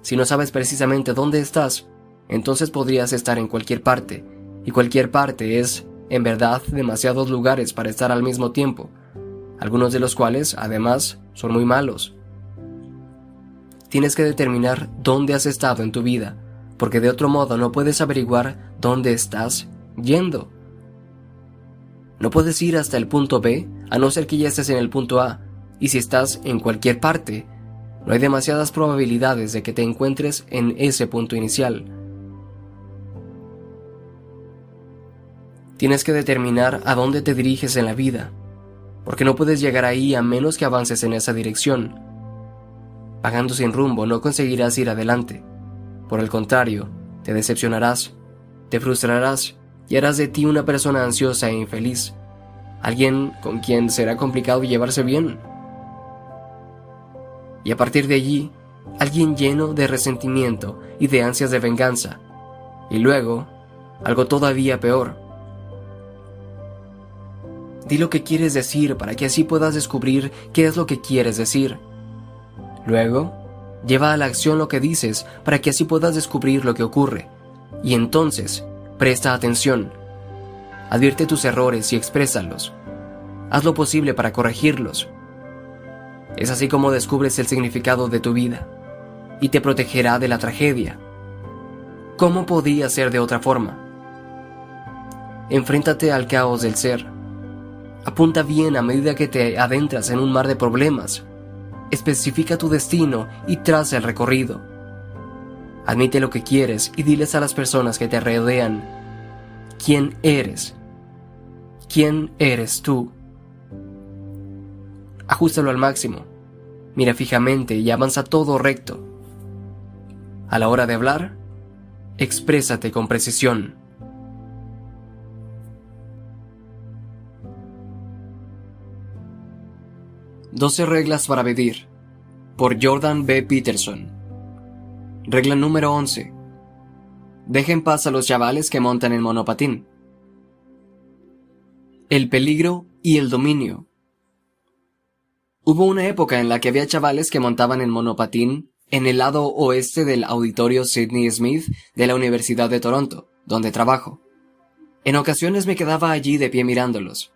Si no sabes precisamente dónde estás, entonces podrías estar en cualquier parte, y cualquier parte es, en verdad, demasiados lugares para estar al mismo tiempo, algunos de los cuales, además, son muy malos. Tienes que determinar dónde has estado en tu vida, porque de otro modo no puedes averiguar dónde estás yendo. No puedes ir hasta el punto B a no ser que ya estés en el punto A, y si estás en cualquier parte, no hay demasiadas probabilidades de que te encuentres en ese punto inicial. Tienes que determinar a dónde te diriges en la vida, porque no puedes llegar ahí a menos que avances en esa dirección. Pagando sin rumbo no conseguirás ir adelante. Por el contrario, te decepcionarás, te frustrarás y harás de ti una persona ansiosa e infeliz, alguien con quien será complicado llevarse bien. Y a partir de allí, alguien lleno de resentimiento y de ansias de venganza. Y luego, algo todavía peor. Di lo que quieres decir para que así puedas descubrir qué es lo que quieres decir. Luego, lleva a la acción lo que dices para que así puedas descubrir lo que ocurre. Y entonces, Presta atención. Advierte tus errores y exprésalos. Haz lo posible para corregirlos. Es así como descubres el significado de tu vida y te protegerá de la tragedia. ¿Cómo podía ser de otra forma? Enfréntate al caos del ser. Apunta bien a medida que te adentras en un mar de problemas. Especifica tu destino y traza el recorrido. Admite lo que quieres y diles a las personas que te rodean quién eres. ¿Quién eres tú? Ajústalo al máximo. Mira fijamente y avanza todo recto. A la hora de hablar, exprésate con precisión. Doce reglas para medir por Jordan B. Peterson Regla número 11. Dejen en paz a los chavales que montan en monopatín. El peligro y el dominio. Hubo una época en la que había chavales que montaban en monopatín en el lado oeste del auditorio Sidney Smith de la Universidad de Toronto, donde trabajo. En ocasiones me quedaba allí de pie mirándolos.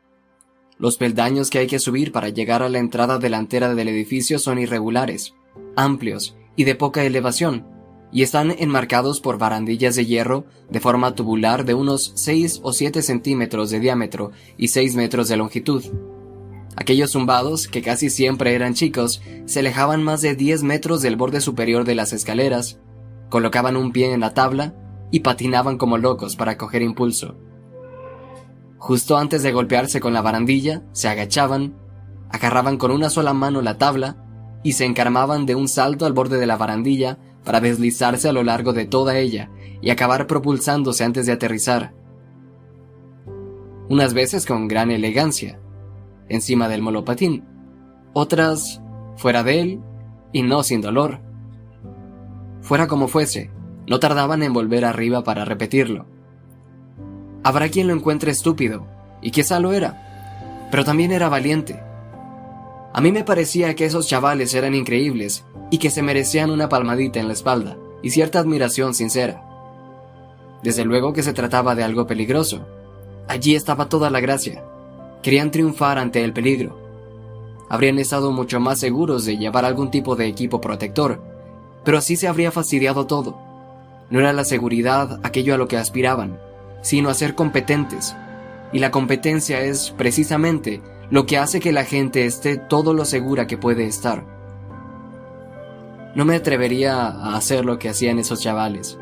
Los peldaños que hay que subir para llegar a la entrada delantera del edificio son irregulares, amplios y de poca elevación, y están enmarcados por barandillas de hierro de forma tubular de unos 6 o 7 centímetros de diámetro y 6 metros de longitud. Aquellos zumbados, que casi siempre eran chicos, se alejaban más de 10 metros del borde superior de las escaleras, colocaban un pie en la tabla y patinaban como locos para coger impulso. Justo antes de golpearse con la barandilla, se agachaban, agarraban con una sola mano la tabla y se encarmaban de un salto al borde de la barandilla para deslizarse a lo largo de toda ella y acabar propulsándose antes de aterrizar. Unas veces con gran elegancia, encima del molopatín, otras fuera de él y no sin dolor, Fuera como fuese, no tardaban en volver arriba para repetirlo. Habrá quien lo encuentre estúpido, y quizá lo era, pero también era valiente. A mí me parecía que esos chavales eran increíbles y que se merecían una palmadita en la espalda y cierta admiración sincera. Desde luego que se trataba de algo peligroso. Allí estaba toda la gracia. Querían triunfar ante el peligro. Habrían estado mucho más seguros de llevar algún tipo de equipo protector, pero así se habría fastidiado todo. No era la seguridad aquello a lo que aspiraban, sino a ser competentes. Y la competencia es, precisamente, lo que hace que la gente esté todo lo segura que puede estar. No me atrevería a hacer lo que hacían esos chavales.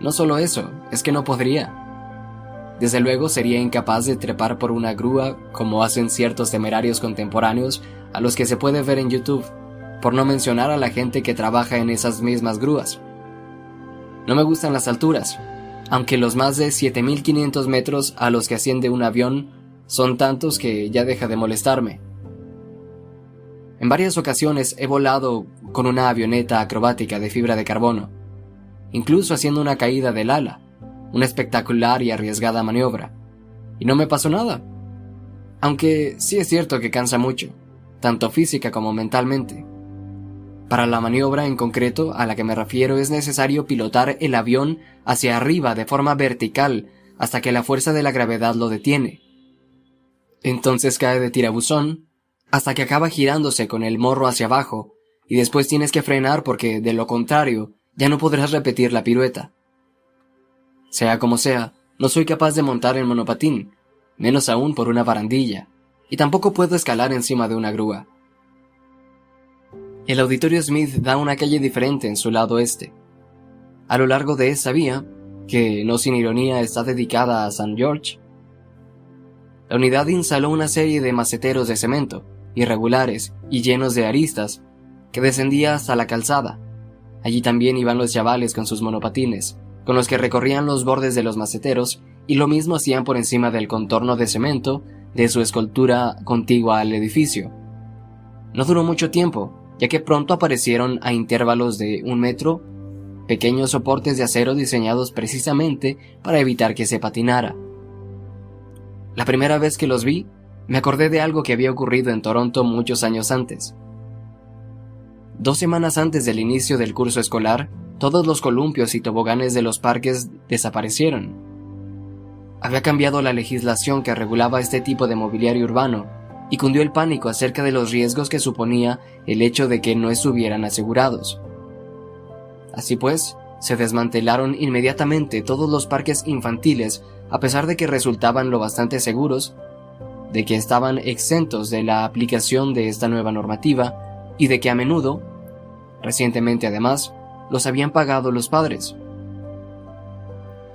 No solo eso, es que no podría. Desde luego sería incapaz de trepar por una grúa como hacen ciertos temerarios contemporáneos a los que se puede ver en YouTube, por no mencionar a la gente que trabaja en esas mismas grúas. No me gustan las alturas, aunque los más de 7500 metros a los que asciende un avión son tantos que ya deja de molestarme. En varias ocasiones he volado con una avioneta acrobática de fibra de carbono, incluso haciendo una caída del ala, una espectacular y arriesgada maniobra, y no me pasó nada. Aunque sí es cierto que cansa mucho, tanto física como mentalmente. Para la maniobra en concreto a la que me refiero es necesario pilotar el avión hacia arriba de forma vertical hasta que la fuerza de la gravedad lo detiene. Entonces cae de tirabuzón hasta que acaba girándose con el morro hacia abajo y después tienes que frenar porque de lo contrario ya no podrás repetir la pirueta. Sea como sea, no soy capaz de montar el monopatín, menos aún por una barandilla, y tampoco puedo escalar encima de una grúa. El Auditorio Smith da una calle diferente en su lado este. A lo largo de esa vía, que no sin ironía está dedicada a St. George, la unidad instaló una serie de maceteros de cemento, irregulares y llenos de aristas, que descendía hasta la calzada. Allí también iban los chavales con sus monopatines, con los que recorrían los bordes de los maceteros y lo mismo hacían por encima del contorno de cemento de su escultura contigua al edificio. No duró mucho tiempo, ya que pronto aparecieron a intervalos de un metro pequeños soportes de acero diseñados precisamente para evitar que se patinara. La primera vez que los vi, me acordé de algo que había ocurrido en Toronto muchos años antes. Dos semanas antes del inicio del curso escolar, todos los columpios y toboganes de los parques desaparecieron. Había cambiado la legislación que regulaba este tipo de mobiliario urbano y cundió el pánico acerca de los riesgos que suponía el hecho de que no estuvieran asegurados. Así pues, se desmantelaron inmediatamente todos los parques infantiles a pesar de que resultaban lo bastante seguros, de que estaban exentos de la aplicación de esta nueva normativa y de que a menudo, recientemente además, los habían pagado los padres.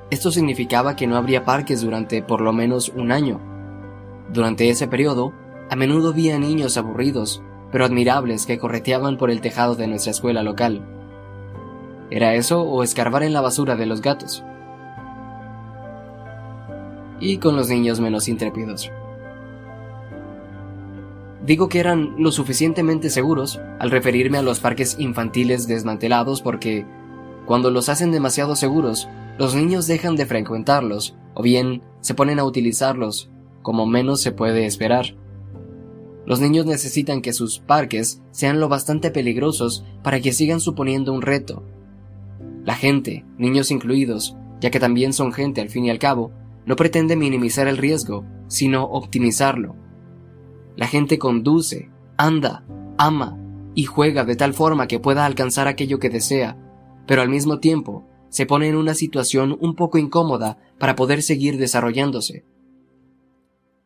Esto significaba que no habría parques durante por lo menos un año. Durante ese periodo, a menudo vi a niños aburridos, pero admirables que correteaban por el tejado de nuestra escuela local. ¿Era eso o escarbar en la basura de los gatos? Y con los niños menos intrépidos. Digo que eran lo suficientemente seguros al referirme a los parques infantiles desmantelados porque, cuando los hacen demasiado seguros, los niños dejan de frecuentarlos o bien se ponen a utilizarlos como menos se puede esperar. Los niños necesitan que sus parques sean lo bastante peligrosos para que sigan suponiendo un reto. La gente, niños incluidos, ya que también son gente al fin y al cabo, no pretende minimizar el riesgo, sino optimizarlo. La gente conduce, anda, ama y juega de tal forma que pueda alcanzar aquello que desea, pero al mismo tiempo se pone en una situación un poco incómoda para poder seguir desarrollándose.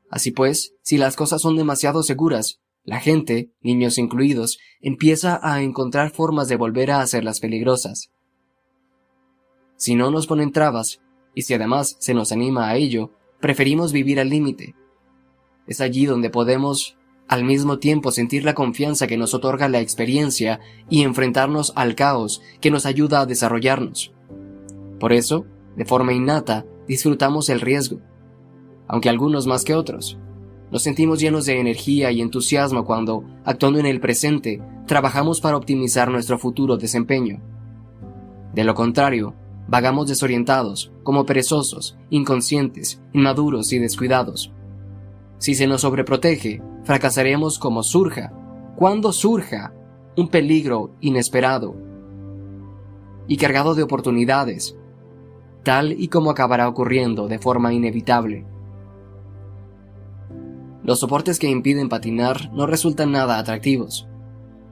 Así pues, si las cosas son demasiado seguras, la gente, niños incluidos, empieza a encontrar formas de volver a hacerlas peligrosas. Si no nos ponen trabas, y si además se nos anima a ello, preferimos vivir al límite. Es allí donde podemos, al mismo tiempo, sentir la confianza que nos otorga la experiencia y enfrentarnos al caos que nos ayuda a desarrollarnos. Por eso, de forma innata, disfrutamos el riesgo aunque algunos más que otros. Nos sentimos llenos de energía y entusiasmo cuando, actuando en el presente, trabajamos para optimizar nuestro futuro desempeño. De lo contrario, vagamos desorientados, como perezosos, inconscientes, inmaduros y descuidados. Si se nos sobreprotege, fracasaremos como surja, cuando surja un peligro inesperado y cargado de oportunidades, tal y como acabará ocurriendo de forma inevitable. Los soportes que impiden patinar no resultan nada atractivos.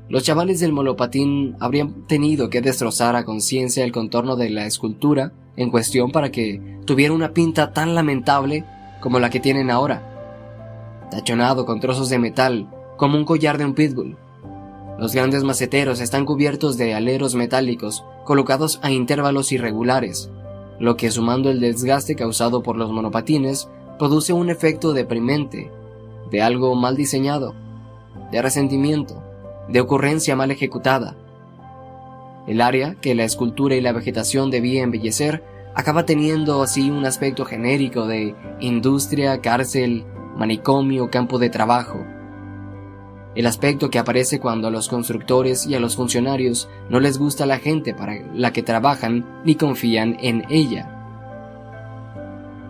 Los chavales del molopatín habrían tenido que destrozar a conciencia el contorno de la escultura en cuestión para que tuviera una pinta tan lamentable como la que tienen ahora. Tachonado con trozos de metal, como un collar de un pitbull. Los grandes maceteros están cubiertos de aleros metálicos colocados a intervalos irregulares, lo que sumando el desgaste causado por los monopatines produce un efecto deprimente de algo mal diseñado, de resentimiento, de ocurrencia mal ejecutada. El área que la escultura y la vegetación debía embellecer acaba teniendo así un aspecto genérico de industria, cárcel, manicomio, campo de trabajo. El aspecto que aparece cuando a los constructores y a los funcionarios no les gusta la gente para la que trabajan ni confían en ella.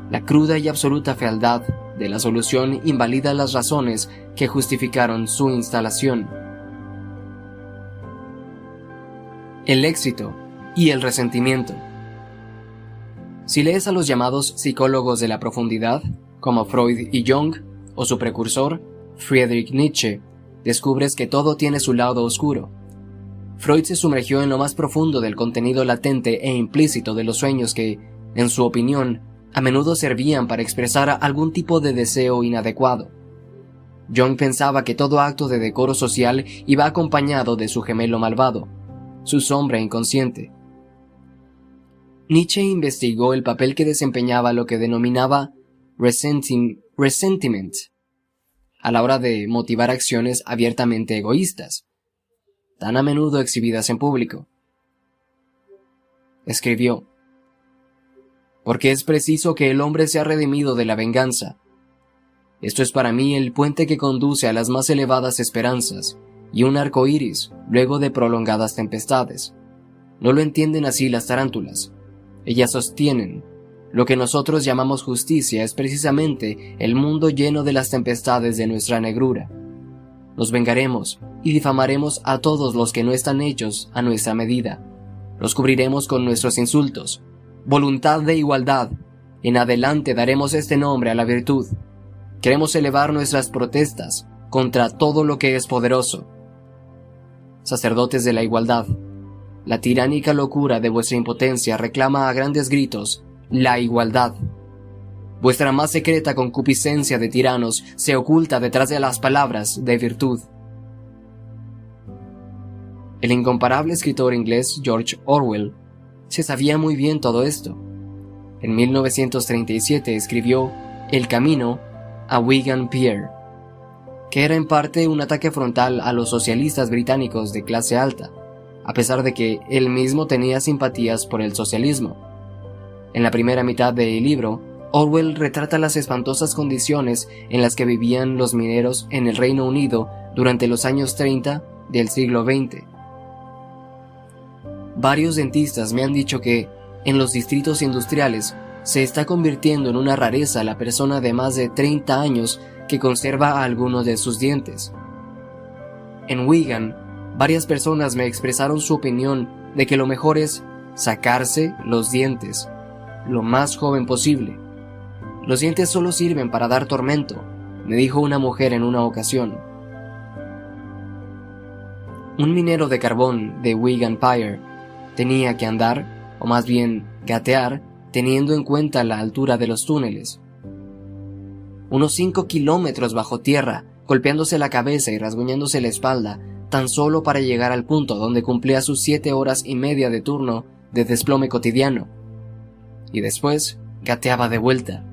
La cruda y absoluta fealdad de la solución invalida las razones que justificaron su instalación. El éxito y el resentimiento. Si lees a los llamados psicólogos de la profundidad, como Freud y Jung, o su precursor, Friedrich Nietzsche, descubres que todo tiene su lado oscuro. Freud se sumergió en lo más profundo del contenido latente e implícito de los sueños que, en su opinión, a menudo servían para expresar algún tipo de deseo inadecuado. Jung pensaba que todo acto de decoro social iba acompañado de su gemelo malvado, su sombra inconsciente. Nietzsche investigó el papel que desempeñaba lo que denominaba resentiment a la hora de motivar acciones abiertamente egoístas, tan a menudo exhibidas en público. Escribió, porque es preciso que el hombre sea redimido de la venganza. Esto es para mí el puente que conduce a las más elevadas esperanzas y un arco iris luego de prolongadas tempestades. No lo entienden así las tarántulas. Ellas sostienen lo que nosotros llamamos justicia es precisamente el mundo lleno de las tempestades de nuestra negrura. Nos vengaremos y difamaremos a todos los que no están hechos a nuestra medida. Los cubriremos con nuestros insultos, voluntad de igualdad. En adelante daremos este nombre a la virtud. Queremos elevar nuestras protestas contra todo lo que es poderoso. Sacerdotes de la igualdad, la tiránica locura de vuestra impotencia reclama a grandes gritos la igualdad. Vuestra más secreta concupiscencia de tiranos se oculta detrás de las palabras de virtud. El incomparable escritor inglés George Orwell se sabía muy bien todo esto. En 1937 escribió El Camino a Wigan Pier, que era en parte un ataque frontal a los socialistas británicos de clase alta, a pesar de que él mismo tenía simpatías por el socialismo. En la primera mitad del libro, Orwell retrata las espantosas condiciones en las que vivían los mineros en el Reino Unido durante los años 30 del siglo XX Varios dentistas me han dicho que, en los distritos industriales, se está convirtiendo en una rareza la persona de más de 30 años que conserva algunos de sus dientes. En Wigan, varias personas me expresaron su opinión de que lo mejor es sacarse los dientes, lo más joven posible. Los dientes solo sirven para dar tormento, me dijo una mujer en una ocasión. Un minero de carbón de Wigan Pyre Tenía que andar, o más bien gatear, teniendo en cuenta la altura de los túneles. Unos cinco kilómetros bajo tierra, golpeándose la cabeza y rasguñándose la espalda, tan solo para llegar al punto donde cumplía sus siete horas y media de turno de desplome cotidiano. Y después gateaba de vuelta.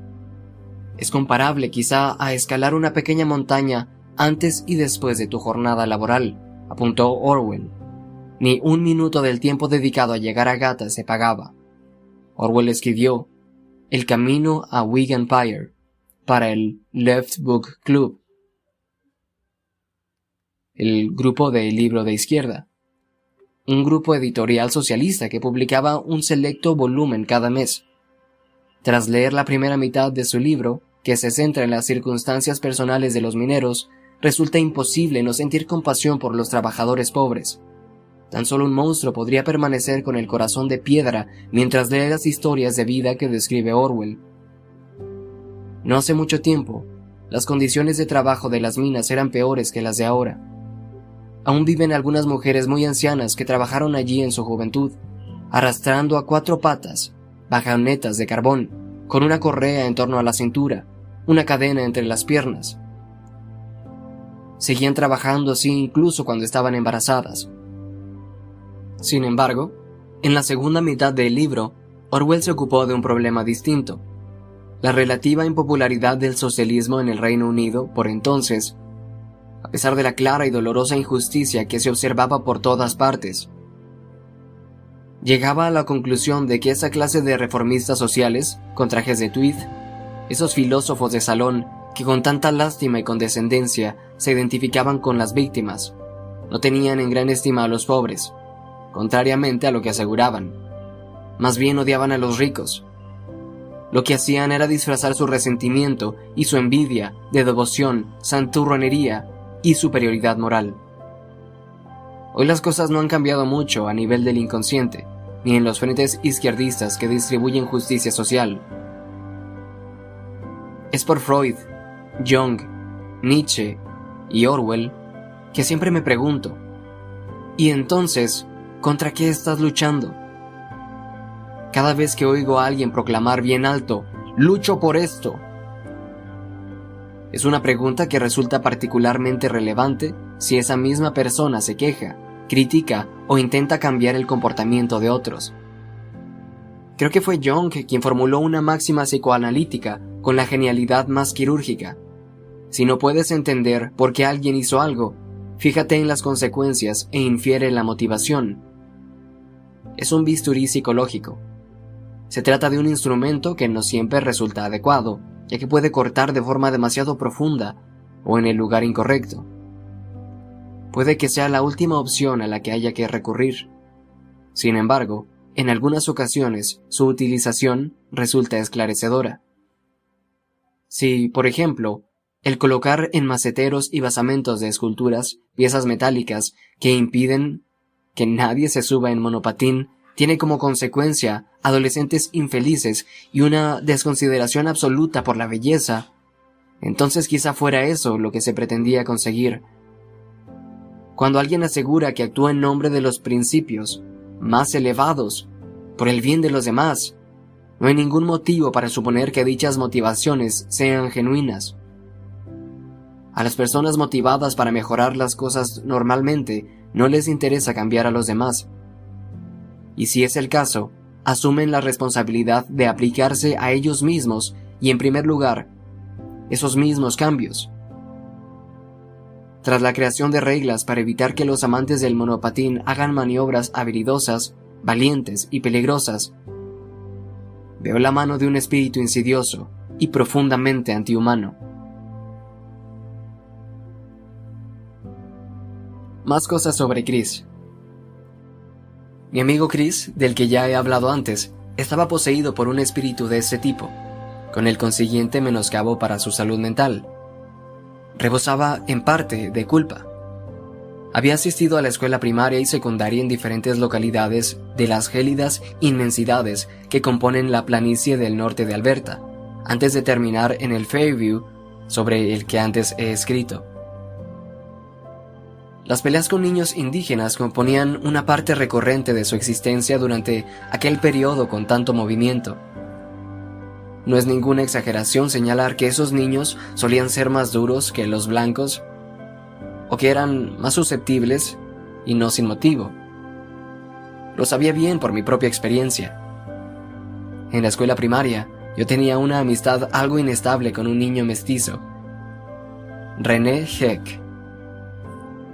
Es comparable quizá a escalar una pequeña montaña antes y después de tu jornada laboral, apuntó Orwell. Ni un minuto del tiempo dedicado a llegar a Gata se pagaba. Orwell escribió El camino a Wigan Pyre para el Left Book Club, el grupo de libro de izquierda. un grupo editorial socialista que publicaba un selecto volumen cada mes. Tras leer la primera mitad de su libro, que se centra en las circunstancias personales de los mineros, resulta imposible no sentir compasión por los trabajadores pobres. Tan solo un monstruo podría permanecer con el corazón de piedra mientras lee las historias de vida que describe Orwell. No hace mucho tiempo, las condiciones de trabajo de las minas eran peores que las de ahora. Aún viven algunas mujeres muy ancianas que trabajaron allí en su juventud, arrastrando a cuatro patas, bajonetas de carbón, con una correa en torno a la cintura, una cadena entre las piernas. Seguían trabajando así incluso cuando estaban embarazadas. Sin embargo, en la segunda mitad del libro, Orwell se ocupó de un problema distinto. La relativa impopularidad del socialismo en el Reino Unido, por entonces, a pesar de la clara y dolorosa injusticia que se observaba por todas partes. Llegaba a la conclusión de que esa clase de reformistas sociales, con trajes de tweed, esos filósofos de salón que con tanta lástima y condescendencia se identificaban con las víctimas, no tenían en gran estima a los pobres, contrariamente a lo que aseguraban. Más bien odiaban a los ricos. Lo que hacían era disfrazar su resentimiento y su envidia de devoción, santurronería y superioridad moral. Hoy las cosas no han cambiado mucho a nivel del inconsciente, ni en los frentes izquierdistas que distribuyen justicia social. Es por Freud, Jung, Nietzsche y Orwell que siempre me pregunto, ¿y entonces ¿Contra qué estás luchando? Cada vez que oigo a alguien proclamar bien alto, lucho por esto. Es una pregunta que resulta particularmente relevante si esa misma persona se queja, critica o intenta cambiar el comportamiento de otros. Creo que fue Jung quien formuló una máxima psicoanalítica con la genialidad más quirúrgica. Si no puedes entender por qué alguien hizo algo, fíjate en las consecuencias e infiere la motivación es un bisturí psicológico. Se trata de un instrumento que no siempre resulta adecuado, ya que puede cortar de forma demasiado profunda o en el lugar incorrecto. Puede que sea la última opción a la que haya que recurrir. Sin embargo, en algunas ocasiones su utilización resulta esclarecedora. Si, por ejemplo, el colocar en maceteros y basamentos de esculturas piezas metálicas que impiden que nadie se suba en monopatín tiene como consecuencia adolescentes infelices y una desconsideración absoluta por la belleza, entonces quizá fuera eso lo que se pretendía conseguir. Cuando alguien asegura que actúa en nombre de los principios más elevados, por el bien de los demás, no hay ningún motivo para suponer que dichas motivaciones sean genuinas. A las personas motivadas para mejorar las cosas normalmente no les interesa cambiar a los demás. Y si es el caso, asumen la responsabilidad de aplicarse a ellos mismos y en primer lugar, esos mismos cambios. Tras la creación de reglas para evitar que los amantes del monopatín hagan maniobras habilidosas, valientes y peligrosas, veo la mano de un espíritu insidioso y profundamente antihumano. Más cosas sobre Chris. Mi amigo Chris, del que ya he hablado antes, estaba poseído por un espíritu de ese tipo, con el consiguiente menoscabo para su salud mental. Rebosaba, en parte, de culpa. Había asistido a la escuela primaria y secundaria en diferentes localidades de las gélidas inmensidades que componen la planicie del norte de Alberta, antes de terminar en el Fairview sobre el que antes he escrito. Las peleas con niños indígenas componían una parte recurrente de su existencia durante aquel periodo con tanto movimiento. No es ninguna exageración señalar que esos niños solían ser más duros que los blancos o que eran más susceptibles y no sin motivo. Lo sabía bien por mi propia experiencia. En la escuela primaria, yo tenía una amistad algo inestable con un niño mestizo, René Heck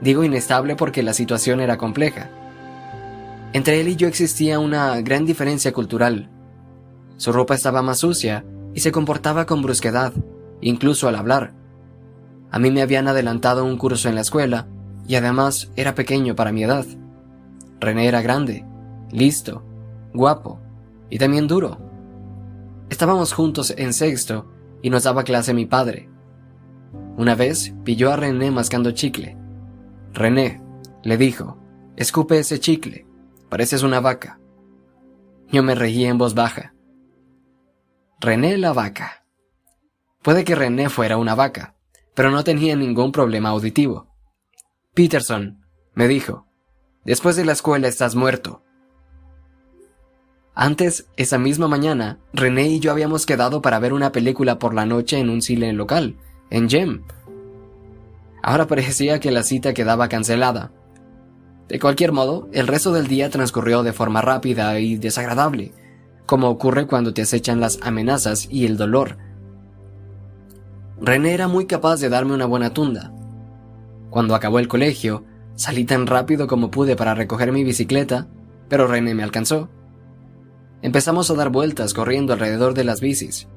Digo inestable porque la situación era compleja. Entre él y yo existía una gran diferencia cultural. Su ropa estaba más sucia y se comportaba con brusquedad, incluso al hablar. A mí me habían adelantado un curso en la escuela y además era pequeño para mi edad. René era grande, listo, guapo y también duro. Estábamos juntos en sexto y nos daba clase mi padre. Una vez pilló a René mascando chicle. René, le dijo, escupe ese chicle, pareces una vaca. Yo me reí en voz baja. René la vaca. Puede que René fuera una vaca, pero no tenía ningún problema auditivo. Peterson, me dijo, después de la escuela estás muerto. Antes, esa misma mañana, René y yo habíamos quedado para ver una película por la noche en un cine local, en Gem. Ahora parecía que la cita quedaba cancelada. De cualquier modo, el resto del día transcurrió de forma rápida y desagradable, como ocurre cuando te acechan las amenazas y el dolor. René era muy capaz de darme una buena tunda. Cuando acabó el colegio, salí tan rápido como pude para recoger mi bicicleta, pero René me alcanzó. Empezamos a dar vueltas corriendo alrededor de las bicis,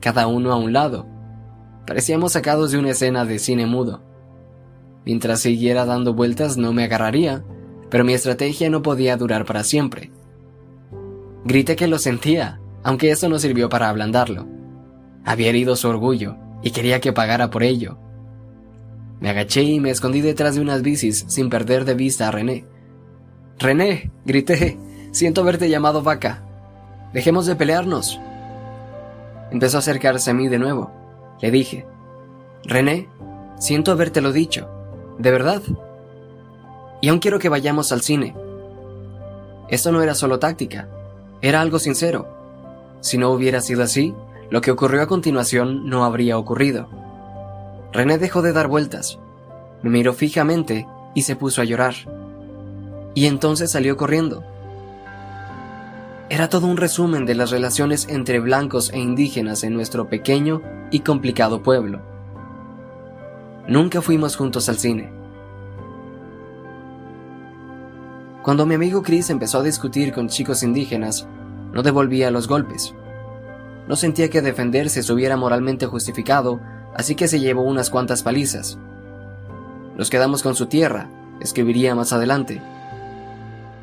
cada uno a un lado. Parecíamos sacados de una escena de cine mudo. Mientras siguiera dando vueltas no me agarraría, pero mi estrategia no podía durar para siempre. Grité que lo sentía, aunque eso no sirvió para ablandarlo. Había herido su orgullo y quería que pagara por ello. Me agaché y me escondí detrás de unas bicis sin perder de vista a René. René, grité, siento haberte llamado vaca. Dejemos de pelearnos. Empezó a acercarse a mí de nuevo. Le dije, René, siento habértelo dicho, de verdad. Y aún quiero que vayamos al cine. Esto no era solo táctica, era algo sincero. Si no hubiera sido así, lo que ocurrió a continuación no habría ocurrido. René dejó de dar vueltas, me miró fijamente y se puso a llorar. Y entonces salió corriendo. Era todo un resumen de las relaciones entre blancos e indígenas en nuestro pequeño y complicado pueblo. Nunca fuimos juntos al cine. Cuando mi amigo Chris empezó a discutir con chicos indígenas, no devolvía los golpes. No sentía que defenderse estuviera moralmente justificado, así que se llevó unas cuantas palizas. Nos quedamos con su tierra, escribiría más adelante.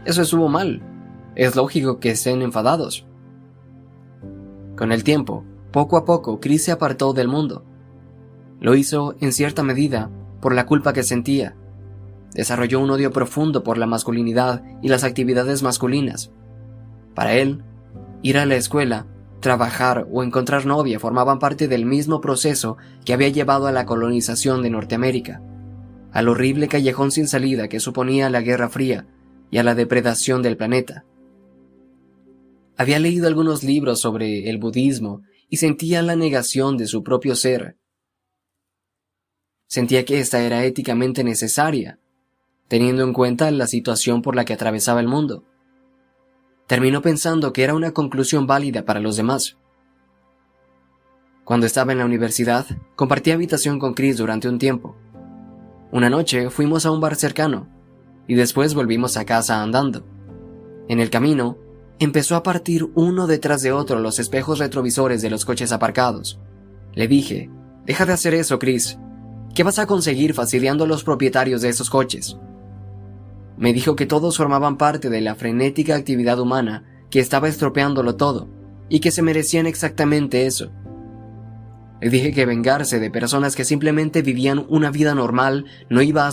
Eso estuvo mal, es lógico que estén enfadados. Con el tiempo, poco a poco, Chris se apartó del mundo. Lo hizo, en cierta medida, por la culpa que sentía. Desarrolló un odio profundo por la masculinidad y las actividades masculinas. Para él, ir a la escuela, trabajar o encontrar novia formaban parte del mismo proceso que había llevado a la colonización de Norteamérica, al horrible callejón sin salida que suponía la Guerra Fría y a la depredación del planeta. Había leído algunos libros sobre el budismo y sentía la negación de su propio ser. Sentía que esta era éticamente necesaria, teniendo en cuenta la situación por la que atravesaba el mundo. Terminó pensando que era una conclusión válida para los demás. Cuando estaba en la universidad, compartí habitación con Chris durante un tiempo. Una noche fuimos a un bar cercano y después volvimos a casa andando. En el camino, empezó a partir uno detrás de otro los espejos retrovisores de los coches aparcados. Le dije, deja de hacer eso, Chris. ¿Qué vas a conseguir fastidiando a los propietarios de esos coches? Me dijo que todos formaban parte de la frenética actividad humana que estaba estropeándolo todo y que se merecían exactamente eso. Le dije que vengarse de personas que simplemente vivían una vida normal no iba a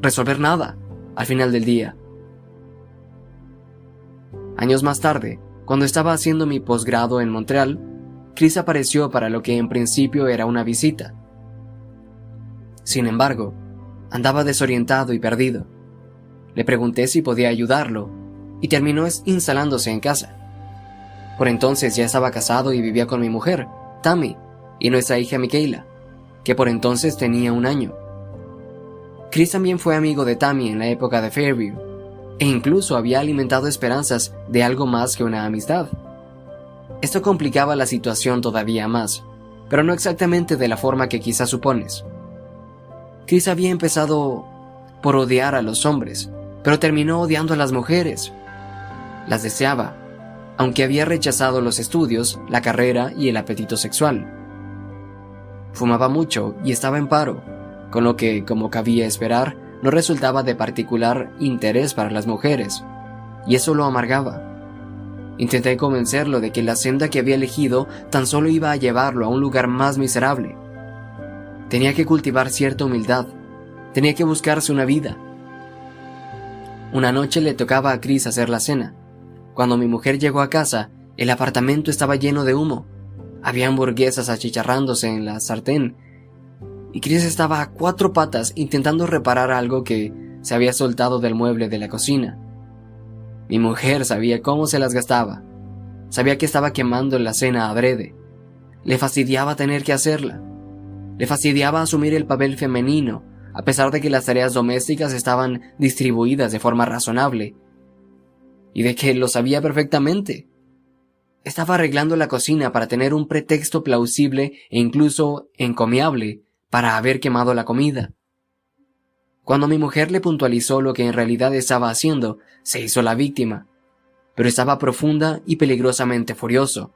resolver nada al final del día. Años más tarde, cuando estaba haciendo mi posgrado en Montreal, Chris apareció para lo que en principio era una visita. Sin embargo, andaba desorientado y perdido. Le pregunté si podía ayudarlo y terminó instalándose en casa. Por entonces ya estaba casado y vivía con mi mujer, Tammy, y nuestra hija Michaela, que por entonces tenía un año. Chris también fue amigo de Tammy en la época de Fairview e incluso había alimentado esperanzas de algo más que una amistad. Esto complicaba la situación todavía más, pero no exactamente de la forma que quizás supones. Chris había empezado por odiar a los hombres, pero terminó odiando a las mujeres. Las deseaba, aunque había rechazado los estudios, la carrera y el apetito sexual. Fumaba mucho y estaba en paro, con lo que, como cabía esperar, no resultaba de particular interés para las mujeres, y eso lo amargaba. Intenté convencerlo de que la senda que había elegido tan solo iba a llevarlo a un lugar más miserable. Tenía que cultivar cierta humildad, tenía que buscarse una vida. Una noche le tocaba a Chris hacer la cena. Cuando mi mujer llegó a casa, el apartamento estaba lleno de humo. Había hamburguesas achicharrándose en la sartén. Y Chris estaba a cuatro patas intentando reparar algo que se había soltado del mueble de la cocina. Mi mujer sabía cómo se las gastaba. Sabía que estaba quemando la cena brede. Le fastidiaba tener que hacerla. Le fastidiaba asumir el papel femenino, a pesar de que las tareas domésticas estaban distribuidas de forma razonable. Y de que lo sabía perfectamente. Estaba arreglando la cocina para tener un pretexto plausible e incluso encomiable para haber quemado la comida. Cuando mi mujer le puntualizó lo que en realidad estaba haciendo, se hizo la víctima, pero estaba profunda y peligrosamente furioso.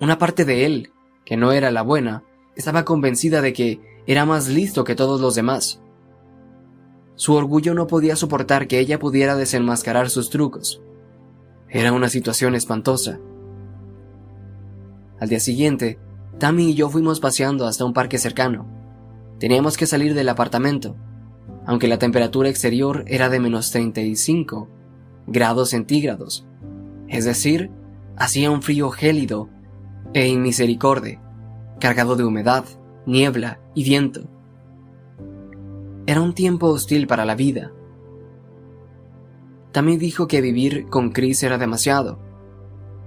Una parte de él, que no era la buena, estaba convencida de que era más listo que todos los demás. Su orgullo no podía soportar que ella pudiera desenmascarar sus trucos. Era una situación espantosa. Al día siguiente, Tammy y yo fuimos paseando hasta un parque cercano. Teníamos que salir del apartamento, aunque la temperatura exterior era de menos 35 grados centígrados, es decir, hacía un frío gélido e inmisericorde, cargado de humedad, niebla y viento. Era un tiempo hostil para la vida. También dijo que vivir con Chris era demasiado.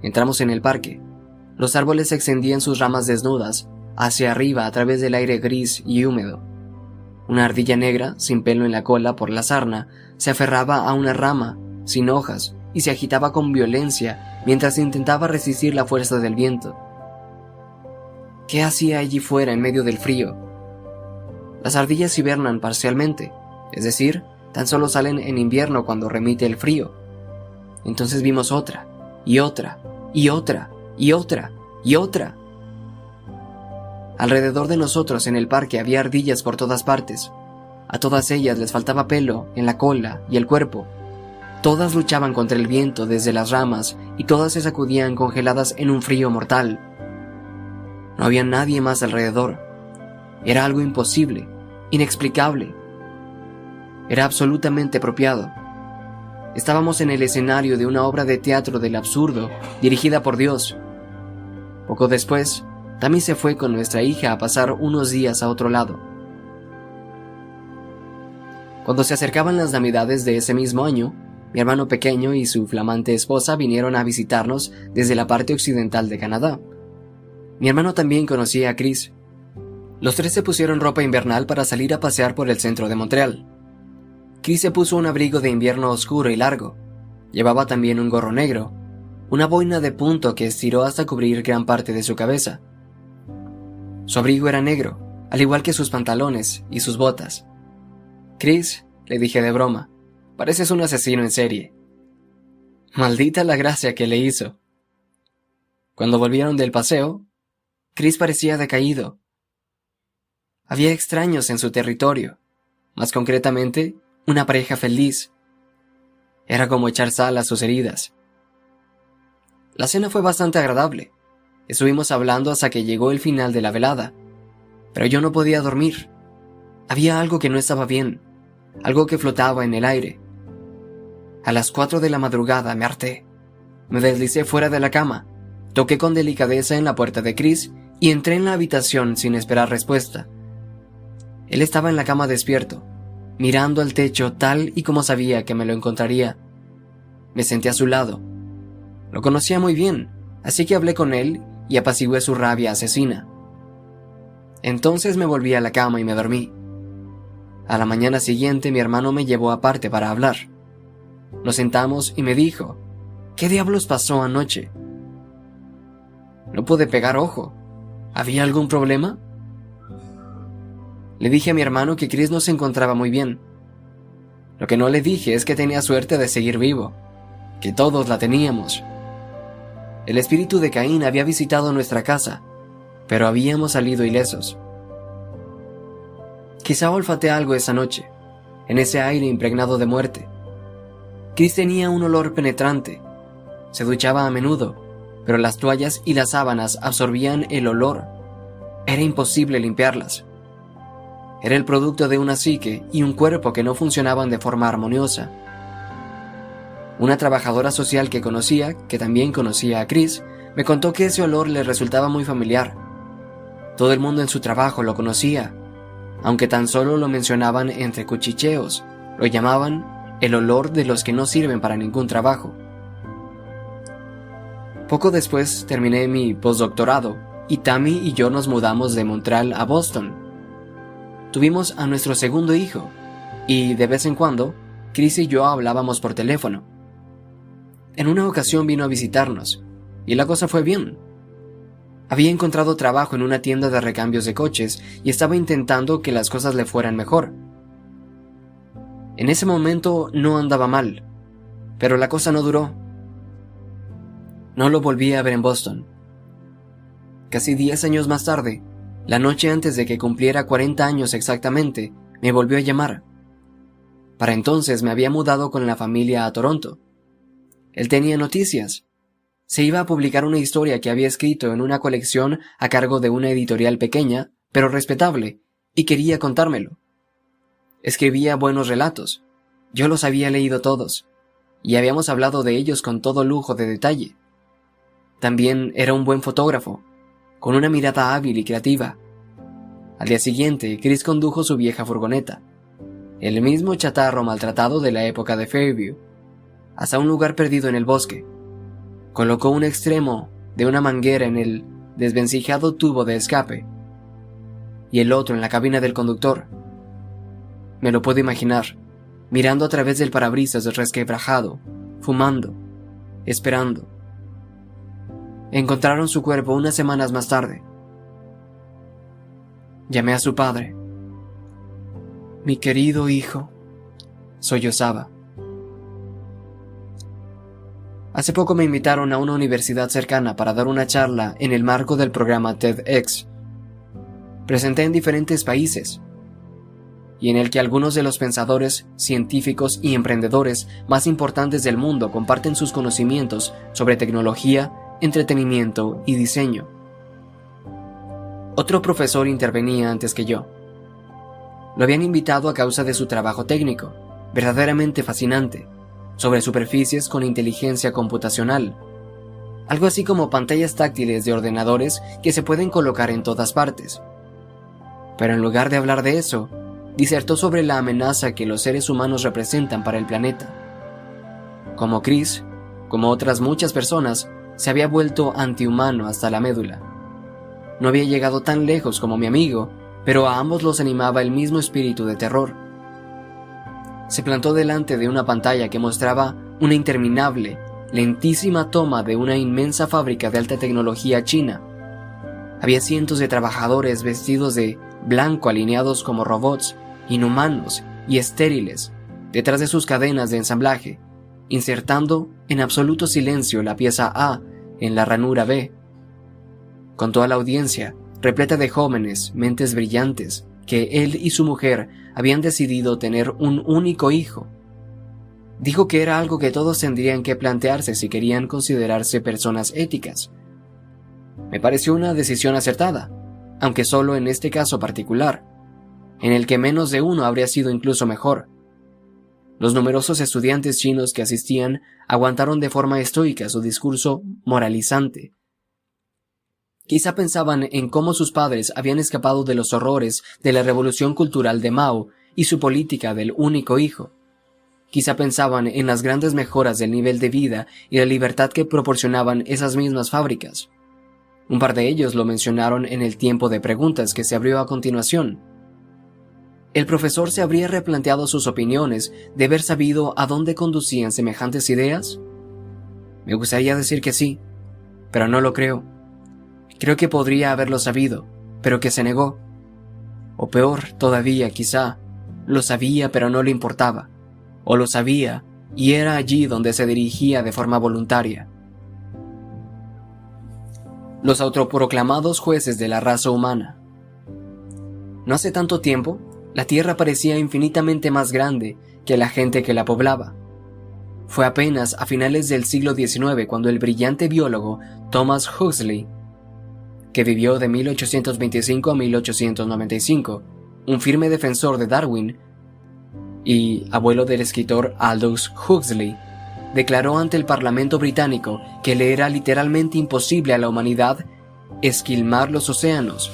Entramos en el parque. Los árboles extendían sus ramas desnudas hacia arriba a través del aire gris y húmedo. Una ardilla negra, sin pelo en la cola por la sarna, se aferraba a una rama, sin hojas, y se agitaba con violencia mientras intentaba resistir la fuerza del viento. ¿Qué hacía allí fuera en medio del frío? Las ardillas hibernan parcialmente, es decir, tan solo salen en invierno cuando remite el frío. Entonces vimos otra, y otra, y otra, y otra, y otra. Alrededor de nosotros en el parque había ardillas por todas partes. A todas ellas les faltaba pelo en la cola y el cuerpo. Todas luchaban contra el viento desde las ramas y todas se sacudían congeladas en un frío mortal. No había nadie más alrededor. Era algo imposible, inexplicable. Era absolutamente apropiado. Estábamos en el escenario de una obra de teatro del absurdo, dirigida por Dios. Poco después, Tammy se fue con nuestra hija a pasar unos días a otro lado. Cuando se acercaban las navidades de ese mismo año, mi hermano pequeño y su flamante esposa vinieron a visitarnos desde la parte occidental de Canadá. Mi hermano también conocía a Chris. Los tres se pusieron ropa invernal para salir a pasear por el centro de Montreal. Chris se puso un abrigo de invierno oscuro y largo. Llevaba también un gorro negro, una boina de punto que estiró hasta cubrir gran parte de su cabeza. Su abrigo era negro, al igual que sus pantalones y sus botas. Chris, le dije de broma, pareces un asesino en serie. Maldita la gracia que le hizo. Cuando volvieron del paseo, Chris parecía decaído. Había extraños en su territorio, más concretamente, una pareja feliz. Era como echar sal a sus heridas. La cena fue bastante agradable. Estuvimos hablando hasta que llegó el final de la velada, pero yo no podía dormir. Había algo que no estaba bien, algo que flotaba en el aire. A las cuatro de la madrugada me harté. Me deslicé fuera de la cama, toqué con delicadeza en la puerta de Chris y entré en la habitación sin esperar respuesta. Él estaba en la cama despierto, mirando al techo tal y como sabía que me lo encontraría. Me senté a su lado. Lo conocía muy bien, así que hablé con él y apacigué su rabia asesina. Entonces me volví a la cama y me dormí. A la mañana siguiente mi hermano me llevó aparte para hablar. Nos sentamos y me dijo, ¿qué diablos pasó anoche? No pude pegar ojo. ¿Había algún problema? Le dije a mi hermano que Chris no se encontraba muy bien. Lo que no le dije es que tenía suerte de seguir vivo, que todos la teníamos. El espíritu de Caín había visitado nuestra casa, pero habíamos salido ilesos. Quizá olfateé algo esa noche, en ese aire impregnado de muerte. Chris tenía un olor penetrante. Se duchaba a menudo, pero las toallas y las sábanas absorbían el olor. Era imposible limpiarlas. Era el producto de una psique y un cuerpo que no funcionaban de forma armoniosa. Una trabajadora social que conocía, que también conocía a Chris, me contó que ese olor le resultaba muy familiar. Todo el mundo en su trabajo lo conocía, aunque tan solo lo mencionaban entre cuchicheos, lo llamaban el olor de los que no sirven para ningún trabajo. Poco después terminé mi postdoctorado y Tammy y yo nos mudamos de Montreal a Boston. Tuvimos a nuestro segundo hijo y de vez en cuando Chris y yo hablábamos por teléfono. En una ocasión vino a visitarnos y la cosa fue bien. Había encontrado trabajo en una tienda de recambios de coches y estaba intentando que las cosas le fueran mejor. En ese momento no andaba mal, pero la cosa no duró. No lo volví a ver en Boston. Casi diez años más tarde, la noche antes de que cumpliera 40 años exactamente, me volvió a llamar. Para entonces me había mudado con la familia a Toronto. Él tenía noticias se iba a publicar una historia que había escrito en una colección a cargo de una editorial pequeña, pero respetable, y quería contármelo. Escribía buenos relatos. Yo los había leído todos, y habíamos hablado de ellos con todo lujo de detalle. También era un buen fotógrafo, con una mirada hábil y creativa. Al día siguiente, Chris condujo su vieja furgoneta, el mismo chatarro maltratado de la época de Fairview, hasta un lugar perdido en el bosque colocó un extremo de una manguera en el desvencijado tubo de escape y el otro en la cabina del conductor. Me lo puedo imaginar, mirando a través del parabrisas resquebrajado, fumando, esperando. Encontraron su cuerpo unas semanas más tarde. Llamé a su padre. Mi querido hijo, sollozaba. Hace poco me invitaron a una universidad cercana para dar una charla en el marco del programa TEDx. Presenté en diferentes países y en el que algunos de los pensadores, científicos y emprendedores más importantes del mundo comparten sus conocimientos sobre tecnología, entretenimiento y diseño. Otro profesor intervenía antes que yo. Lo habían invitado a causa de su trabajo técnico, verdaderamente fascinante sobre superficies con inteligencia computacional, algo así como pantallas táctiles de ordenadores que se pueden colocar en todas partes. Pero en lugar de hablar de eso, disertó sobre la amenaza que los seres humanos representan para el planeta. Como Chris, como otras muchas personas, se había vuelto antihumano hasta la médula. No había llegado tan lejos como mi amigo, pero a ambos los animaba el mismo espíritu de terror se plantó delante de una pantalla que mostraba una interminable, lentísima toma de una inmensa fábrica de alta tecnología china. Había cientos de trabajadores vestidos de blanco alineados como robots, inhumanos y estériles, detrás de sus cadenas de ensamblaje, insertando en absoluto silencio la pieza A en la ranura B. Con toda la audiencia, repleta de jóvenes, mentes brillantes, que él y su mujer habían decidido tener un único hijo. Dijo que era algo que todos tendrían que plantearse si querían considerarse personas éticas. Me pareció una decisión acertada, aunque solo en este caso particular, en el que menos de uno habría sido incluso mejor. Los numerosos estudiantes chinos que asistían aguantaron de forma estoica su discurso moralizante, Quizá pensaban en cómo sus padres habían escapado de los horrores de la revolución cultural de Mao y su política del único hijo. Quizá pensaban en las grandes mejoras del nivel de vida y la libertad que proporcionaban esas mismas fábricas. Un par de ellos lo mencionaron en el tiempo de preguntas que se abrió a continuación. ¿El profesor se habría replanteado sus opiniones de haber sabido a dónde conducían semejantes ideas? Me gustaría decir que sí, pero no lo creo. Creo que podría haberlo sabido, pero que se negó. O peor todavía, quizá, lo sabía pero no le importaba. O lo sabía y era allí donde se dirigía de forma voluntaria. Los autoproclamados jueces de la raza humana. No hace tanto tiempo, la Tierra parecía infinitamente más grande que la gente que la poblaba. Fue apenas a finales del siglo XIX cuando el brillante biólogo Thomas Huxley, que vivió de 1825 a 1895, un firme defensor de Darwin y abuelo del escritor Aldous Huxley, declaró ante el Parlamento británico que le era literalmente imposible a la humanidad esquilmar los océanos.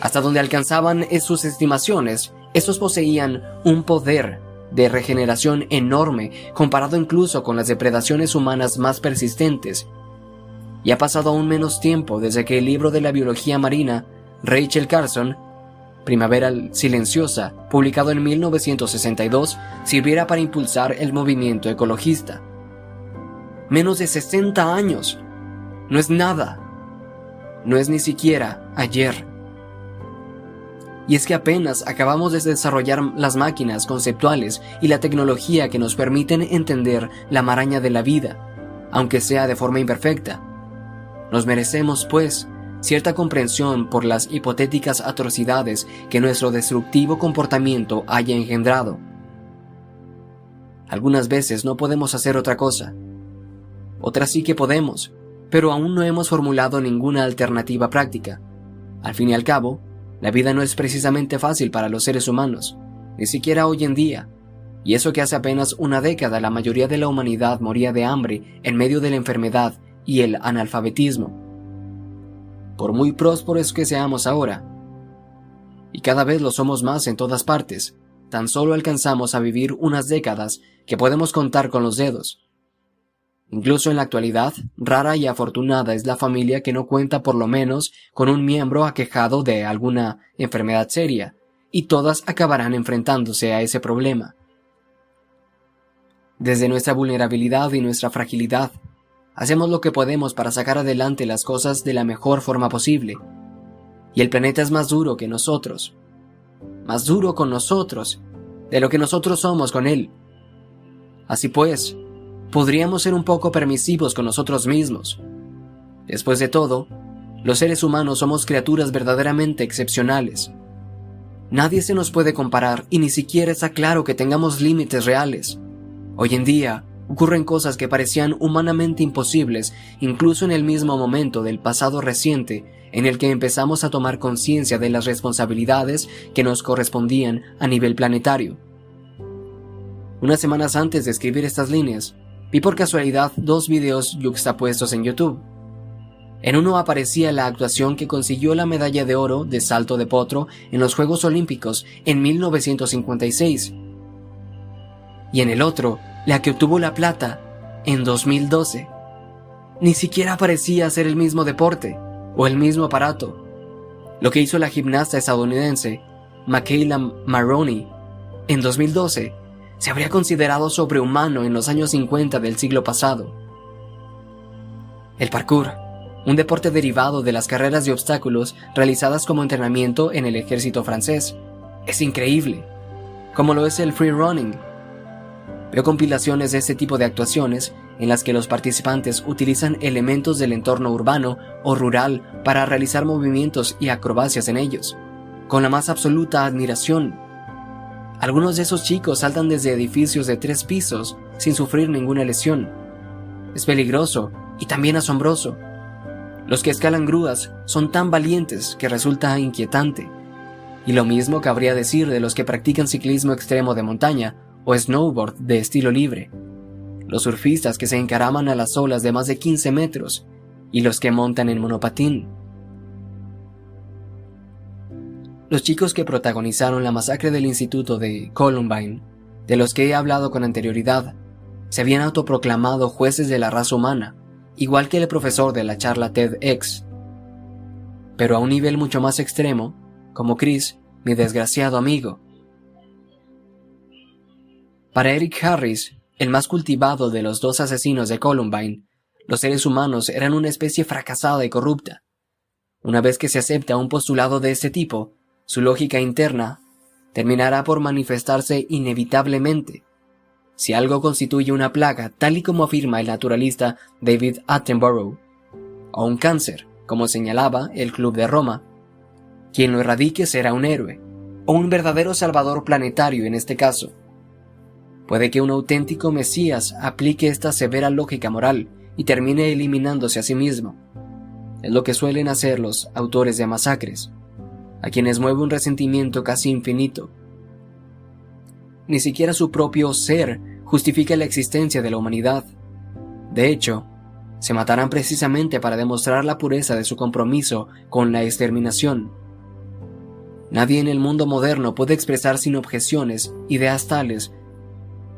Hasta donde alcanzaban sus estimaciones, estos poseían un poder de regeneración enorme comparado incluso con las depredaciones humanas más persistentes. Y ha pasado aún menos tiempo desde que el libro de la biología marina, Rachel Carson, Primavera Silenciosa, publicado en 1962, sirviera para impulsar el movimiento ecologista. Menos de 60 años. No es nada. No es ni siquiera ayer. Y es que apenas acabamos de desarrollar las máquinas conceptuales y la tecnología que nos permiten entender la maraña de la vida, aunque sea de forma imperfecta. Nos merecemos, pues, cierta comprensión por las hipotéticas atrocidades que nuestro destructivo comportamiento haya engendrado. Algunas veces no podemos hacer otra cosa. Otras sí que podemos, pero aún no hemos formulado ninguna alternativa práctica. Al fin y al cabo, la vida no es precisamente fácil para los seres humanos, ni siquiera hoy en día, y eso que hace apenas una década la mayoría de la humanidad moría de hambre en medio de la enfermedad y el analfabetismo por muy prósperos que seamos ahora. Y cada vez lo somos más en todas partes, tan solo alcanzamos a vivir unas décadas que podemos contar con los dedos. Incluso en la actualidad, rara y afortunada es la familia que no cuenta por lo menos con un miembro aquejado de alguna enfermedad seria, y todas acabarán enfrentándose a ese problema. Desde nuestra vulnerabilidad y nuestra fragilidad, Hacemos lo que podemos para sacar adelante las cosas de la mejor forma posible. Y el planeta es más duro que nosotros. Más duro con nosotros de lo que nosotros somos con él. Así pues, podríamos ser un poco permisivos con nosotros mismos. Después de todo, los seres humanos somos criaturas verdaderamente excepcionales. Nadie se nos puede comparar y ni siquiera está claro que tengamos límites reales. Hoy en día, ocurren cosas que parecían humanamente imposibles incluso en el mismo momento del pasado reciente en el que empezamos a tomar conciencia de las responsabilidades que nos correspondían a nivel planetario. Unas semanas antes de escribir estas líneas, vi por casualidad dos videos yuxtapuestos en YouTube. En uno aparecía la actuación que consiguió la medalla de oro de salto de potro en los Juegos Olímpicos en 1956. Y en el otro la que obtuvo la plata en 2012. Ni siquiera parecía ser el mismo deporte o el mismo aparato. Lo que hizo la gimnasta estadounidense Michaela Maroney en 2012 se habría considerado sobrehumano en los años 50 del siglo pasado. El parkour, un deporte derivado de las carreras de obstáculos realizadas como entrenamiento en el ejército francés, es increíble, como lo es el free running Veo compilaciones de este tipo de actuaciones en las que los participantes utilizan elementos del entorno urbano o rural para realizar movimientos y acrobacias en ellos, con la más absoluta admiración. Algunos de esos chicos saltan desde edificios de tres pisos sin sufrir ninguna lesión. Es peligroso y también asombroso. Los que escalan grúas son tan valientes que resulta inquietante. Y lo mismo cabría decir de los que practican ciclismo extremo de montaña o snowboard de estilo libre, los surfistas que se encaraman a las olas de más de 15 metros y los que montan en monopatín. Los chicos que protagonizaron la masacre del instituto de Columbine, de los que he hablado con anterioridad, se habían autoproclamado jueces de la raza humana, igual que el profesor de la charla TEDx. Pero a un nivel mucho más extremo, como Chris, mi desgraciado amigo, para Eric Harris, el más cultivado de los dos asesinos de Columbine, los seres humanos eran una especie fracasada y corrupta. Una vez que se acepta un postulado de este tipo, su lógica interna terminará por manifestarse inevitablemente. Si algo constituye una plaga, tal y como afirma el naturalista David Attenborough, o un cáncer, como señalaba el Club de Roma, quien lo erradique será un héroe, o un verdadero salvador planetario en este caso. puede que un auténtico Mesías aplique esta severa lógica moral y termine eliminándose a sí mismo. Es lo que suelen hacer los autores de masacres, a quienes mueve un resentimiento casi infinito. Ni siquiera su propio ser justifica la existencia de la humanidad. De hecho, se matarán precisamente para demostrar la pureza de su compromiso con la exterminación. Nadie en el mundo moderno puede expresar sin objeciones ideas tales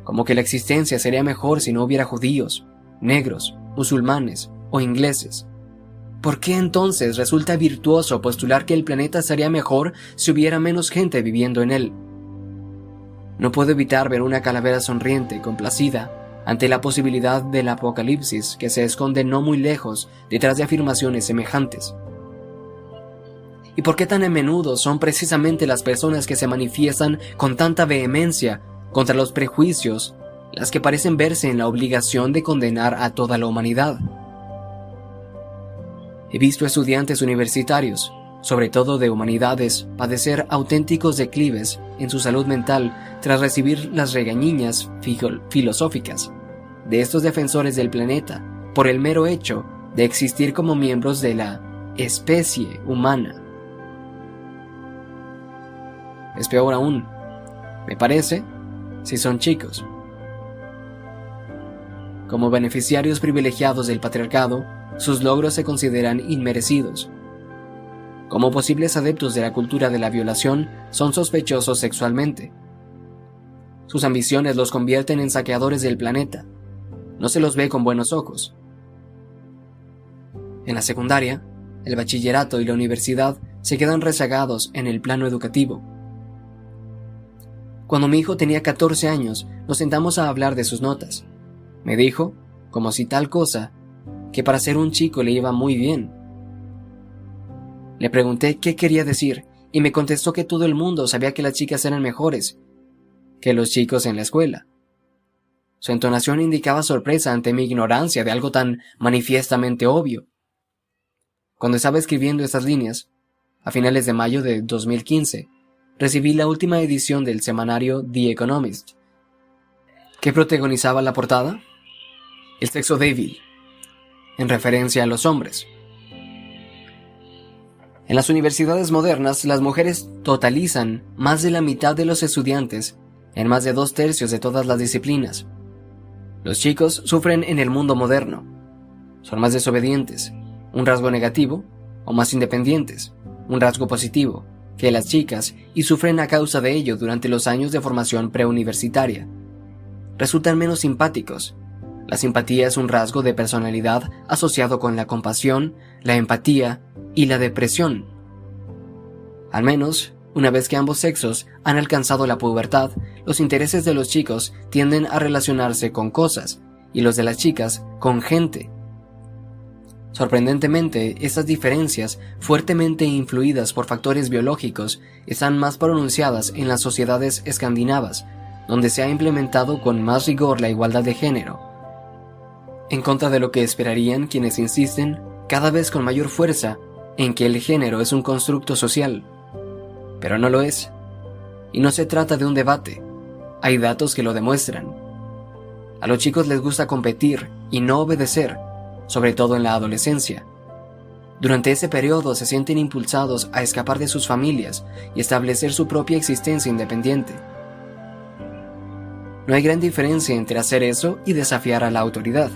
como que la existencia sería mejor si no hubiera judíos, negros, musulmanes o ingleses. ¿Por qué entonces resulta virtuoso postular que el planeta sería mejor si hubiera menos gente viviendo en él? No puedo evitar ver una calavera sonriente, complacida, ante la posibilidad del apocalipsis que se esconde no muy lejos detrás de afirmaciones semejantes. ¿Y por qué tan a menudo son precisamente las personas que se manifiestan con tanta vehemencia contra los prejuicios las que parecen verse en la obligación de condenar a toda la humanidad? He visto estudiantes universitarios, sobre todo de humanidades, padecer auténticos declives en su salud mental tras recibir las regañiñas filosóficas de estos defensores del planeta por el mero hecho de existir como miembros de la especie humana. Es peor aún, me parece, si son chicos. Como beneficiarios privilegiados del patriarcado, sus logros se consideran inmerecidos como posibles adeptos de la cultura de la violación, son sospechosos sexualmente. Sus ambiciones los convierten en saqueadores del planeta. No se los ve con buenos ojos. En la secundaria, el bachillerato y la universidad se quedan rezagados en el plano educativo. Cuando mi hijo tenía 14 años, nos sentamos a hablar de sus notas. Me dijo, como si tal cosa, que para ser un chico le iba muy bien, le pregunté qué quería decir y me contestó que todo el mundo sabía que las chicas eran mejores que los chicos en la escuela. Su entonación indicaba sorpresa ante mi ignorancia de algo tan manifiestamente obvio. Cuando estaba escribiendo estas líneas, a finales de mayo de 2015, recibí la última edición del semanario The Economist. ¿Qué protagonizaba la portada? El sexo débil, en referencia a los hombres. En las universidades modernas, las mujeres totalizan más de la mitad de los estudiantes en más de dos tercios de todas las disciplinas. Los chicos sufren en el mundo moderno. Son más desobedientes, un rasgo negativo, o más independientes, un rasgo positivo, que las chicas y sufren a causa de ello durante los años de formación preuniversitaria. Resultan menos simpáticos. La simpatía es un rasgo de personalidad asociado con la compasión, la empatía y la depresión. Al menos, una vez que ambos sexos han alcanzado la pubertad, los intereses de los chicos tienden a relacionarse con cosas y los de las chicas con gente. Sorprendentemente, estas diferencias, fuertemente influidas por factores biológicos, están más pronunciadas en las sociedades escandinavas, donde se ha implementado con más rigor la igualdad de género. En contra de lo que esperarían quienes insisten, cada vez con mayor fuerza, en que el género es un constructo social, pero no lo es. Y no se trata de un debate, hay datos que lo demuestran. A los chicos les gusta competir y no obedecer, sobre todo en la adolescencia. Durante ese periodo se sienten impulsados a escapar de sus familias y establecer su propia existencia independiente. No hay gran diferencia entre hacer eso y desafiar a la autoridad.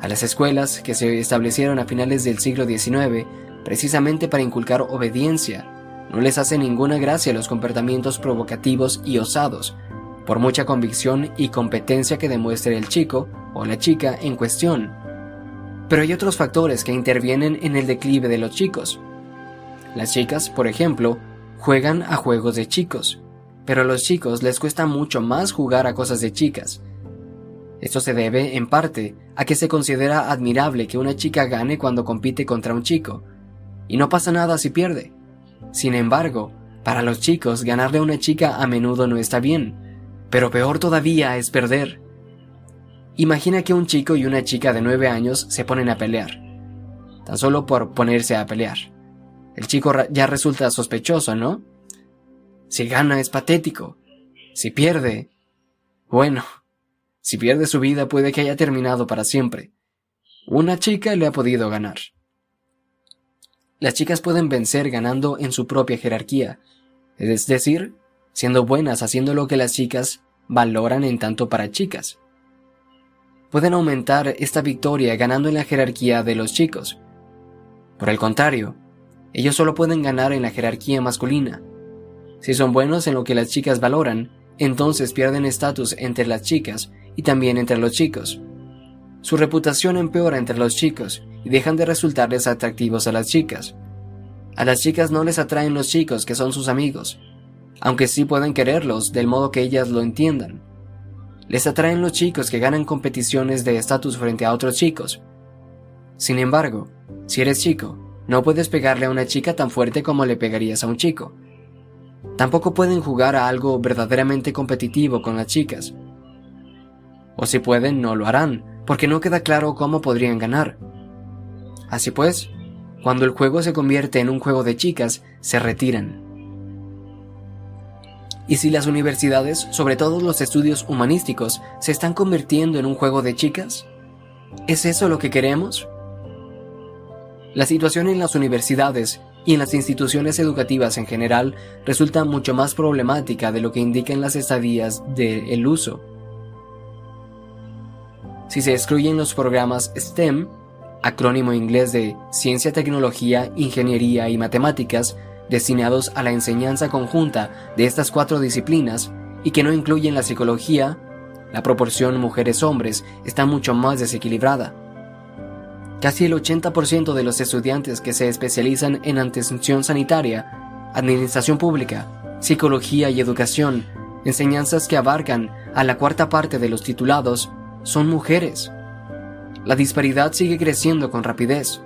A las escuelas que se establecieron a finales del siglo XIX, precisamente para inculcar obediencia, no les hace ninguna gracia los comportamientos provocativos y osados, por mucha convicción y competencia que demuestre el chico o la chica en cuestión. Pero hay otros factores que intervienen en el declive de los chicos. Las chicas, por ejemplo, juegan a juegos de chicos, pero a los chicos les cuesta mucho más jugar a cosas de chicas, esto se debe, en parte, a que se considera admirable que una chica gane cuando compite contra un chico, y no pasa nada si pierde. Sin embargo, para los chicos ganarle a una chica a menudo no está bien, pero peor todavía es perder. Imagina que un chico y una chica de 9 años se ponen a pelear, tan solo por ponerse a pelear. El chico ya resulta sospechoso, ¿no? Si gana es patético. Si pierde, Bueno, si pierde su vida puede que haya terminado para siempre. Una chica le ha podido ganar. Las chicas pueden vencer ganando en su propia jerarquía, es decir, siendo buenas haciendo lo que las chicas valoran en tanto para chicas. Pueden aumentar esta victoria ganando en la jerarquía de los chicos. Por el contrario, ellos solo pueden ganar en la jerarquía masculina. Si son buenos en lo que las chicas valoran, entonces pierden estatus entre las chicas y también entre los chicos. Su reputación empeora entre los chicos y dejan de resultarles atractivos a las chicas. A las chicas no les atraen los chicos que son sus amigos, aunque sí pueden quererlos del modo que ellas lo entiendan. Les atraen los chicos que ganan competiciones de estatus frente a otros chicos. Sin embargo, si eres chico, no puedes pegarle a una chica tan fuerte como le pegarías a un chico. Tampoco pueden jugar a algo verdaderamente competitivo con las chicas. O si pueden, no lo harán, porque no queda claro cómo podrían ganar. Así pues, cuando el juego se convierte en un juego de chicas, se retiran. ¿Y si las universidades, sobre todo los estudios humanísticos, se están convirtiendo en un juego de chicas? ¿Es eso lo que queremos? La situación en las universidades y en las instituciones educativas en general resulta mucho más problemática de lo que indican las estadías del uso. Si se excluyen los programas STEM, acrónimo inglés de Ciencia, Tecnología, Ingeniería y Matemáticas, destinados a la enseñanza conjunta de estas cuatro disciplinas y que no incluyen la psicología, la proporción mujeres-hombres está mucho más desequilibrada. Casi el 80% de los estudiantes que se especializan en atención sanitaria, administración pública, psicología y educación, enseñanzas que abarcan a la cuarta parte de los titulados, son mujeres. La disparidad sigue creciendo con rapidez.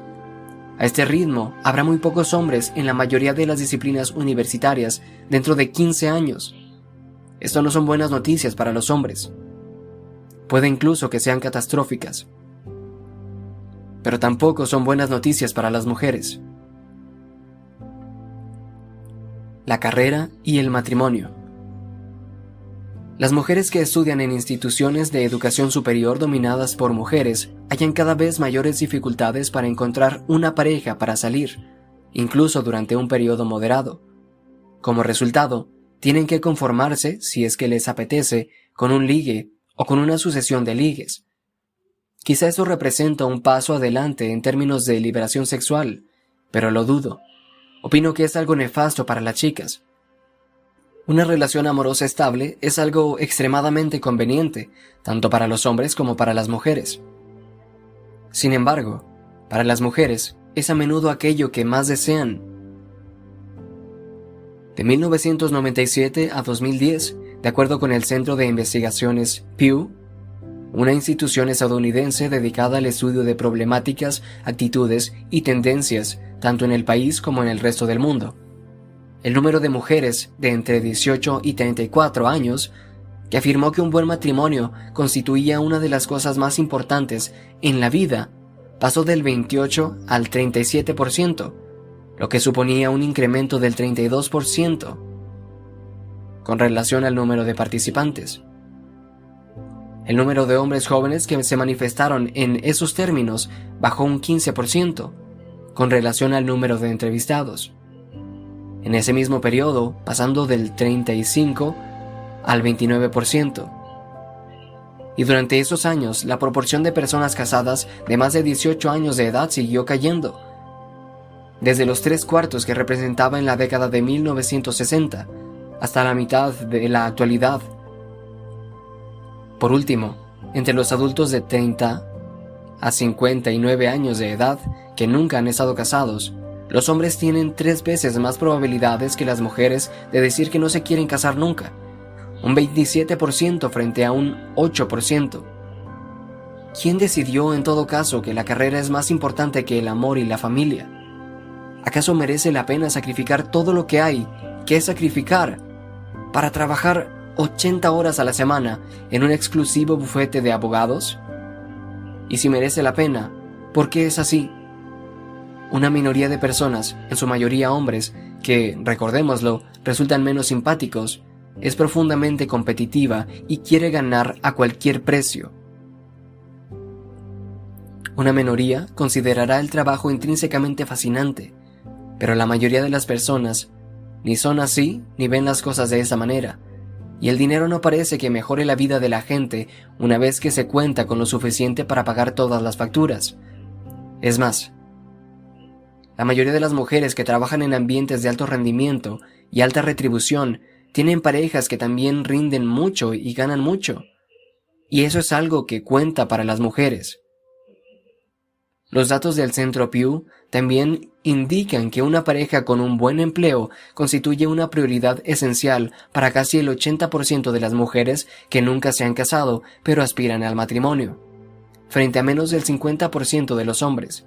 A este ritmo, habrá muy pocos hombres en la mayoría de las disciplinas universitarias dentro de 15 años. Esto no son buenas noticias para los hombres. Puede incluso que sean catastróficas. Pero tampoco son buenas noticias para las mujeres. La carrera y el matrimonio. Las mujeres que estudian en instituciones de educación superior dominadas por mujeres hallan cada vez mayores dificultades para encontrar una pareja para salir, incluso durante un periodo moderado. Como resultado, tienen que conformarse, si es que les apetece, con un ligue o con una sucesión de ligues. Quizá eso representa un paso adelante en términos de liberación sexual, pero lo dudo. Opino que es algo nefasto para las chicas, una relación amorosa estable es algo extremadamente conveniente, tanto para los hombres como para las mujeres. Sin embargo, para las mujeres es a menudo aquello que más desean. De 1997 a 2010, de acuerdo con el Centro de Investigaciones Pew, una institución estadounidense dedicada al estudio de problemáticas, actitudes y tendencias tanto en el país como en el resto del mundo el número de mujeres de entre 18 y 34 años que afirmó que un buen matrimonio constituía una de las cosas más importantes en la vida pasó del 28 al 37%, lo que suponía un incremento del 32% con relación al número de participantes. El número de hombres jóvenes que se manifestaron en esos términos bajó un 15% con relación al número de entrevistados en ese mismo periodo, pasando del 35 al 29%. Y durante esos años, la proporción de personas casadas de más de 18 años de edad siguió cayendo, desde los tres cuartos que representaba en la década de 1960 hasta la mitad de la actualidad. Por último, entre los adultos de 30 a 59 años de edad que nunca han estado casados, los hombres tienen tres veces más probabilidades que las mujeres de decir que no se quieren casar nunca, un 27% frente a un 8%. ¿Quién decidió en todo caso que la carrera es más importante que el amor y la familia? ¿Acaso merece la pena sacrificar todo lo que hay, que sacrificar, para trabajar 80 horas a la semana en un exclusivo bufete de abogados? Y si merece la pena, ¿por qué es así? Una minoría de personas, en su mayoría hombres, que, recordémoslo, resultan menos simpáticos, es profundamente competitiva y quiere ganar a cualquier precio. Una minoría considerará el trabajo intrínsecamente fascinante, pero la mayoría de las personas ni son así ni ven las cosas de esa manera, y el dinero no parece que mejore la vida de la gente una vez que se cuenta con lo suficiente para pagar todas las facturas. Es más, la mayoría de las mujeres que trabajan en ambientes de alto rendimiento y alta retribución tienen parejas que también rinden mucho y ganan mucho. Y eso es algo que cuenta para las mujeres. Los datos del Centro Pew también indican que una pareja con un buen empleo constituye una prioridad esencial para casi el 80% de las mujeres que nunca se han casado pero aspiran al matrimonio, frente a menos del 50% de los hombres.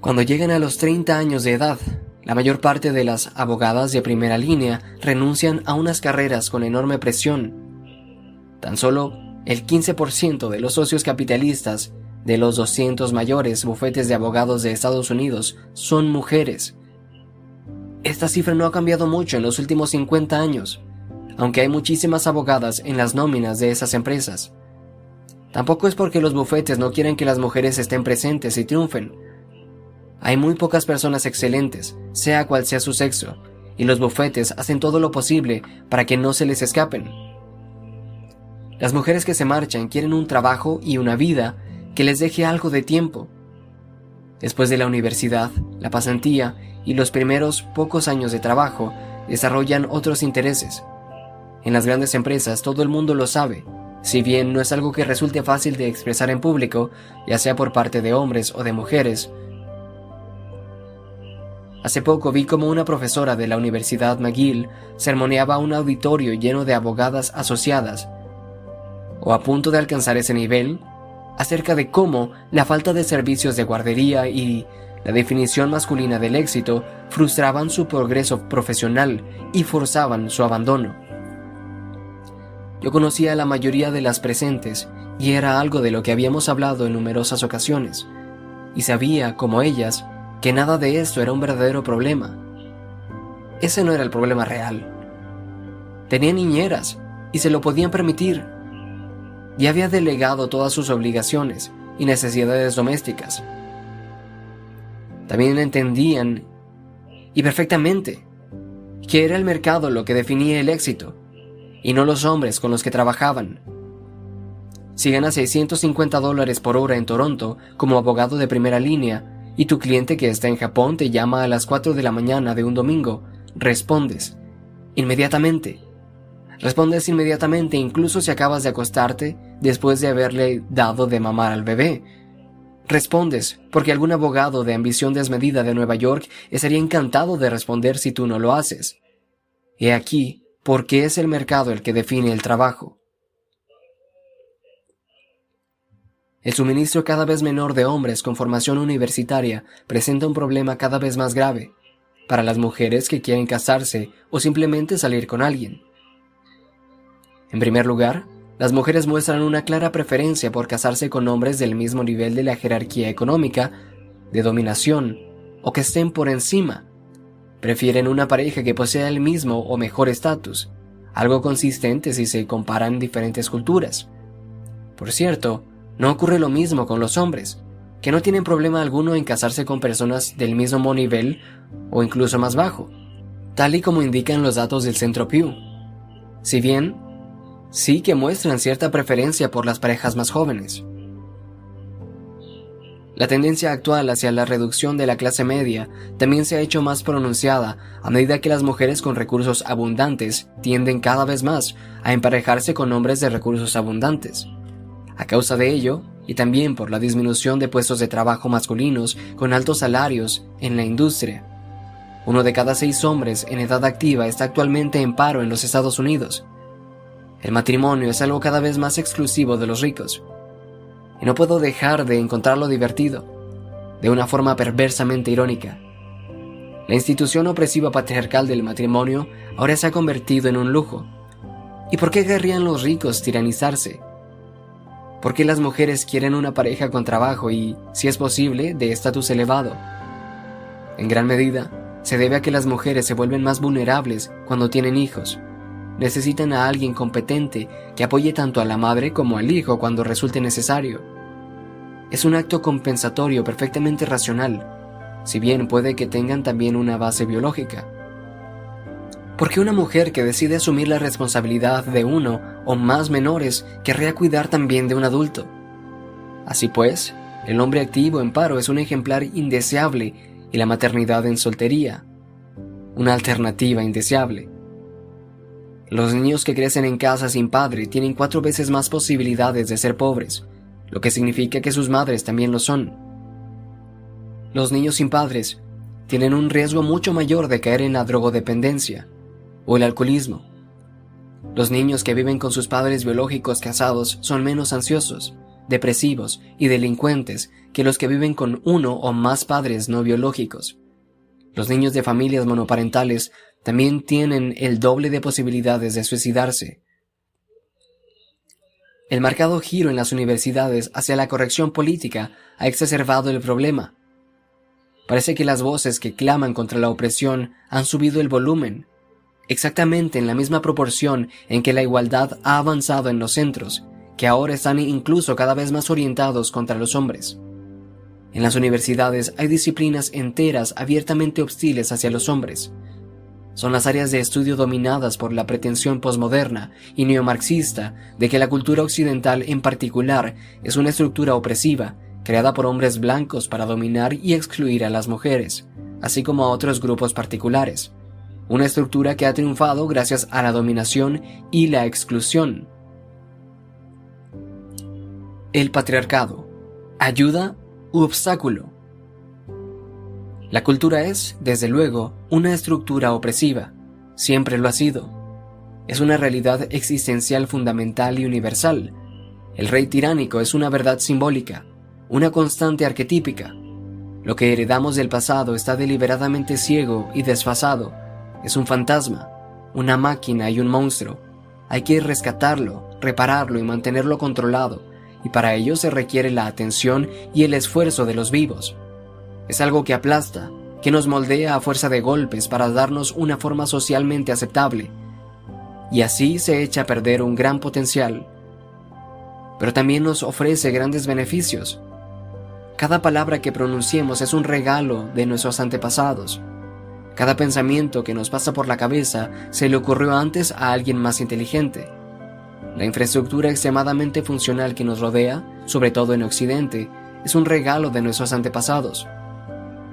Cuando llegan a los 30 años de edad, la mayor parte de las abogadas de primera línea renuncian a unas carreras con enorme presión. Tan solo el 15% de los socios capitalistas de los 200 mayores bufetes de abogados de Estados Unidos son mujeres. Esta cifra no ha cambiado mucho en los últimos 50 años, aunque hay muchísimas abogadas en las nóminas de esas empresas. Tampoco es porque los bufetes no quieren que las mujeres estén presentes y triunfen, hay muy pocas personas excelentes, sea cual sea su sexo, y los bufetes hacen todo lo posible para que no se les escapen. Las mujeres que se marchan quieren un trabajo y una vida que les deje algo de tiempo. Después de la universidad, la pasantía y los primeros pocos años de trabajo, desarrollan otros intereses. En las grandes empresas todo el mundo lo sabe, si bien no es algo que resulte fácil de expresar en público, ya sea por parte de hombres o de mujeres, Hace poco vi como una profesora de la Universidad McGill sermoneaba un auditorio lleno de abogadas asociadas, o a punto de alcanzar ese nivel, acerca de cómo la falta de servicios de guardería y la definición masculina del éxito frustraban su progreso profesional y forzaban su abandono. Yo conocía a la mayoría de las presentes y era algo de lo que habíamos hablado en numerosas ocasiones, y sabía, como ellas, que nada de esto era un verdadero problema. Ese no era el problema real. Tenía niñeras y se lo podían permitir. Y había delegado todas sus obligaciones y necesidades domésticas. También entendían, y perfectamente, que era el mercado lo que definía el éxito, y no los hombres con los que trabajaban. Si ganas 650 dólares por hora en Toronto como abogado de primera línea, y tu cliente que está en Japón te llama a las 4 de la mañana de un domingo, respondes. Inmediatamente. Respondes inmediatamente incluso si acabas de acostarte después de haberle dado de mamar al bebé. Respondes, porque algún abogado de ambición desmedida de Nueva York estaría encantado de responder si tú no lo haces. He aquí, porque es el mercado el que define el trabajo. El suministro cada vez menor de hombres con formación universitaria presenta un problema cada vez más grave para las mujeres que quieren casarse o simplemente salir con alguien. En primer lugar, las mujeres muestran una clara preferencia por casarse con hombres del mismo nivel de la jerarquía económica, de dominación o que estén por encima. Prefieren una pareja que posea el mismo o mejor estatus, algo consistente si se comparan diferentes culturas. Por cierto, no ocurre lo mismo con los hombres, que no tienen problema alguno en casarse con personas del mismo nivel o incluso más bajo, tal y como indican los datos del Centro Pew. Si bien, sí que muestran cierta preferencia por las parejas más jóvenes. La tendencia actual hacia la reducción de la clase media también se ha hecho más pronunciada a medida que las mujeres con recursos abundantes tienden cada vez más a emparejarse con hombres de recursos abundantes. A causa de ello, y también por la disminución de puestos de trabajo masculinos con altos salarios en la industria, Uno de cada seis hombres en edad activa está actualmente en paro en los Estados Unidos. El matrimonio es algo cada vez más exclusivo de los ricos. Y no puedo dejar de encontrarlo divertido, de una forma perversamente irónica. La institución opresiva patriarcal del matrimonio ahora se ha convertido en un lujo. ¿Y por qué querrían los ricos tiranizarse? ¿Por qué las mujeres quieren una pareja con trabajo y, si es posible, de estatus elevado? En gran medida, se debe a que las mujeres se vuelven más vulnerables cuando tienen hijos. Necesitan a alguien competente que apoye tanto a la madre como al hijo cuando resulte necesario. Es un acto compensatorio perfectamente racional, si bien puede que tengan también una base biológica. Porque una mujer que decide asumir la responsabilidad de uno o más menores querría cuidar también de un adulto. Así pues, el hombre activo en paro es un ejemplar indeseable y la maternidad en soltería, una alternativa indeseable. Los niños que crecen en casa sin padre tienen cuatro veces más posibilidades de ser pobres, lo que significa que sus madres también lo son. Los niños sin padres tienen un riesgo mucho mayor de caer en la drogodependencia o el alcoholismo. Los niños que viven con sus padres biológicos casados son menos ansiosos, depresivos y delincuentes que los que viven con uno o más padres no biológicos. Los niños de familias monoparentales también tienen el doble de posibilidades de suicidarse. El marcado giro en las universidades hacia la corrección política ha exacerbado el problema. Parece que las voces que claman contra la opresión han subido el volumen, exactamente en la misma proporción en que la igualdad ha avanzado en los centros, que ahora están incluso cada vez más orientados contra los hombres. En las universidades hay disciplinas enteras abiertamente hostiles hacia los hombres. Son las áreas de estudio dominadas por la pretensión posmoderna y neomarxista de que la cultura occidental en particular es una estructura opresiva creada por hombres blancos para dominar y excluir a las mujeres, así como a otros grupos particulares. Una estructura que ha triunfado gracias a la dominación y la exclusión. El patriarcado. ¿Ayuda u obstáculo. La cultura es, desde luego, una estructura opresiva, siempre lo ha sido. Es una realidad existencial fundamental y universal. El rey tiránico es una verdad simbólica, una constante arquetípica. Lo que heredamos del pasado está deliberadamente ciego y desfasado. Es un fantasma, una máquina y un monstruo. Hay que rescatarlo, repararlo y mantenerlo controlado y para ello se requiere la atención y el esfuerzo de los vivos. Es algo que aplasta, que nos moldea a fuerza de golpes para darnos una forma socialmente aceptable, y así se echa a perder un gran potencial. Pero también nos ofrece grandes beneficios. Cada palabra que pronunciemos es un regalo de nuestros antepasados. Cada pensamiento que nos pasa por la cabeza se le ocurrió antes a alguien más inteligente. La infraestructura extremadamente funcional que nos rodea, sobre todo en Occidente, es un regalo de nuestros antepasados.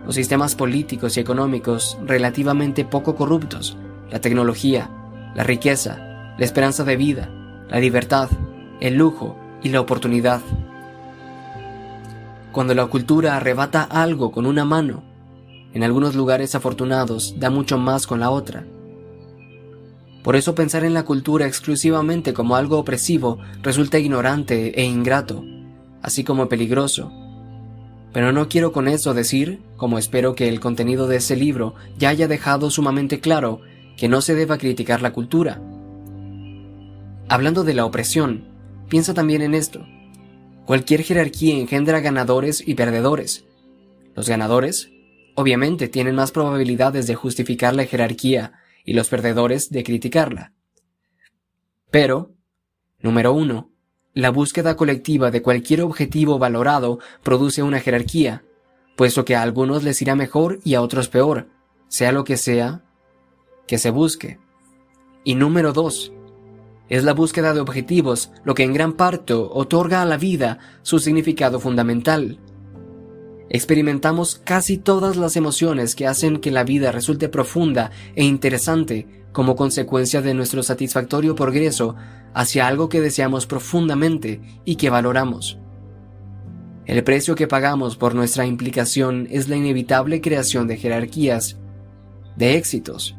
Los sistemas políticos y económicos relativamente poco corruptos, la tecnología, la riqueza, la esperanza de vida, la libertad, el lujo y la oportunidad. Cuando la cultura arrebata algo con una mano, en algunos lugares afortunados da mucho más con la otra. Por eso pensar en la cultura exclusivamente como algo opresivo resulta ignorante e ingrato, así como peligroso. Pero no quiero con eso decir, como espero que el contenido de ese libro ya haya dejado sumamente claro, que no se deba criticar la cultura. Hablando de la opresión, piensa también en esto. Cualquier jerarquía engendra ganadores y perdedores. Los ganadores, obviamente, tienen más probabilidades de justificar la jerarquía y los perdedores de criticarla. Pero, número uno, la búsqueda colectiva de cualquier objetivo valorado produce una jerarquía, puesto que a algunos les irá mejor y a otros peor, sea lo que sea que se busque. Y número dos, es la búsqueda de objetivos lo que en gran parte otorga a la vida su significado fundamental. Experimentamos casi todas las emociones que hacen que la vida resulte profunda e interesante como consecuencia de nuestro satisfactorio progreso hacia algo que deseamos profundamente y que valoramos. El precio que pagamos por nuestra implicación es la inevitable creación de jerarquías. de éxitos,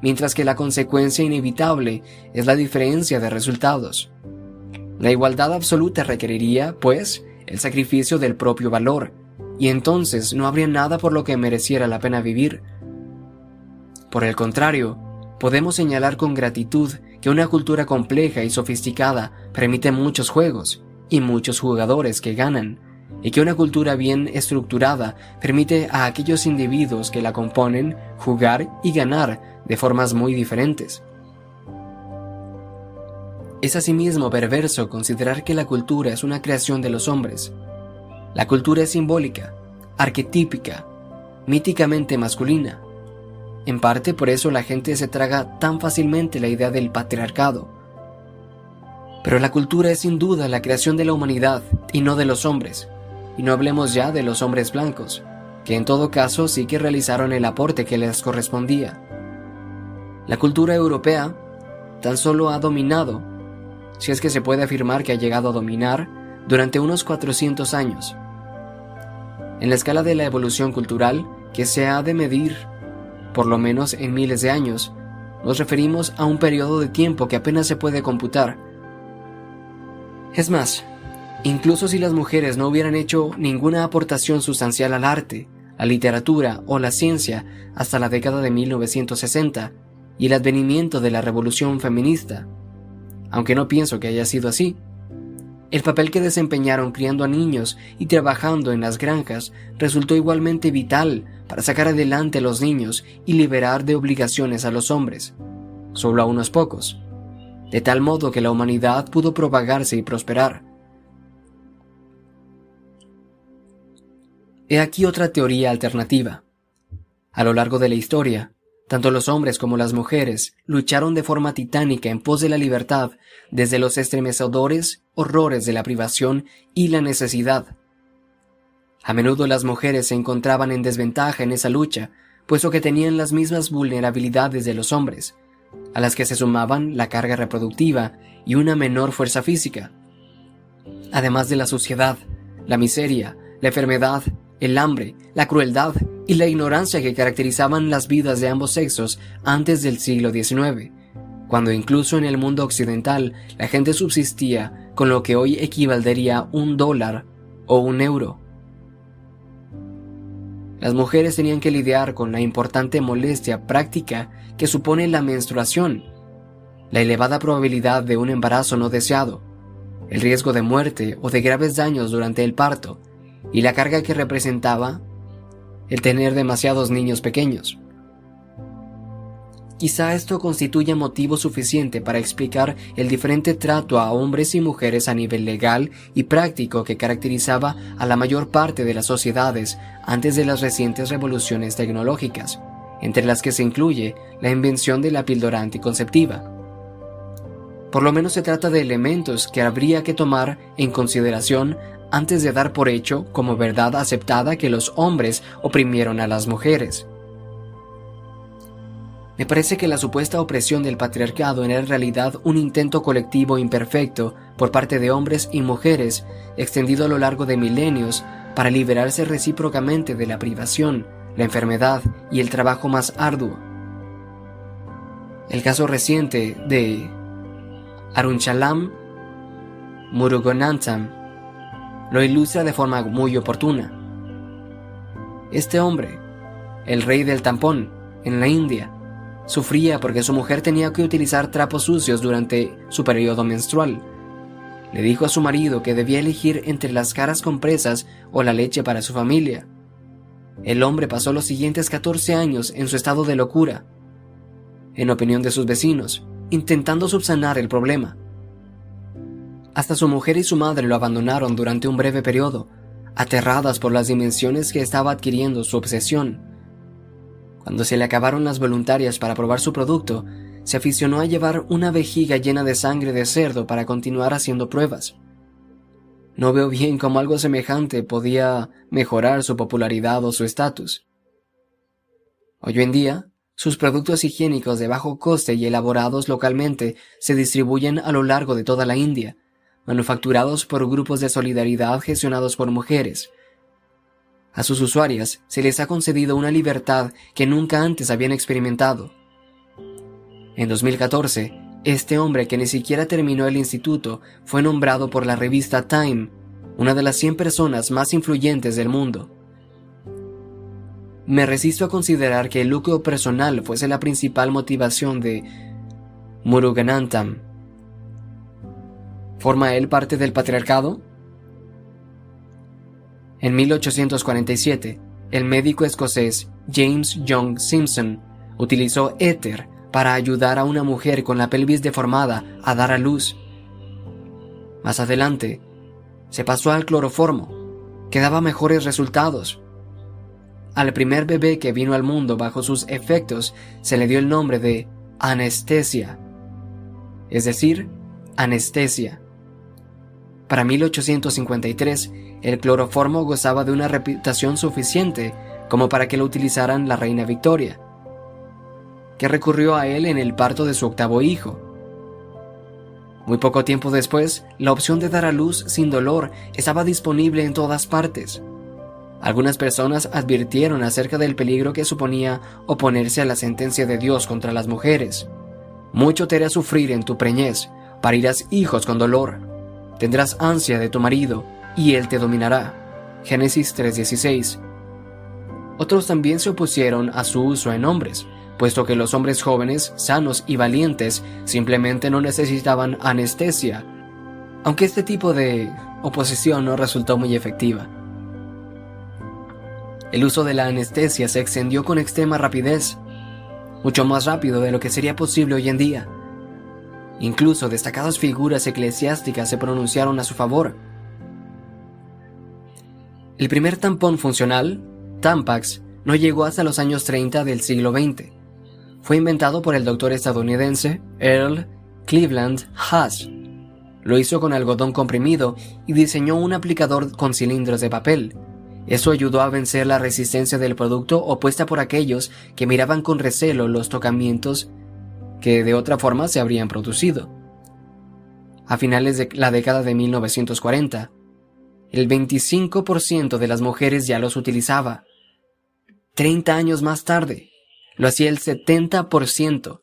mientras que la consecuencia inevitable es la diferencia de resultados. La igualdad absoluta requeriría, pues, el sacrificio del propio valor, y entonces no habría nada por lo que mereciera la pena vivir. Por el contrario, podemos señalar con gratitud que una cultura compleja y sofisticada permite muchos juegos y muchos jugadores que ganan, y que una cultura bien estructurada permite a aquellos individuos que la componen jugar y ganar de formas muy diferentes. Es asimismo perverso considerar que la cultura es una creación de los hombres. La cultura es simbólica, arquetípica, míticamente masculina. En parte por eso la gente se traga tan fácilmente la idea del patriarcado. Pero la cultura es sin duda la creación de la humanidad y no de los hombres. Y no hablemos ya de los hombres blancos, que en todo caso sí que realizaron el aporte que les correspondía. La cultura europea tan solo ha dominado, si es que se puede afirmar que ha llegado a dominar, durante unos 400 años. En la escala de la evolución cultural, que se ha de medir, por lo menos en miles de años, nos referimos a un periodo de tiempo que apenas se puede computar. Es más, incluso si las mujeres no hubieran hecho ninguna aportación sustancial al arte, la literatura o la ciencia hasta la década de 1960, y el advenimiento de la revolución feminista, aunque no pienso que haya sido así. El papel que desempeñaron criando a niños y trabajando en las granjas resultó igualmente vital para sacar adelante a los niños y liberar de obligaciones a los hombres, solo a unos pocos, de tal modo que la humanidad pudo propagarse y prosperar. He aquí otra teoría alternativa. A lo largo de la historia, tanto los hombres como las mujeres lucharon de forma titánica en pos de la libertad desde los estremecedores horrores de la privación y la necesidad. A menudo las mujeres se encontraban en desventaja en esa lucha, puesto que tenían las mismas vulnerabilidades de los hombres, a las que se sumaban la carga reproductiva y una menor fuerza física. Además de la suciedad, la miseria, la enfermedad, el hambre, la crueldad y la ignorancia que caracterizaban las vidas de ambos sexos antes del siglo XIX, cuando incluso en el mundo occidental la gente subsistía con lo que hoy equivaldría un dólar o un euro. Las mujeres tenían que lidiar con la importante molestia práctica que supone la menstruación, la elevada probabilidad de un embarazo no deseado, el riesgo de muerte o de graves daños durante el parto, y la carga que representaba el tener demasiados niños pequeños. Quizá esto constituya motivo suficiente para explicar el diferente trato a hombres y mujeres a nivel legal y práctico que caracterizaba a la mayor parte de las sociedades antes de las recientes revoluciones tecnológicas, entre las que se incluye la invención de la píldora anticonceptiva. Por lo menos se trata de elementos que habría que tomar en consideración antes de dar por hecho como verdad aceptada que los hombres oprimieron a las mujeres. Me parece que la supuesta opresión del patriarcado era en realidad un intento colectivo imperfecto por parte de hombres y mujeres, extendido a lo largo de milenios, para liberarse recíprocamente de la privación, la enfermedad y el trabajo más arduo. El caso reciente de Arunchalam Murugonantam lo ilustra de forma muy oportuna. Este hombre, el rey del tampón, en la India, sufría porque su mujer tenía que utilizar trapos sucios durante su periodo menstrual. Le dijo a su marido que debía elegir entre las caras compresas o la leche para su familia. El hombre pasó los siguientes 14 años en su estado de locura, en opinión de sus vecinos, intentando subsanar el problema. Hasta su mujer y su madre lo abandonaron durante un breve periodo, aterradas por las dimensiones que estaba adquiriendo su obsesión. Cuando se le acabaron las voluntarias para probar su producto, se aficionó a llevar una vejiga llena de sangre de cerdo para continuar haciendo pruebas. No veo bien cómo algo semejante podía mejorar su popularidad o su estatus. Hoy en día, sus productos higiénicos de bajo coste y elaborados localmente se distribuyen a lo largo de toda la India, manufacturados por grupos de solidaridad gestionados por mujeres. A sus usuarias se les ha concedido una libertad que nunca antes habían experimentado. En 2014, este hombre que ni siquiera terminó el instituto fue nombrado por la revista Time una de las 100 personas más influyentes del mundo. Me resisto a considerar que el lucro personal fuese la principal motivación de Muruganantam. ¿Forma él parte del patriarcado? En 1847, el médico escocés James Young Simpson utilizó éter para ayudar a una mujer con la pelvis deformada a dar a luz. Más adelante, se pasó al cloroformo, que daba mejores resultados. Al primer bebé que vino al mundo bajo sus efectos se le dio el nombre de anestesia, es decir, anestesia. Para 1853, el cloroformo gozaba de una reputación suficiente como para que lo utilizaran la reina Victoria, que recurrió a él en el parto de su octavo hijo. Muy poco tiempo después, la opción de dar a luz sin dolor estaba disponible en todas partes. Algunas personas advirtieron acerca del peligro que suponía oponerse a la sentencia de Dios contra las mujeres. Mucho te hará sufrir en tu preñez, parirás hijos con dolor. Tendrás ansia de tu marido, y él te dominará. Génesis 3:16. Otros también se opusieron a su uso en hombres, puesto que los hombres jóvenes, sanos y valientes simplemente no necesitaban anestesia, aunque este tipo de oposición no resultó muy efectiva. El uso de la anestesia se extendió con extrema rapidez, mucho más rápido de lo que sería posible hoy en día. Incluso destacadas figuras eclesiásticas se pronunciaron a su favor. El primer tampón funcional, Tampax, no llegó hasta los años 30 del siglo XX. Fue inventado por el doctor estadounidense Earl Cleveland Haas. Lo hizo con algodón comprimido y diseñó un aplicador con cilindros de papel. Eso ayudó a vencer la resistencia del producto opuesta por aquellos que miraban con recelo los tocamientos que de otra forma se habrían producido. A finales de la década de 1940, el 25% de las mujeres ya los utilizaba. 30 años más tarde, lo hacía el 70%.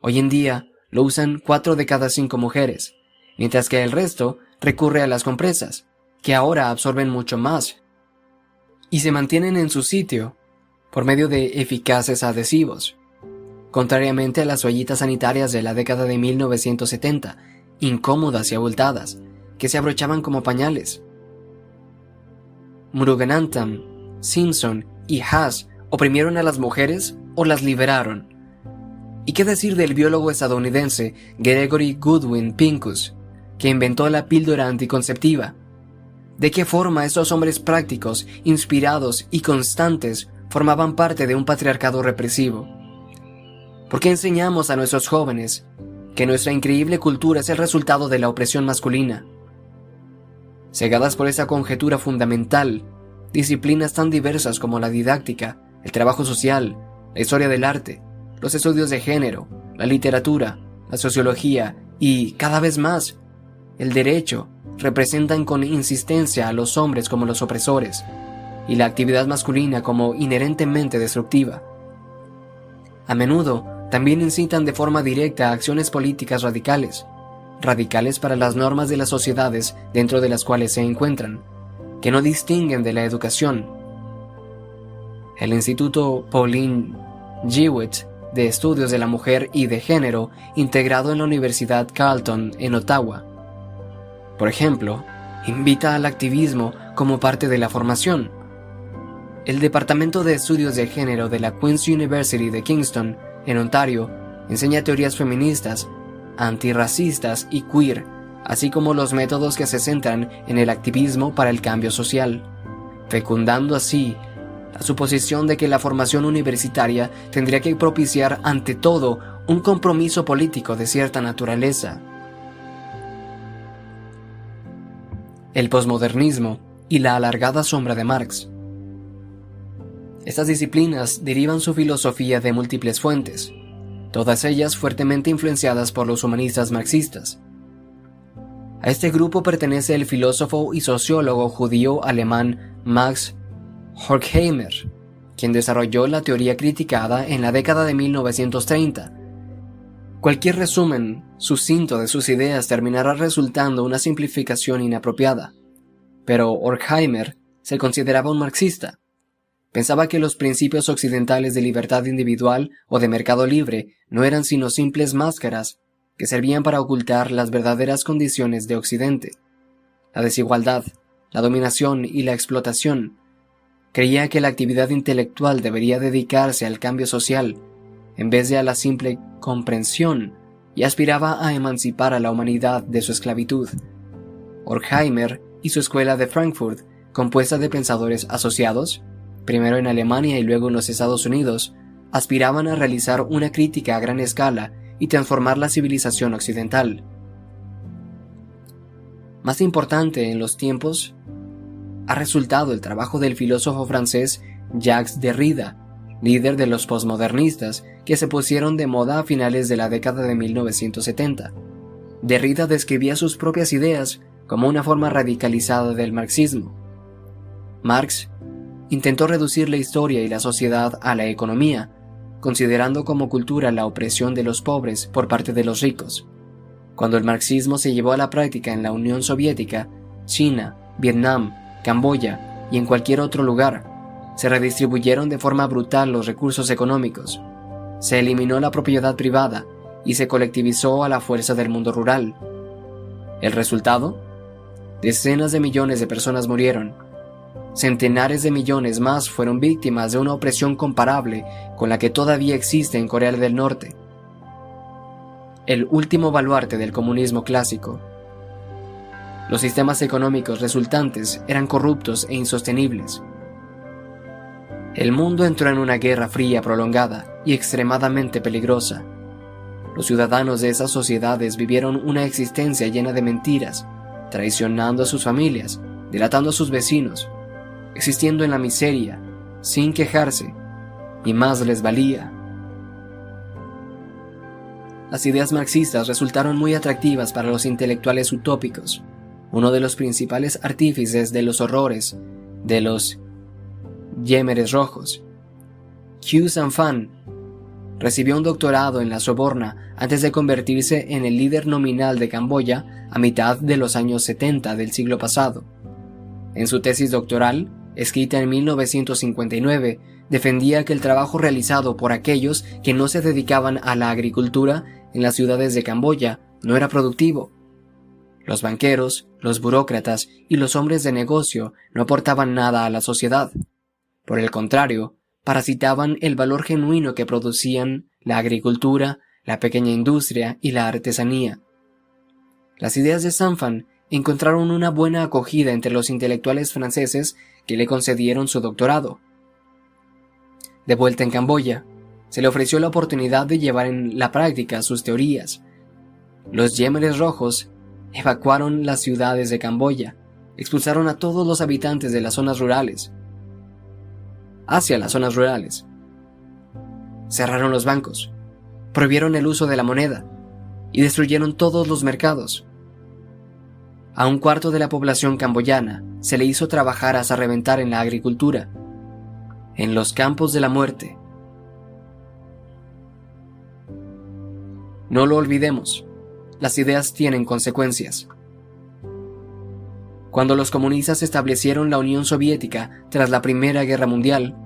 Hoy en día lo usan 4 de cada 5 mujeres, mientras que el resto recurre a las compresas, que ahora absorben mucho más y se mantienen en su sitio por medio de eficaces adhesivos. Contrariamente a las ollitas sanitarias de la década de 1970, incómodas y abultadas, que se abrochaban como pañales. Muruganantam, Simpson y Haas oprimieron a las mujeres o las liberaron. ¿Y qué decir del biólogo estadounidense Gregory Goodwin Pincus, que inventó la píldora anticonceptiva? ¿De qué forma estos hombres prácticos, inspirados y constantes formaban parte de un patriarcado represivo? ¿Por qué enseñamos a nuestros jóvenes que nuestra increíble cultura es el resultado de la opresión masculina? Cegadas por esa conjetura fundamental, disciplinas tan diversas como la didáctica, el trabajo social, la historia del arte, los estudios de género, la literatura, la sociología y, cada vez más, el derecho, representan con insistencia a los hombres como los opresores y la actividad masculina como inherentemente destructiva. A menudo también incitan de forma directa a acciones políticas radicales, radicales para las normas de las sociedades dentro de las cuales se encuentran, que no distinguen de la educación. El Instituto Pauline Jewett de Estudios de la Mujer y de Género, integrado en la Universidad Carleton en Ottawa, por ejemplo, invita al activismo como parte de la formación. El Departamento de Estudios de Género de la Queen's University de Kingston, en Ontario, enseña teorías feministas, antirracistas y queer, así como los métodos que se centran en el activismo para el cambio social, fecundando así la suposición de que la formación universitaria tendría que propiciar ante todo un compromiso político de cierta naturaleza. el posmodernismo y la alargada sombra de Marx. Estas disciplinas derivan su filosofía de múltiples fuentes, todas ellas fuertemente influenciadas por los humanistas marxistas. A este grupo pertenece el filósofo y sociólogo judío alemán Max Horkheimer, quien desarrolló la teoría criticada en la década de 1930. Cualquier resumen sucinto de sus ideas terminará resultando una simplificación inapropiada. Pero Horkheimer se consideraba un marxista. Pensaba que los principios occidentales de libertad individual o de mercado libre no eran sino simples máscaras que servían para ocultar las verdaderas condiciones de Occidente. La desigualdad, la dominación y la explotación. Creía que la actividad intelectual debería dedicarse al cambio social, en vez de a la simple comprensión, y aspiraba a emancipar a la humanidad de su esclavitud. Horkheimer y su escuela de Frankfurt, compuesta de pensadores asociados, primero en Alemania y luego en los Estados Unidos, aspiraban a realizar una crítica a gran escala y transformar la civilización occidental. Más importante en los tiempos ha resultado el trabajo del filósofo francés Jacques Derrida, líder de los posmodernistas que se pusieron de moda a finales de la década de 1970. Derrida describía sus propias ideas como una forma radicalizada del marxismo. Marx intentó reducir la historia y la sociedad a la economía, considerando como cultura la opresión de los pobres por parte de los ricos. Cuando el marxismo se llevó a la práctica en la Unión Soviética, China, Vietnam, Camboya y en cualquier otro lugar, se redistribuyeron de forma brutal los recursos económicos, se eliminó la propiedad privada y se colectivizó a la fuerza del mundo rural. ¿El resultado? Decenas de millones de personas murieron, Centenares de millones más fueron víctimas de una opresión comparable con la que todavía existe en Corea del Norte. El último baluarte del comunismo clásico. Los sistemas económicos resultantes eran corruptos e insostenibles. El mundo entró en una guerra fría prolongada y extremadamente peligrosa. Los ciudadanos de esas sociedades vivieron una existencia llena de mentiras, traicionando a sus familias, delatando a sus vecinos, existiendo en la miseria, sin quejarse, y más les valía. Las ideas marxistas resultaron muy atractivas para los intelectuales utópicos. Uno de los principales artífices de los horrores de los Yémeres Rojos, Q Fan, recibió un doctorado en la Soborna antes de convertirse en el líder nominal de Camboya a mitad de los años 70 del siglo pasado. En su tesis doctoral, escrita en 1959, defendía que el trabajo realizado por aquellos que no se dedicaban a la agricultura en las ciudades de Camboya no era productivo. Los banqueros, los burócratas y los hombres de negocio no aportaban nada a la sociedad. Por el contrario, parasitaban el valor genuino que producían la agricultura, la pequeña industria y la artesanía. Las ideas de Sanfan encontraron una buena acogida entre los intelectuales franceses que le concedieron su doctorado. De vuelta en Camboya, se le ofreció la oportunidad de llevar en la práctica sus teorías. Los Yemeres Rojos evacuaron las ciudades de Camboya, expulsaron a todos los habitantes de las zonas rurales, hacia las zonas rurales. Cerraron los bancos, prohibieron el uso de la moneda y destruyeron todos los mercados. A un cuarto de la población camboyana se le hizo trabajar hasta reventar en la agricultura, en los campos de la muerte. No lo olvidemos, las ideas tienen consecuencias. Cuando los comunistas establecieron la Unión Soviética tras la Primera Guerra Mundial,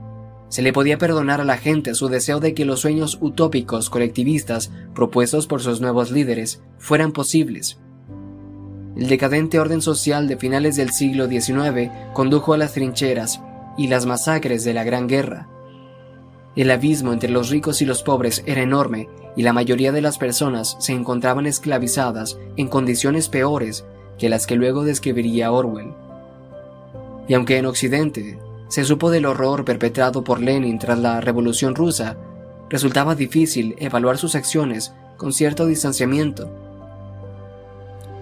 se le podía perdonar a la gente su deseo de que los sueños utópicos colectivistas propuestos por sus nuevos líderes fueran posibles. El decadente orden social de finales del siglo XIX condujo a las trincheras y las masacres de la Gran Guerra. El abismo entre los ricos y los pobres era enorme y la mayoría de las personas se encontraban esclavizadas en condiciones peores que las que luego describiría Orwell. Y aunque en Occidente se supo del horror perpetrado por Lenin tras la Revolución rusa, resultaba difícil evaluar sus acciones con cierto distanciamiento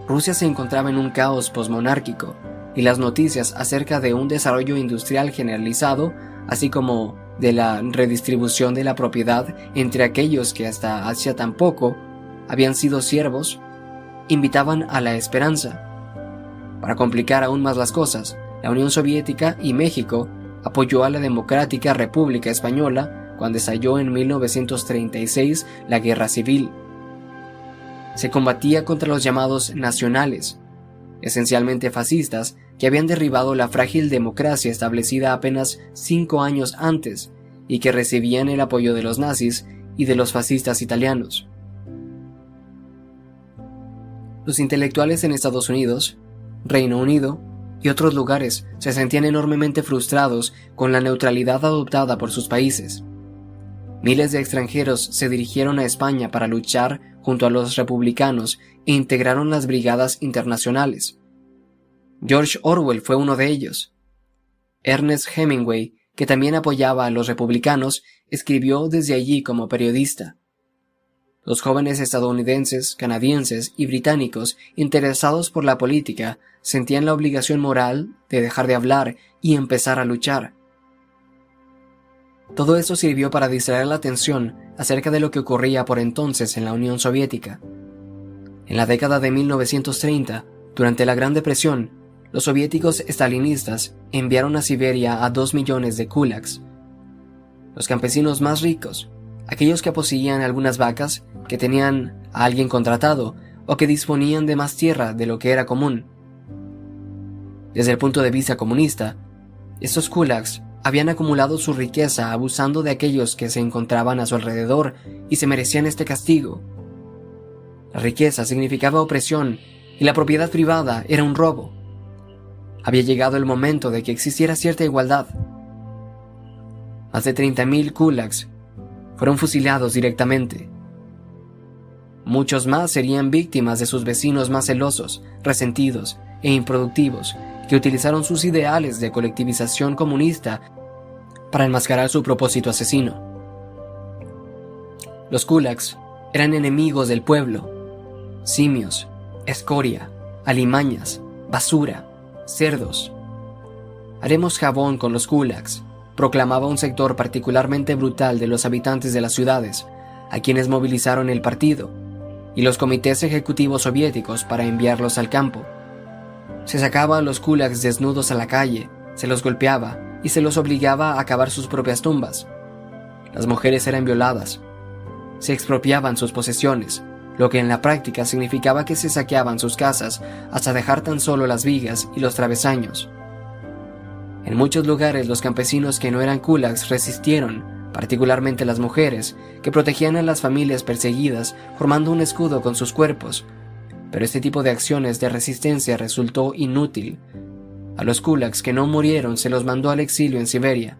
Rusia se encontraba en un caos posmonárquico y las noticias acerca de un desarrollo industrial generalizado, así como de la redistribución de la propiedad entre aquellos que hasta hacía tan poco habían sido siervos, invitaban a la esperanza. Para complicar aún más las cosas, la Unión Soviética y México apoyó a la Democrática República Española cuando estalló en 1936 la Guerra Civil. Se combatía contra los llamados nacionales, esencialmente fascistas, que habían derribado la frágil democracia establecida apenas cinco años antes y que recibían el apoyo de los nazis y de los fascistas italianos. Los intelectuales en Estados Unidos, Reino Unido y otros lugares se sentían enormemente frustrados con la neutralidad adoptada por sus países. Miles de extranjeros se dirigieron a España para luchar junto a los republicanos e integraron las brigadas internacionales. George Orwell fue uno de ellos. Ernest Hemingway, que también apoyaba a los republicanos, escribió desde allí como periodista. Los jóvenes estadounidenses, canadienses y británicos interesados por la política sentían la obligación moral de dejar de hablar y empezar a luchar. Todo esto sirvió para distraer la atención acerca de lo que ocurría por entonces en la Unión Soviética. En la década de 1930, durante la Gran Depresión, los soviéticos estalinistas enviaron a Siberia a dos millones de kulaks. Los campesinos más ricos, aquellos que poseían algunas vacas, que tenían a alguien contratado o que disponían de más tierra de lo que era común. Desde el punto de vista comunista, estos kulaks habían acumulado su riqueza abusando de aquellos que se encontraban a su alrededor y se merecían este castigo. La riqueza significaba opresión y la propiedad privada era un robo. Había llegado el momento de que existiera cierta igualdad. Más de 30.000 kulaks fueron fusilados directamente. Muchos más serían víctimas de sus vecinos más celosos, resentidos e improductivos, que utilizaron sus ideales de colectivización comunista para enmascarar su propósito asesino. Los kulaks eran enemigos del pueblo, simios, escoria, alimañas, basura, cerdos. Haremos jabón con los kulaks, proclamaba un sector particularmente brutal de los habitantes de las ciudades, a quienes movilizaron el partido, y los comités ejecutivos soviéticos para enviarlos al campo. Se sacaba a los kulaks desnudos a la calle, se los golpeaba y se los obligaba a cavar sus propias tumbas. Las mujeres eran violadas. Se expropiaban sus posesiones, lo que en la práctica significaba que se saqueaban sus casas hasta dejar tan solo las vigas y los travesaños. En muchos lugares los campesinos que no eran kulaks resistieron, particularmente las mujeres, que protegían a las familias perseguidas formando un escudo con sus cuerpos. Pero este tipo de acciones de resistencia resultó inútil. A los kulaks que no murieron se los mandó al exilio en Siberia,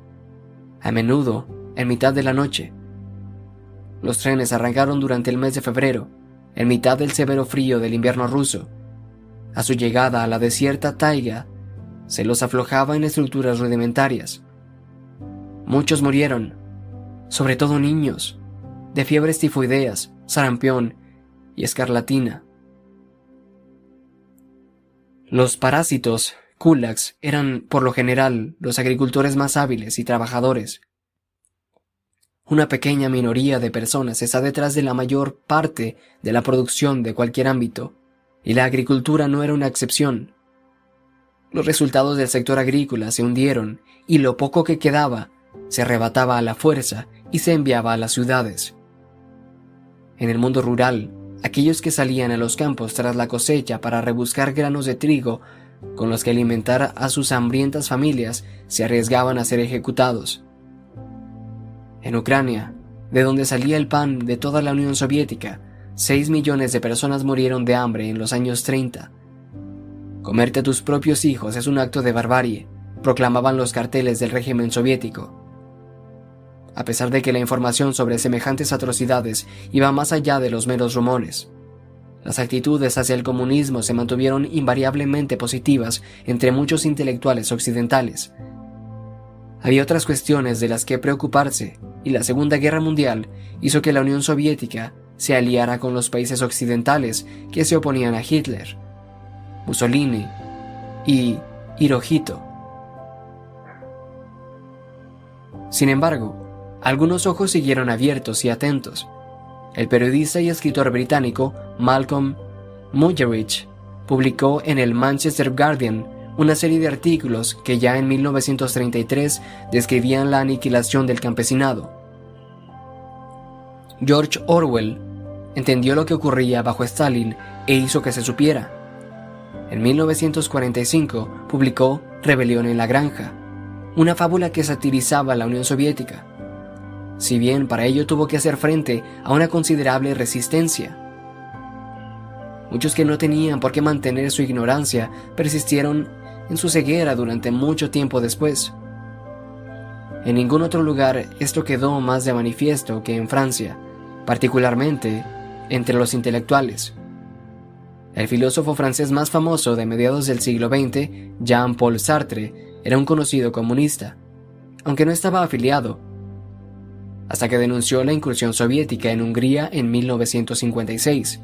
a menudo en mitad de la noche. Los trenes arrancaron durante el mes de febrero en mitad del severo frío del invierno ruso. A su llegada a la desierta taiga, se los aflojaba en estructuras rudimentarias. Muchos murieron, sobre todo niños, de fiebres tifoideas, sarampión y escarlatina. Los parásitos, kulaks, eran, por lo general, los agricultores más hábiles y trabajadores, una pequeña minoría de personas está detrás de la mayor parte de la producción de cualquier ámbito, y la agricultura no era una excepción. Los resultados del sector agrícola se hundieron y lo poco que quedaba se arrebataba a la fuerza y se enviaba a las ciudades. En el mundo rural, aquellos que salían a los campos tras la cosecha para rebuscar granos de trigo con los que alimentar a sus hambrientas familias se arriesgaban a ser ejecutados. En Ucrania, de donde salía el pan de toda la Unión Soviética, 6 millones de personas murieron de hambre en los años 30. Comerte a tus propios hijos es un acto de barbarie, proclamaban los carteles del régimen soviético. A pesar de que la información sobre semejantes atrocidades iba más allá de los meros rumores, las actitudes hacia el comunismo se mantuvieron invariablemente positivas entre muchos intelectuales occidentales. Había otras cuestiones de las que preocuparse y la Segunda Guerra Mundial hizo que la Unión Soviética se aliara con los países occidentales que se oponían a Hitler, Mussolini y Hirohito. Sin embargo, algunos ojos siguieron abiertos y atentos. El periodista y escritor británico Malcolm Muggeridge publicó en el Manchester Guardian una serie de artículos que ya en 1933 describían la aniquilación del campesinado. George Orwell entendió lo que ocurría bajo Stalin e hizo que se supiera. En 1945 publicó Rebelión en la Granja, una fábula que satirizaba la Unión Soviética, si bien para ello tuvo que hacer frente a una considerable resistencia. Muchos que no tenían por qué mantener su ignorancia persistieron en su ceguera durante mucho tiempo después. En ningún otro lugar esto quedó más de manifiesto que en Francia, particularmente entre los intelectuales. El filósofo francés más famoso de mediados del siglo XX, Jean-Paul Sartre, era un conocido comunista, aunque no estaba afiliado, hasta que denunció la incursión soviética en Hungría en 1956.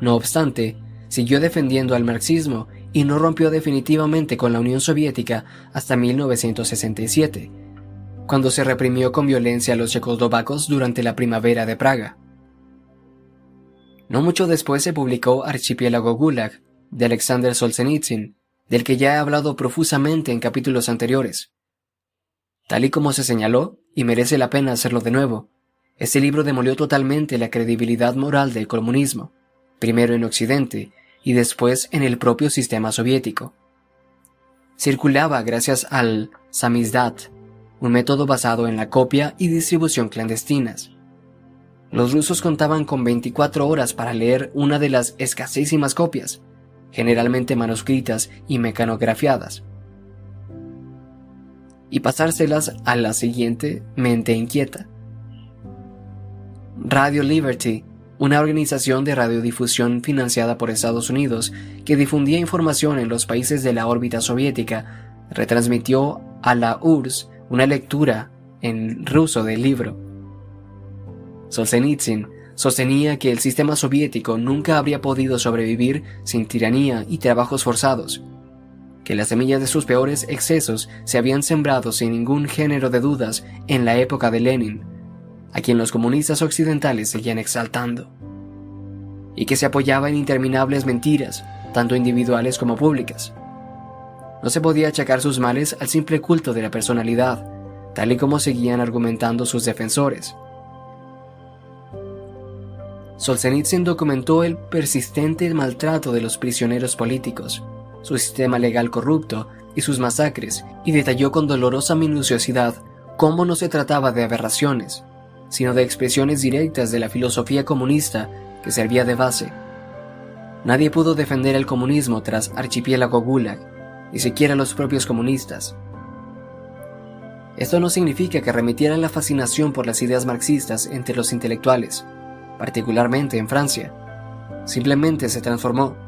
No obstante, siguió defendiendo al marxismo y no rompió definitivamente con la Unión Soviética hasta 1967, cuando se reprimió con violencia a los checoslovacos durante la primavera de Praga. No mucho después se publicó Archipiélago Gulag, de Alexander Solzhenitsyn, del que ya he hablado profusamente en capítulos anteriores. Tal y como se señaló, y merece la pena hacerlo de nuevo, este libro demolió totalmente la credibilidad moral del comunismo, primero en Occidente y después en el propio sistema soviético. Circulaba gracias al samizdat, un método basado en la copia y distribución clandestinas. Los rusos contaban con 24 horas para leer una de las escasísimas copias, generalmente manuscritas y mecanografiadas, y pasárselas a la siguiente mente inquieta. Radio Liberty, una organización de radiodifusión financiada por Estados Unidos que difundía información en los países de la órbita soviética, retransmitió a la URSS una lectura en ruso del libro. Solzhenitsyn sostenía que el sistema soviético nunca habría podido sobrevivir sin tiranía y trabajos forzados, que las semillas de sus peores excesos se habían sembrado sin ningún género de dudas en la época de Lenin, a quien los comunistas occidentales seguían exaltando, y que se apoyaba en interminables mentiras, tanto individuales como públicas. No se podía achacar sus males al simple culto de la personalidad, tal y como seguían argumentando sus defensores. Solzhenitsyn documentó el persistente maltrato de los prisioneros políticos, su sistema legal corrupto y sus masacres, y detalló con dolorosa minuciosidad cómo no se trataba de aberraciones, sino de expresiones directas de la filosofía comunista que servía de base. Nadie pudo defender el comunismo tras Archipiélago Gulag, ni siquiera los propios comunistas. Esto no significa que remitiera la fascinación por las ideas marxistas entre los intelectuales, particularmente en Francia. Simplemente se transformó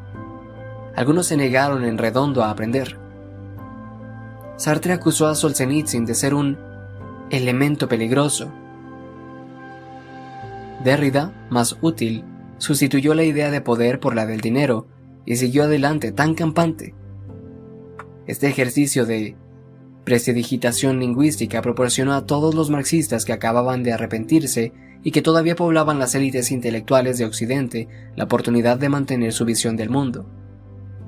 algunos se negaron en redondo a aprender. Sartre acusó a Solzhenitsyn de ser un elemento peligroso. Derrida, más útil, sustituyó la idea de poder por la del dinero y siguió adelante tan campante. Este ejercicio de prestidigitación lingüística proporcionó a todos los marxistas que acababan de arrepentirse y que todavía poblaban las élites intelectuales de Occidente la oportunidad de mantener su visión del mundo.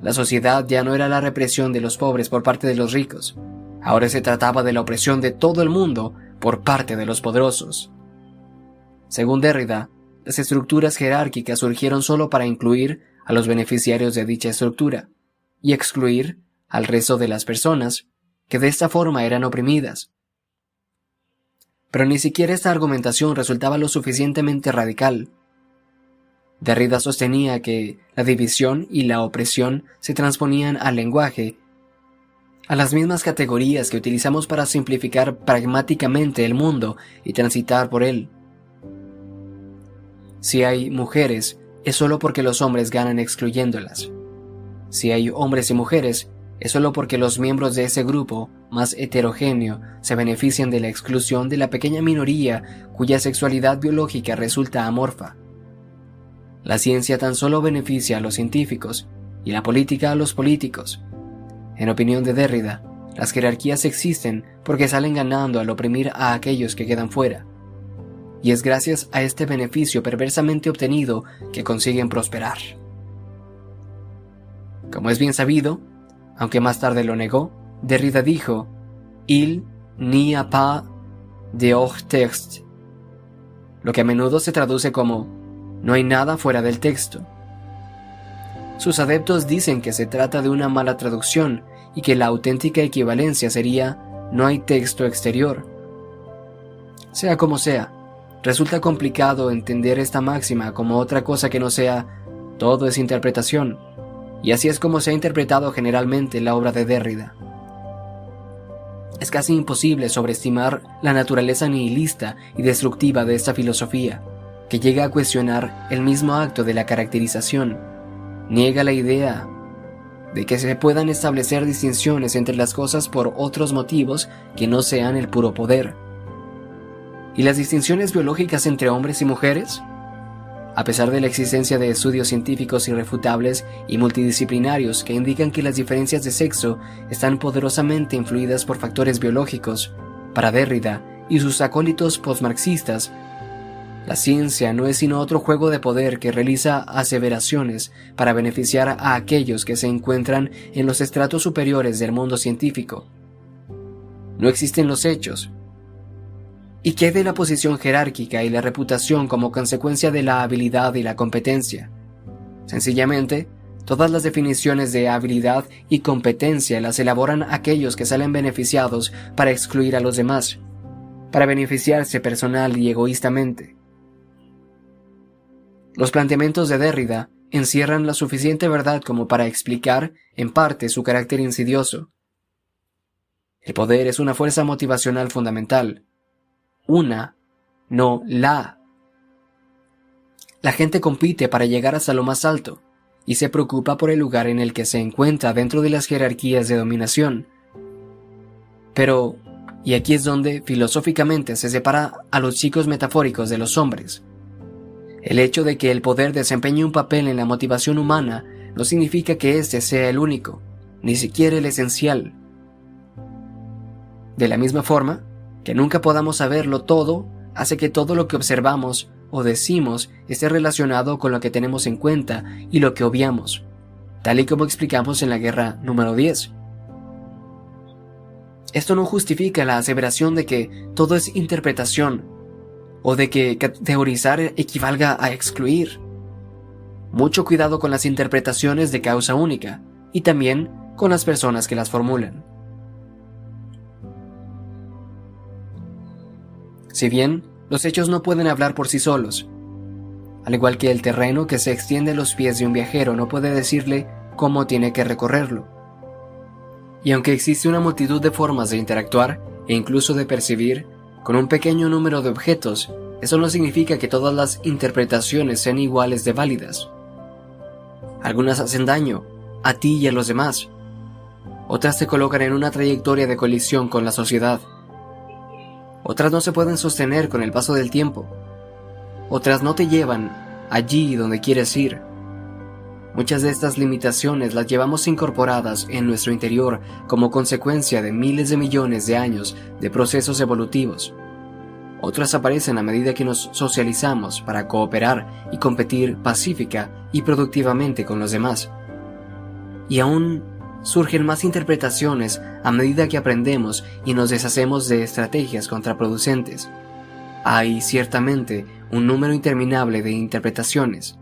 La sociedad ya no era la represión de los pobres por parte de los ricos. Ahora se trataba de la opresión de todo el mundo por parte de los poderosos. Según Derrida, las estructuras jerárquicas surgieron solo para incluir a los beneficiarios de dicha estructura y excluir al resto de las personas que de esta forma eran oprimidas. Pero ni siquiera esta argumentación resultaba lo suficientemente radical Derrida sostenía que la división y la opresión se transponían al lenguaje, a las mismas categorías que utilizamos para simplificar pragmáticamente el mundo y transitar por él. Si hay mujeres, es solo porque los hombres ganan excluyéndolas. Si hay hombres y mujeres, es solo porque los miembros de ese grupo, más heterogéneo, se benefician de la exclusión de la pequeña minoría cuya sexualidad biológica resulta amorfa. La ciencia tan solo beneficia a los científicos y la política a los políticos. En opinión de Derrida, las jerarquías existen porque salen ganando al oprimir a aquellos que quedan fuera. Y es gracias a este beneficio perversamente obtenido que consiguen prosperar. Como es bien sabido, Aunque más tarde lo negó, Derrida dijo, Il n'y a pas de hors texte, lo que a menudo se traduce como no hay nada fuera del texto. Sus adeptos dicen que se trata de una mala traducción y que la auténtica equivalencia sería no hay texto exterior. Sea como sea, resulta complicado entender esta máxima como otra cosa que no sea todo es interpretación, y así es como se ha interpretado generalmente la obra de Derrida. Es casi imposible sobreestimar la naturaleza nihilista y destructiva de esta filosofía, que llega a cuestionar el mismo acto de la caracterización, niega la idea de que se puedan establecer distinciones entre las cosas por otros motivos que no sean el puro poder. ¿Y las distinciones biológicas entre hombres y mujeres? A pesar de la existencia de estudios científicos irrefutables y multidisciplinarios que indican que las diferencias de sexo están poderosamente influidas por factores biológicos, para Derrida y sus acólitos postmarxistas, la ciencia no es sino otro juego de poder que realiza aseveraciones para beneficiar a aquellos que se encuentran en los estratos superiores del mundo científico. No existen los hechos. ¿Y qué de la posición jerárquica y la reputación como consecuencia de la habilidad y la competencia? Sencillamente, todas las definiciones de habilidad y competencia las elaboran aquellos que salen beneficiados para excluir a los demás, para beneficiarse personal y egoístamente. Los planteamientos de Derrida encierran la suficiente verdad como para explicar, en parte, su carácter insidioso. El poder es una fuerza motivacional fundamental. Una, no la. La gente compite para llegar hasta lo más alto y se preocupa por el lugar en el que se encuentra dentro de las jerarquías de dominación. Pero, y aquí es donde filosóficamente se separa a los chicos metafóricos de los hombres, el hecho de que el poder desempeñe un papel en la motivación humana no significa que éste sea el único, ni siquiera el esencial. De la misma forma, que nunca podamos saberlo todo hace que todo lo que observamos o decimos esté relacionado con lo que tenemos en cuenta y lo que obviamos, tal y como explicamos en la guerra número 10. Esto no justifica la aseveración de que todo es interpretación o de que categorizar equivalga a excluir. Mucho cuidado con las interpretaciones de causa única y también con las personas que las formulan. Si bien los hechos no pueden hablar por sí solos, al igual que el terreno que se extiende a los pies de un viajero no puede decirle cómo tiene que recorrerlo. Y aunque existe una multitud de formas de interactuar e incluso de percibir con un pequeño número de objetos, eso no significa que todas las interpretaciones sean iguales de válidas. Algunas hacen daño, a ti y a los demás. Otras te colocan en una trayectoria de colisión con la sociedad. Otras no se pueden sostener con el paso del tiempo. Otras no te llevan allí donde quieres ir. Muchas de estas limitaciones las llevamos incorporadas en nuestro interior como consecuencia de miles de millones de años de procesos evolutivos. Otras aparecen a medida que nos socializamos para cooperar y competir pacífica y productivamente con los demás. Y aún surgen más interpretaciones a medida que aprendemos y nos deshacemos de estrategias contraproducentes. Hay ciertamente un número interminable de interpretaciones,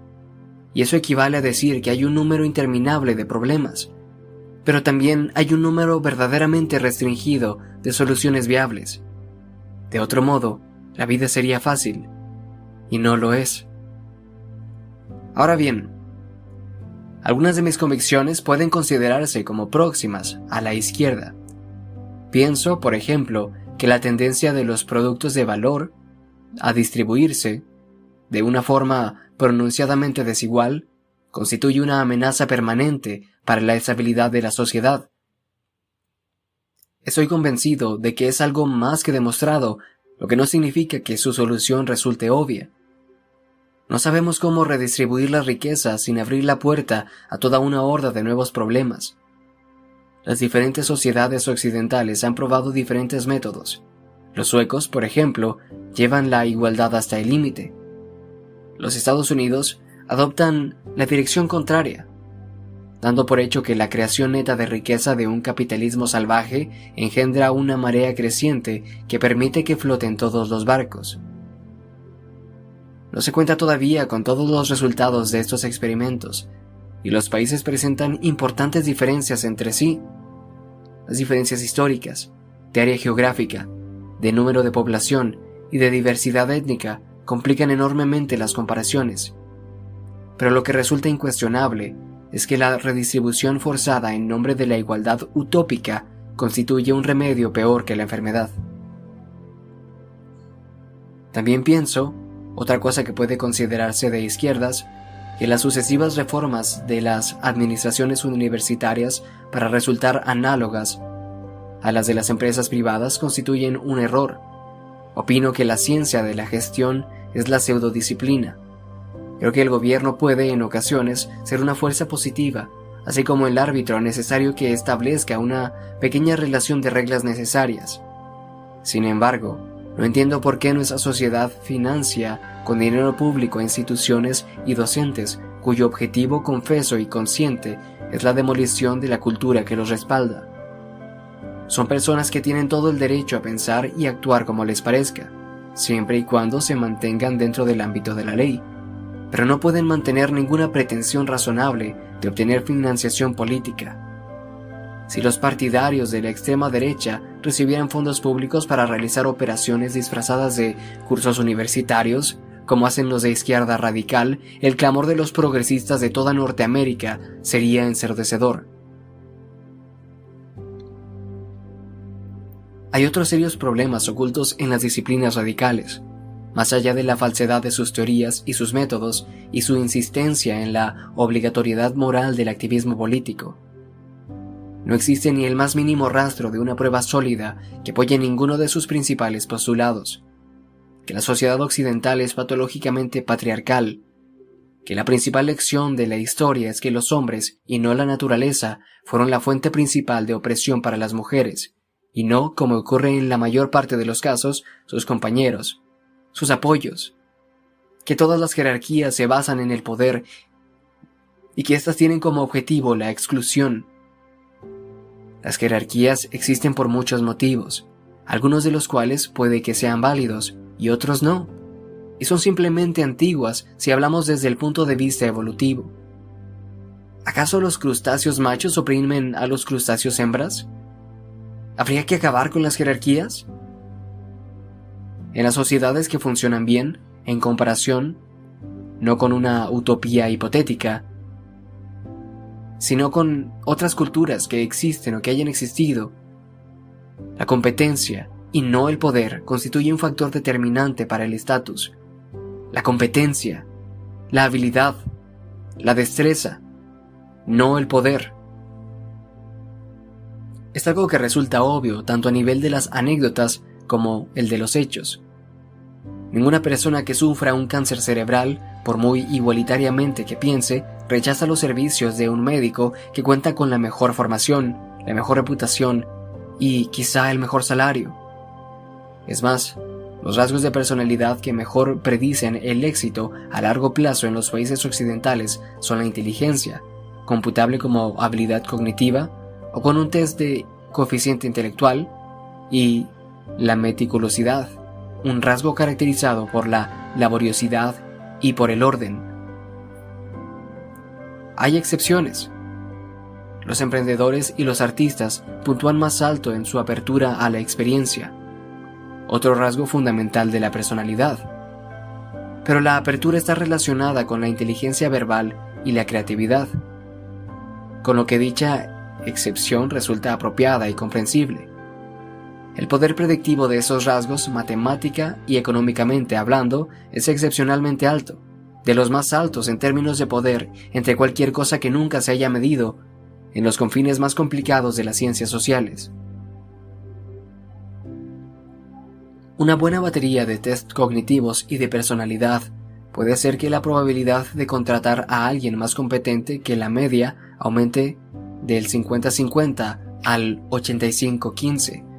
y eso equivale a decir que hay un número interminable de problemas. Pero también hay un número verdaderamente restringido de soluciones viables. De otro modo, la vida sería fácil, y no lo es. Ahora bien, algunas de mis convicciones pueden considerarse como próximas a la izquierda. Pienso, por ejemplo, que la tendencia de los productos de valor a distribuirse de una forma pronunciadamente desigual, constituye una amenaza permanente para la estabilidad de la sociedad. Estoy convencido de que es algo más que demostrado, lo que no significa que su solución resulte obvia. No sabemos cómo redistribuir la riqueza sin abrir la puerta a toda una horda de nuevos problemas. Las diferentes sociedades occidentales han probado diferentes métodos. Los suecos, por ejemplo, llevan la igualdad hasta el límite los Estados Unidos adoptan la dirección contraria. dando por hecho que la creación neta de riqueza de un capitalismo salvaje engendra una marea creciente que permite que floten todos los barcos. No se cuenta todavía con todos los resultados de estos experimentos, y los países presentan importantes diferencias entre sí. Las diferencias históricas, de área geográfica, de número de población y de diversidad étnica complican enormemente las comparaciones. Pero lo que resulta incuestionable es que la redistribución forzada en nombre de la igualdad utópica constituye un remedio peor que la enfermedad. También pienso, otra cosa que puede considerarse de izquierdas, que las sucesivas reformas de las administraciones universitarias para resultar análogas a las de las empresas privadas constituyen un error. Opino que la ciencia de la gestión es la pseudodisciplina. Creo que el gobierno puede en ocasiones ser una fuerza positiva, así como el árbitro necesario que establezca una pequeña relación de reglas necesarias. Sin embargo, no entiendo por qué nuestra sociedad financia con dinero público instituciones y docentes cuyo objetivo confeso y consciente es la demolición de la cultura que los respalda. Son personas que tienen todo el derecho a pensar y actuar como les parezca, siempre y cuando se mantengan dentro del ámbito de la ley, pero no pueden mantener ninguna pretensión razonable de obtener financiación política. Si los partidarios de la extrema derecha recibieran fondos públicos para realizar operaciones disfrazadas de cursos universitarios, como hacen los de izquierda radical, el clamor de los progresistas de toda Norteamérica sería ensordecedor. Hay otros serios problemas ocultos en las disciplinas radicales, más allá de la falsedad de sus teorías y sus métodos y su insistencia en la obligatoriedad moral del activismo político. No existe ni el más mínimo rastro de una prueba sólida que apoye ninguno de sus principales postulados. Que la sociedad occidental es patológicamente patriarcal. Que la principal lección de la historia es que los hombres, y no la naturaleza, fueron la fuente principal de opresión para las mujeres, y no, como ocurre en la mayor parte de los casos, sus compañeros, sus apoyos. Que todas las jerarquías se basan en el poder y que éstas tienen como objetivo la exclusión, las jerarquías existen por muchos motivos, algunos de los cuales puede que sean válidos y otros no, y son simplemente antiguas si hablamos desde el punto de vista evolutivo. ¿Acaso los crustáceos machos oprimen a los crustáceos hembras? ¿Habría que acabar con las jerarquías? En las sociedades que funcionan bien, en comparación, no con una utopía hipotética, sino con otras culturas que existen o que hayan existido. La competencia, y no el poder, constituye un factor determinante para el estatus. La competencia, la habilidad, la destreza, no el poder. Es algo que resulta obvio tanto a nivel de las anécdotas como el de los hechos. Ninguna persona que sufra un cáncer cerebral, por muy igualitariamente que piense, rechaza los servicios de un médico que cuenta con la mejor formación, la mejor reputación y quizá el mejor salario. Es más, los rasgos de personalidad que mejor predicen el éxito a largo plazo en los países occidentales son la inteligencia, computable como habilidad cognitiva o con un test de coeficiente intelectual, y la meticulosidad, un rasgo caracterizado por la laboriosidad y por el orden. Hay excepciones. Los emprendedores y los artistas puntúan más alto en su apertura a la experiencia, otro rasgo fundamental de la personalidad. Pero la apertura está relacionada con la inteligencia verbal y la creatividad, con lo que dicha excepción resulta apropiada y comprensible. El poder predictivo de esos rasgos, matemática y económicamente hablando, es excepcionalmente alto, de los más altos en términos de poder entre cualquier cosa que nunca se haya medido en los confines más complicados de las ciencias sociales. Una buena batería de test cognitivos y de personalidad puede hacer que la probabilidad de contratar a alguien más competente que la media aumente del 50-50 al 85-15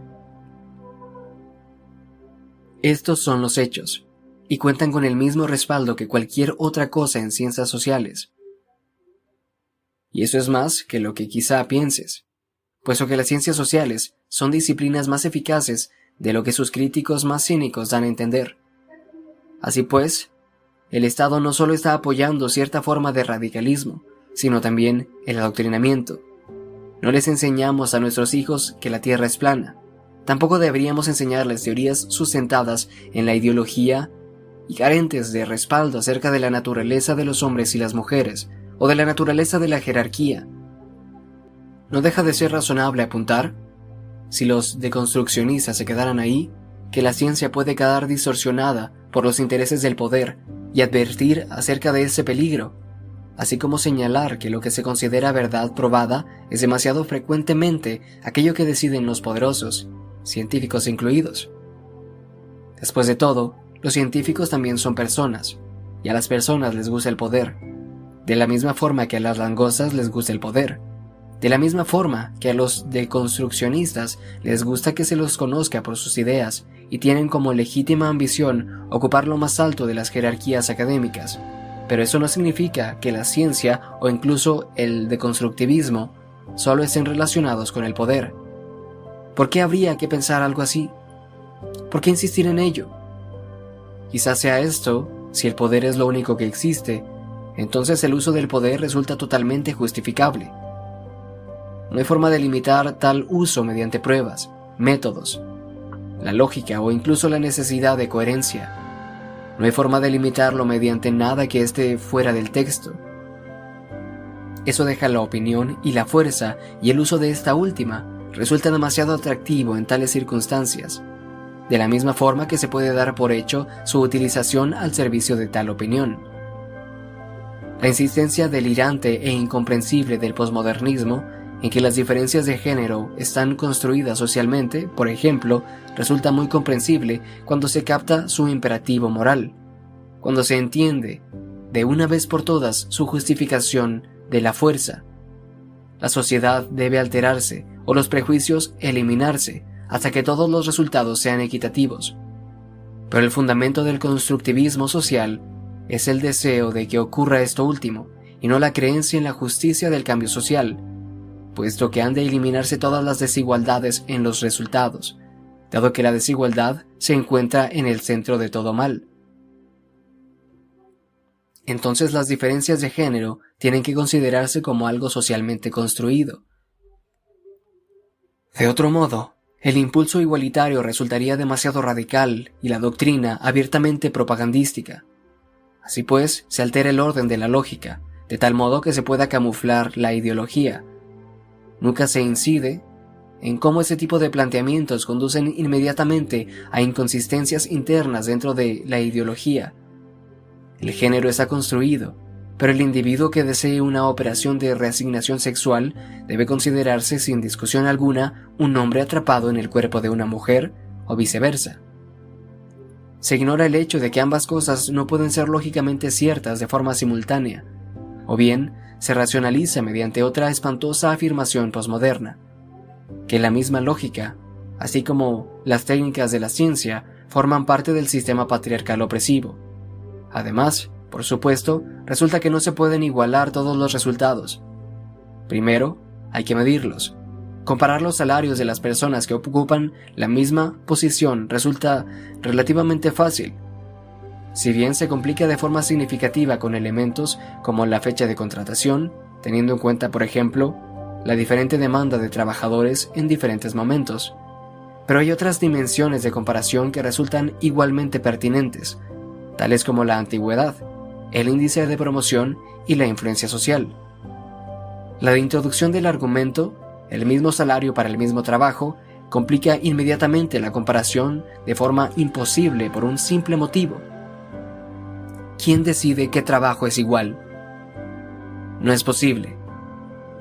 estos son los hechos, y cuentan con el mismo respaldo que cualquier otra cosa en ciencias sociales. Y eso es más que lo que quizá pienses, puesto que las ciencias sociales son disciplinas más eficaces de lo que sus críticos más cínicos dan a entender. Así pues, el Estado no solo está apoyando cierta forma de radicalismo, sino también el adoctrinamiento. No les enseñamos a nuestros hijos que la Tierra es plana. Tampoco deberíamos enseñarles teorías sustentadas en la ideología y carentes de respaldo acerca de la naturaleza de los hombres y las mujeres, o de la naturaleza de la jerarquía. No deja de ser razonable apuntar si los deconstruccionistas se quedaran ahí, que la ciencia puede quedar distorsionada por los intereses del poder y advertir acerca de ese peligro, así como señalar que lo que se considera verdad probada es demasiado frecuentemente aquello que deciden los poderosos, científicos incluidos. Después de todo, los científicos también son personas, y a las personas les gusta el poder, de la misma forma que a las langostas les gusta el poder. De la misma forma que a los deconstruccionistas les gusta que se los conozca por sus ideas y tienen como legítima ambición ocupar lo más alto de las jerarquías académicas. Pero eso no significa que la ciencia o incluso el deconstructivismo solo estén relacionados con el poder. ¿Por qué habría que pensar algo así? ¿Por qué insistir en ello? Quizás sea esto, si el poder es lo único que existe, entonces el uso del poder resulta totalmente justificable. No hay forma de limitar tal uso mediante pruebas, métodos, la lógica o incluso la necesidad de coherencia. No hay forma de limitarlo mediante nada que esté fuera del texto. Eso deja la opinión y la fuerza y el uso de esta última resulta demasiado atractivo en tales circunstancias, de la misma forma que se puede dar por hecho su utilización al servicio de tal opinión. La insistencia delirante e incomprensible del posmodernismo en que las diferencias de género están construidas socialmente, por ejemplo, resulta muy comprensible cuando se capta su imperativo moral, cuando se entiende de una vez por todas su justificación de la fuerza. La sociedad debe alterarse o los prejuicios eliminarse hasta que todos los resultados sean equitativos. Pero el fundamento del constructivismo social es el deseo de que ocurra esto último, y no la creencia en la justicia del cambio social, puesto que han de eliminarse todas las desigualdades en los resultados, dado que la desigualdad se encuentra en el centro de todo mal. Entonces las diferencias de género tienen que considerarse como algo socialmente construido. De otro modo, el impulso igualitario resultaría demasiado radical y la doctrina abiertamente propagandística. Así pues, se altera el orden de la lógica, de tal modo que se pueda camuflar la ideología, Nunca se incide en cómo ese tipo de planteamientos conducen inmediatamente a inconsistencias internas dentro de la ideología. El género está construido, pero el individuo que desee una operación de reasignación sexual debe considerarse sin discusión alguna un hombre atrapado en el cuerpo de una mujer o viceversa. Se ignora el hecho de que ambas cosas no pueden ser lógicamente ciertas de forma simultánea, o bien se racionaliza mediante otra espantosa afirmación posmoderna, que la misma lógica, así como las técnicas de la ciencia, forman parte del sistema patriarcal opresivo. Además, por supuesto, resulta que no se pueden igualar todos los resultados. Primero, hay que medirlos. Comparar los salarios de las personas que ocupan la misma posición resulta relativamente fácil, si bien se complica de forma significativa con elementos como la fecha de contratación, teniendo en cuenta, por ejemplo, la diferente demanda de trabajadores en diferentes momentos. Pero hay otras dimensiones de comparación que resultan igualmente pertinentes, tales como la antigüedad, el índice de promoción y la influencia social. La introducción del argumento, el mismo salario para el mismo trabajo, complica inmediatamente la comparación de forma imposible por un simple motivo ¿quién decide qué trabajo es igual? No es posible.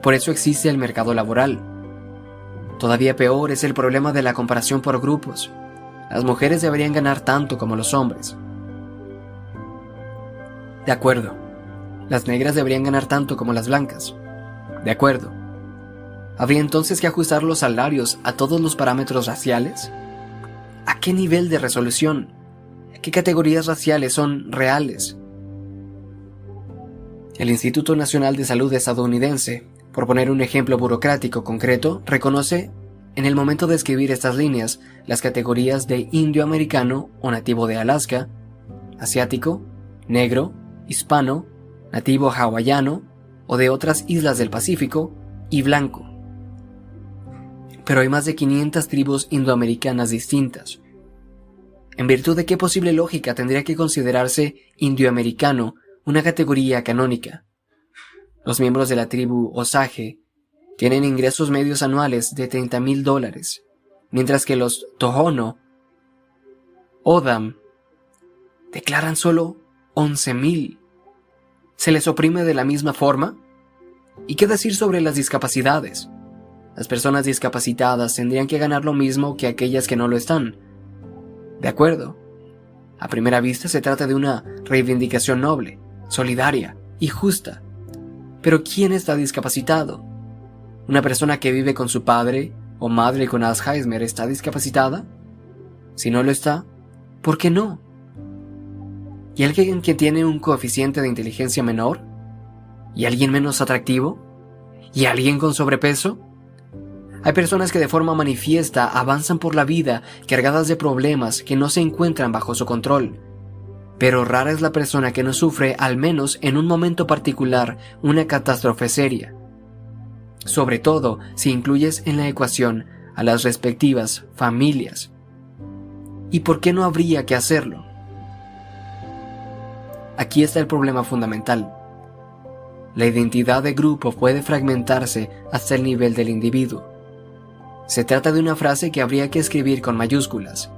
Por eso existe el mercado laboral. Todavía peor es el problema de la comparación por grupos. Las mujeres deberían ganar tanto como los hombres. De acuerdo. Las negras deberían ganar tanto como las blancas. De acuerdo. ¿Habría entonces que ajustar los salarios a todos los parámetros raciales? ¿A qué nivel de resolución? ¿Qué categorías raciales son reales? El Instituto Nacional de Salud estadounidense, por poner un ejemplo burocrático concreto, reconoce en el momento de escribir estas líneas las categorías de indio-americano o nativo de Alaska, asiático, negro, hispano, nativo hawaiano o de otras islas del Pacífico y blanco. Pero hay más de 500 tribus indoamericanas distintas. ¿En virtud de qué posible lógica tendría que considerarse indioamericano una categoría canónica? Los miembros de la tribu Osage tienen ingresos medios anuales de 30 mil dólares, mientras que los Tohono, Odam, declaran solo 11 mil. ¿Se les oprime de la misma forma? ¿Y qué decir sobre las discapacidades? Las personas discapacitadas tendrían que ganar lo mismo que aquellas que no lo están. De acuerdo. A primera vista se trata de una reivindicación noble, solidaria y justa. Pero ¿quién está discapacitado? ¿Una persona que vive con su padre o madre con Alzheimer está discapacitada? Si no lo está, ¿por qué no? ¿Y alguien que tiene un coeficiente de inteligencia menor? ¿Y alguien menos atractivo? ¿Y alguien con sobrepeso? Hay personas que de forma manifiesta avanzan por la vida cargadas de problemas que no se encuentran bajo su control. Pero rara es la persona que no sufre, al menos en un momento particular, una catástrofe seria sobre todo si incluyes en la ecuación a las respectivas familias. ¿Y por qué no habría que hacerlo? Aquí está el problema fundamental. La identidad de grupo puede fragmentarse hasta el nivel del individuo. Se trata de una frase que habría que escribir con mayúsculas.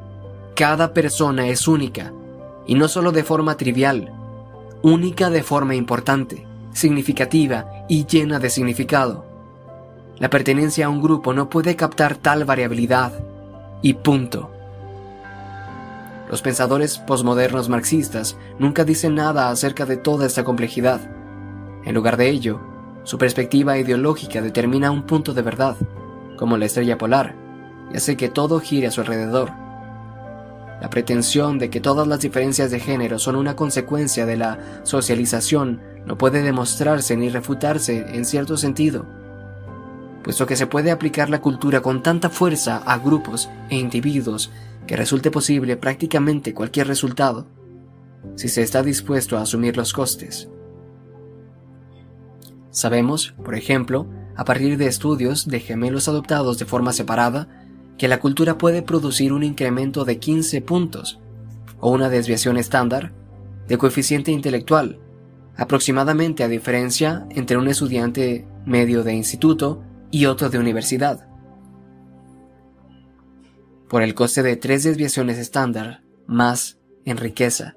Cada persona es única, y no solo de forma trivial, única de forma importante, significativa y llena de significado. La pertenencia a un grupo no puede captar tal variabilidad. Y punto. Los pensadores posmodernos marxistas nunca dicen nada acerca de toda esta complejidad. En lugar de ello, su perspectiva ideológica determina un punto de verdad, como la estrella polar, y hace que todo gire a su alrededor. La pretensión de que todas las diferencias de género son una consecuencia de la socialización no puede demostrarse ni refutarse en cierto sentido puesto que se puede aplicar la cultura con tanta fuerza a grupos e individuos que resulte posible prácticamente cualquier resultado, si se está dispuesto a asumir los costes. Sabemos, por ejemplo, a partir de estudios de gemelos adoptados de forma separada, que la cultura puede producir un incremento de 15 puntos, o una desviación estándar, de coeficiente intelectual, aproximadamente a diferencia entre un estudiante medio de instituto y otro de universidad. Por el coste de tres desviaciones estándar, más en riqueza.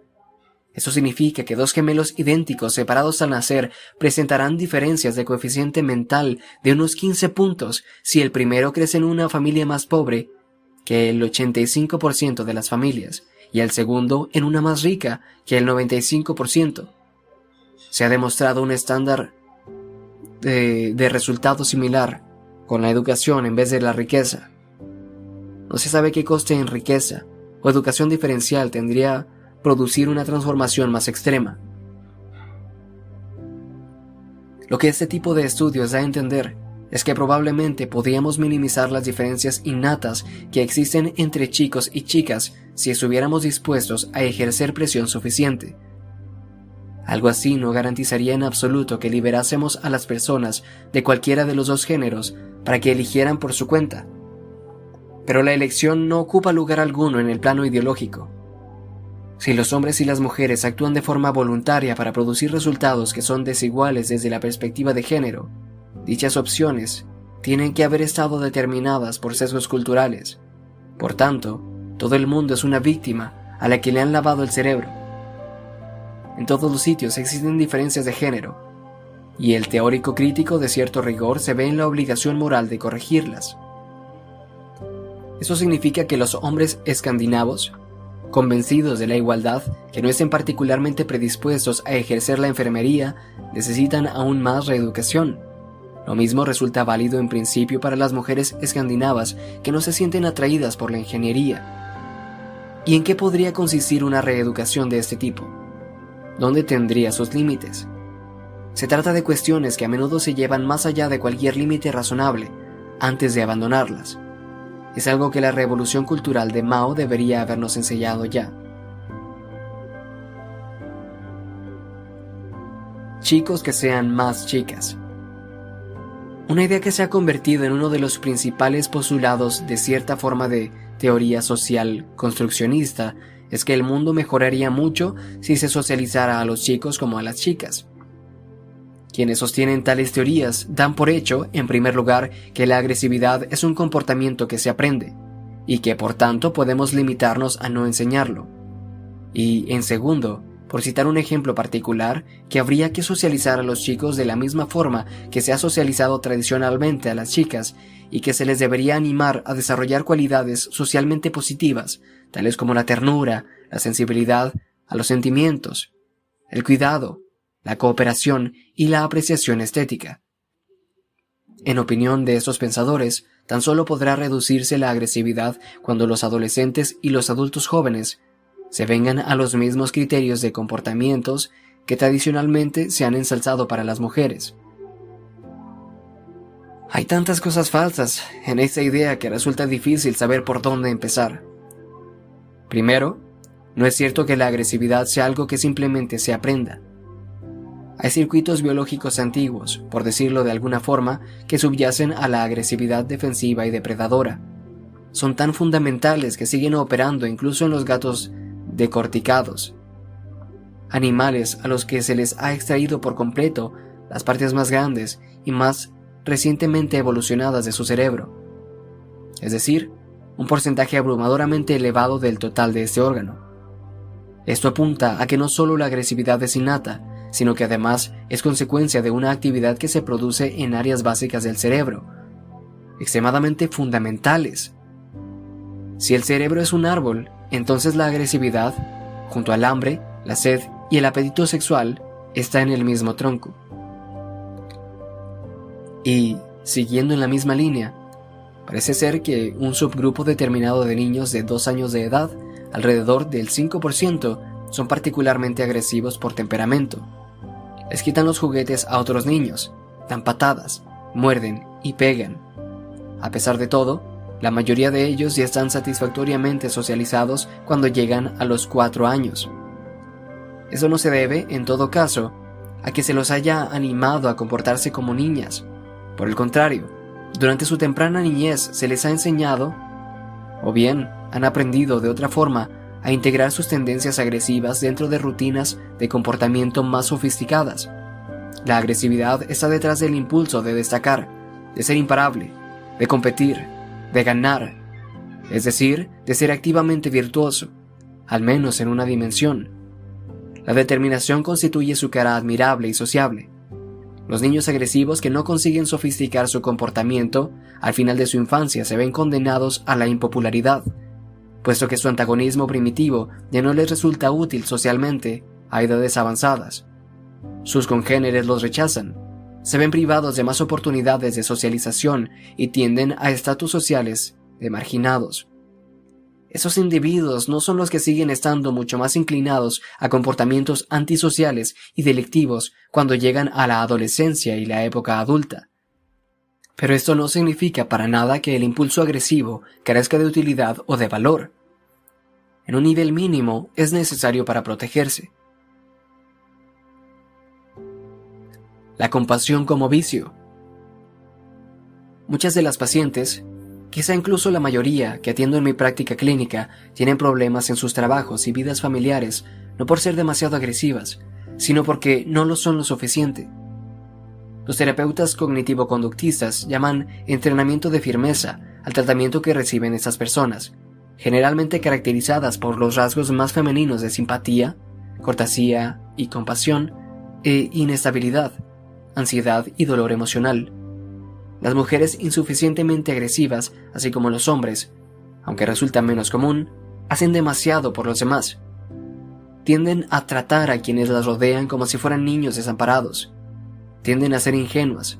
Eso significa que dos gemelos idénticos separados al nacer presentarán diferencias de coeficiente mental de unos 15 puntos si el primero crece en una familia más pobre que el 85% de las familias y el segundo en una más rica que el 95%. Se ha demostrado un estándar de, de resultado similar con la educación en vez de la riqueza. No se sabe qué coste en riqueza o educación diferencial tendría producir una transformación más extrema. Lo que este tipo de estudios da a entender es que probablemente podríamos minimizar las diferencias innatas que existen entre chicos y chicas si estuviéramos dispuestos a ejercer presión suficiente. Algo así no garantizaría en absoluto que liberásemos a las personas de cualquiera de los dos géneros para que eligieran por su cuenta. Pero la elección no ocupa lugar alguno en el plano ideológico. Si los hombres y las mujeres actúan de forma voluntaria para producir resultados que son desiguales desde la perspectiva de género, dichas opciones tienen que haber estado determinadas por sesgos culturales. Por tanto, todo el mundo es una víctima a la que le han lavado el cerebro. En todos los sitios existen diferencias de género, y el teórico crítico de cierto rigor se ve en la obligación moral de corregirlas. Eso significa que los hombres escandinavos, convencidos de la igualdad, que no estén particularmente predispuestos a ejercer la enfermería, necesitan aún más reeducación. Lo mismo resulta válido en principio para las mujeres escandinavas que no se sienten atraídas por la ingeniería. ¿Y en qué podría consistir una reeducación de este tipo? ¿Dónde tendría sus límites? Se trata de cuestiones que a menudo se llevan más allá de cualquier límite razonable antes de abandonarlas. Es algo que la revolución cultural de Mao debería habernos enseñado ya. Chicos que sean más chicas. Una idea que se ha convertido en uno de los principales postulados de cierta forma de teoría social construccionista es que el mundo mejoraría mucho si se socializara a los chicos como a las chicas. Quienes sostienen tales teorías dan por hecho, en primer lugar, que la agresividad es un comportamiento que se aprende, y que por tanto podemos limitarnos a no enseñarlo. Y, en segundo, por citar un ejemplo particular, que habría que socializar a los chicos de la misma forma que se ha socializado tradicionalmente a las chicas, y que se les debería animar a desarrollar cualidades socialmente positivas, tales como la ternura, la sensibilidad a los sentimientos, el cuidado, la cooperación y la apreciación estética. En opinión de estos pensadores, tan solo podrá reducirse la agresividad cuando los adolescentes y los adultos jóvenes se vengan a los mismos criterios de comportamientos que tradicionalmente se han ensalzado para las mujeres. Hay tantas cosas falsas en esta idea que resulta difícil saber por dónde empezar. Primero, no es cierto que la agresividad sea algo que simplemente se aprenda. Hay circuitos biológicos antiguos, por decirlo de alguna forma, que subyacen a la agresividad defensiva y depredadora. Son tan fundamentales que siguen operando incluso en los gatos decorticados, animales a los que se les ha extraído por completo las partes más grandes y más recientemente evolucionadas de su cerebro, es decir, un porcentaje abrumadoramente elevado del total de este órgano. Esto apunta a que no solo la agresividad es innata, sino que además es consecuencia de una actividad que se produce en áreas básicas del cerebro, extremadamente fundamentales. Si el cerebro es un árbol, entonces la agresividad, junto al hambre, la sed y el apetito sexual, está en el mismo tronco. Y, siguiendo en la misma línea, parece ser que un subgrupo determinado de niños de dos años de edad, alrededor del 5%, son particularmente agresivos por temperamento les quitan los juguetes a otros niños, dan patadas, muerden y pegan. A pesar de todo, la mayoría de ellos ya están satisfactoriamente socializados cuando llegan a los cuatro años. Eso no se debe, en todo caso, a que se los haya animado a comportarse como niñas. Por el contrario, durante su temprana niñez se les ha enseñado, o bien han aprendido de otra forma, a integrar sus tendencias agresivas dentro de rutinas de comportamiento más sofisticadas. La agresividad está detrás del impulso de destacar, de ser imparable, de competir, de ganar, es decir, de ser activamente virtuoso, al menos en una dimensión. La determinación constituye su cara admirable y sociable. Los niños agresivos que no consiguen sofisticar su comportamiento al final de su infancia se ven condenados a la impopularidad, puesto que su antagonismo primitivo ya no les resulta útil socialmente a edades avanzadas. Sus congéneres los rechazan, se ven privados de más oportunidades de socialización y tienden a estatus sociales de marginados. Esos individuos no son los que siguen estando mucho más inclinados a comportamientos antisociales y delictivos cuando llegan a la adolescencia y la época adulta. Pero esto no significa para nada que el impulso agresivo carezca de utilidad o de valor. En un nivel mínimo es necesario para protegerse. La compasión como vicio. Muchas de las pacientes, quizá incluso la mayoría que atiendo en mi práctica clínica, tienen problemas en sus trabajos y vidas familiares, no por ser demasiado agresivas, sino porque no lo son lo suficiente. Los terapeutas cognitivo-conductistas llaman entrenamiento de firmeza al tratamiento que reciben estas personas, generalmente caracterizadas por los rasgos más femeninos de simpatía, cortesía y compasión, e inestabilidad, ansiedad y dolor emocional. Las mujeres insuficientemente agresivas, así como los hombres, aunque resulta menos común, hacen demasiado por los demás. Tienden a tratar a quienes las rodean como si fueran niños desamparados, tienden a ser ingenuas.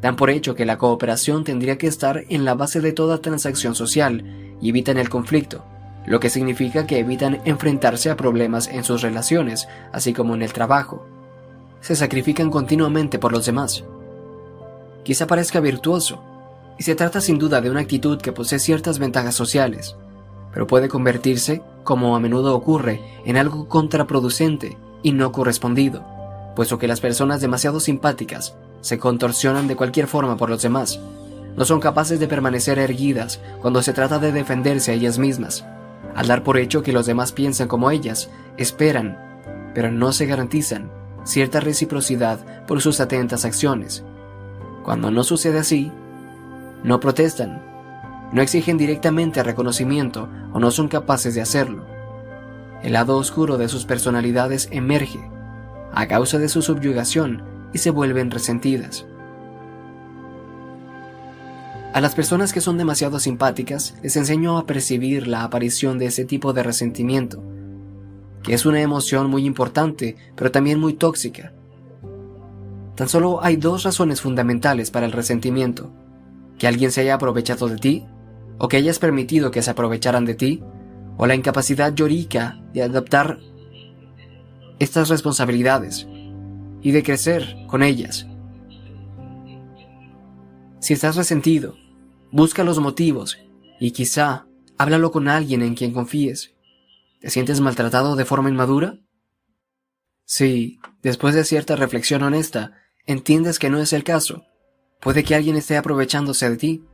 Dan por hecho que la cooperación tendría que estar en la base de toda transacción social y evitan el conflicto, lo que significa que evitan enfrentarse a problemas en sus relaciones, así como en el trabajo. se sacrifican continuamente por los demás. Quizá parezca virtuoso, y se trata sin duda de una actitud que posee ciertas ventajas sociales, pero puede convertirse, como a menudo ocurre, en algo contraproducente y no correspondido, puesto que las personas demasiado simpáticas se contorsionan de cualquier forma por los demás, no son capaces de permanecer erguidas cuando se trata de defenderse a ellas mismas, al dar por hecho que los demás piensan como ellas, esperan, pero no se garantizan cierta reciprocidad por sus atentas acciones. Cuando no sucede así, no protestan, no exigen directamente reconocimiento o no son capaces de hacerlo. El lado oscuro de sus personalidades emerge a causa de su subyugación y se vuelven resentidas. A las personas que son demasiado simpáticas les enseño a percibir la aparición de ese tipo de resentimiento, que es una emoción muy importante, pero también muy tóxica. Tan solo hay dos razones fundamentales para el resentimiento, que alguien se haya aprovechado de ti, o que hayas permitido que se aprovecharan de ti, o la incapacidad llorica de adaptar estas responsabilidades y de crecer con ellas. Si estás resentido, busca los motivos y quizá háblalo con alguien en quien confíes. ¿Te sientes maltratado de forma inmadura? Si, después de cierta reflexión honesta, entiendes que no es el caso, puede que alguien esté aprovechándose de ti.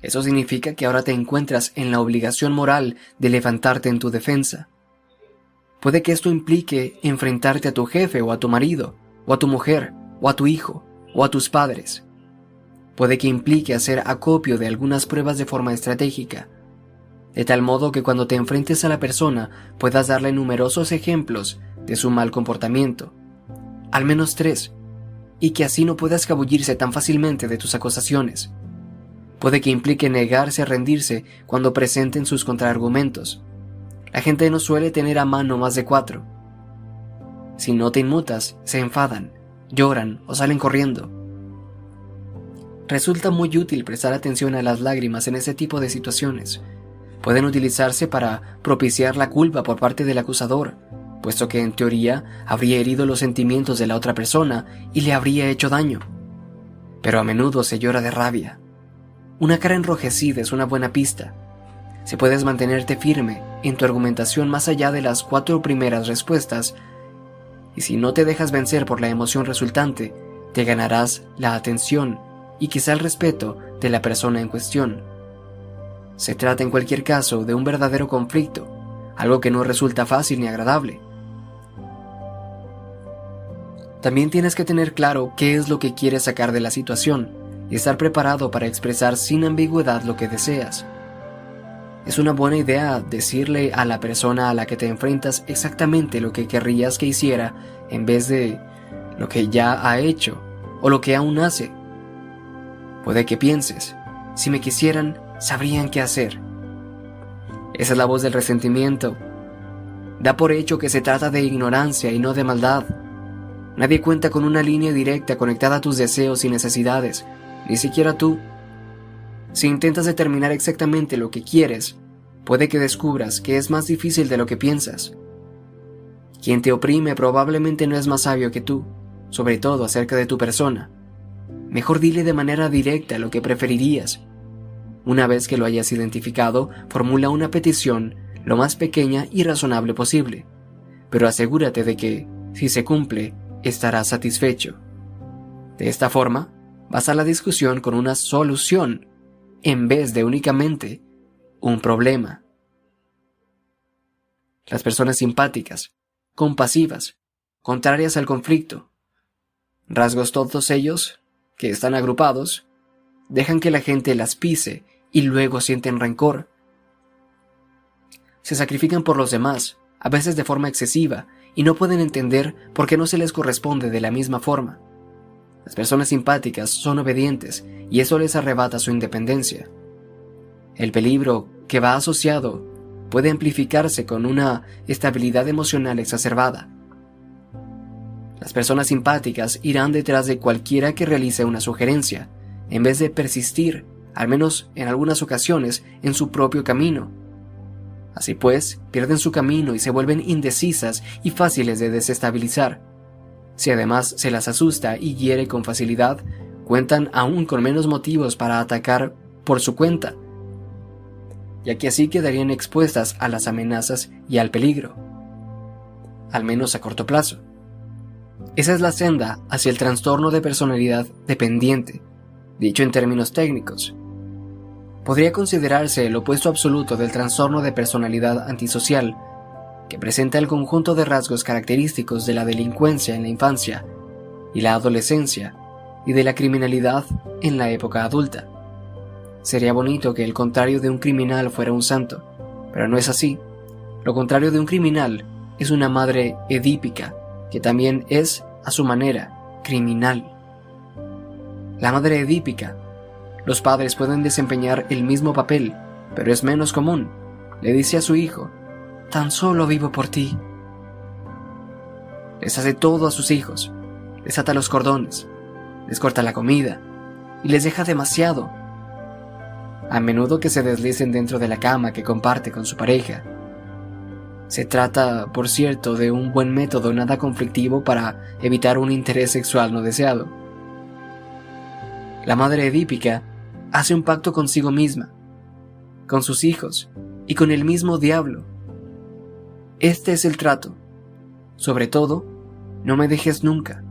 Eso significa que ahora te encuentras en la obligación moral de levantarte en tu defensa. Puede que esto implique enfrentarte a tu jefe o a tu marido, o a tu mujer, o a tu hijo, o a tus padres. Puede que implique hacer acopio de algunas pruebas de forma estratégica, de tal modo que cuando te enfrentes a la persona puedas darle numerosos ejemplos de su mal comportamiento, al menos tres, y que así no pueda escabullirse tan fácilmente de tus acusaciones. Puede que implique negarse a rendirse cuando presenten sus contraargumentos. La gente no suele tener a mano más de cuatro. Si no te inmutas, se enfadan, lloran o salen corriendo. Resulta muy útil prestar atención a las lágrimas en ese tipo de situaciones. Pueden utilizarse para propiciar la culpa por parte del acusador, puesto que en teoría habría herido los sentimientos de la otra persona y le habría hecho daño. Pero a menudo se llora de rabia. Una cara enrojecida es una buena pista. Si puedes mantenerte firme en tu argumentación más allá de las cuatro primeras respuestas, y si no te dejas vencer por la emoción resultante, te ganarás la atención y quizá el respeto de la persona en cuestión. Se trata en cualquier caso de un verdadero conflicto, algo que no resulta fácil ni agradable. También tienes que tener claro qué es lo que quieres sacar de la situación y estar preparado para expresar sin ambigüedad lo que deseas. Es una buena idea decirle a la persona a la que te enfrentas exactamente lo que querrías que hiciera en vez de lo que ya ha hecho o lo que aún hace. Puede que pienses, si me quisieran, sabrían qué hacer. Esa es la voz del resentimiento. Da por hecho que se trata de ignorancia y no de maldad. Nadie cuenta con una línea directa conectada a tus deseos y necesidades, ni siquiera tú. Si intentas determinar exactamente lo que quieres, puede que descubras que es más difícil de lo que piensas. Quien te oprime probablemente no es más sabio que tú, sobre todo acerca de tu persona. Mejor dile de manera directa lo que preferirías. Una vez que lo hayas identificado, formula una petición lo más pequeña y razonable posible, pero asegúrate de que, si se cumple, estarás satisfecho. De esta forma, vas a la discusión con una solución, en vez de únicamente un problema. Las personas simpáticas, compasivas, contrarias al conflicto, rasgos todos ellos que están agrupados, dejan que la gente las pise y luego sienten rencor. Se sacrifican por los demás, a veces de forma excesiva, y no pueden entender por qué no se les corresponde de la misma forma. Las personas simpáticas son obedientes y eso les arrebata su independencia. El peligro que va asociado puede amplificarse con una estabilidad emocional exacerbada las personas simpáticas irán detrás de cualquiera que realice una sugerencia, en vez de persistir, al menos en algunas ocasiones, en su propio camino. Así pues, pierden su camino y se vuelven indecisas y fáciles de desestabilizar. Si además se las asusta y hiere con facilidad, cuentan aún con menos motivos para atacar por su cuenta, ya que así quedarían expuestas a las amenazas y al peligro, al menos a corto plazo. Esa es la senda hacia el trastorno de personalidad dependiente, dicho en términos técnicos. Podría considerarse el opuesto absoluto del trastorno de personalidad antisocial, que presenta el conjunto de rasgos característicos de la delincuencia en la infancia y la adolescencia y de la criminalidad en la época adulta. Sería bonito que el contrario de un criminal fuera un santo, pero no es así. Lo contrario de un criminal es una madre edípica, que también es, a su manera, criminal. La madre edípica. Los padres pueden desempeñar el mismo papel, pero es menos común. Le dice a su hijo, tan solo vivo por ti. Les hace todo a sus hijos, les ata los cordones, les corta la comida y les deja demasiado. A menudo que se deslicen dentro de la cama que comparte con su pareja, se trata, por cierto, de un buen método nada conflictivo para evitar un interés sexual no deseado. La madre edípica hace un pacto consigo misma, con sus hijos y con el mismo diablo. Este es el trato. Sobre todo, no me dejes nunca.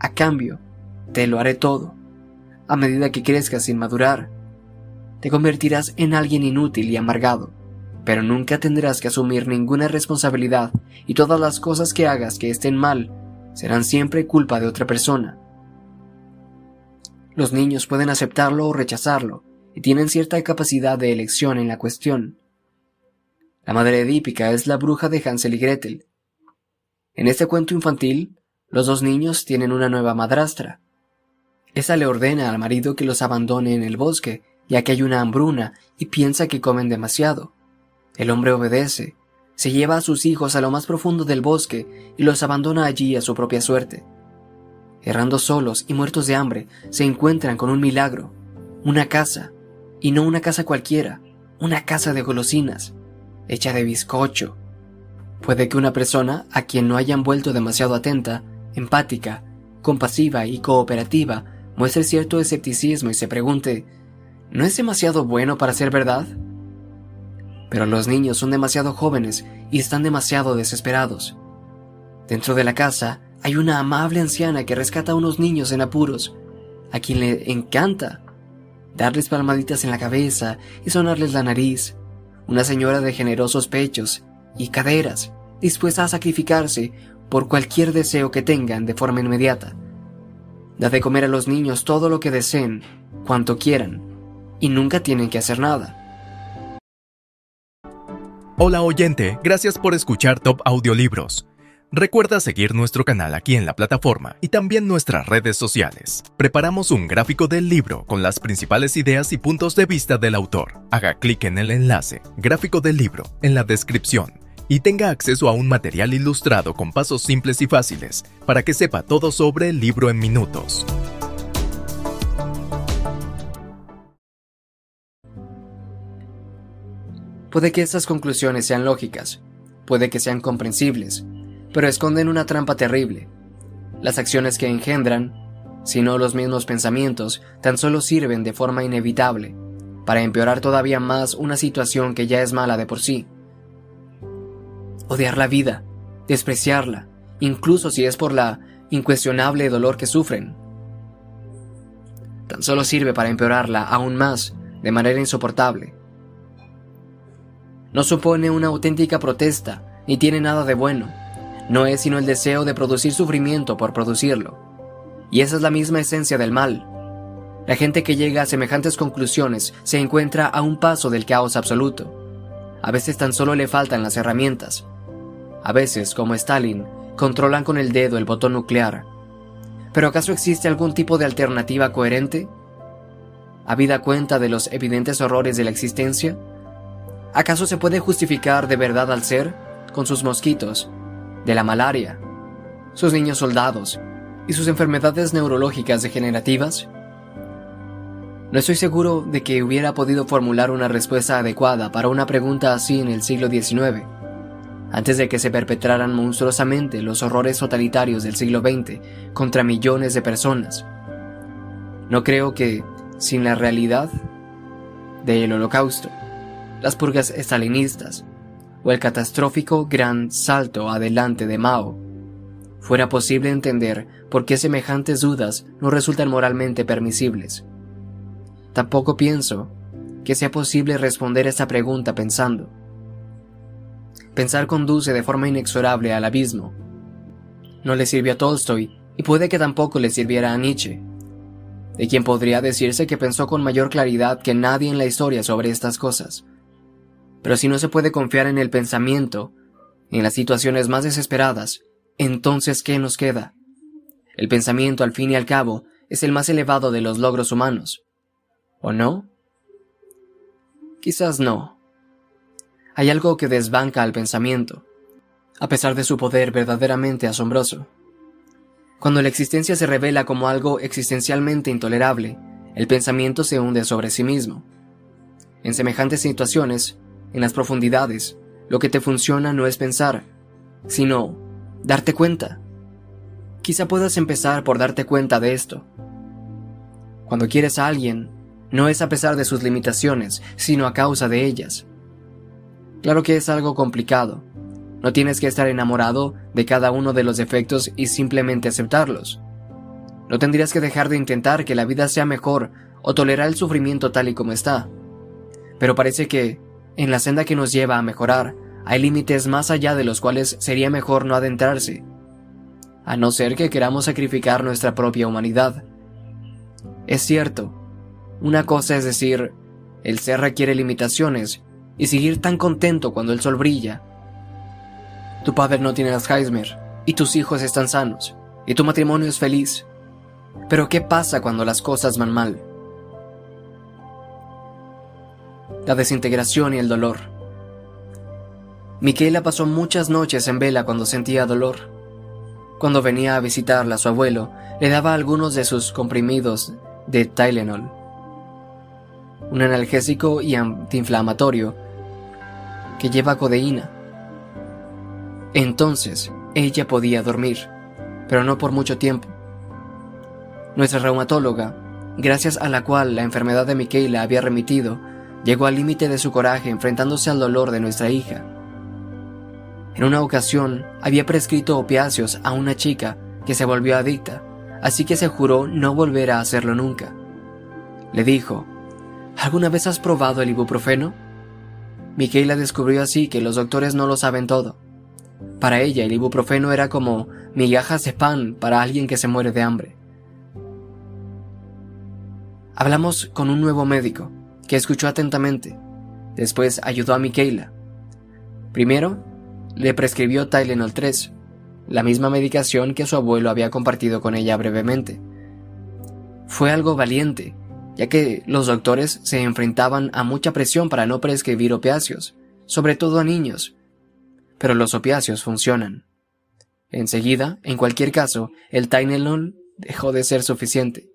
A cambio, te lo haré todo. A medida que crezcas sin madurar, te convertirás en alguien inútil y amargado pero nunca tendrás que asumir ninguna responsabilidad y todas las cosas que hagas que estén mal serán siempre culpa de otra persona. Los niños pueden aceptarlo o rechazarlo y tienen cierta capacidad de elección en la cuestión. La madre edípica es la bruja de Hansel y Gretel. En este cuento infantil, los dos niños tienen una nueva madrastra. Esa le ordena al marido que los abandone en el bosque, ya que hay una hambruna y piensa que comen demasiado. El hombre obedece, se lleva a sus hijos a lo más profundo del bosque y los abandona allí a su propia suerte. Errando solos y muertos de hambre, se encuentran con un milagro, una casa, y no una casa cualquiera, una casa de golosinas, hecha de bizcocho. Puede que una persona a quien no hayan vuelto demasiado atenta, empática, compasiva y cooperativa muestre cierto escepticismo y se pregunte, ¿no es demasiado bueno para ser verdad? pero los niños son demasiado jóvenes y están demasiado desesperados. Dentro de la casa hay una amable anciana que rescata a unos niños en apuros, a quien le encanta darles palmaditas en la cabeza y sonarles la nariz, una señora de generosos pechos y caderas, dispuesta a sacrificarse por cualquier deseo que tengan de forma inmediata. Da de comer a los niños todo lo que deseen, cuanto quieran, y nunca tienen que hacer nada. Hola oyente, gracias por escuchar Top Audiolibros. Recuerda seguir nuestro canal aquí en la plataforma y también nuestras redes sociales. Preparamos un gráfico del libro con las principales ideas y puntos de vista del autor. Haga clic en el enlace, gráfico del libro, en la descripción y tenga acceso a un material ilustrado con pasos simples y fáciles para que sepa todo sobre el libro en minutos. Puede que estas conclusiones sean lógicas, puede que sean comprensibles, pero esconden una trampa terrible. Las acciones que engendran, si no los mismos pensamientos, tan solo sirven de forma inevitable para empeorar todavía más una situación que ya es mala de por sí. Odiar la vida, despreciarla, incluso si es por la incuestionable dolor que sufren. Tan solo sirve para empeorarla aún más, de manera insoportable no supone una auténtica protesta, ni tiene nada de bueno. No es sino el deseo de producir sufrimiento por producirlo. Y esa es la misma esencia del mal. La gente que llega a semejantes conclusiones se encuentra a un paso del caos absoluto. A veces tan solo le faltan las herramientas. A veces, como Stalin, controlan con el dedo el botón nuclear. ¿Pero acaso existe algún tipo de alternativa coherente? ¿Habida cuenta de los evidentes horrores de la existencia? ¿Acaso se puede justificar de verdad al ser con sus mosquitos, de la malaria, sus niños soldados y sus enfermedades neurológicas degenerativas? No estoy seguro de que hubiera podido formular una respuesta adecuada para una pregunta así en el siglo XIX. antes de que se perpetraran monstruosamente los horrores totalitarios del siglo XX contra millones de personas. No creo que, sin la realidad del holocausto, las purgas estalinistas o el catastrófico gran salto adelante de Mao, fuera posible entender por qué semejantes dudas no resultan moralmente permisibles. Tampoco pienso que sea posible responder esta pregunta pensando. Pensar conduce de forma inexorable al abismo. No le sirvió a Tolstoy y puede que tampoco le sirviera a Nietzsche, de quien podría decirse que pensó con mayor claridad que nadie en la historia sobre estas cosas. Pero si no se puede confiar en el pensamiento, en las situaciones más desesperadas, entonces ¿qué nos queda? El pensamiento, al fin y al cabo, es el más elevado de los logros humanos. ¿O no? Quizás no. Hay algo que desbanca al pensamiento, a pesar de su poder verdaderamente asombroso. Cuando la existencia se revela como algo existencialmente intolerable, el pensamiento se hunde sobre sí mismo. En semejantes situaciones, en las profundidades, lo que te funciona no es pensar, sino darte cuenta. Quizá puedas empezar por darte cuenta de esto. Cuando quieres a alguien, no es a pesar de sus limitaciones, sino a causa de ellas. Claro que es algo complicado. No tienes que estar enamorado de cada uno de los defectos y simplemente aceptarlos. No tendrías que dejar de intentar que la vida sea mejor o tolerar el sufrimiento tal y como está. Pero parece que, en la senda que nos lleva a mejorar, hay límites más allá de los cuales sería mejor no adentrarse, a no ser que queramos sacrificar nuestra propia humanidad. Es cierto, una cosa es decir, el ser requiere limitaciones y seguir tan contento cuando el sol brilla. Tu padre no tiene Alzheimer y tus hijos están sanos y tu matrimonio es feliz. Pero ¿qué pasa cuando las cosas van mal? La desintegración y el dolor. Miquela pasó muchas noches en vela cuando sentía dolor. Cuando venía a visitarla su abuelo, le daba algunos de sus comprimidos de Tylenol un analgésico y antiinflamatorio que lleva codeína. Entonces, ella podía dormir, pero no por mucho tiempo. Nuestra reumatóloga, gracias a la cual la enfermedad de Michaela había remitido, llegó al límite de su coraje enfrentándose al dolor de nuestra hija. En una ocasión había prescrito opiáceos a una chica que se volvió adicta, así que se juró no volver a hacerlo nunca. Le dijo, ¿Alguna vez has probado el ibuprofeno? Miquela descubrió así que los doctores no lo saben todo. Para ella el ibuprofeno era como migajas de pan para alguien que se muere de hambre. Hablamos con un nuevo médico, que escuchó atentamente. Después ayudó a Miquela. Primero, le prescribió Tylenol 3, la misma medicación que su abuelo había compartido con ella brevemente. Fue algo valiente, ya que los doctores se enfrentaban a mucha presión para no prescribir opiáceos, sobre todo a niños. Pero los opiáceos funcionan. Enseguida, en cualquier caso, el Tylenol dejó de ser suficiente.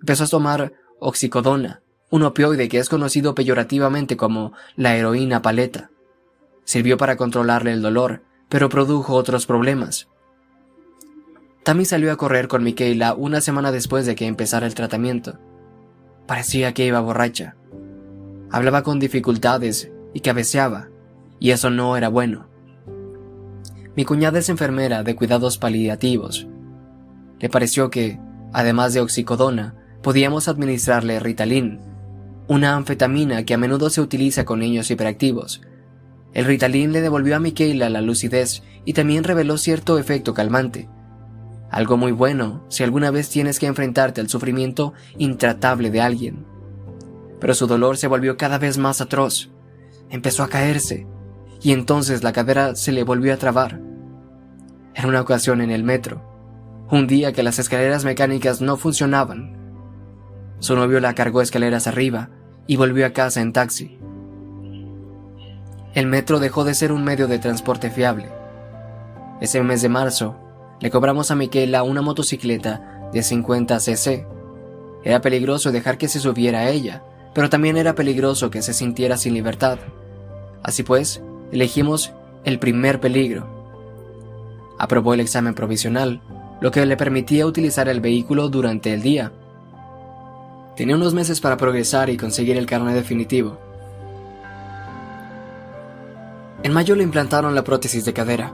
Empezó a tomar oxicodona, un opioide que es conocido peyorativamente como la heroína paleta. Sirvió para controlarle el dolor, pero produjo otros problemas. Tammy salió a correr con Michaela una semana después de que empezara el tratamiento. Parecía que iba borracha. Hablaba con dificultades y cabeceaba, y eso no era bueno. Mi cuñada es enfermera de cuidados paliativos. Le pareció que, además de oxicodona, podíamos administrarle Ritalin, una anfetamina que a menudo se utiliza con niños hiperactivos. El Ritalin le devolvió a Michaela la lucidez y también reveló cierto efecto calmante, algo muy bueno si alguna vez tienes que enfrentarte al sufrimiento intratable de alguien. Pero su dolor se volvió cada vez más atroz. Empezó a caerse, y entonces la cadera se le volvió a trabar. Era una ocasión en el metro, un día que las escaleras mecánicas no funcionaban. Su novio la cargó escaleras arriba y volvió a casa en taxi. El metro dejó de ser un medio de transporte fiable. Ese mes de marzo, le cobramos a Miquela una motocicleta de 50 cc. Era peligroso dejar que se subiera a ella, pero también era peligroso que se sintiera sin libertad. Así pues, elegimos el primer peligro. Aprobó el examen provisional, lo que le permitía utilizar el vehículo durante el día. Tenía unos meses para progresar y conseguir el carnet definitivo. En mayo le implantaron la prótesis de cadera.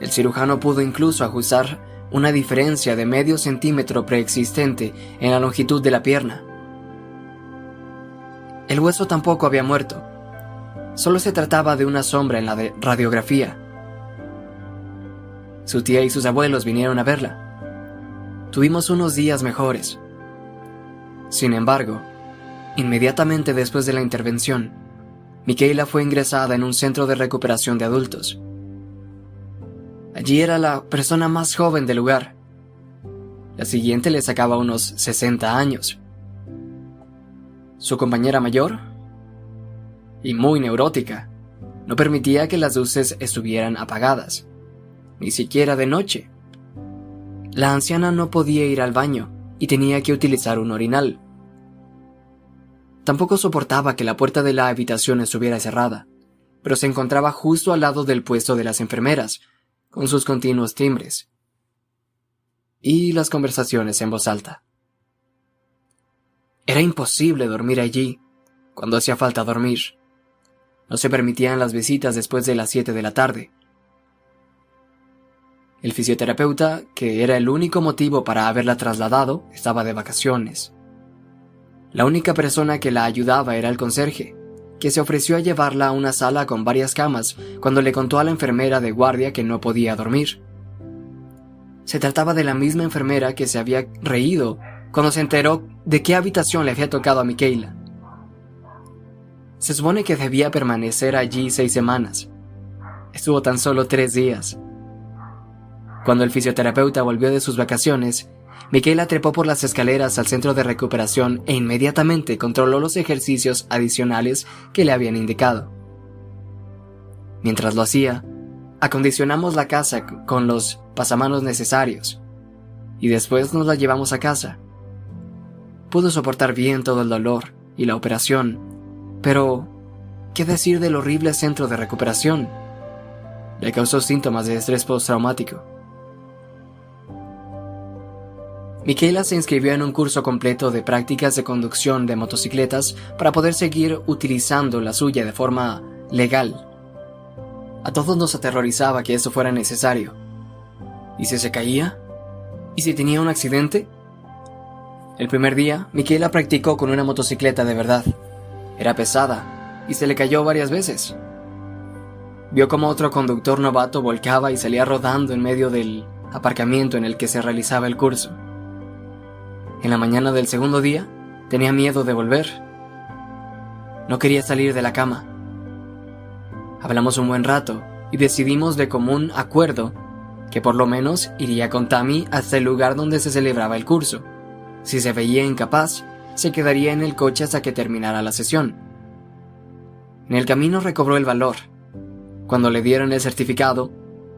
El cirujano pudo incluso ajustar una diferencia de medio centímetro preexistente en la longitud de la pierna. El hueso tampoco había muerto. Solo se trataba de una sombra en la de radiografía. Su tía y sus abuelos vinieron a verla. Tuvimos unos días mejores. Sin embargo, inmediatamente después de la intervención, Michaela fue ingresada en un centro de recuperación de adultos. Allí era la persona más joven del lugar. La siguiente le sacaba unos 60 años. Su compañera mayor, y muy neurótica, no permitía que las luces estuvieran apagadas, ni siquiera de noche. La anciana no podía ir al baño y tenía que utilizar un orinal. Tampoco soportaba que la puerta de la habitación estuviera cerrada, pero se encontraba justo al lado del puesto de las enfermeras, con sus continuos timbres y las conversaciones en voz alta. Era imposible dormir allí cuando hacía falta dormir. No se permitían las visitas después de las 7 de la tarde. El fisioterapeuta, que era el único motivo para haberla trasladado, estaba de vacaciones. La única persona que la ayudaba era el conserje, que se ofreció a llevarla a una sala con varias camas cuando le contó a la enfermera de guardia que no podía dormir. Se trataba de la misma enfermera que se había reído cuando se enteró de qué habitación le había tocado a Michaela. Se supone que debía permanecer allí seis semanas. Estuvo tan solo tres días. Cuando el fisioterapeuta volvió de sus vacaciones, Miquela trepó por las escaleras al centro de recuperación e inmediatamente controló los ejercicios adicionales que le habían indicado. Mientras lo hacía, acondicionamos la casa con los pasamanos necesarios y después nos la llevamos a casa. Pudo soportar bien todo el dolor y la operación, pero ¿qué decir del horrible centro de recuperación? Le causó síntomas de estrés postraumático. Miquela se inscribió en un curso completo de prácticas de conducción de motocicletas para poder seguir utilizando la suya de forma legal. A todos nos aterrorizaba que eso fuera necesario. ¿Y si se caía? ¿Y si tenía un accidente? El primer día, Miquela practicó con una motocicleta de verdad. Era pesada y se le cayó varias veces. Vio como otro conductor novato volcaba y salía rodando en medio del aparcamiento en el que se realizaba el curso. En la mañana del segundo día, tenía miedo de volver. No quería salir de la cama. Hablamos un buen rato y decidimos de común acuerdo que por lo menos iría con Tammy hasta el lugar donde se celebraba el curso. Si se veía incapaz, se quedaría en el coche hasta que terminara la sesión. En el camino recobró el valor. Cuando le dieron el certificado,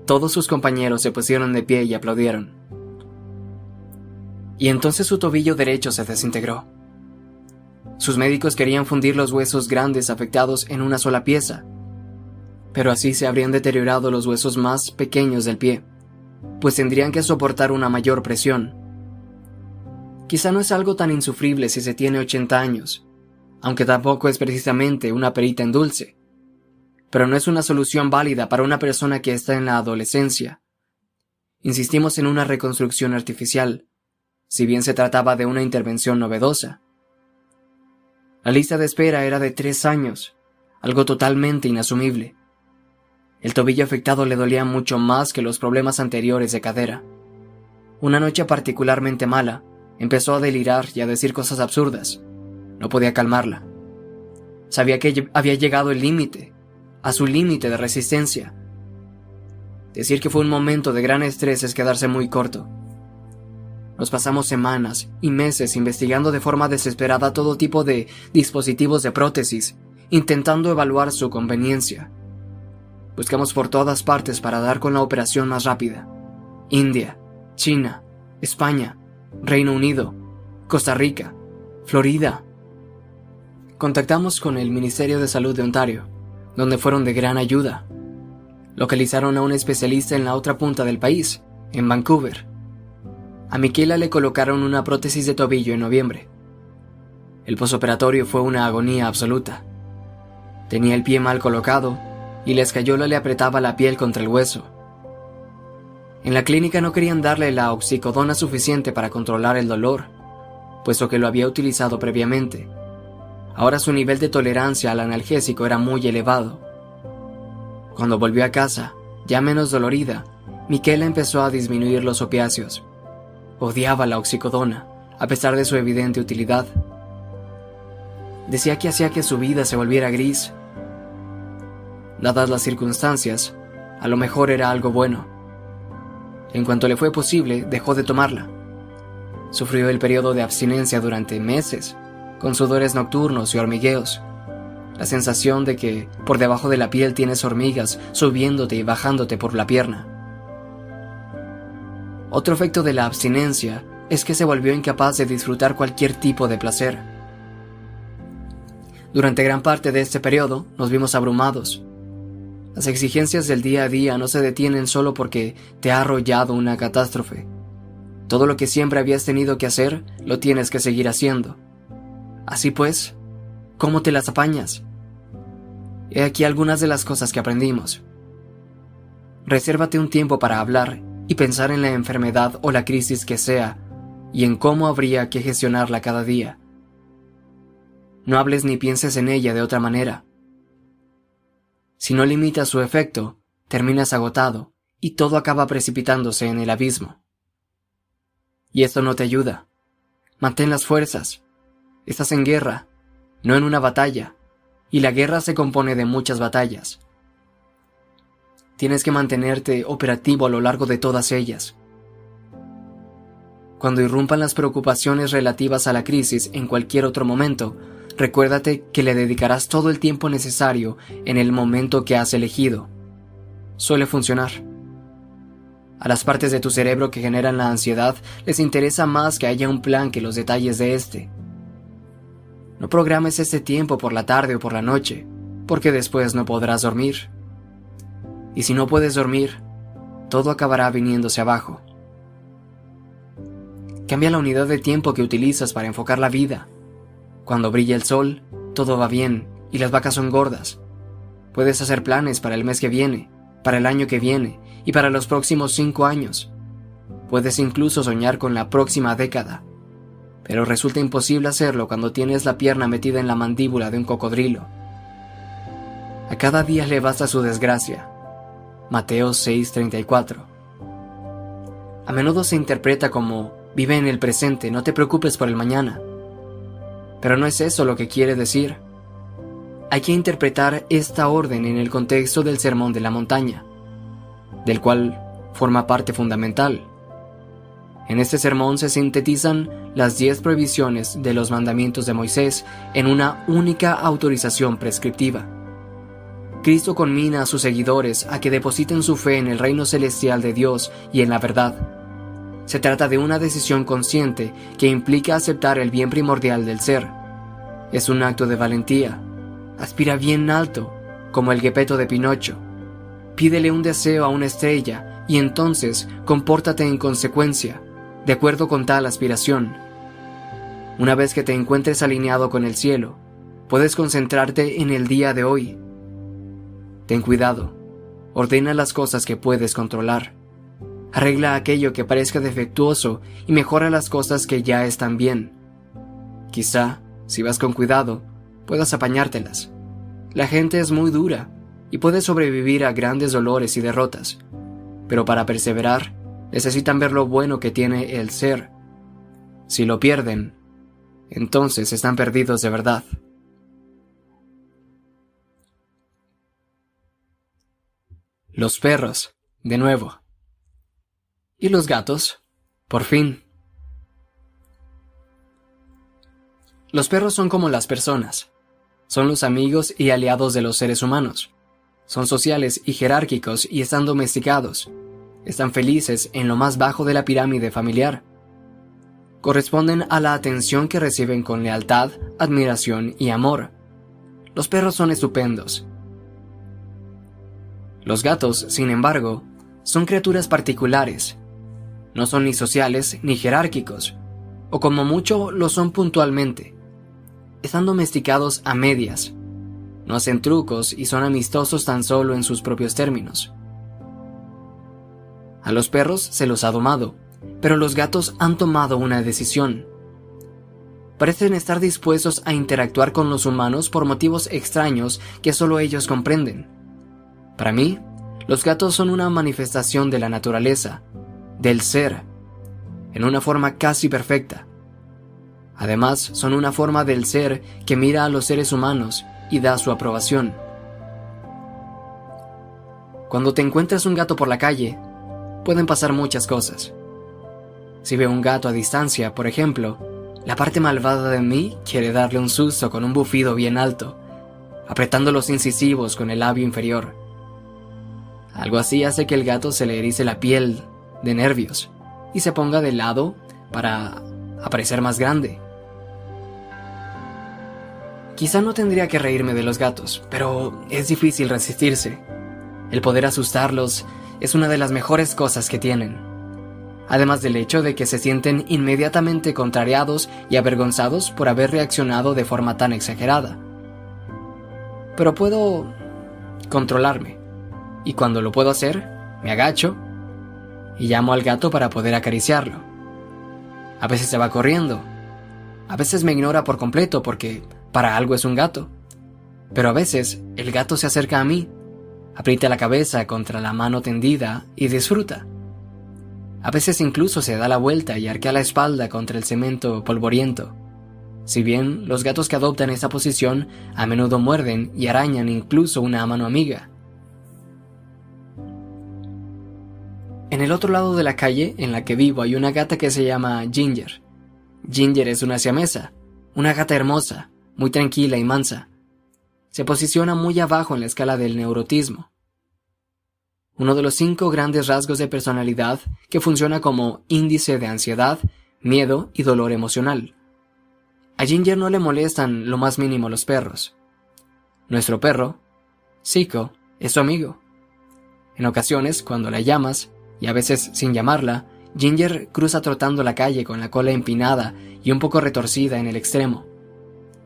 todos sus compañeros se pusieron de pie y aplaudieron y entonces su tobillo derecho se desintegró. Sus médicos querían fundir los huesos grandes afectados en una sola pieza, pero así se habrían deteriorado los huesos más pequeños del pie, pues tendrían que soportar una mayor presión. Quizá no es algo tan insufrible si se tiene 80 años, aunque tampoco es precisamente una perita en dulce, pero no es una solución válida para una persona que está en la adolescencia. Insistimos en una reconstrucción artificial, si bien se trataba de una intervención novedosa. La lista de espera era de tres años, algo totalmente inasumible. El tobillo afectado le dolía mucho más que los problemas anteriores de cadera. Una noche particularmente mala, empezó a delirar y a decir cosas absurdas. No podía calmarla. Sabía que había llegado el límite, a su límite de resistencia. Decir que fue un momento de gran estrés es quedarse muy corto. Nos pasamos semanas y meses investigando de forma desesperada todo tipo de dispositivos de prótesis, intentando evaluar su conveniencia. Buscamos por todas partes para dar con la operación más rápida. India, China, España, Reino Unido, Costa Rica, Florida. Contactamos con el Ministerio de Salud de Ontario, donde fueron de gran ayuda. Localizaron a un especialista en la otra punta del país, en Vancouver. A Miquela le colocaron una prótesis de tobillo en noviembre. El posoperatorio fue una agonía absoluta. Tenía el pie mal colocado y la escayola le apretaba la piel contra el hueso. En la clínica no querían darle la oxicodona suficiente para controlar el dolor, puesto que lo había utilizado previamente. Ahora su nivel de tolerancia al analgésico era muy elevado. Cuando volvió a casa, ya menos dolorida, Miquela empezó a disminuir los opiáceos. Odiaba la oxicodona, a pesar de su evidente utilidad. Decía que hacía que su vida se volviera gris. Dadas las circunstancias, a lo mejor era algo bueno. En cuanto le fue posible, dejó de tomarla. Sufrió el periodo de abstinencia durante meses, con sudores nocturnos y hormigueos. La sensación de que por debajo de la piel tienes hormigas subiéndote y bajándote por la pierna. Otro efecto de la abstinencia es que se volvió incapaz de disfrutar cualquier tipo de placer. Durante gran parte de este periodo nos vimos abrumados. Las exigencias del día a día no se detienen solo porque te ha arrollado una catástrofe. Todo lo que siempre habías tenido que hacer, lo tienes que seguir haciendo. Así pues, ¿cómo te las apañas? He aquí algunas de las cosas que aprendimos. Resérvate un tiempo para hablar y pensar en la enfermedad o la crisis que sea y en cómo habría que gestionarla cada día. No hables ni pienses en ella de otra manera. Si no limitas su efecto, terminas agotado y todo acaba precipitándose en el abismo. Y esto no te ayuda. Mantén las fuerzas. Estás en guerra, no en una batalla, y la guerra se compone de muchas batallas. Tienes que mantenerte operativo a lo largo de todas ellas. Cuando irrumpan las preocupaciones relativas a la crisis en cualquier otro momento, recuérdate que le dedicarás todo el tiempo necesario en el momento que has elegido. Suele funcionar. A las partes de tu cerebro que generan la ansiedad les interesa más que haya un plan que los detalles de este. No programes este tiempo por la tarde o por la noche, porque después no podrás dormir. Y si no puedes dormir, todo acabará viniéndose abajo. Cambia la unidad de tiempo que utilizas para enfocar la vida. Cuando brilla el sol, todo va bien y las vacas son gordas. Puedes hacer planes para el mes que viene, para el año que viene y para los próximos cinco años. Puedes incluso soñar con la próxima década. Pero resulta imposible hacerlo cuando tienes la pierna metida en la mandíbula de un cocodrilo. A cada día le basta su desgracia, Mateo 6:34. A menudo se interpreta como, vive en el presente, no te preocupes por el mañana. Pero no es eso lo que quiere decir. Hay que interpretar esta orden en el contexto del Sermón de la Montaña, del cual forma parte fundamental. En este sermón se sintetizan las diez prohibiciones de los mandamientos de Moisés en una única autorización prescriptiva. Cristo conmina a sus seguidores a que depositen su fe en el reino celestial de Dios y en la verdad. Se trata de una decisión consciente que implica aceptar el bien primordial del ser. Es un acto de valentía. Aspira bien alto, como el guepeto de Pinocho. Pídele un deseo a una estrella y entonces compórtate en consecuencia, de acuerdo con tal aspiración. Una vez que te encuentres alineado con el cielo, puedes concentrarte en el día de hoy Ten cuidado. Ordena las cosas que puedes controlar. Arregla aquello que parezca defectuoso y mejora las cosas que ya están bien. Quizá, si vas con cuidado, puedas apañártelas. La gente es muy dura y puede sobrevivir a grandes dolores y derrotas, pero para perseverar necesitan ver lo bueno que tiene el ser. Si lo pierden, entonces están perdidos de verdad. Los perros, de nuevo. ¿Y los gatos? Por fin. Los perros son como las personas. Son los amigos y aliados de los seres humanos. Son sociales y jerárquicos y están domesticados. Están felices en lo más bajo de la pirámide familiar. Corresponden a la atención que reciben con lealtad, admiración y amor. Los perros son estupendos Los gatos, sin embargo, son criaturas particulares. No son ni sociales ni jerárquicos, o como mucho lo son puntualmente. Están domesticados a medias. No hacen trucos y son amistosos tan solo en sus propios términos. A los perros se los ha domado, pero los gatos han tomado una decisión. Parecen estar dispuestos a interactuar con los humanos por motivos extraños que solo ellos comprenden. Para mí, los gatos son una manifestación de la naturaleza, del ser, en una forma casi perfecta. Además, son una forma del ser que mira a los seres humanos y da su aprobación. Cuando te encuentras un gato por la calle, pueden pasar muchas cosas. Si veo un gato a distancia, por ejemplo, la parte malvada de mí quiere darle un susto con un bufido bien alto, apretando los incisivos con el labio inferior. Algo así hace que el gato se le erice la piel de nervios y se ponga de lado para aparecer más grande. Quizá no tendría que reírme de los gatos, pero es difícil resistirse. El poder asustarlos es una de las mejores cosas que tienen. Además del hecho de que se sienten inmediatamente contrariados y avergonzados por haber reaccionado de forma tan exagerada. Pero puedo controlarme. Y cuando lo puedo hacer, me agacho y llamo al gato para poder acariciarlo. A veces se va corriendo. A veces me ignora por completo porque para algo es un gato. Pero a veces el gato se acerca a mí aprieta la cabeza contra la mano tendida y disfruta. A veces incluso se da la vuelta y arquea la espalda contra el cemento polvoriento. Si bien los gatos que adoptan esta posición a menudo muerden y arañan incluso una mano amiga. En el otro lado de la calle en la que vivo hay una gata que se llama Ginger. Ginger es una siamesa, una gata hermosa, muy tranquila y mansa se posiciona muy abajo en la escala del neurotismo. Uno de los cinco grandes rasgos de personalidad que funciona como índice de ansiedad, miedo y dolor emocional. A Ginger no le molestan lo más mínimo los perros. Nuestro perro, Zico, es su amigo. En ocasiones, cuando la llamas, y a veces sin llamarla, Ginger cruza trotando la calle con la cola empinada y un poco retorcida en el extremo.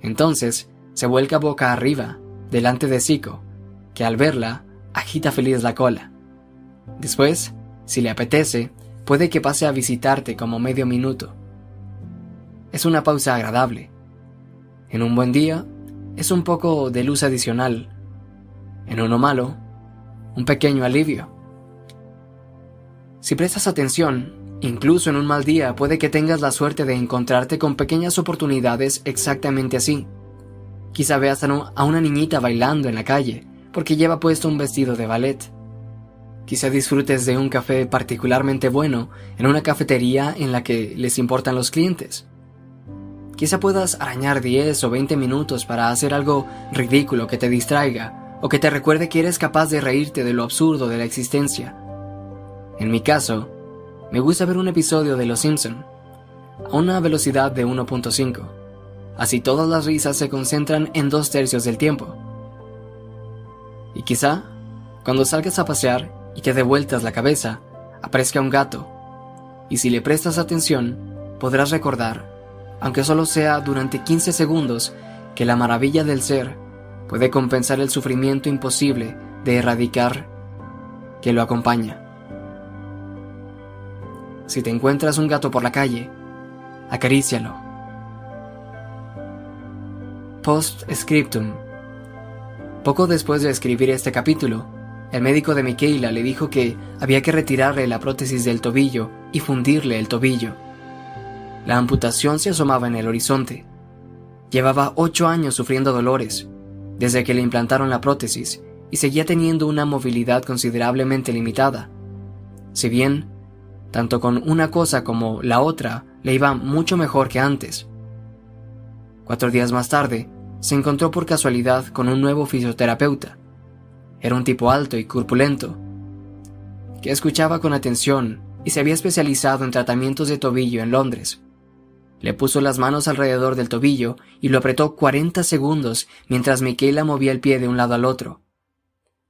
Entonces, se vuelca boca arriba, delante de Zico, que al verla agita feliz la cola. Después, si le apetece, puede que pase a visitarte como medio minuto. Es una pausa agradable. En un buen día, es un poco de luz adicional. En uno malo, un pequeño alivio. Si prestas atención, incluso en un mal día puede que tengas la suerte de encontrarte con pequeñas oportunidades exactamente así. Quizá veas a una niñita bailando en la calle porque lleva puesto un vestido de ballet. Quizá disfrutes de un café particularmente bueno en una cafetería en la que les importan los clientes. Quizá puedas arañar 10 o 20 minutos para hacer algo ridículo que te distraiga o que te recuerde que eres capaz de reírte de lo absurdo de la existencia. En mi caso, me gusta ver un episodio de Los Simpson a una velocidad de 1.5 Así todas las risas se concentran en dos tercios del tiempo. Y quizá, cuando salgas a pasear y te dé vueltas la cabeza, aparezca un gato. Y si le prestas atención, podrás recordar, aunque solo sea durante 15 segundos, que la maravilla del ser puede compensar el sufrimiento imposible de erradicar que lo acompaña. Si te encuentras un gato por la calle, acarícialo Post-scriptum. Poco después de escribir este capítulo, el médico de Michaela le dijo que había que retirarle la prótesis del tobillo y fundirle el tobillo. La amputación se asomaba en el horizonte. Llevaba ocho años sufriendo dolores, desde que le implantaron la prótesis, y seguía teniendo una movilidad considerablemente limitada. Si bien, tanto con una cosa como la otra le iba mucho mejor que antes. Cuatro días más tarde, se encontró por casualidad con un nuevo fisioterapeuta. Era un tipo alto y corpulento, que escuchaba con atención y se había especializado en tratamientos de tobillo en Londres. Le puso las manos alrededor del tobillo y lo apretó 40 segundos mientras Michaela movía el pie de un lado al otro.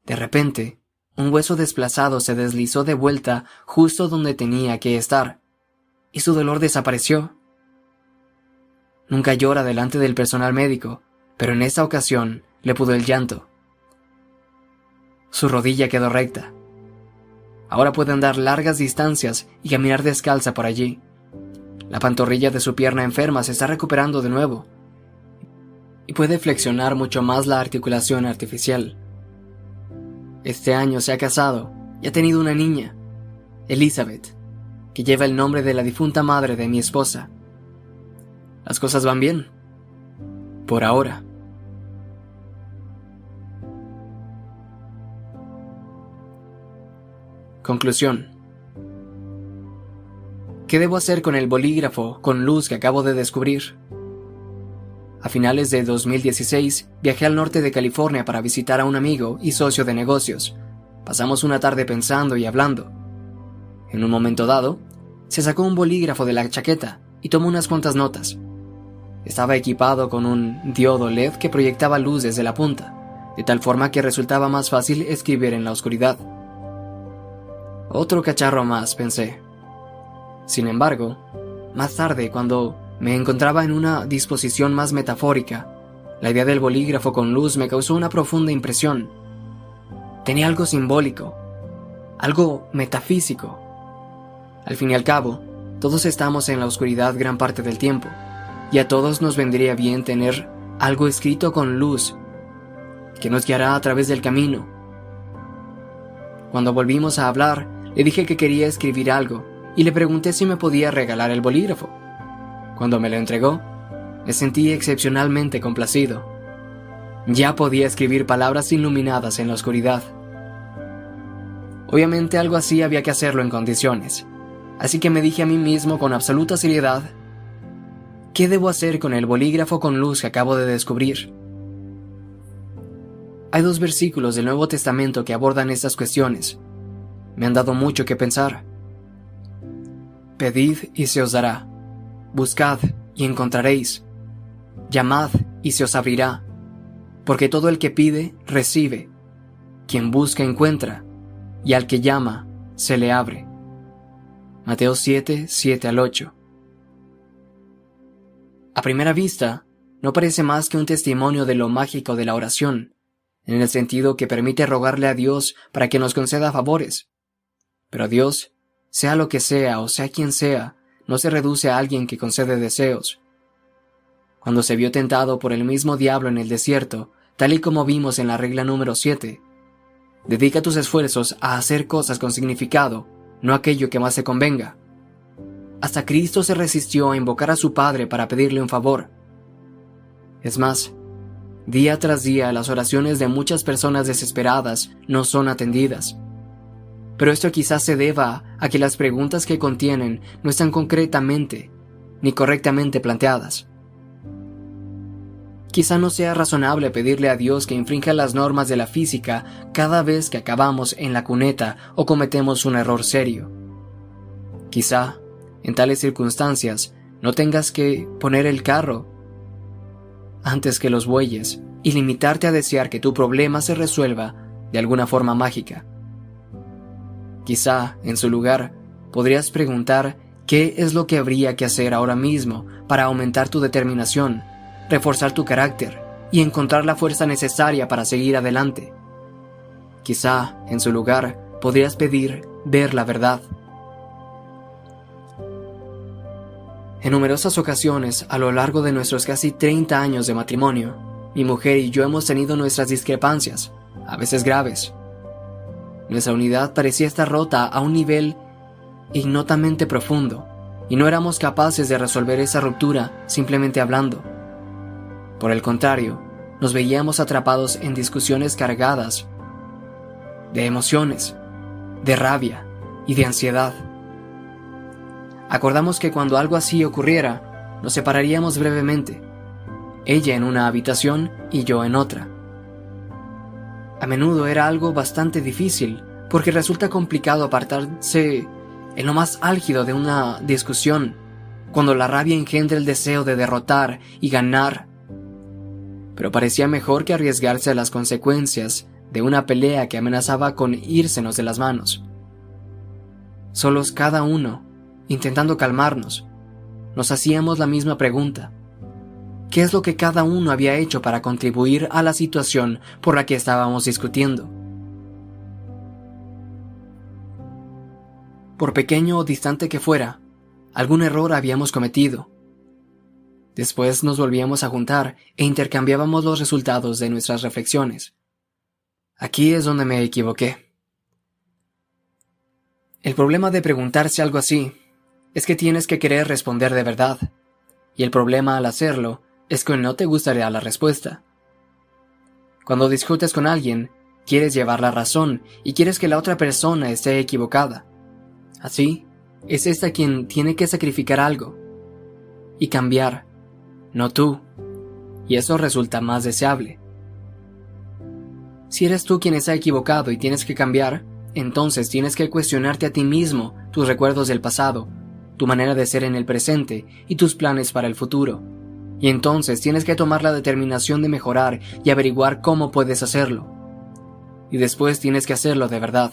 De repente, un hueso desplazado se deslizó de vuelta justo donde tenía que estar, y su dolor desapareció. Nunca llora delante del personal médico, pero en esta ocasión le pudo el llanto. Su rodilla quedó recta. Ahora puede andar largas distancias y caminar descalza por allí. La pantorrilla de su pierna enferma se está recuperando de nuevo y puede flexionar mucho más la articulación artificial. Este año se ha casado y ha tenido una niña, Elizabeth, que lleva el nombre de la difunta madre de mi esposa. Las cosas van bien. Por ahora. Conclusión. ¿Qué debo hacer con el bolígrafo con luz que acabo de descubrir? A finales de 2016 viajé al norte de California para visitar a un amigo y socio de negocios. Pasamos una tarde pensando y hablando. En un momento dado, se sacó un bolígrafo de la chaqueta y tomó unas cuantas notas. Estaba equipado con un diodo LED que proyectaba luz desde la punta, de tal forma que resultaba más fácil escribir en la oscuridad. Otro cacharro más, pensé. Sin embargo, más tarde, cuando me encontraba en una disposición más metafórica. La idea del bolígrafo con luz me causó una profunda impresión. Tenía algo simbólico, algo metafísico. Al fin y al cabo, todos estamos en la oscuridad gran parte del tiempo, y a todos nos vendría bien tener algo escrito con luz que nos guiará a través del camino. Cuando volvimos a hablar, le dije que quería escribir algo y le pregunté si me podía regalar el bolígrafo. Cuando me lo entregó, me sentí excepcionalmente complacido. Ya podía escribir palabras iluminadas en la oscuridad. Obviamente algo así había que hacerlo en condiciones, así que me dije a mí mismo con absoluta seriedad, ¿qué debo hacer con el bolígrafo con luz que acabo de descubrir? Hay dos versículos del Nuevo Testamento que abordan estas cuestiones. Me han dado mucho que pensar. Pedid y se os dará Buscad y encontraréis. Llamad y se os abrirá. Porque todo el que pide, recibe. Quien busca, encuentra. Y al que llama, se le abre. Mateo 7, 7 al 8. A primera vista, no parece más que un testimonio de lo mágico de la oración, en el sentido que permite rogarle a Dios para que nos conceda favores. Pero Dios, sea lo que sea o sea quien sea, no se reduce a alguien que concede deseos. Cuando se vio tentado por el mismo diablo en el desierto, tal y como vimos en la regla número 7, dedica tus esfuerzos a hacer cosas con significado, no aquello que más te convenga. Hasta Cristo se resistió a invocar a su Padre para pedirle un favor. Es más, día tras día las oraciones de muchas personas desesperadas no son atendidas pero esto quizás se deba a que las preguntas que contienen no están concretamente ni correctamente planteadas. Quizá no sea razonable pedirle a Dios que infrinja las normas de la física cada vez que acabamos en la cuneta o cometemos un error serio. Quizá, en tales circunstancias, no tengas que poner el carro antes que los bueyes y limitarte a desear que tu problema se resuelva de alguna forma mágica. Quizá, en su lugar, podrías preguntar qué es lo que habría que hacer ahora mismo para aumentar tu determinación, reforzar tu carácter y encontrar la fuerza necesaria para seguir adelante. Quizá, en su lugar, podrías pedir ver la verdad. En numerosas ocasiones, a lo largo de nuestros casi 30 años de matrimonio, mi mujer y yo hemos tenido nuestras discrepancias, a veces graves, nuestra unidad parecía estar rota a un nivel ignotamente profundo, y no éramos capaces de resolver esa ruptura simplemente hablando. Por el contrario, nos veíamos atrapados en discusiones cargadas de emociones, de rabia y de ansiedad. Acordamos que cuando algo así ocurriera, nos separaríamos brevemente, ella en una habitación y yo en otra. A menudo era algo bastante difícil, porque resulta complicado apartarse en lo más álgido de una discusión, cuando la rabia engendra el deseo de derrotar y ganar. Pero parecía mejor que arriesgarse a las consecuencias de una pelea que amenazaba con írsenos de las manos. Solos cada uno, intentando calmarnos, nos hacíamos la misma pregunta. ¿Qué es lo que cada uno había hecho para contribuir a la situación por la que estábamos discutiendo? Por pequeño o distante que fuera, algún error habíamos cometido. Después nos volvíamos a juntar e intercambiábamos los resultados de nuestras reflexiones. Aquí es donde me equivoqué. El problema de preguntarse algo así es que tienes que querer responder de verdad, y el problema al hacerlo es que no te gustaría la respuesta. Cuando discutes con alguien, quieres llevar la razón y quieres que la otra persona esté equivocada. Así, es esta quien tiene que sacrificar algo y cambiar, no tú, y eso resulta más deseable. Si eres tú quien está equivocado y tienes que cambiar, entonces tienes que cuestionarte a ti mismo tus recuerdos del pasado, tu manera de ser en el presente y tus planes para el futuro. Y entonces tienes que tomar la determinación de mejorar y averiguar cómo puedes hacerlo. Y después tienes que hacerlo de verdad.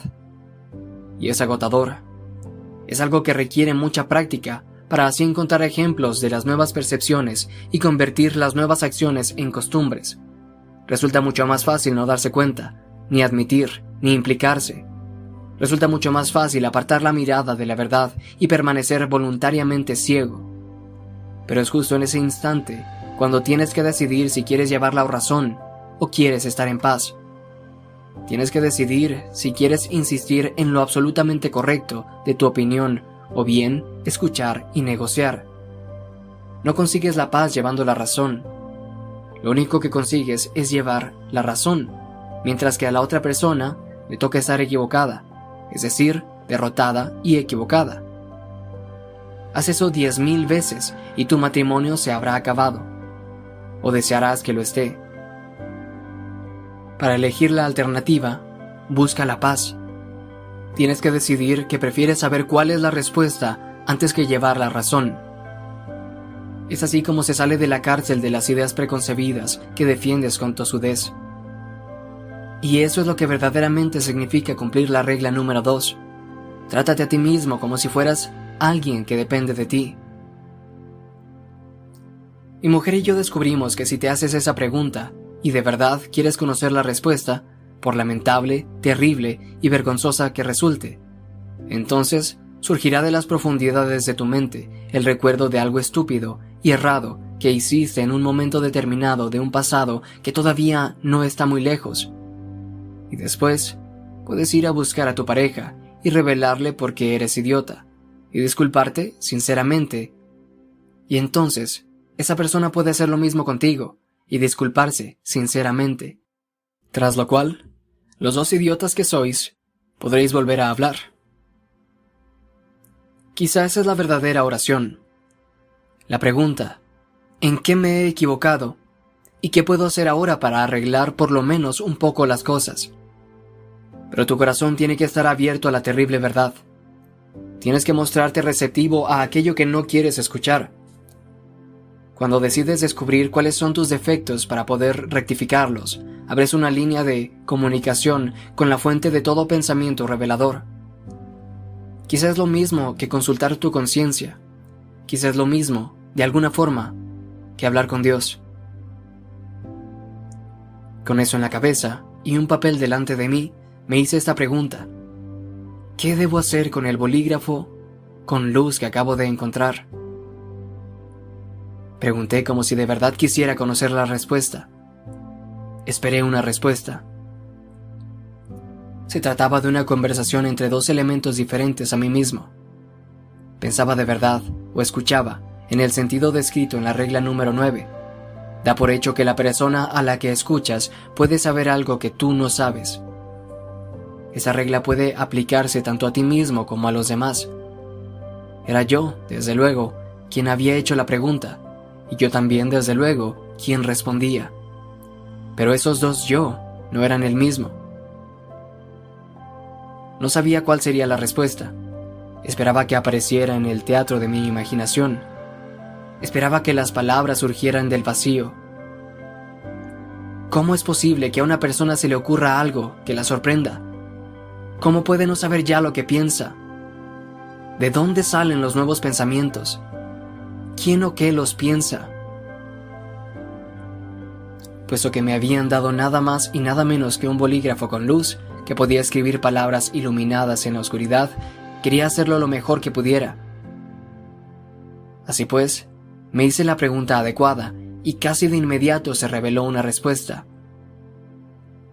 Y es agotador. Es algo que requiere mucha práctica para así encontrar ejemplos de las nuevas percepciones y convertir las nuevas acciones en costumbres. Resulta mucho más fácil no darse cuenta, ni admitir, ni implicarse. Resulta mucho más fácil apartar la mirada de la verdad y permanecer voluntariamente ciego. Pero es justo en ese instante cuando tienes que decidir si quieres llevar la razón o quieres estar en paz. Tienes que decidir si quieres insistir en lo absolutamente correcto de tu opinión o bien escuchar y negociar. No consigues la paz llevando la razón, lo único que consigues es llevar la razón, mientras que a la otra persona le toca estar equivocada, es decir, derrotada y equivocada. Haz eso diez mil veces y tu matrimonio se habrá acabado, o desearás que lo esté. Para elegir la alternativa, busca la paz. Tienes que decidir que prefieres saber cuál es la respuesta antes que llevar la razón. Es así como se sale de la cárcel de las ideas preconcebidas que defiendes con tosudez. Y eso es lo que verdaderamente significa cumplir la regla número 2. Trátate a ti mismo como si fueras alguien que depende de ti. Mi mujer y yo descubrimos que si te haces esa pregunta y de verdad quieres conocer la respuesta, por lamentable, terrible y vergonzosa que resulte, entonces surgirá de las profundidades de tu mente el recuerdo de algo estúpido y errado que hiciste en un momento determinado de un pasado que todavía no está muy lejos. Y después puedes ir a buscar a tu pareja y revelarle por qué eres idiota, y disculparte sinceramente. Y entonces, esa persona puede hacer lo mismo contigo, y disculparse sinceramente. Tras lo cual, los dos idiotas que sois, podréis volver a hablar. Quizá esa es la verdadera oración. La pregunta, ¿en qué me he equivocado? ¿Y qué puedo hacer ahora para arreglar por lo menos un poco las cosas? Pero tu corazón tiene que estar abierto a la terrible verdad. Tienes que mostrarte receptivo a aquello que no quieres escuchar. Cuando decides descubrir cuáles son tus defectos para poder rectificarlos, abres una línea de comunicación con la fuente de todo pensamiento revelador. Quizás es lo mismo que consultar tu conciencia. Quizás es lo mismo, de alguna forma, que hablar con Dios. Con eso en la cabeza y un papel delante de mí, me hice esta pregunta. ¿Qué debo hacer con el bolígrafo con luz que acabo de encontrar? Pregunté como si de verdad quisiera conocer la respuesta. Esperé una respuesta. Se trataba de una conversación entre dos elementos diferentes a mí mismo. Pensaba de verdad, o escuchaba, en el sentido descrito en la regla número 9. Da por hecho que la persona a la que escuchas puede saber algo que tú no sabes. Esa regla puede aplicarse tanto a ti mismo como a los demás. Era yo, desde luego, quien había hecho la pregunta, y yo también, desde luego, quien respondía. Pero esos dos yo no eran el mismo. No sabía cuál sería la respuesta. Esperaba que apareciera en el teatro de mi imaginación. Esperaba que las palabras surgieran del vacío. ¿Cómo es posible que a una persona se le ocurra algo que la sorprenda? ¿Cómo puede no saber ya lo que piensa? ¿De dónde salen los nuevos pensamientos? ¿Quién o qué los piensa? Puesto que me habían dado nada más y nada menos que un bolígrafo con luz que podía escribir palabras iluminadas en la oscuridad, quería hacerlo lo mejor que pudiera. Así pues, me hice la pregunta adecuada y casi de inmediato se reveló una respuesta.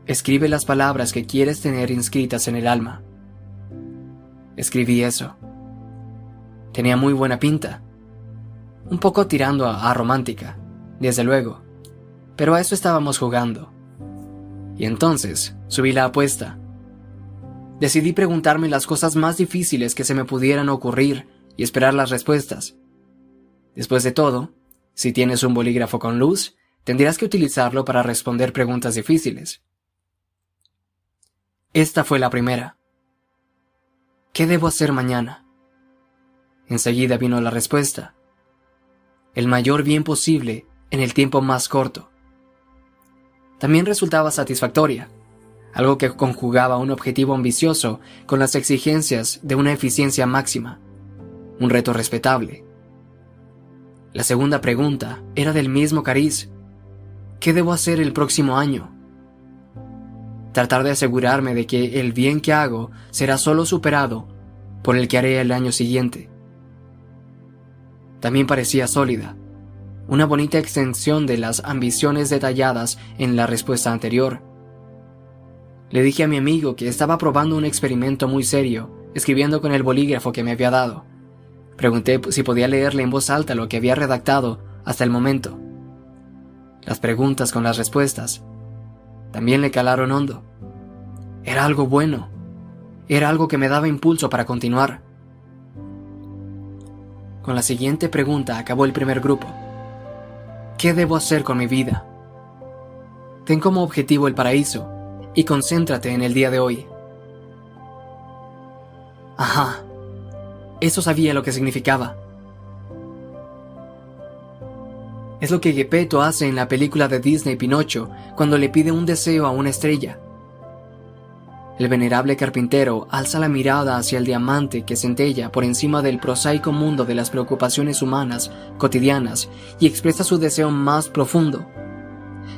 Escribe las palabras que quieres tener inscritas en el alma. Escribí eso. Tenía muy buena pinta. Un poco tirando a, romántica, desde luego. Pero a eso estábamos jugando. Y entonces subí la apuesta. Decidí preguntarme las cosas más difíciles que se me pudieran ocurrir y esperar las respuestas. Después de todo, si tienes un bolígrafo con luz, tendrás que utilizarlo para responder preguntas difíciles. Esta fue la primera. ¿Qué debo hacer mañana? Enseguida vino la respuesta. El mayor bien posible en el tiempo más corto. También resultaba satisfactoria, algo que conjugaba un objetivo ambicioso con las exigencias de una eficiencia máxima, un reto respetable. La segunda pregunta era del mismo cariz. ¿Qué debo hacer el próximo año? Tratar de asegurarme de que el bien que hago será solo superado por el que haré el año siguiente. También parecía sólida, una bonita extensión de las ambiciones detalladas en la respuesta anterior. Le dije a mi amigo que estaba probando un experimento muy serio, escribiendo con el bolígrafo que me había dado. Pregunté si podía leerle en voz alta lo que había redactado hasta el momento. Las preguntas con las respuestas también le calaron hondo. Era algo bueno. Era algo que me daba impulso para continuar. Con la siguiente pregunta acabó el primer grupo. ¿Qué debo hacer con mi vida? Ten como objetivo el paraíso y concéntrate en el día de hoy. Ajá, eso sabía lo que significaba. Es lo que Gepetto hace en la película de Disney Pinocho cuando le pide un deseo a una estrella. El venerable carpintero alza la mirada hacia el diamante que centella por encima del prosaico mundo de las preocupaciones humanas cotidianas y expresa su deseo más profundo,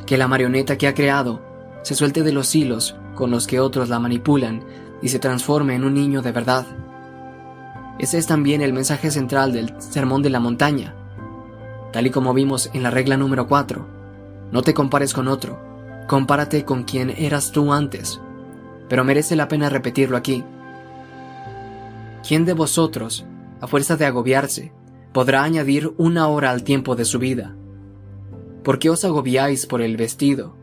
que la marioneta que ha creado se suelte de los hilos con los que otros la manipulan y se transforme en un niño de verdad. Ese es también el mensaje central del Sermón de la Montaña. Tal y como vimos en la regla número 4, no te compares con otro, compárate con quien eras tú antes. Pero merece la pena repetirlo aquí. ¿Quién de vosotros, a fuerza de agobiarse, podrá añadir una hora al tiempo de su vida? ¿Por qué os agobiáis por el vestido?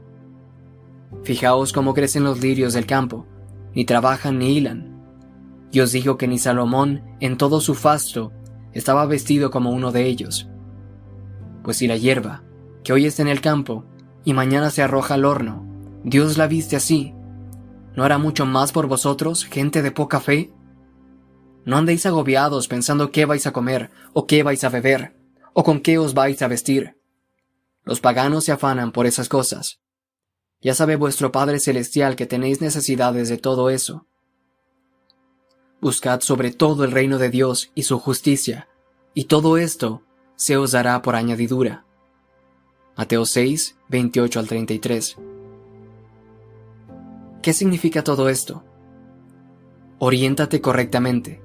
Fijaos cómo crecen los lirios del campo, ni trabajan ni hilan y os digo que ni Salomón, en todo su fasto, estaba vestido como uno de ellos. Pues si la hierba, que hoy está en el campo, y mañana se arroja al horno, Dios la viste así, ¿no hará mucho más por vosotros, gente de poca fe? No andéis agobiados pensando qué vais a comer, o qué vais a beber, o con qué os vais a vestir. Los paganos se afanan por esas cosas. Ya sabe vuestro Padre Celestial que tenéis necesidades de todo eso Buscad sobre todo el reino de Dios y su justicia, y todo esto se os dará por añadidura. Mateo 6, 28 al 33. ¿Qué significa todo esto? Oriéntate correctamente.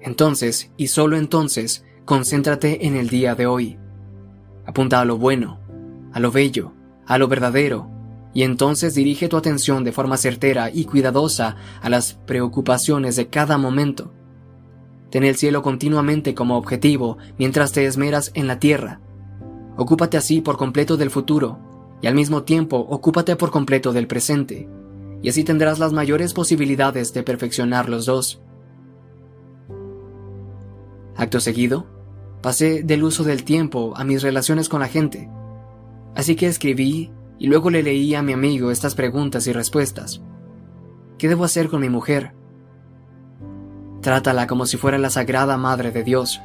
Entonces, y solo entonces, concéntrate en el día de hoy. Apunta a lo bueno, a lo bello, a lo verdadero, y entonces dirige tu atención de forma certera y cuidadosa a las preocupaciones de cada momento. Ten el cielo continuamente como objetivo mientras te esmeras en la tierra. Ocúpate así por completo del futuro y al mismo tiempo ocúpate por completo del presente, y así tendrás las mayores posibilidades de perfeccionar los dos. Acto seguido, pasé del uso del tiempo a mis relaciones con la gente, así que escribí y luego le leí a mi amigo estas preguntas y respuestas. ¿Qué debo hacer con mi mujer? Trátala como si fuera la sagrada Madre de Dios,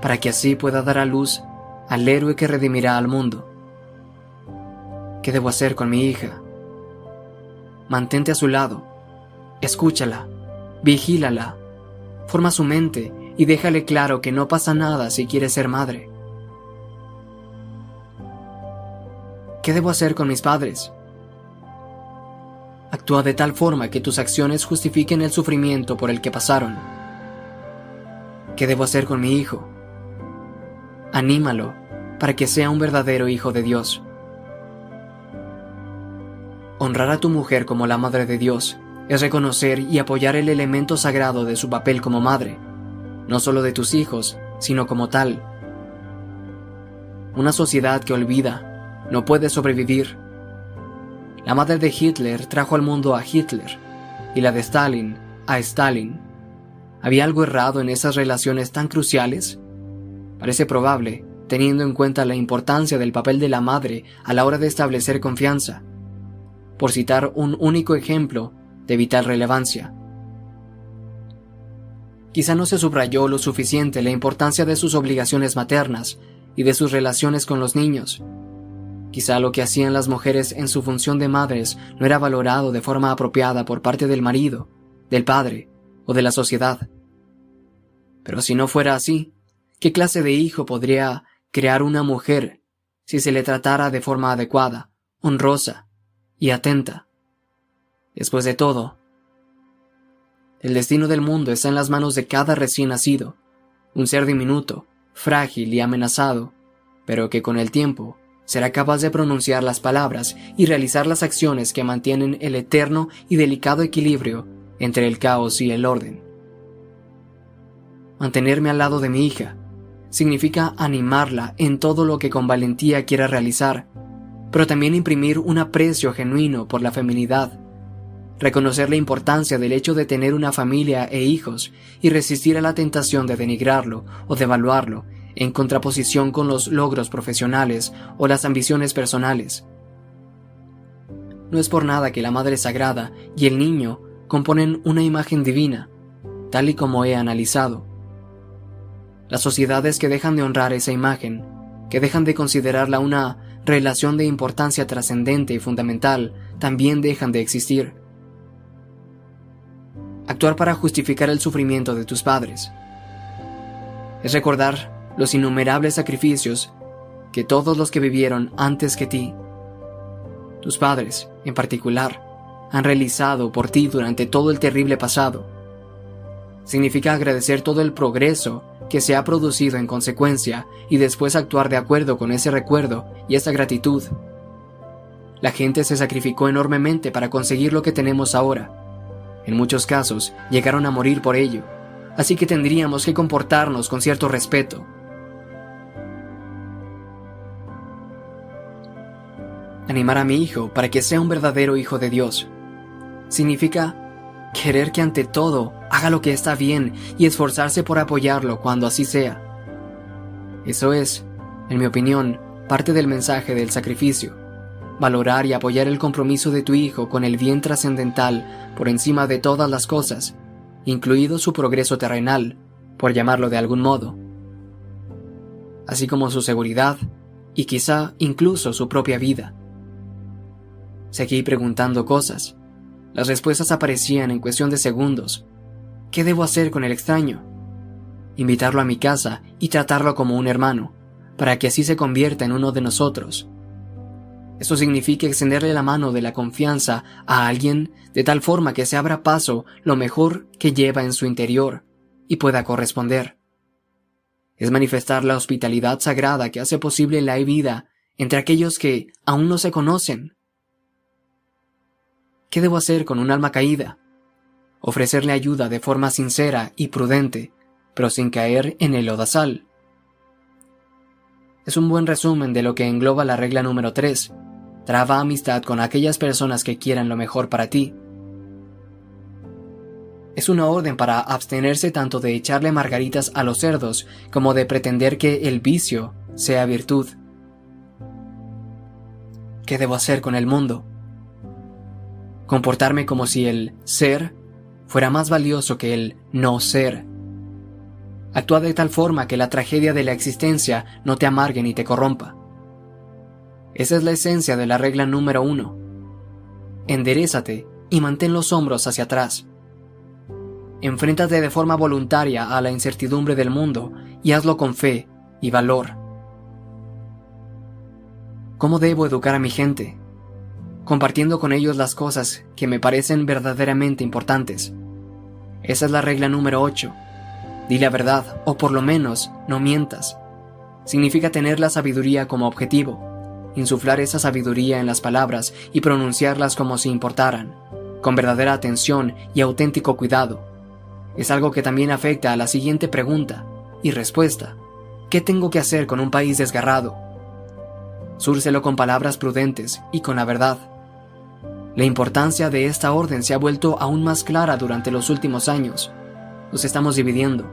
para que así pueda dar a luz al héroe que redimirá al mundo. ¿Qué debo hacer con mi hija? Mantente a su lado, escúchala, vigílala, forma su mente y déjale claro que no pasa nada si quiere ser madre. ¿Qué debo hacer con mis padres? Actúa de tal forma que tus acciones justifiquen el sufrimiento por el que pasaron. ¿Qué debo hacer con mi hijo? Anímalo para que sea un verdadero hijo de Dios. Honrar a tu mujer como la madre de Dios es reconocer y apoyar el elemento sagrado de su papel como madre, no solo de tus hijos, sino como tal. Una sociedad que olvida no puede sobrevivir la madre de Hitler trajo al mundo a Hitler y la de Stalin a Stalin. ¿Había algo errado en esas relaciones tan cruciales? Parece probable, teniendo en cuenta la importancia del papel de la madre a la hora de establecer confianza. Por citar un único ejemplo de vital relevancia. Quizá no se subrayó lo suficiente la importancia de sus obligaciones maternas y de sus relaciones con los niños, Quizá lo que hacían las mujeres en su función de madres no era valorado de forma apropiada por parte del marido, del padre o de la sociedad. Pero si no fuera así, ¿qué clase de hijo podría crear una mujer si se le tratara de forma adecuada, honrosa y atenta? Después de todo, el destino del mundo está en las manos de cada recién nacido, un ser diminuto, frágil y amenazado, pero que con el tiempo será capaz de pronunciar las palabras y realizar las acciones que mantienen el eterno y delicado equilibrio entre el caos y el orden. Mantenerme al lado de mi hija significa animarla en todo lo que con valentía quiera realizar, pero también imprimir un aprecio genuino por la feminidad, reconocer la importancia del hecho de tener una familia e hijos y resistir a la tentación de denigrarlo o devaluarlo en contraposición con los logros profesionales o las ambiciones personales. No es por nada que la Madre Sagrada y el niño componen una imagen divina, tal y como he analizado. Las sociedades que dejan de honrar esa imagen, que dejan de considerarla una relación de importancia trascendente y fundamental, también dejan de existir. Actuar para justificar el sufrimiento de tus padres. Es recordar los innumerables sacrificios que todos los que vivieron antes que ti, tus padres en particular, han realizado por ti durante todo el terrible pasado. Significa agradecer todo el progreso que se ha producido en consecuencia y después actuar de acuerdo con ese recuerdo y esa gratitud. La gente se sacrificó enormemente para conseguir lo que tenemos ahora. En muchos casos llegaron a morir por ello, así que tendríamos que comportarnos con cierto respeto animar a mi hijo para que sea un verdadero hijo de Dios. Significa querer que ante todo haga lo que está bien y esforzarse por apoyarlo cuando así sea. Eso es, en mi opinión, parte del mensaje del sacrificio. Valorar y apoyar el compromiso de tu hijo con el bien trascendental por encima de todas las cosas, incluido su progreso terrenal, por llamarlo de algún modo, así como su seguridad y quizá incluso su propia vida. Seguí preguntando cosas. Las respuestas aparecían en cuestión de segundos. ¿Qué debo hacer con el extraño? Invitarlo a mi casa y tratarlo como un hermano, para que así se convierta en uno de nosotros. Eso significa extenderle la mano de la confianza a alguien de tal forma que se abra paso lo mejor que lleva en su interior y pueda corresponder. Es manifestar la hospitalidad sagrada que hace posible la vida entre aquellos que aún no se conocen ¿Qué debo hacer con un alma caída? Ofrecerle ayuda de forma sincera y prudente, pero sin caer en el odasal. Es un buen resumen de lo que engloba la regla número 3. Traba amistad con aquellas personas que quieran lo mejor para ti. Es una orden para abstenerse tanto de echarle margaritas a los cerdos como de pretender que el vicio sea virtud. ¿Qué debo hacer con el mundo? Comportarme como si el ser fuera más valioso que el no ser. Actúa de tal forma que la tragedia de la existencia no te amargue ni te corrompa. Esa es la esencia de la regla número uno. Enderezate y mantén los hombros hacia atrás. Enfréntate de forma voluntaria a la incertidumbre del mundo y hazlo con fe y valor. ¿Cómo debo educar a mi gente? Compartiendo con ellos las cosas que me parecen verdaderamente importantes. Esa es la regla número 8. Di la verdad, o por lo menos, no mientas. Significa tener la sabiduría como objetivo, insuflar esa sabiduría en las palabras y pronunciarlas como si importaran, con verdadera atención y auténtico cuidado. Es algo que también afecta a la siguiente pregunta y respuesta. ¿Qué tengo que hacer con un país desgarrado? Súrcelo con palabras prudentes y con la verdad. La importancia de esta orden se ha vuelto aún más clara durante los últimos años. Nos estamos dividiendo,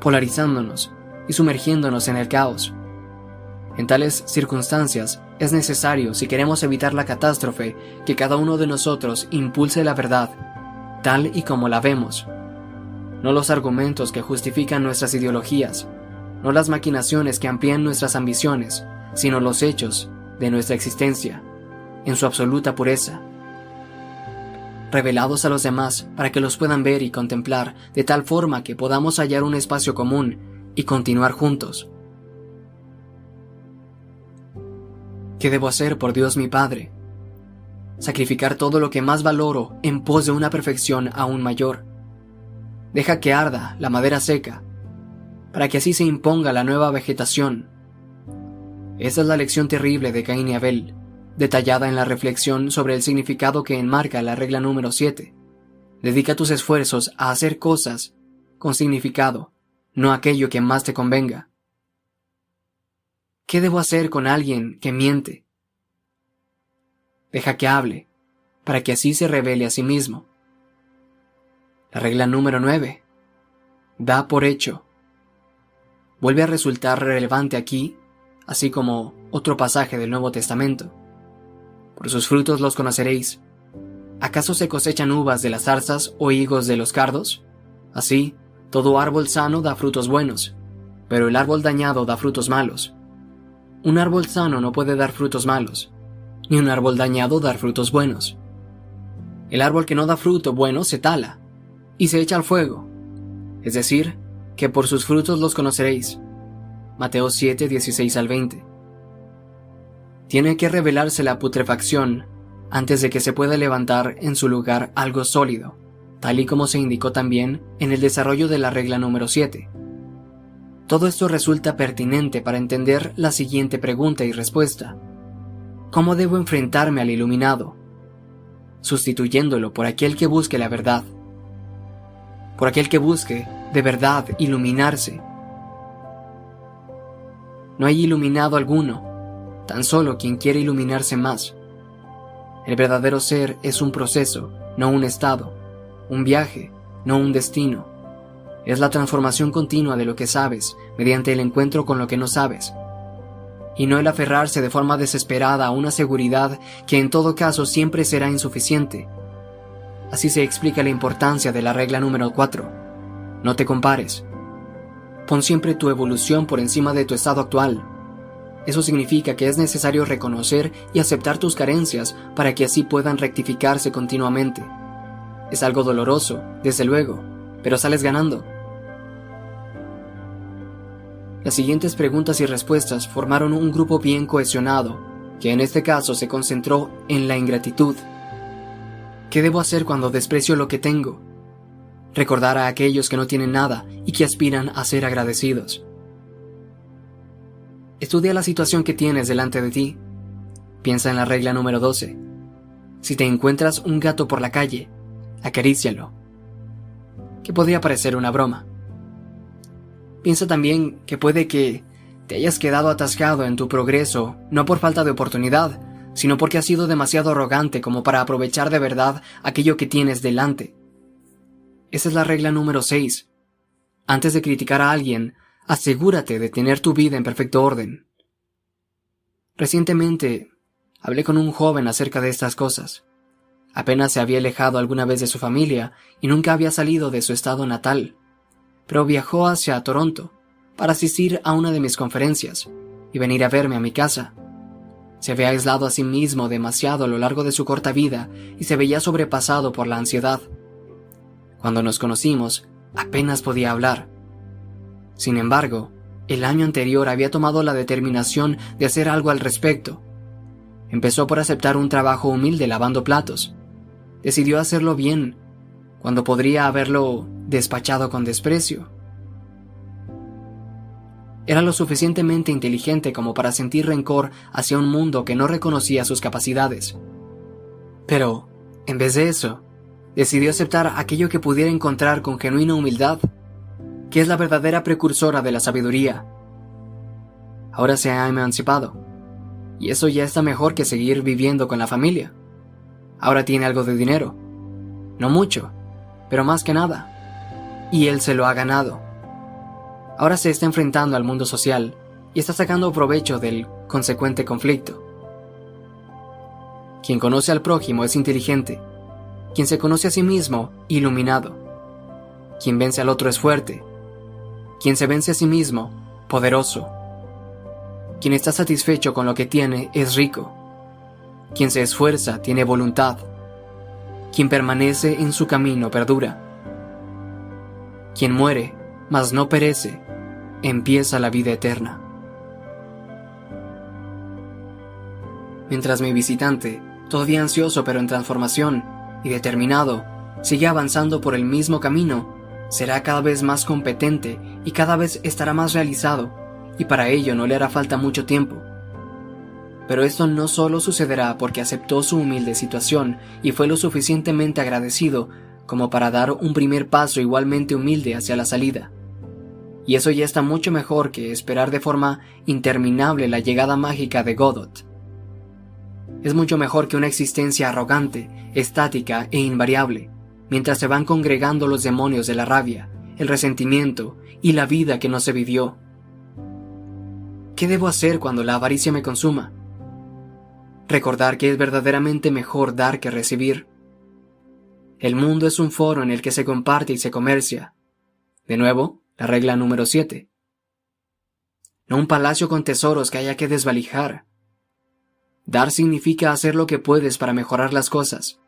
polarizándonos y sumergiéndonos en el caos. En tales circunstancias, es necesario, si queremos evitar la catástrofe, que cada uno de nosotros impulse la verdad, tal y como la vemos. No los argumentos que justifican nuestras ideologías, no las maquinaciones que amplían nuestras ambiciones, sino los hechos de nuestra existencia, en su absoluta pureza revelados a los demás para que los puedan ver y contemplar de tal forma que podamos hallar un espacio común y continuar juntos. ¿Qué debo hacer por Dios mi Padre? Sacrificar todo lo que más valoro en pos de una perfección aún mayor. Deja que arda la madera seca, para que así se imponga la nueva vegetación. Esa es la lección terrible de Caín y Abel detallada en la reflexión sobre el significado que enmarca la regla número 7. Dedica tus esfuerzos a hacer cosas con significado, no aquello que más te convenga. ¿Qué debo hacer con alguien que miente? Deja que hable, para que así se revele a sí mismo. La regla número 9. Da por hecho. Vuelve a resultar relevante aquí, así como otro pasaje del Nuevo Testamento. Por sus frutos los conoceréis. ¿Acaso se cosechan uvas de las zarzas o higos de los cardos? Así, todo árbol sano da frutos buenos, pero el árbol dañado da frutos malos. Un árbol sano no puede dar frutos malos, ni un árbol dañado dar frutos buenos. El árbol que no da fruto bueno se tala, y se echa al fuego. Es decir, que por sus frutos los conoceréis. Mateo 7, 16 al 20 tiene que revelarse la putrefacción antes de que se pueda levantar en su lugar algo sólido, tal y como se indicó también en el desarrollo de la regla número 7. Todo esto resulta pertinente para entender la siguiente pregunta y respuesta. ¿Cómo debo enfrentarme al iluminado? Sustituyéndolo por aquel que busque la verdad. Por aquel que busque, de verdad, iluminarse. No hay iluminado alguno, tan solo quien quiere iluminarse más. El verdadero ser es un proceso, no un estado, un viaje, no un destino. Es la transformación continua de lo que sabes mediante el encuentro con lo que no sabes. Y no el aferrarse de forma desesperada a una seguridad que en todo caso siempre será insuficiente. Así se explica la importancia de la regla número 4. No te compares. Pon siempre tu evolución por encima de tu estado actual eso significa que es necesario reconocer y aceptar tus carencias para que así puedan rectificarse continuamente. Es algo doloroso, desde luego, pero sales ganando. Las siguientes preguntas y respuestas formaron un grupo bien cohesionado, que en este caso se concentró en la ingratitud. ¿Qué debo hacer cuando desprecio lo que tengo? Recordar a aquellos que no tienen nada y que aspiran a ser agradecidos. Estudia la situación que tienes delante de ti. Piensa en la regla número 12. Si te encuentras un gato por la calle, acarícialo. Que podría parecer una broma. Piensa también que puede que te hayas quedado atascado en tu progreso, no por falta de oportunidad, sino porque has sido demasiado arrogante como para aprovechar de verdad aquello que tienes delante. Esa es la regla número 6. Antes de criticar a alguien, asegúrate de tener tu vida en perfecto orden. Recientemente hablé con un joven acerca de estas cosas. Apenas se había alejado alguna vez de su familia y nunca había salido de su estado natal, pero viajó hacia Toronto para asistir a una de mis conferencias y venir a verme a mi casa. Se había aislado a sí mismo demasiado a lo largo de su corta vida y se veía sobrepasado por la ansiedad. Cuando nos conocimos, apenas podía hablar. Sin embargo, el año anterior había tomado la determinación de hacer algo al respecto. Empezó por aceptar un trabajo humilde lavando platos. Decidió hacerlo bien, cuando podría haberlo despachado con desprecio. Era lo suficientemente inteligente como para sentir rencor hacia un mundo que no reconocía sus capacidades. Pero, en vez de eso, decidió aceptar aquello que pudiera encontrar con genuina humildad, que es la verdadera precursora de la sabiduría. Ahora se ha emancipado, y eso ya está mejor que seguir viviendo con la familia. Ahora tiene algo de dinero. No mucho, pero más que nada. Y él se lo ha ganado. Ahora se está enfrentando al mundo social y está sacando provecho del consecuente conflicto. Quien conoce al prójimo es inteligente quien se conoce a sí mismo, iluminado. Quien vence al otro es fuerte. Quien se vence a sí mismo, poderoso. Quien está satisfecho con lo que tiene es rico. Quien se esfuerza tiene voluntad. Quien permanece en su camino perdura. Quien muere, mas no perece, empieza la vida eterna. Mientras mi visitante, todavía ansioso pero en transformación, y determinado, sigue avanzando por el mismo camino, será cada vez más competente y cada vez estará más realizado, y para ello no le hará falta mucho tiempo. Pero esto no solo sucederá porque aceptó su humilde situación y fue lo suficientemente agradecido como para dar un primer paso igualmente humilde hacia la salida. Y eso ya está mucho mejor que esperar de forma interminable la llegada mágica de Godot es mucho mejor que una existencia arrogante, estática e invariable, mientras se van congregando los demonios de la rabia, el resentimiento y la vida que no se vivió. ¿Qué debo hacer cuando la avaricia me consuma? Recordar que es verdaderamente mejor dar que recibir. El mundo es un foro en el que se comparte y se comercia. De nuevo, la regla número 7. No un palacio con tesoros que haya que desvalijar. Dar significa hacer lo que puedes para mejorar las cosas.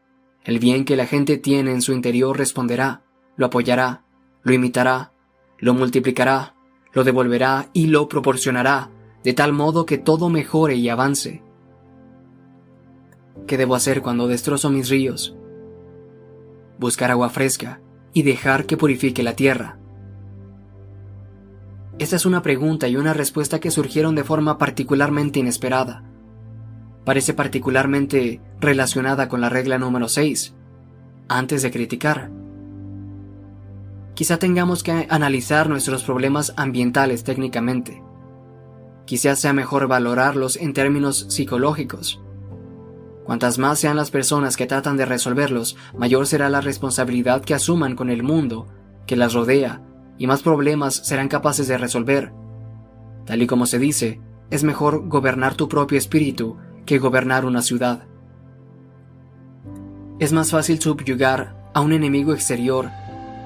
El bien que la gente tiene en su interior responderá, lo apoyará, lo imitará, lo multiplicará, lo devolverá y lo proporcionará, de tal modo que todo mejore y avance. ¿Qué debo hacer cuando destrozo mis ríos? Buscar agua fresca y dejar que purifique la tierra. Esta es una pregunta y una respuesta que surgieron de forma particularmente inesperada parece particularmente relacionada con la regla número 6, antes de criticar. Quizá tengamos que analizar nuestros problemas ambientales técnicamente. Quizá sea mejor valorarlos en términos psicológicos. Cuantas más sean las personas que tratan de resolverlos, mayor será la responsabilidad que asuman con el mundo que las rodea y más problemas serán capaces de resolver. Tal y como se dice, es mejor gobernar tu propio espíritu que gobernar una ciudad. Es más fácil subyugar a un enemigo exterior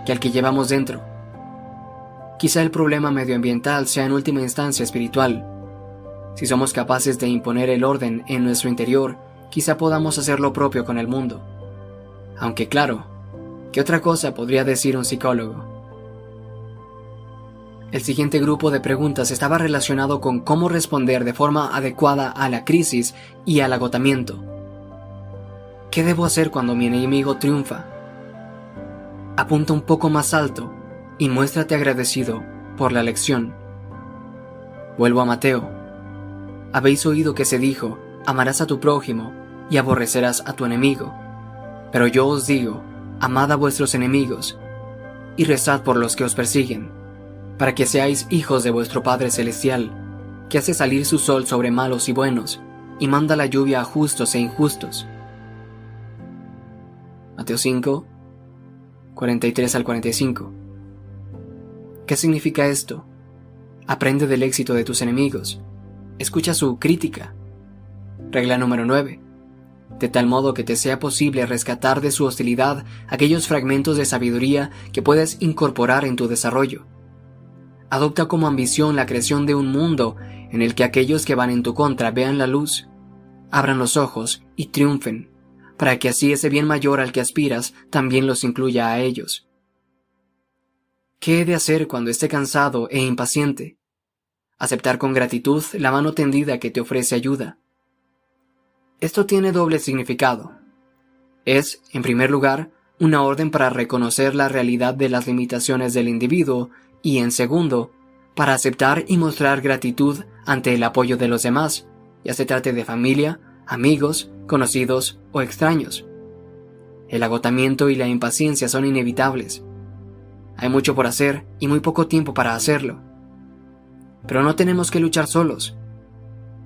que al que llevamos dentro. Quizá el problema medioambiental sea en última instancia espiritual. Si somos capaces de imponer el orden en nuestro interior, quizá podamos hacer lo propio con el mundo. Aunque claro, ¿qué otra cosa podría decir un psicólogo? El siguiente grupo de preguntas estaba relacionado con cómo responder de forma adecuada a la crisis y al agotamiento. ¿Qué debo hacer cuando mi enemigo triunfa? Apunta un poco más alto y muéstrate agradecido por la lección. Vuelvo a Mateo. Habéis oído que se dijo, amarás a tu prójimo y aborrecerás a tu enemigo. Pero yo os digo, amad a vuestros enemigos y rezad por los que os persiguen para que seáis hijos de vuestro Padre Celestial, que hace salir su sol sobre malos y buenos, y manda la lluvia a justos e injustos. Mateo 5, 43 al 45. ¿Qué significa esto? Aprende del éxito de tus enemigos. Escucha su crítica. Regla número 9. De tal modo que te sea posible rescatar de su hostilidad aquellos fragmentos de sabiduría que puedes incorporar en tu desarrollo adopta como ambición la creación de un mundo en el que aquellos que van en tu contra vean la luz abran los ojos y triunfen, para que así ese bien mayor al que aspiras también los incluya a ellos. ¿Qué he de hacer cuando esté cansado e impaciente? Aceptar con gratitud la mano tendida que te ofrece ayuda. Esto tiene doble significado. Es, en primer lugar, una orden para reconocer la realidad de las limitaciones del individuo y, en segundo, para aceptar y mostrar gratitud ante el apoyo de los demás, ya se trate de familia, amigos, conocidos o extraños. El agotamiento y la impaciencia son inevitables. Hay mucho por hacer y muy poco tiempo para hacerlo. Pero no tenemos que luchar solos.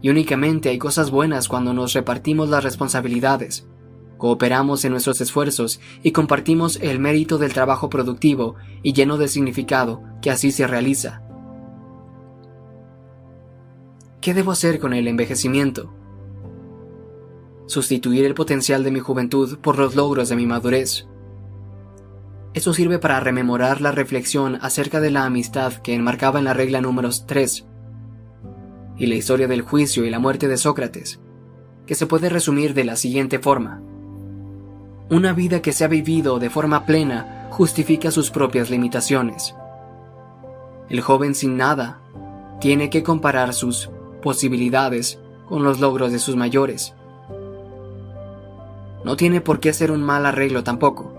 Y únicamente hay cosas buenas cuando nos repartimos las responsabilidades, cooperamos en nuestros esfuerzos y compartimos el mérito del trabajo productivo y lleno de significado que así se realiza. ¿Qué debo hacer con el envejecimiento? Sustituir el potencial de mi juventud por los logros de mi madurez. Eso sirve para rememorar la reflexión acerca de la amistad que enmarcaba en la regla número 3 y la historia del juicio y la muerte de Sócrates, que se puede resumir de la siguiente forma. Una vida que se ha vivido de forma plena justifica sus propias limitaciones. El joven sin nada tiene que comparar sus posibilidades con los logros de sus mayores. No tiene por qué ser un mal arreglo tampoco.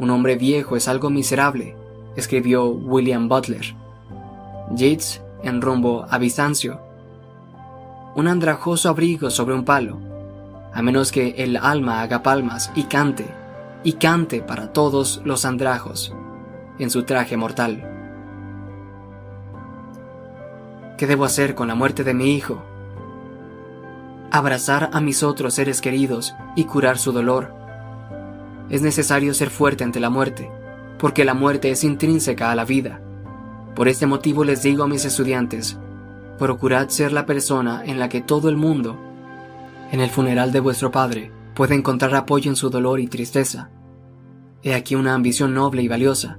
Un hombre viejo es algo miserable, escribió William Butler. Yates en rumbo a Bizancio. Un andrajoso abrigo sobre un palo, a menos que el alma haga palmas y cante, y cante para todos los andrajos, en su traje mortal. ¿Qué debo hacer con la muerte de mi hijo? Abrazar a mis otros seres queridos y curar su dolor. Es necesario ser fuerte ante la muerte, porque la muerte es intrínseca a la vida. Por este motivo les digo a mis estudiantes, procurad ser la persona en la que todo el mundo, en el funeral de vuestro padre, puede encontrar apoyo en su dolor y tristeza. He aquí una ambición noble y valiosa,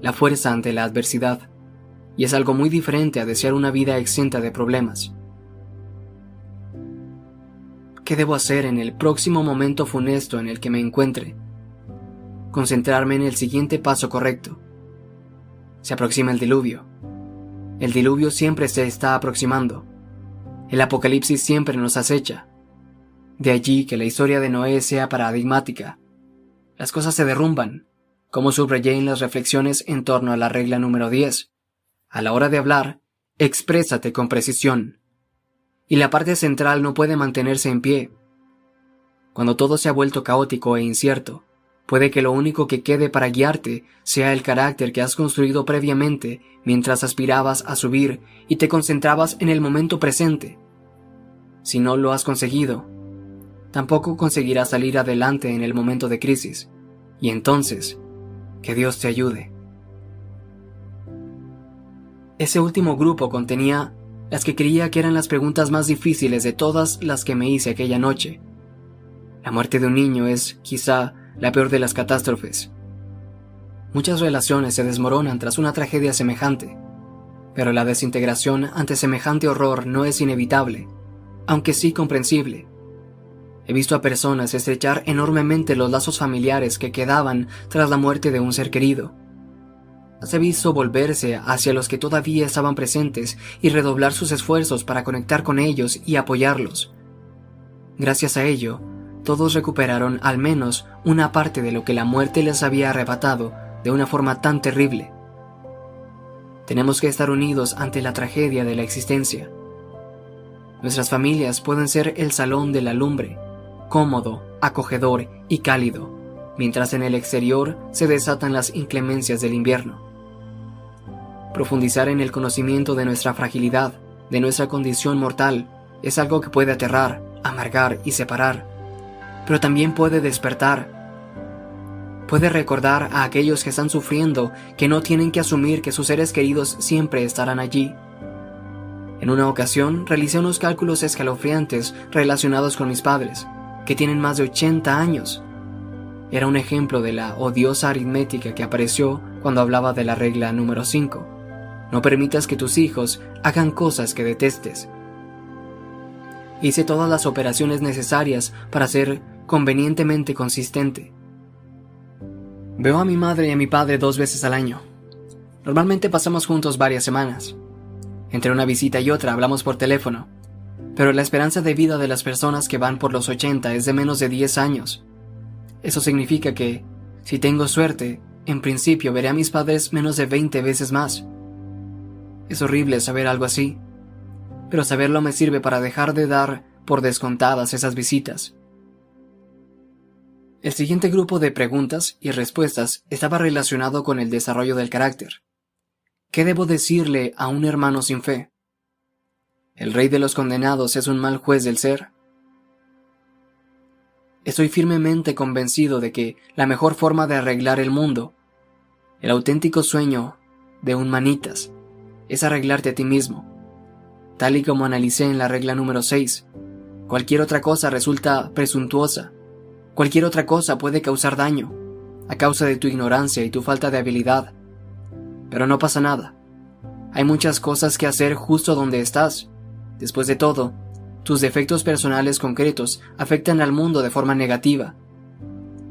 la fuerza ante la adversidad y es algo muy diferente a desear una vida exenta de problemas. ¿Qué debo hacer en el próximo momento funesto en el que me encuentre? Concentrarme en el siguiente paso correcto. Se aproxima el diluvio. El diluvio siempre se está aproximando. El apocalipsis siempre nos acecha. De allí que la historia de Noé sea paradigmática. Las cosas se derrumban, como subrayé en las reflexiones en torno a la regla número 10. A la hora de hablar, exprésate con precisión. Y la parte central no puede mantenerse en pie. Cuando todo se ha vuelto caótico e incierto, puede que lo único que quede para guiarte sea el carácter que has construido previamente mientras aspirabas a subir y te concentrabas en el momento presente. Si no lo has conseguido, tampoco conseguirás salir adelante en el momento de crisis. Y entonces, que Dios te ayude. Ese último grupo contenía las que creía que eran las preguntas más difíciles de todas las que me hice aquella noche. La muerte de un niño es, quizá, la peor de las catástrofes. Muchas relaciones se desmoronan tras una tragedia semejante, pero la desintegración ante semejante horror no es inevitable, aunque sí comprensible. He visto a personas estrechar enormemente los lazos familiares que quedaban tras la muerte de un ser querido se visto volverse hacia los que todavía estaban presentes y redoblar sus esfuerzos para conectar con ellos y apoyarlos. Gracias a ello, todos recuperaron al menos una parte de lo que la muerte les había arrebatado de una forma tan terrible. Tenemos que estar unidos ante la tragedia de la existencia. Nuestras familias pueden ser el salón de la lumbre, cómodo, acogedor y cálido, mientras en el exterior se desatan las inclemencias del invierno. Profundizar en el conocimiento de nuestra fragilidad, de nuestra condición mortal, es algo que puede aterrar, amargar y separar, pero también puede despertar. Puede recordar a aquellos que están sufriendo que no tienen que asumir que sus seres queridos siempre estarán allí. En una ocasión realicé unos cálculos escalofriantes relacionados con mis padres, que tienen más de 80 años. Era un ejemplo de la odiosa aritmética que apareció cuando hablaba de la regla número 5. No permitas que tus hijos hagan cosas que detestes. Hice todas las operaciones necesarias para ser convenientemente consistente. Veo a mi madre y a mi padre dos veces al año. Normalmente pasamos juntos varias semanas. Entre una visita y otra hablamos por teléfono, pero la esperanza de vida de las personas que van por los 80 es de menos de 10 años. Eso significa que, si tengo suerte, en principio veré a mis padres menos de 20 veces más. Es horrible saber algo así, pero saberlo me sirve para dejar de dar por descontadas esas visitas. El siguiente grupo de preguntas y respuestas estaba relacionado con el desarrollo del carácter. ¿Qué debo decirle a un hermano sin fe? ¿El rey de los condenados es un mal juez del ser? Estoy firmemente convencido de que la mejor forma de arreglar el mundo, el auténtico sueño de un manitas, es arreglarte a ti mismo. Tal y como analicé en la regla número 6, cualquier otra cosa resulta presuntuosa. Cualquier otra cosa puede causar daño, a causa de tu ignorancia y tu falta de habilidad. Pero no pasa nada. Hay muchas cosas que hacer justo donde estás. Después de todo, tus defectos personales concretos afectan al mundo de forma negativa.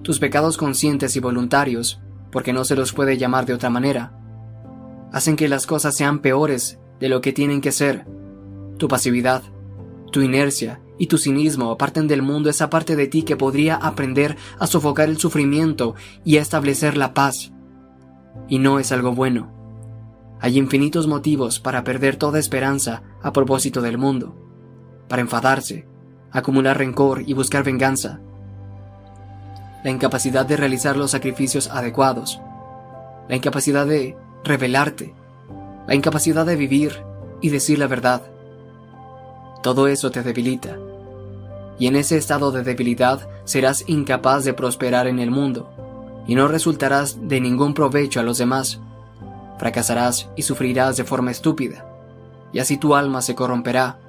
Tus pecados conscientes y voluntarios, porque no se los puede llamar de otra manera, hacen que las cosas sean peores de lo que tienen que ser. Tu pasividad, tu inercia y tu cinismo aparten del mundo esa parte de ti que podría aprender a sofocar el sufrimiento y a establecer la paz. Y no es algo bueno. Hay infinitos motivos para perder toda esperanza a propósito del mundo para enfadarse, acumular rencor y buscar venganza. La incapacidad de realizar los sacrificios adecuados. La incapacidad de revelarte. La incapacidad de vivir y decir la verdad. Todo eso te debilita. Y en ese estado de debilidad serás incapaz de prosperar en el mundo y no resultarás de ningún provecho a los demás. Fracasarás y sufrirás de forma estúpida, y así tu alma se corromperá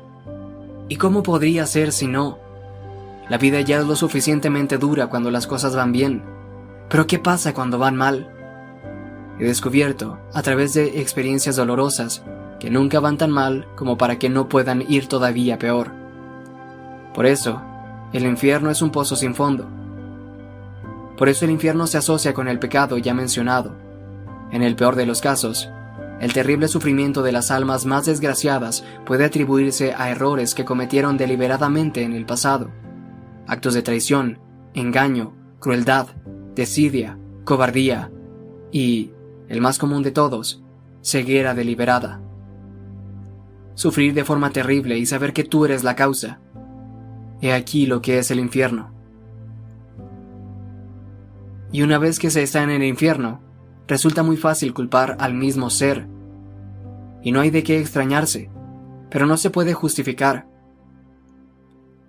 ¿Y cómo podría ser si no? La vida ya es lo suficientemente dura cuando las cosas van bien, pero ¿qué pasa cuando van mal? He descubierto, a través de experiencias dolorosas, que nunca van tan mal como para que no puedan ir todavía peor. Por eso, el infierno es un pozo sin fondo. Por eso el infierno se asocia con el pecado ya mencionado. En el peor de los casos, el terrible sufrimiento de las almas más desgraciadas puede atribuirse a errores que cometieron deliberadamente en el pasado. Actos de traición, engaño, crueldad, desidia, cobardía y, el más común de todos, ceguera deliberada. Sufrir de forma terrible y saber que tú eres la causa. He aquí lo que es el infierno. Y una vez que se está en el infierno, resulta muy fácil culpar al mismo ser. Y no hay de qué extrañarse, pero no se puede justificar.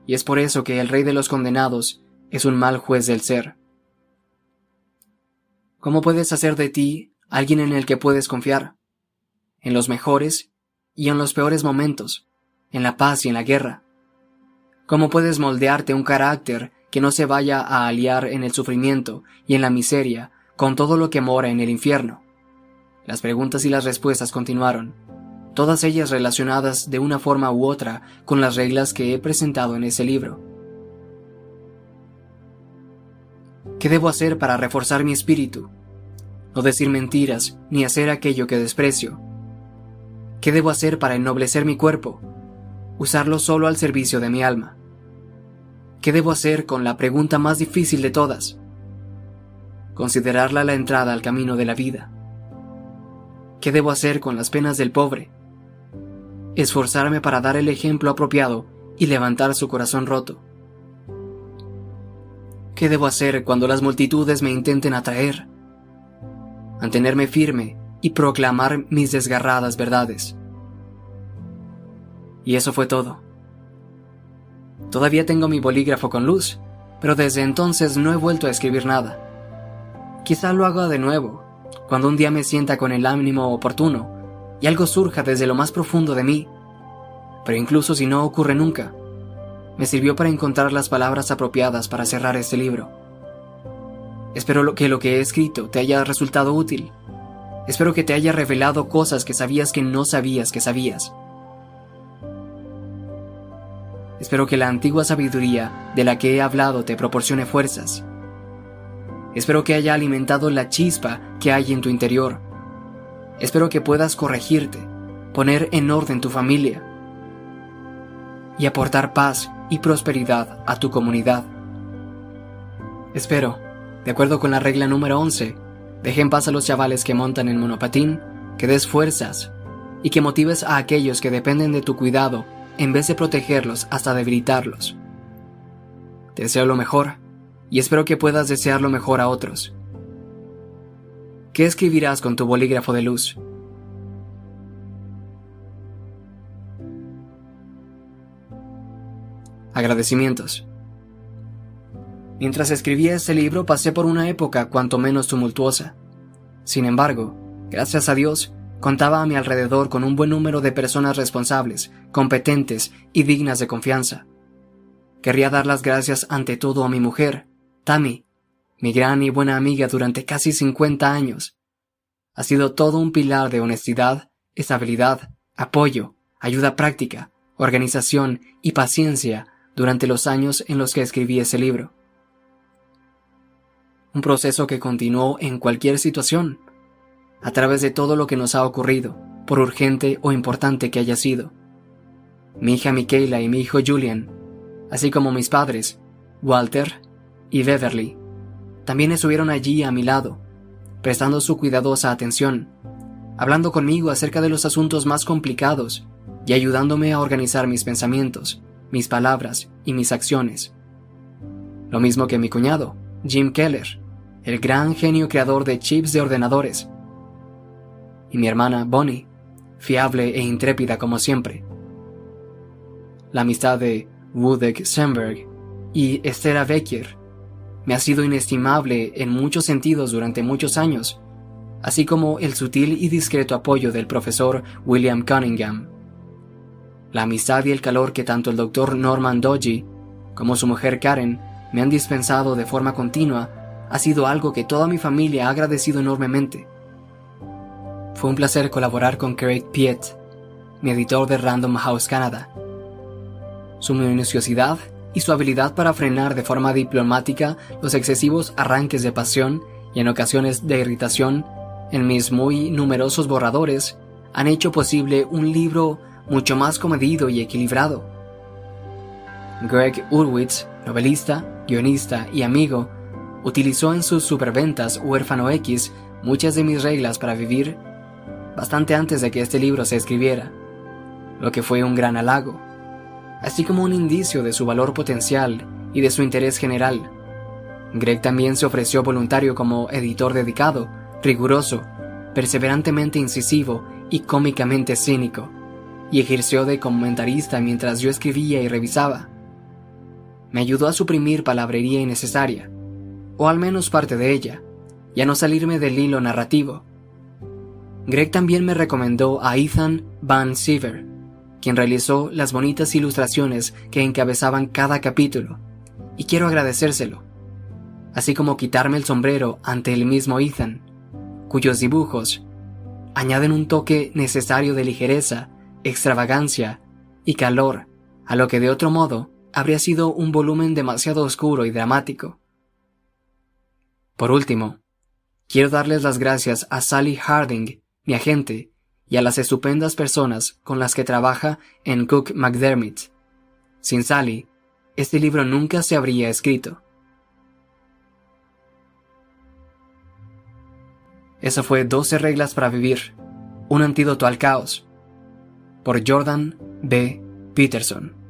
Y es por eso que el rey de los condenados es un mal juez del ser. ¿Cómo puedes hacer de ti alguien en el que puedes confiar? En los mejores y en los peores momentos, en la paz y en la guerra. ¿Cómo puedes moldearte un carácter que no se vaya a aliar en el sufrimiento y en la miseria con todo lo que mora en el infierno. Las preguntas y las respuestas continuaron, todas ellas relacionadas de una forma u otra con las reglas que he presentado en ese libro. ¿Qué debo hacer para reforzar mi espíritu? No decir mentiras ni hacer aquello que desprecio. ¿Qué debo hacer para ennoblecer mi cuerpo? Usarlo solo al servicio de mi alma. ¿Qué debo hacer con la pregunta más difícil de todas? Considerarla la entrada al camino de la vida. ¿Qué debo hacer con las penas del pobre? Esforzarme para dar el ejemplo apropiado y levantar su corazón roto. ¿Qué debo hacer cuando las multitudes me intenten atraer? Mantenerme firme y proclamar mis desgarradas verdades. Y eso fue todo. Todavía tengo mi bolígrafo con luz, pero desde entonces no he vuelto a escribir nada. Quizá lo haga de nuevo, cuando un día me sienta con el ánimo oportuno y algo surja desde lo más profundo de mí. Pero incluso si no ocurre nunca, me sirvió para encontrar las palabras apropiadas para cerrar este libro. Espero que lo que he escrito te haya resultado útil. Espero que te haya revelado cosas que sabías que no sabías que sabías. Espero que la antigua sabiduría de la que he hablado te proporcione fuerzas. Espero que haya alimentado la chispa que hay en tu interior. Espero que puedas corregirte, poner en orden tu familia y aportar paz y prosperidad a tu comunidad. Espero, de acuerdo con la regla número 11, deje en paz a los chavales que montan en monopatín, que des fuerzas y que motives a aquellos que dependen de tu cuidado en vez de protegerlos hasta debilitarlos. Te deseo lo mejor y espero que puedas desear lo mejor a otros. ¿Qué escribirás con tu bolígrafo de luz? Agradecimientos. Mientras escribía este libro pasé por una época cuanto menos tumultuosa. Sin embargo, gracias a Dios, contaba a mi alrededor con un buen número de personas responsables, competentes y dignas de confianza. Querría dar las gracias ante todo a mi mujer, Tammy, mi gran y buena amiga durante casi 50 años. Ha sido todo un pilar de honestidad, estabilidad, apoyo, ayuda práctica, organización y paciencia durante los años en los que escribí ese libro. Un proceso que continuó en cualquier situación, a través de todo lo que nos ha ocurrido, por urgente o importante que haya sido. Mi hija Michaela y mi hijo Julian, así como mis padres, Walter y Beverly, también estuvieron allí a mi lado, prestando su cuidadosa atención, hablando conmigo acerca de los asuntos más complicados y ayudándome a organizar mis pensamientos mis palabras y mis acciones. Lo mismo que mi cuñado, Jim Keller, el gran genio creador de chips de ordenadores. Y mi hermana Bonnie, fiable e intrépida como siempre. La amistad de Wudek Semberg y Esther Becker me ha sido inestimable en muchos sentidos durante muchos años, así como el sutil y discreto apoyo del profesor William Cunningham. La amistad y el calor que tanto el doctor Norman Dodgy como su mujer Karen me han dispensado de forma continua ha sido algo que toda mi familia ha agradecido enormemente. Fue un placer colaborar con Craig Piet, mi editor de Random House Canada. Su minuciosidad y su habilidad para frenar de forma diplomática los excesivos arranques de pasión y en ocasiones de irritación en mis muy numerosos borradores han hecho posible un libro mucho más comedido y equilibrado. Greg Urwitz, novelista, guionista y amigo, utilizó en sus superventas Huérfano X muchas de mis reglas para vivir bastante antes de que este libro se escribiera, lo que fue un gran halago, así como un indicio de su valor potencial y de su interés general. Greg también se ofreció voluntario como editor dedicado, riguroso, perseverantemente incisivo y cómicamente cínico y ejerció de comentarista mientras yo escribía y revisaba. Me ayudó a suprimir palabrería innecesaria, o al menos parte de ella, y a no salirme del hilo narrativo. Greg también me recomendó a Ethan Van Siever, quien realizó las bonitas ilustraciones que encabezaban cada capítulo, y quiero agradecérselo, así como quitarme el sombrero ante el mismo Ethan, cuyos dibujos añaden un toque necesario de ligereza extravagancia y calor a lo que de otro modo habría sido un volumen demasiado oscuro y dramático. Por último, quiero darles las gracias a Sally Harding, mi agente, y a las estupendas personas con las que trabaja en Cook McDermott. Sin Sally, este libro nunca se habría escrito. Eso fue 12 reglas para vivir, un antídoto al caos, por Jordan B. Peterson.